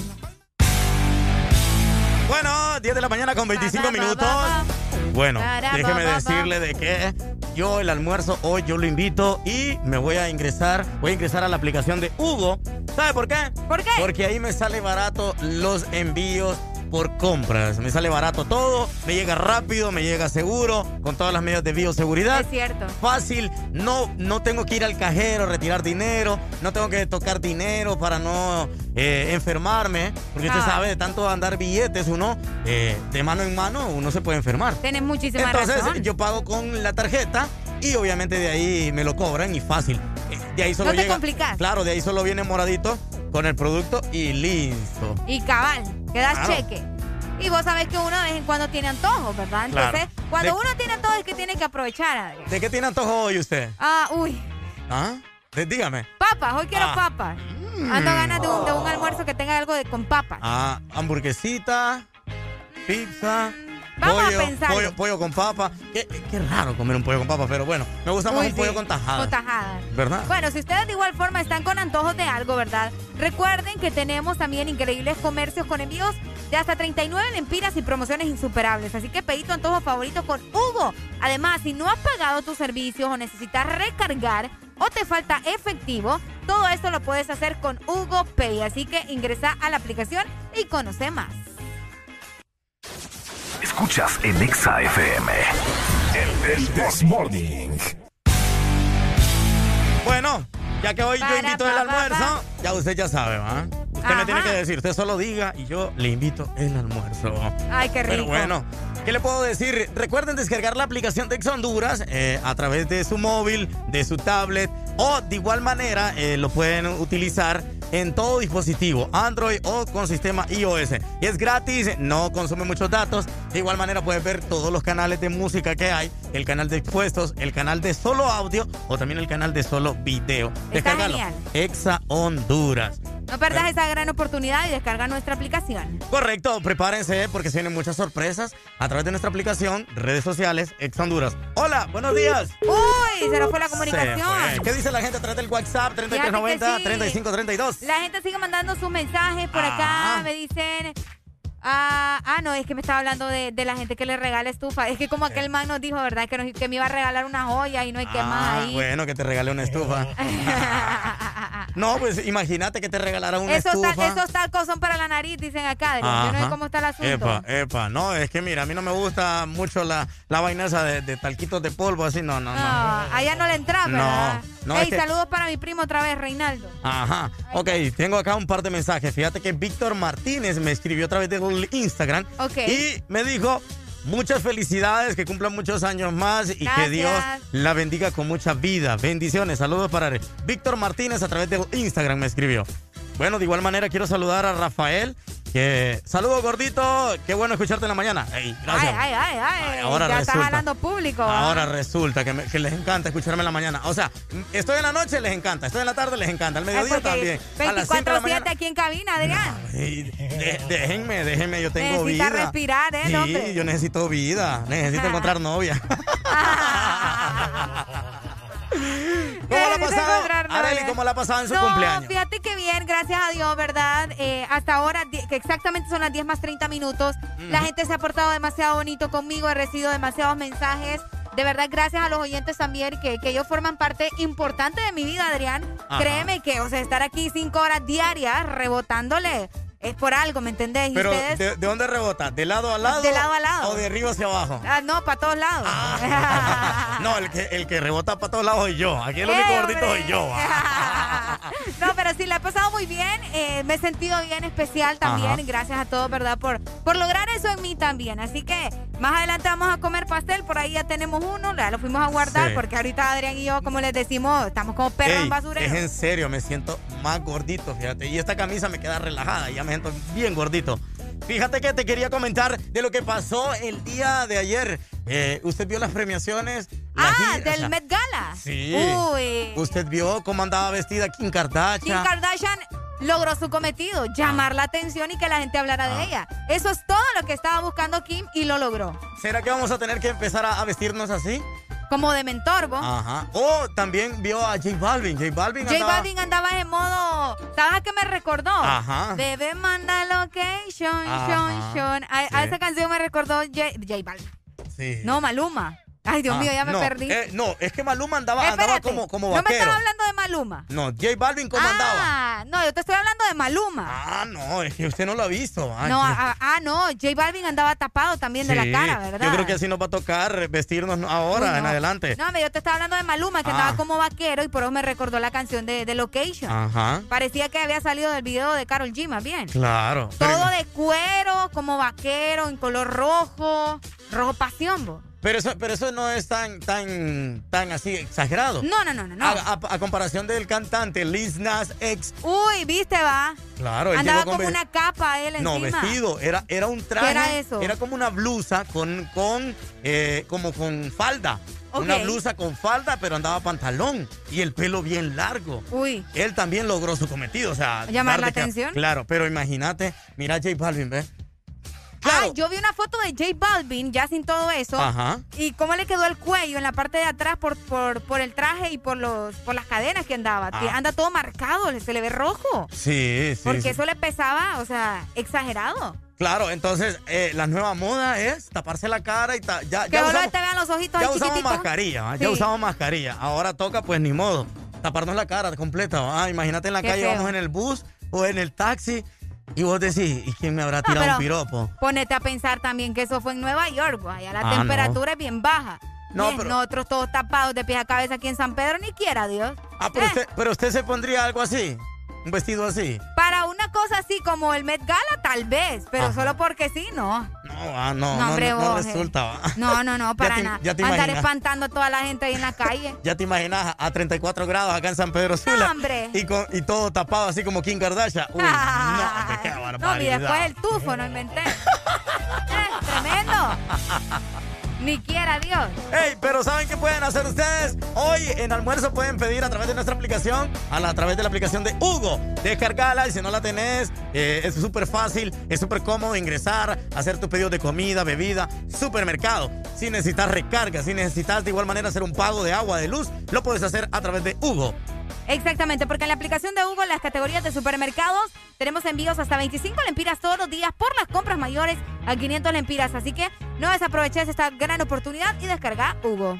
Speaker 16: Bueno, 10 de la mañana con 25 minutos. Bueno, déjeme decirle de que yo el almuerzo hoy yo lo invito y me voy a ingresar, voy a ingresar a la aplicación de Hugo. ¿Sabe por qué?
Speaker 5: ¿Por qué?
Speaker 16: Porque ahí me sale barato los envíos por compras. Me sale barato todo, me llega rápido, me llega seguro, con todas las medidas de bioseguridad.
Speaker 5: Es cierto.
Speaker 16: Fácil, no, no tengo que ir al cajero, retirar dinero, no tengo que tocar dinero para no eh, enfermarme, porque usted
Speaker 5: Ah.
Speaker 16: sabe, de tanto andar billetes, uno eh, de mano en mano, uno se puede enfermar.
Speaker 5: Tienes muchísima
Speaker 16: Entonces
Speaker 5: razón.
Speaker 16: yo pago con la tarjeta y obviamente de ahí me lo cobran y fácil. Eh, De ahí solo
Speaker 5: No te
Speaker 16: llega-
Speaker 5: complicas.
Speaker 16: Claro, de ahí solo viene moradito con el producto y listo.
Speaker 5: Y cabal, que das
Speaker 16: Claro.
Speaker 5: cheque. Y vos sabés que uno de vez en cuando tiene antojos, ¿verdad?
Speaker 16: Claro.
Speaker 5: Entonces, cuando
Speaker 16: De-
Speaker 5: uno tiene antojos es que tiene que aprovechar, Adrián.
Speaker 16: ¿De qué tiene antojo hoy usted?
Speaker 5: Ah, uy,
Speaker 16: ¿Ah? De- dígame.
Speaker 5: papas, hoy quiero
Speaker 16: Ah.
Speaker 5: papas. Ando ganas de un, de un almuerzo que tenga algo de con papas.
Speaker 16: Ah, hamburguesita, pizza.
Speaker 5: Vamos a
Speaker 16: pollo,
Speaker 5: pensarlo.
Speaker 16: pollo, pollo con papa. Qué, qué raro comer un pollo con papa, pero bueno, me gusta más
Speaker 5: Uy,
Speaker 16: un pollo con tajada.
Speaker 5: Con tajada.
Speaker 16: ¿Verdad?
Speaker 5: Bueno, si ustedes de igual forma están con antojos de algo, ¿verdad? Recuerden que tenemos también increíbles comercios con envíos de hasta 39 lempiras y promociones insuperables. Así que pedí tu antojo favorito con Hugo. Además, si no has pagado tus servicios o necesitas recargar o te falta efectivo, todo esto lo puedes hacer con Hugo Pay. Así que ingresa a la aplicación y conoce más.
Speaker 15: Escuchas en Exa FM. El, This Morning.
Speaker 16: Bueno, ya que hoy yo invito el
Speaker 5: pa, pa,
Speaker 16: almuerzo, ya usted ya sabe, ¿va? Usted me tiene
Speaker 5: Ajá.
Speaker 16: que decir, usted solo diga y yo le invito el almuerzo.
Speaker 5: Ay, qué rico.
Speaker 16: Pero bueno, ¿qué le puedo decir? Recuerden descargar la aplicación de Ex Honduras eh, a través de su móvil, de su tablet o de igual manera eh, lo pueden utilizar en todo dispositivo, Android o con sistema iOS. Y es gratis, no consume muchos datos. De igual manera puedes ver todos los canales de música que hay, el canal de expuestos, el canal de solo audio o también el canal de solo video. Descárgalo.
Speaker 5: genial.
Speaker 16: Exa Honduras.
Speaker 5: No perdas esa gran oportunidad y descarga nuestra aplicación.
Speaker 16: Correcto, prepárense porque se vienen muchas sorpresas a través de nuestra aplicación, redes sociales, Ex Honduras. Hola, buenos días.
Speaker 5: Uy, se nos fue la comunicación.
Speaker 16: fue. ¿Qué dice la gente a través del WhatsApp
Speaker 5: Fíjate que
Speaker 16: 3390-3532?
Speaker 5: sí. La gente sigue mandando sus mensajes por
Speaker 16: Ah.
Speaker 5: acá. Me dicen. Ah, ah, no, es que me estaba hablando de, de la gente que le regala estufa. Es que como aquel man nos dijo, ¿verdad? Que, nos- que me iba a regalar una joya y no hay que más
Speaker 16: Ah,
Speaker 5: ahí.
Speaker 16: bueno, que te regale una estufa. no, pues imagínate que te regalara una
Speaker 5: esos,
Speaker 16: estufa.
Speaker 5: tal- esos talcos son para la nariz, dicen acá. Yo no sé cómo está el asunto.
Speaker 16: Epa, epa, no, es que mira, a mí no me gusta mucho la, la vaina esa de, de talquitos de polvo, así, no, no, no.
Speaker 5: Ah, allá no le entra,
Speaker 16: No,
Speaker 5: ¿verdad?
Speaker 16: no,
Speaker 5: Ey,
Speaker 16: es que-
Speaker 5: saludos para mi primo otra vez, Reinaldo.
Speaker 16: Ajá. Ok, tengo acá un par de mensajes. Fíjate que Víctor Martínez me escribió a través de Instagram.
Speaker 5: Ok.
Speaker 16: Y me dijo. Muchas felicidades, que cumplan muchos años más y que. Dios la bendiga con mucha vida. Bendiciones, saludos para. Víctor Martínez a través de Instagram me escribió. Bueno, de igual manera quiero saludar a Rafael, que saludos gordito, qué bueno escucharte en la mañana. Ey,
Speaker 5: Ay,
Speaker 16: gracias.
Speaker 5: ay, ay, ay.
Speaker 16: ahora
Speaker 5: ya estás
Speaker 16: resulta.
Speaker 5: hablando público. ¿va?
Speaker 16: Ahora resulta que, me- que les encanta escucharme en la mañana. O sea, estoy en la noche, les encanta. Estoy en la tarde, les encanta. Al mediodía también. A las 5 de la
Speaker 5: 24-7
Speaker 16: mañana.
Speaker 5: aquí en cabina, Adrián.
Speaker 16: De- déjenme, déjenme, yo tengo
Speaker 5: Necesita
Speaker 16: vida.
Speaker 5: respirar, ¿eh,
Speaker 16: Sí,
Speaker 5: hombre?
Speaker 16: yo necesito vida. Necesito encontrar novia. ¿Cómo la ha
Speaker 5: Necesito
Speaker 16: pasado? Areli, ¿cómo la ha pasado en su
Speaker 5: no,
Speaker 16: cumpleaños?
Speaker 5: fíjate que bien, gracias a Dios, ¿verdad? Eh, hasta ahora, que exactamente son las 10 más 30 minutos. La gente se ha portado demasiado bonito conmigo, he recibido demasiados mensajes. De verdad, gracias a los oyentes también, que, que ellos forman parte importante de mi vida, Adrián.
Speaker 16: Ajá.
Speaker 5: Créeme que, o sea, estar aquí cinco horas diarias rebotándole es por algo, ¿me entendés?
Speaker 16: Pero, ¿de, de dónde rebota? ¿De lado a lado?
Speaker 5: De lado a lado.
Speaker 16: ¿O de arriba hacia abajo?
Speaker 5: Ah, no, para todos lados.
Speaker 16: No, el que, el que rebota para todos lados soy yo. Aquí el único
Speaker 5: ¡Eh,
Speaker 16: gordito soy yo.
Speaker 5: No, pero sí, la he pasado muy bien. eh, me he sentido bien especial también.
Speaker 16: Ajá.
Speaker 5: Gracias a todos, ¿verdad? Por, por lograr eso en mí también. Así que más adelante vamos a comer pastel. Por ahí ya tenemos uno. Ya lo fuimos a guardar
Speaker 16: Sí.
Speaker 5: porque ahorita Adrián y yo, como les decimos, estamos como perros en basurero.
Speaker 16: es en serio, me siento más gordito, fíjate. Y esta camisa me queda relajada, ya me bien gordito. Fíjate que te quería comentar de lo que pasó el día de ayer. Eh, ¿Usted vio las premiaciones?
Speaker 5: ah, del Met Gala.
Speaker 16: Sí.
Speaker 5: Uy.
Speaker 16: ¿Usted vio cómo andaba vestida Kim Kardashian?
Speaker 5: Kim Kardashian logró su cometido, llamar la atención y que la gente hablara de
Speaker 16: Ah.
Speaker 5: ella. Eso es todo lo que estaba buscando Kim y lo logró.
Speaker 16: ¿Será que vamos a tener que empezar a, a vestirnos así?
Speaker 5: Como de mentor, ¿vos?
Speaker 16: Ajá. O también vio a J Balvin. J Balvin
Speaker 5: J
Speaker 16: andaba-
Speaker 5: Balvin andaba en modo. ¿Sabes qué me recordó?
Speaker 16: Ajá.
Speaker 5: Bebé manda location,
Speaker 16: Ajá.
Speaker 5: Shon, Shon. A, esa canción me recordó J, J Balvin.
Speaker 16: Sí.
Speaker 5: No, Maluma. Ay, Dios
Speaker 16: Ah,
Speaker 5: mío, ya me
Speaker 16: no,
Speaker 5: perdí.
Speaker 16: eh, no, es que Maluma andaba, andaba como, como
Speaker 5: No me
Speaker 16: vaquero.
Speaker 5: estaba hablando de Maluma.
Speaker 16: No, J Balvin cómo andaba.
Speaker 5: Ah, no, yo te estoy hablando de Maluma.
Speaker 16: Ah, no, es que usted no lo ha visto. Ay,
Speaker 5: no, ah, ah, no, J Balvin andaba tapado también de la cara, ¿verdad?
Speaker 16: Yo creo que así nos va a tocar vestirnos ahora
Speaker 5: Uy,
Speaker 16: en adelante.
Speaker 5: No, yo te estaba hablando de Maluma, que
Speaker 16: Ah.
Speaker 5: andaba como vaquero y por eso me recordó la canción de, de Location.
Speaker 16: Ajá.
Speaker 5: Parecía que había salido del video de Carol G, más bien.
Speaker 16: Claro.
Speaker 5: Todo de cuero, como vaquero, en color rojo, rojo pasión.
Speaker 16: Pero eso, pero eso no es tan, tan, tan así exagerado.
Speaker 5: No, no, no, no. no.
Speaker 16: A, a- a comparación del cantante Liz Nas X,
Speaker 5: Uy, ¿viste, va?
Speaker 16: claro, él
Speaker 5: Andaba
Speaker 16: con
Speaker 5: como una capa él
Speaker 16: No,
Speaker 5: encima.
Speaker 16: vestido. Era, era un traje.
Speaker 5: era eso?
Speaker 16: como una blusa con, con eh, como con falda. Una blusa con falda, pero andaba pantalón. Y el pelo bien largo.
Speaker 5: Uy.
Speaker 16: Él también logró su cometido. O sea,
Speaker 5: ¿Llamar la
Speaker 16: que-
Speaker 5: atención?
Speaker 16: Claro, pero imagínate, mira J Balvin, ¿ves?
Speaker 5: Ah, yo vi una foto de J Balvin ya sin todo eso.
Speaker 16: Ajá.
Speaker 5: Y cómo le quedó el cuello en la parte de atrás por, por, por el traje y por los por las cadenas que andaba.
Speaker 16: Ah.
Speaker 5: Que Anda todo marcado, se le ve rojo.
Speaker 16: Sí, sí.
Speaker 5: porque
Speaker 16: sí.
Speaker 5: eso le pesaba, o sea, exagerado.
Speaker 16: Claro, entonces eh, la nueva moda es taparse la cara y ta- ya,
Speaker 5: Que
Speaker 16: ya usamos,
Speaker 5: te vean los ojitos
Speaker 16: ya usamos mascarilla, ya usamos mascarilla. Ahora toca, pues ni modo, taparnos la cara completa. ¿va? Imagínate en la
Speaker 5: Qué
Speaker 16: calle,
Speaker 5: feo.
Speaker 16: vamos en el bus o en el taxi y vos decís, ¿y quién me habrá tirado un piropo?
Speaker 5: Ponete a pensar también que eso fue en Nueva York, allá la
Speaker 16: Ah,
Speaker 5: temperatura es bien baja.
Speaker 16: No, pero-
Speaker 5: Nosotros todos tapados de pies a cabeza aquí en San Pedro, ni quiera Dios.
Speaker 16: Ah, pero, usted, pero usted se pondría algo así, un vestido así.
Speaker 5: Para una cosa así como el Met Gala, tal vez, pero
Speaker 16: Ajá.
Speaker 5: solo porque sí, no.
Speaker 16: No, ah, no,
Speaker 5: No,
Speaker 16: no,
Speaker 5: hombre,
Speaker 16: no, no
Speaker 5: vos, eh.
Speaker 16: resulta. ¿va?
Speaker 5: No, no, no, para nada. Andar espantando a toda la gente ahí en la calle.
Speaker 16: Ya te imaginas a 34 grados acá en San Pedro Sula.
Speaker 5: hombre.
Speaker 16: Y, con- y todo tapado así como Kim Kardashian. Uy, no, qué
Speaker 5: No, y después el tufo, no inventé. Eh, tremendo. Ni quiera Dios.
Speaker 16: Hey, pero ¿saben qué pueden hacer ustedes? Hoy en almuerzo pueden pedir a través de nuestra aplicación, a, a través de la aplicación de Hugo. Descargala y si no la tenés, eh, es súper fácil, es súper cómodo ingresar, hacer tus pedidos de comida, bebida, supermercado. Si necesitas recarga, si necesitas de igual manera hacer un pago de agua, de luz, lo puedes hacer a través de Hugo.
Speaker 5: Exactamente, porque en la aplicación de Hugo, en las categorías de supermercados, tenemos envíos hasta 25 lempiras todos los días por las compras mayores a 500 lempiras. Así que no desaproveches esta gran oportunidad y descarga Hugo.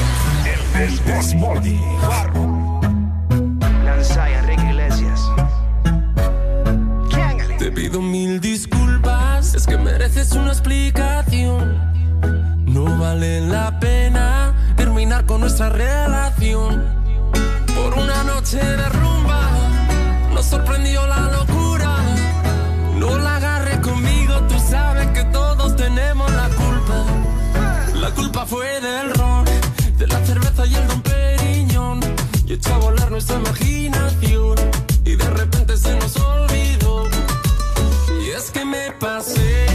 Speaker 4: El This Morning.
Speaker 75: Lanza y Enrique Iglesias.
Speaker 20: Te pido mil disculpas, es que mereces una explicación. No vale la pena terminar con nuestra relación. Por una noche de rumba, nos sorprendió la locura. Y echó a volar nuestra imaginación. Y de repente se nos olvidó. Y es que me pasé,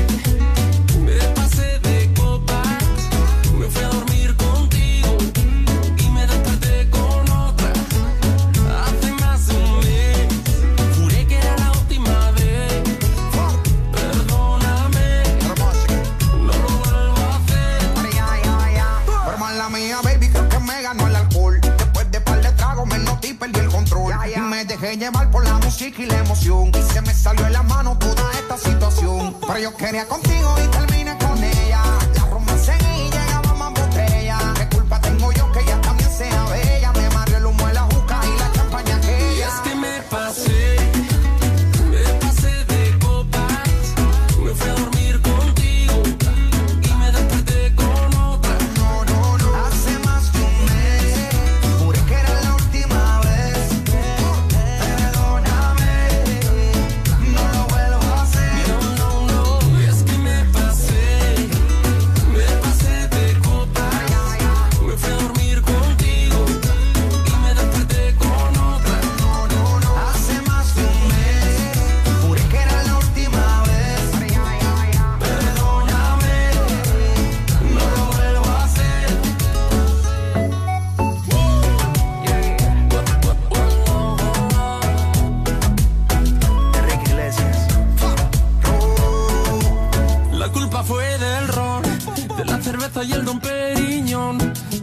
Speaker 28: música y la emoción. Y se me salió en la mano toda esta situación. Pero yo quería contigo y terminé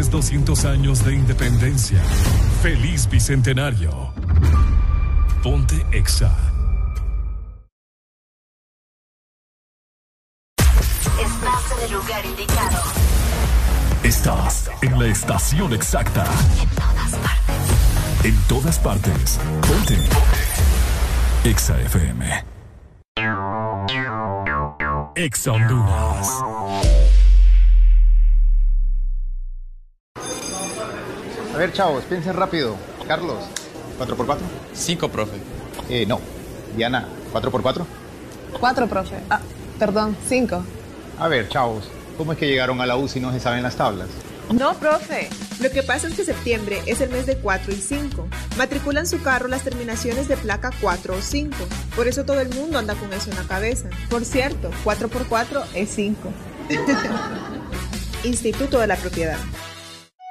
Speaker 1: felices 200 años de independencia. Feliz bicentenario. Ponte Exa.
Speaker 92: Estás en el lugar indicado.
Speaker 1: Estás en la estación exacta. En todas partes. Ponte. Exa FM. Exa Honduras.
Speaker 36: Ver, chavos, piensen rápido. Carlos, ¿4x4?
Speaker 93: 5, profe.
Speaker 36: Eh, no. Diana, ¿4x4?
Speaker 94: Cuatro, profe. Ah, perdón, cinco.
Speaker 36: A ver, chavos, ¿cómo es que llegaron a la U si no se saben las tablas?
Speaker 39: No, profe. Lo que pasa es que septiembre es el mes de 4 y 5. Matriculan su carro las terminaciones de placa 4 o 5. Por eso todo el mundo anda con eso en la cabeza. Por cierto, 4 por 4 es 5. Instituto de la Propiedad.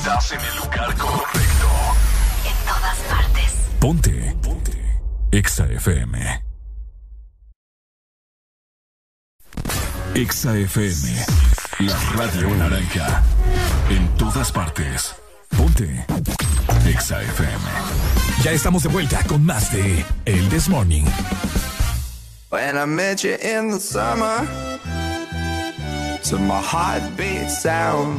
Speaker 1: Estás en el lugar correcto.
Speaker 92: En todas partes.
Speaker 1: Ponte. Ponte. Exa FM. Exa FM. La radio naranja. En todas partes. Ponte. Exa FM. Ya estamos de vuelta con más de El This Morning.
Speaker 95: When I met you in the summer, to my heartbeat sound,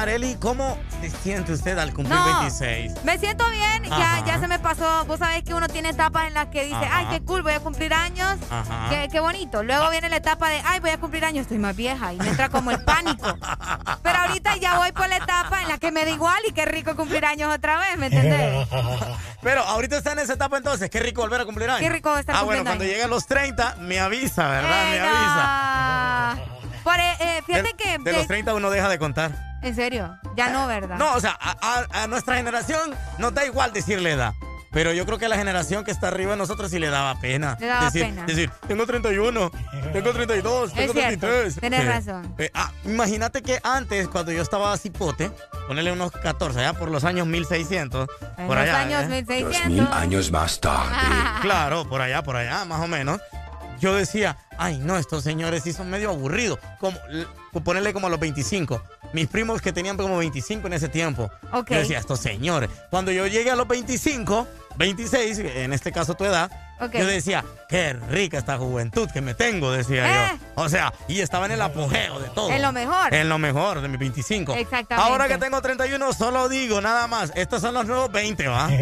Speaker 16: Areli, ¿cómo se siente usted al cumplir
Speaker 5: No.
Speaker 16: 26?
Speaker 5: Me siento bien, ya, ya se me pasó. Vos sabés que uno tiene etapas en las que dice,
Speaker 16: Ajá.
Speaker 5: ay, qué cool, voy a cumplir años.
Speaker 16: Ajá.
Speaker 5: Qué, qué bonito. Luego viene la etapa de, ay, voy a cumplir años, estoy más vieja y me entra como el pánico. Pero ahorita ya voy por la etapa en la que me da igual y qué rico cumplir años otra vez, ¿me entendés?
Speaker 16: Pero ahorita está en esa etapa entonces, qué rico volver a cumplir años.
Speaker 5: Qué rico estar
Speaker 16: Ah, bueno, cuando llegue a los 30, me avisa, ¿verdad? Me avisa.
Speaker 5: Por, eh, eh, fíjate
Speaker 16: de,
Speaker 5: que...
Speaker 16: de
Speaker 5: de-
Speaker 16: los 30 uno deja de contar.
Speaker 5: En serio, ya no, ¿verdad?
Speaker 16: No, o sea, a, a- a nuestra generación nos da igual decirle edad. Pero yo creo que a la generación que está arriba de nosotros sí le daba pena.
Speaker 5: Le daba
Speaker 16: decir,
Speaker 5: pena.
Speaker 16: Decir, tengo 31, tengo 32, tengo
Speaker 5: Es cierto,
Speaker 16: 33.
Speaker 5: tenés
Speaker 16: Sí.
Speaker 5: razón.
Speaker 16: Eh, ah, imagínate que antes, cuando yo estaba cipote, ponele unos 14, ya por los años 1600.
Speaker 5: En
Speaker 16: por
Speaker 5: los
Speaker 16: allá,
Speaker 5: años
Speaker 16: ¿eh?
Speaker 5: 1600.
Speaker 96: años más tarde.
Speaker 16: Claro, por allá, por allá, más o menos. Yo decía, ay, no, estos señores sí son medio aburridos. Como, ponerle como a los 25. Mis primos que tenían como 25 en ese tiempo. Yo decía, estos señores. Cuando yo llegué a los 25, 26, en este caso tu edad, yo decía, qué rica esta juventud que me tengo, decía
Speaker 5: Eh.
Speaker 16: yo. O sea, y estaba en el apogeo de todo.
Speaker 5: En lo mejor.
Speaker 16: En lo mejor de mis 25.
Speaker 5: Exactamente.
Speaker 16: Ahora que tengo 31, solo digo nada más. Estos son los nuevos 20, ¿va?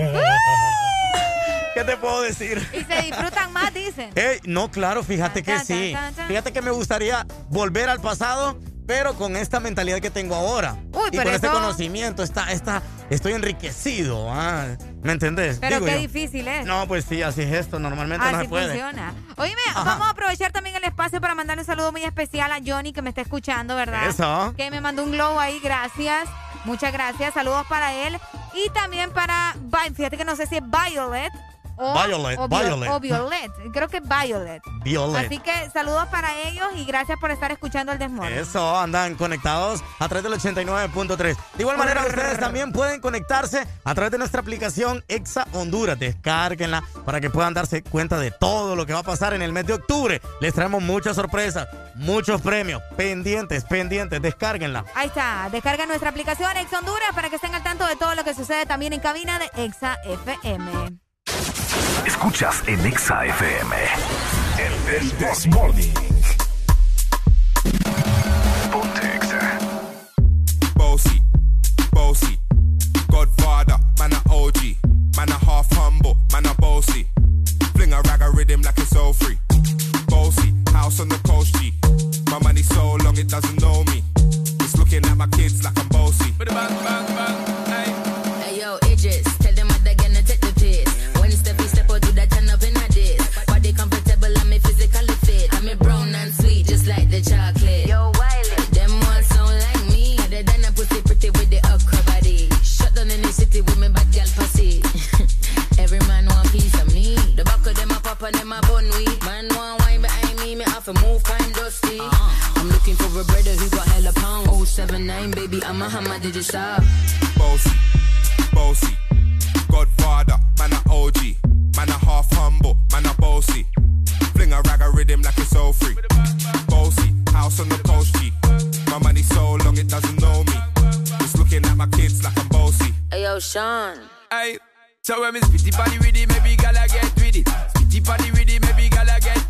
Speaker 16: ¿Qué te puedo decir?
Speaker 5: Y se disfrutan más, dicen.
Speaker 16: Ey, no, claro, fíjate que sí. Fíjate que me gustaría volver al pasado, pero con esta mentalidad que tengo ahora.
Speaker 5: Uy,
Speaker 16: y
Speaker 5: pero
Speaker 16: con este conocimiento, está, está, estoy enriquecido. ah, ¿Me entendés?
Speaker 5: Pero
Speaker 16: Digo
Speaker 5: qué
Speaker 16: yo.
Speaker 5: difícil es.
Speaker 16: No, pues sí, así es esto. Normalmente no
Speaker 5: Así
Speaker 16: se puede.
Speaker 5: funciona. Oíme, vamos a aprovechar también el espacio para mandarle un saludo muy especial a Johnny que me está escuchando, ¿verdad?
Speaker 16: Eso.
Speaker 5: Que me mandó un globo ahí, gracias. Muchas gracias. Saludos para él. Y también para, fíjate que no sé si es Violet. O,
Speaker 16: Violet,
Speaker 5: o
Speaker 16: Violet.
Speaker 5: o Violet. Creo que Violet.
Speaker 16: Violet.
Speaker 5: Así que saludos para ellos y gracias por estar escuchando el desmorning.
Speaker 16: Eso, andan conectados a través del 89.3. De igual manera, ustedes también pueden conectarse a través de nuestra aplicación Exa Honduras. Descárguenla para que puedan darse cuenta de todo lo que va a pasar en el mes de octubre. Les traemos muchas sorpresas, muchos premios. Pendientes, pendientes, descárguenla.
Speaker 5: Ahí está, descarga nuestra aplicación Exa Honduras para que estén al tanto de todo lo que sucede también en cabina de Exa FM.
Speaker 4: Escuchas en Exa FM. El, el This Morning. Ponte Exa.
Speaker 97: Bossy, bossy, Godfather, man a OG, man a half humble, man a bossy. Fling a rag a rhythm like it's all free. Bossy, house on the coast G. My money so long it doesn't know me. It's looking at my kids like I'm bossy. Bang, bang, bang, hey.
Speaker 15: Hey yo, Idris, I'm a brother who got hella pound. 079, baby, I'm a hammer, did you stop?
Speaker 97: Bossy, bossy, Godfather, man a OG, man a half humble, man a bossy. Fling a rag a rhythm like it's all free. Bossy, house on the coast G. My money so long it doesn't know me. It's looking at my kids like I'm bossy.
Speaker 15: Hey yo, Sean.
Speaker 97: Hey, so when me spitty body with it, maybe gala get with it. Spitty body with it, maybe gala get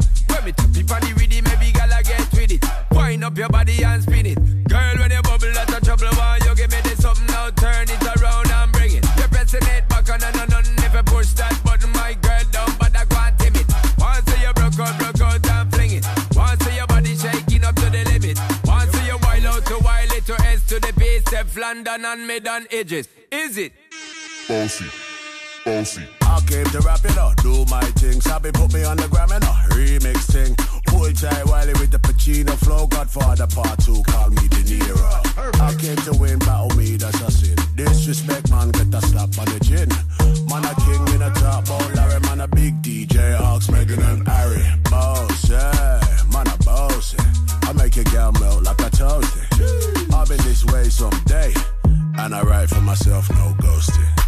Speaker 97: it. If I with it, maybe gala get with it. Wind up your body and spin it. Girl, when you bubble, that's a trouble. Why you give me this something now? Turn it around and bring it. You're pressing it back on and on and if I push that button, my girl down, but I can't tame it. Once you broke out, broke out
Speaker 98: and fling it. Once your body shaking up to the limit. Once you wild out to wild it to S to the base,
Speaker 99: London and mid on edges. Is it?
Speaker 27: Bossy bossy.
Speaker 100: I came to rap it up, do my thing. Sabi put me on the gram and a remix thing. Pull tight Wiley with the Pacino flow. Godfather part two, call me De Niro. I came to win, battle me, that's a sin. Disrespect, man, get a slap on the chin. Man, a king in a top, bowl, Larry, man, a big DJ, Ox, Megan and Harry. Boss, yeah, man, a boss, yeah. I make your girl melt like a toasty. I've been this way someday. And I write for myself, no ghosting.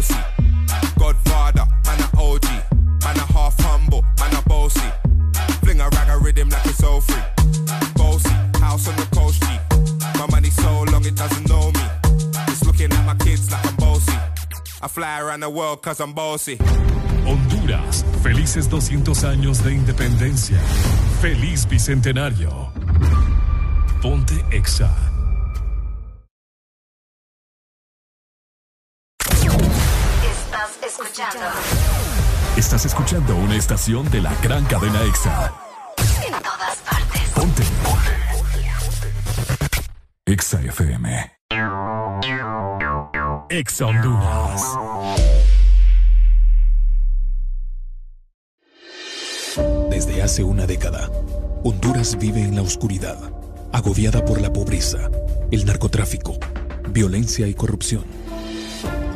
Speaker 97: bossy. Godfather, man a OG Man a half humble, man a bossy. Fling a rag a rhythm like it's all free. Bossy, house on the coast G. My money so long it doesn't know me. It's looking at my kids like I'm bossy. I fly around the world cause I'm bossy.
Speaker 1: Honduras, felices 200 años de independencia. Feliz bicentenario. Ponte Exa.
Speaker 7: Escuchando.
Speaker 1: Estás escuchando una estación de la gran cadena Exa.
Speaker 7: En todas partes.
Speaker 1: Ponte. Exa FM. Exa Honduras.
Speaker 101: Desde hace una década, Honduras vive en la oscuridad, agobiada por la pobreza, el narcotráfico, violencia y corrupción.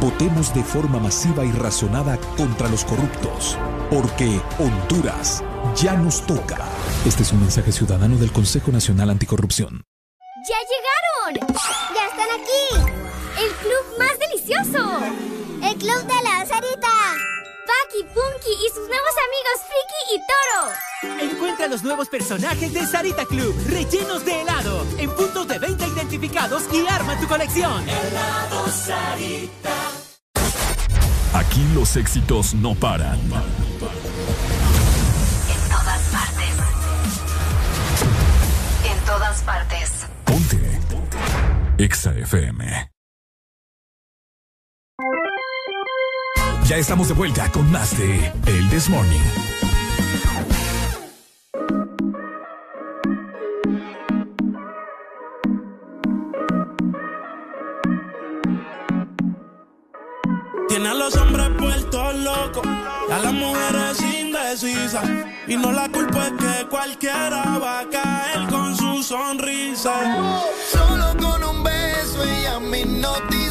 Speaker 101: votemos de forma masiva y razonada contra los corruptos, porque Honduras ya nos toca. Este es un mensaje ciudadano del Consejo Nacional Anticorrupción.
Speaker 77: ¡Ya llegaron! ¡Ya están aquí! ¡El club más delicioso! ¡El club de la Sarita! Paki, Punky y sus nuevos amigos Friki y Toro.
Speaker 102: Encuentra los nuevos personajes de Sarita Club, rellenos de helado, en puntos de venta identificados y arma tu colección. Helado Sarita.
Speaker 1: Aquí los éxitos no paran.
Speaker 7: En todas partes. En todas partes.
Speaker 1: Ponte. Exa FM. Ya estamos de vuelta con más de El This Morning.
Speaker 103: Tiene a los hombres puestos locos, a las mujeres indecisas. Y no la culpa es que cualquiera va a caer con su sonrisa.
Speaker 98: Solo con un beso ella me hipnotizó.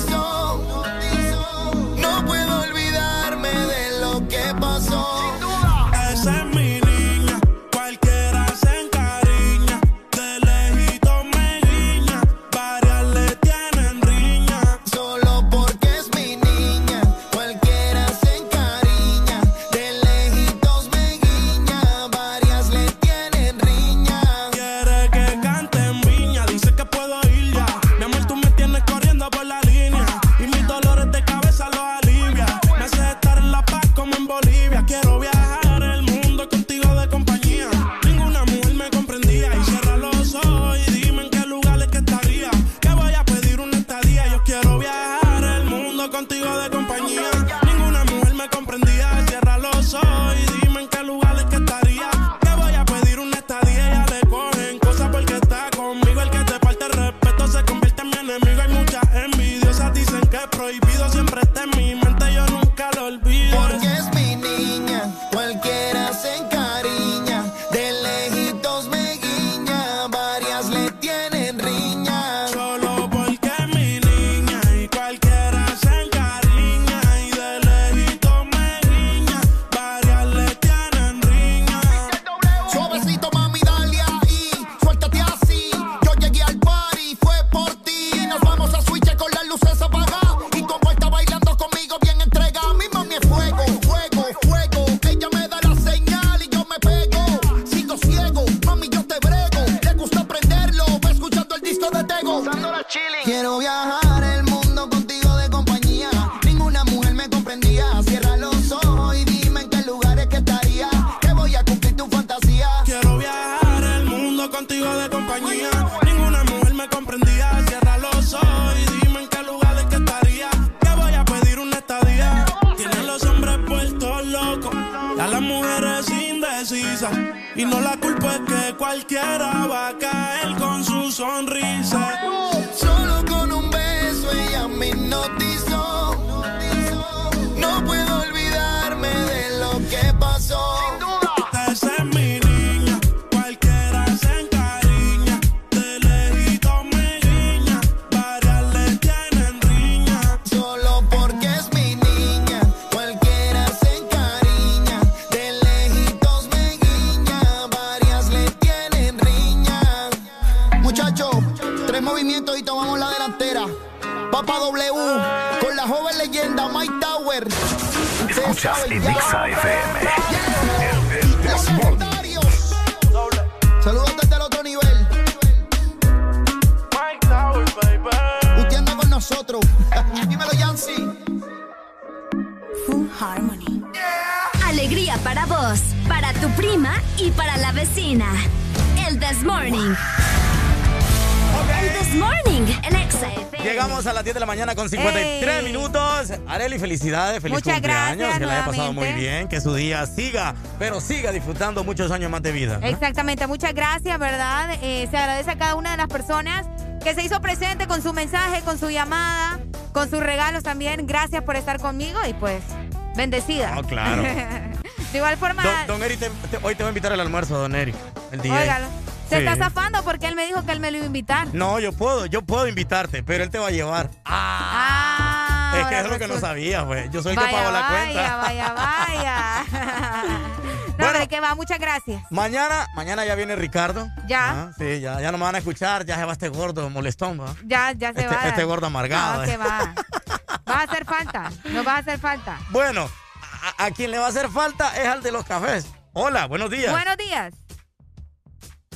Speaker 16: Felicidades, feliz
Speaker 5: Muchas
Speaker 16: cumpleaños.
Speaker 5: gracias
Speaker 16: que le haya pasado muy bien, que su día siga, pero siga disfrutando muchos años más de vida. ¿no?
Speaker 5: Exactamente, muchas gracias, ¿verdad? Eh, se agradece a cada una de las personas que se hizo presente con su mensaje, con su llamada, con sus regalos también. Gracias por estar conmigo y pues, bendecida.
Speaker 16: Oh, claro.
Speaker 5: de igual forma,
Speaker 16: Don, don Eri, te- te- hoy te voy a invitar al almuerzo, don Eri. El DJ.
Speaker 5: óigalo, se
Speaker 16: Sí.
Speaker 5: está zafando porque él me dijo que él me lo iba a invitar.
Speaker 16: No, yo puedo, yo puedo invitarte, pero él te va a llevar. Es que
Speaker 5: ahora
Speaker 16: es lo que no sabía, pues. Yo soy el que
Speaker 5: Vaya,
Speaker 16: pago la
Speaker 5: vaya,
Speaker 16: cuenta.
Speaker 5: vaya, vaya. no, hombre, que va, muchas gracias.
Speaker 16: Mañana, mañana ya viene Ricardo.
Speaker 5: Ya.
Speaker 16: Ah, sí, ya, ya no me van a escuchar, ya se va este gordo molestón, ¿va?
Speaker 5: Ya, ya se
Speaker 16: Este-
Speaker 5: va.
Speaker 16: este gordo amargado,
Speaker 5: No,
Speaker 16: eh.
Speaker 5: que va. Va a hacer falta. Nos va a hacer falta.
Speaker 16: Bueno, a, a quien le va a hacer falta es al de los cafés. Hola, buenos días.
Speaker 5: Buenos días.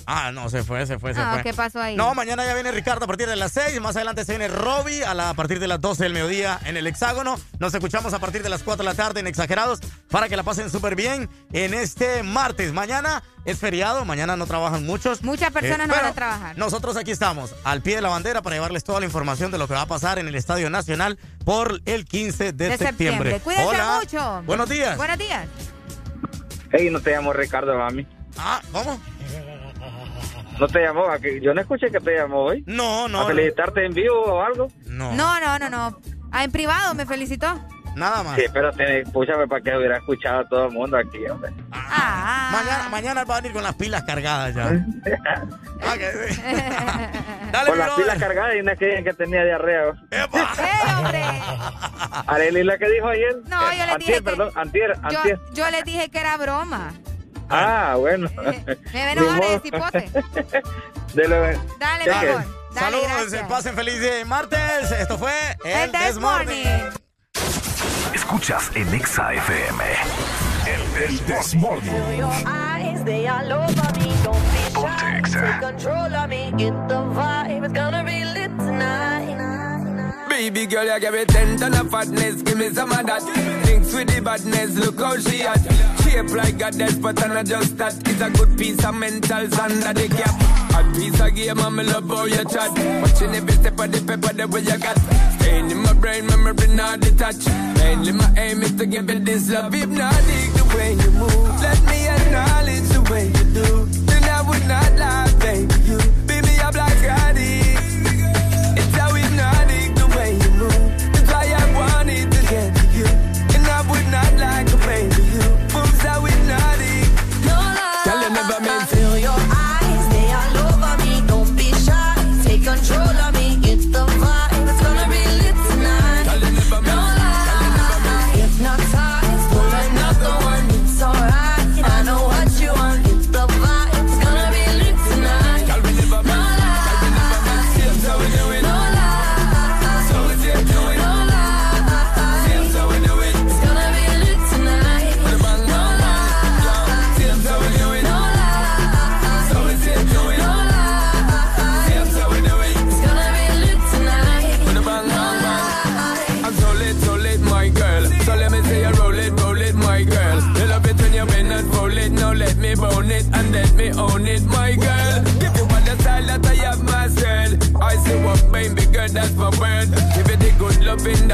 Speaker 16: Ah, no, se fue, se fue, se
Speaker 5: Ah,
Speaker 16: fue.
Speaker 5: ¿qué pasó ahí?
Speaker 16: No, mañana ya viene Ricardo a partir de las 6. Más adelante se viene Robbie a, la- a partir de las 12 del mediodía en el Hexágono. Nos escuchamos a partir de las 4 de la tarde en Exagerados para que la pasen súper bien en este martes. Mañana es feriado, mañana no trabajan muchos.
Speaker 5: Muchas personas
Speaker 16: Eh,
Speaker 5: no van a trabajar.
Speaker 16: Nosotros aquí estamos, al pie de la bandera, para llevarles toda la información de lo que va a pasar en el Estadio Nacional por el 15 de,
Speaker 5: De
Speaker 16: septiembre.
Speaker 5: septiembre. Cuídense
Speaker 16: Hola.
Speaker 5: mucho.
Speaker 16: Buenos días.
Speaker 5: Buenos días.
Speaker 104: Hey, no te llamó Ricardo, mami.
Speaker 16: Ah, ¿cómo?
Speaker 104: No te llamó, ¿a que- yo no escuché que te llamó hoy.
Speaker 16: No, no.
Speaker 104: ¿A felicitarte en vivo o algo?
Speaker 16: No.
Speaker 5: No, no, no, no. Ah, en privado me felicitó.
Speaker 16: Nada más.
Speaker 104: Sí, pero escúchame para que hubiera escuchado a todo el mundo aquí, hombre.
Speaker 5: Ah.
Speaker 16: Mañana, mañana va a venir con las pilas cargadas ya. Ah, que- Dale,
Speaker 104: Con las
Speaker 16: brother.
Speaker 104: pilas cargadas y una que, que tenía diarrea.
Speaker 5: ¡Eh, hombre!
Speaker 104: Arely, la que dijo ayer.
Speaker 5: No, yo le
Speaker 104: antier,
Speaker 5: dije que-
Speaker 104: perdón, antier,
Speaker 5: Yo,
Speaker 104: antier.
Speaker 5: yo le dije que era broma.
Speaker 104: Ah, bueno.
Speaker 5: Me ven
Speaker 104: Ni
Speaker 5: ahora de cipote. Dale, amor. Dale,
Speaker 16: Saludos,
Speaker 5: gracias.
Speaker 16: pasen feliz día de martes. Esto fue
Speaker 5: El This Morning.
Speaker 15: Escuchas en Exa FM. El, This Morning. Ponte Exa.
Speaker 98: Baby girl, you give me ten ton of fatness, give me some of that. Thinks with the badness, look how she at. Shape like death, but I'm not just that. It's a good piece of mental under the cap. A piece of game, I'm love how you chat. Watching every step of the paper, the way you got. Staying in my brain, memory not detached. Mainly my aim is to give you this love. Hypnotic the way you move. Let me acknowledge the way you do.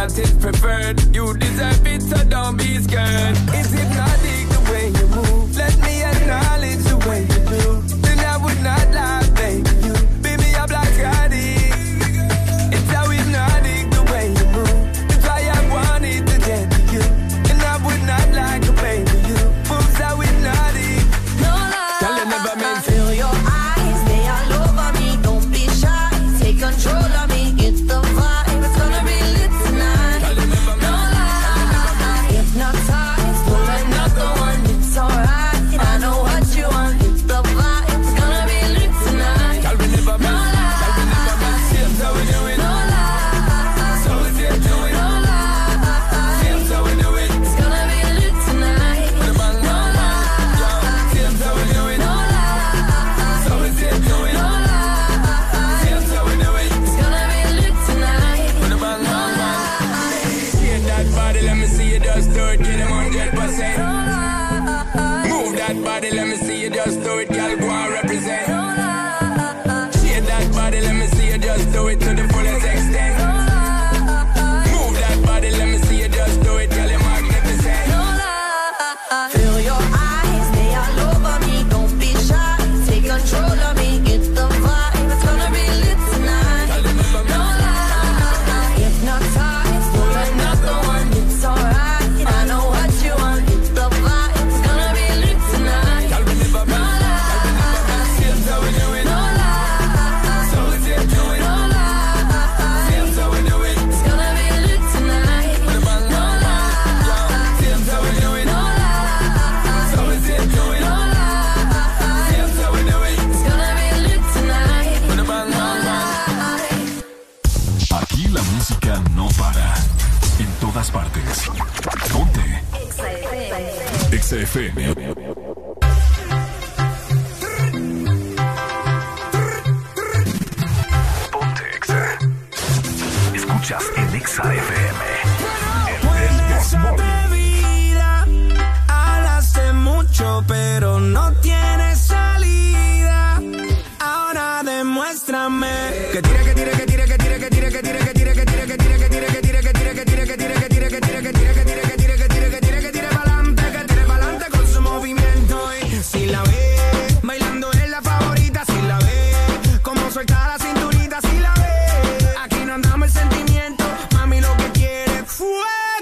Speaker 98: That is preferred. You deserve it, so don't be scared. It's hypnotic the
Speaker 4: FM.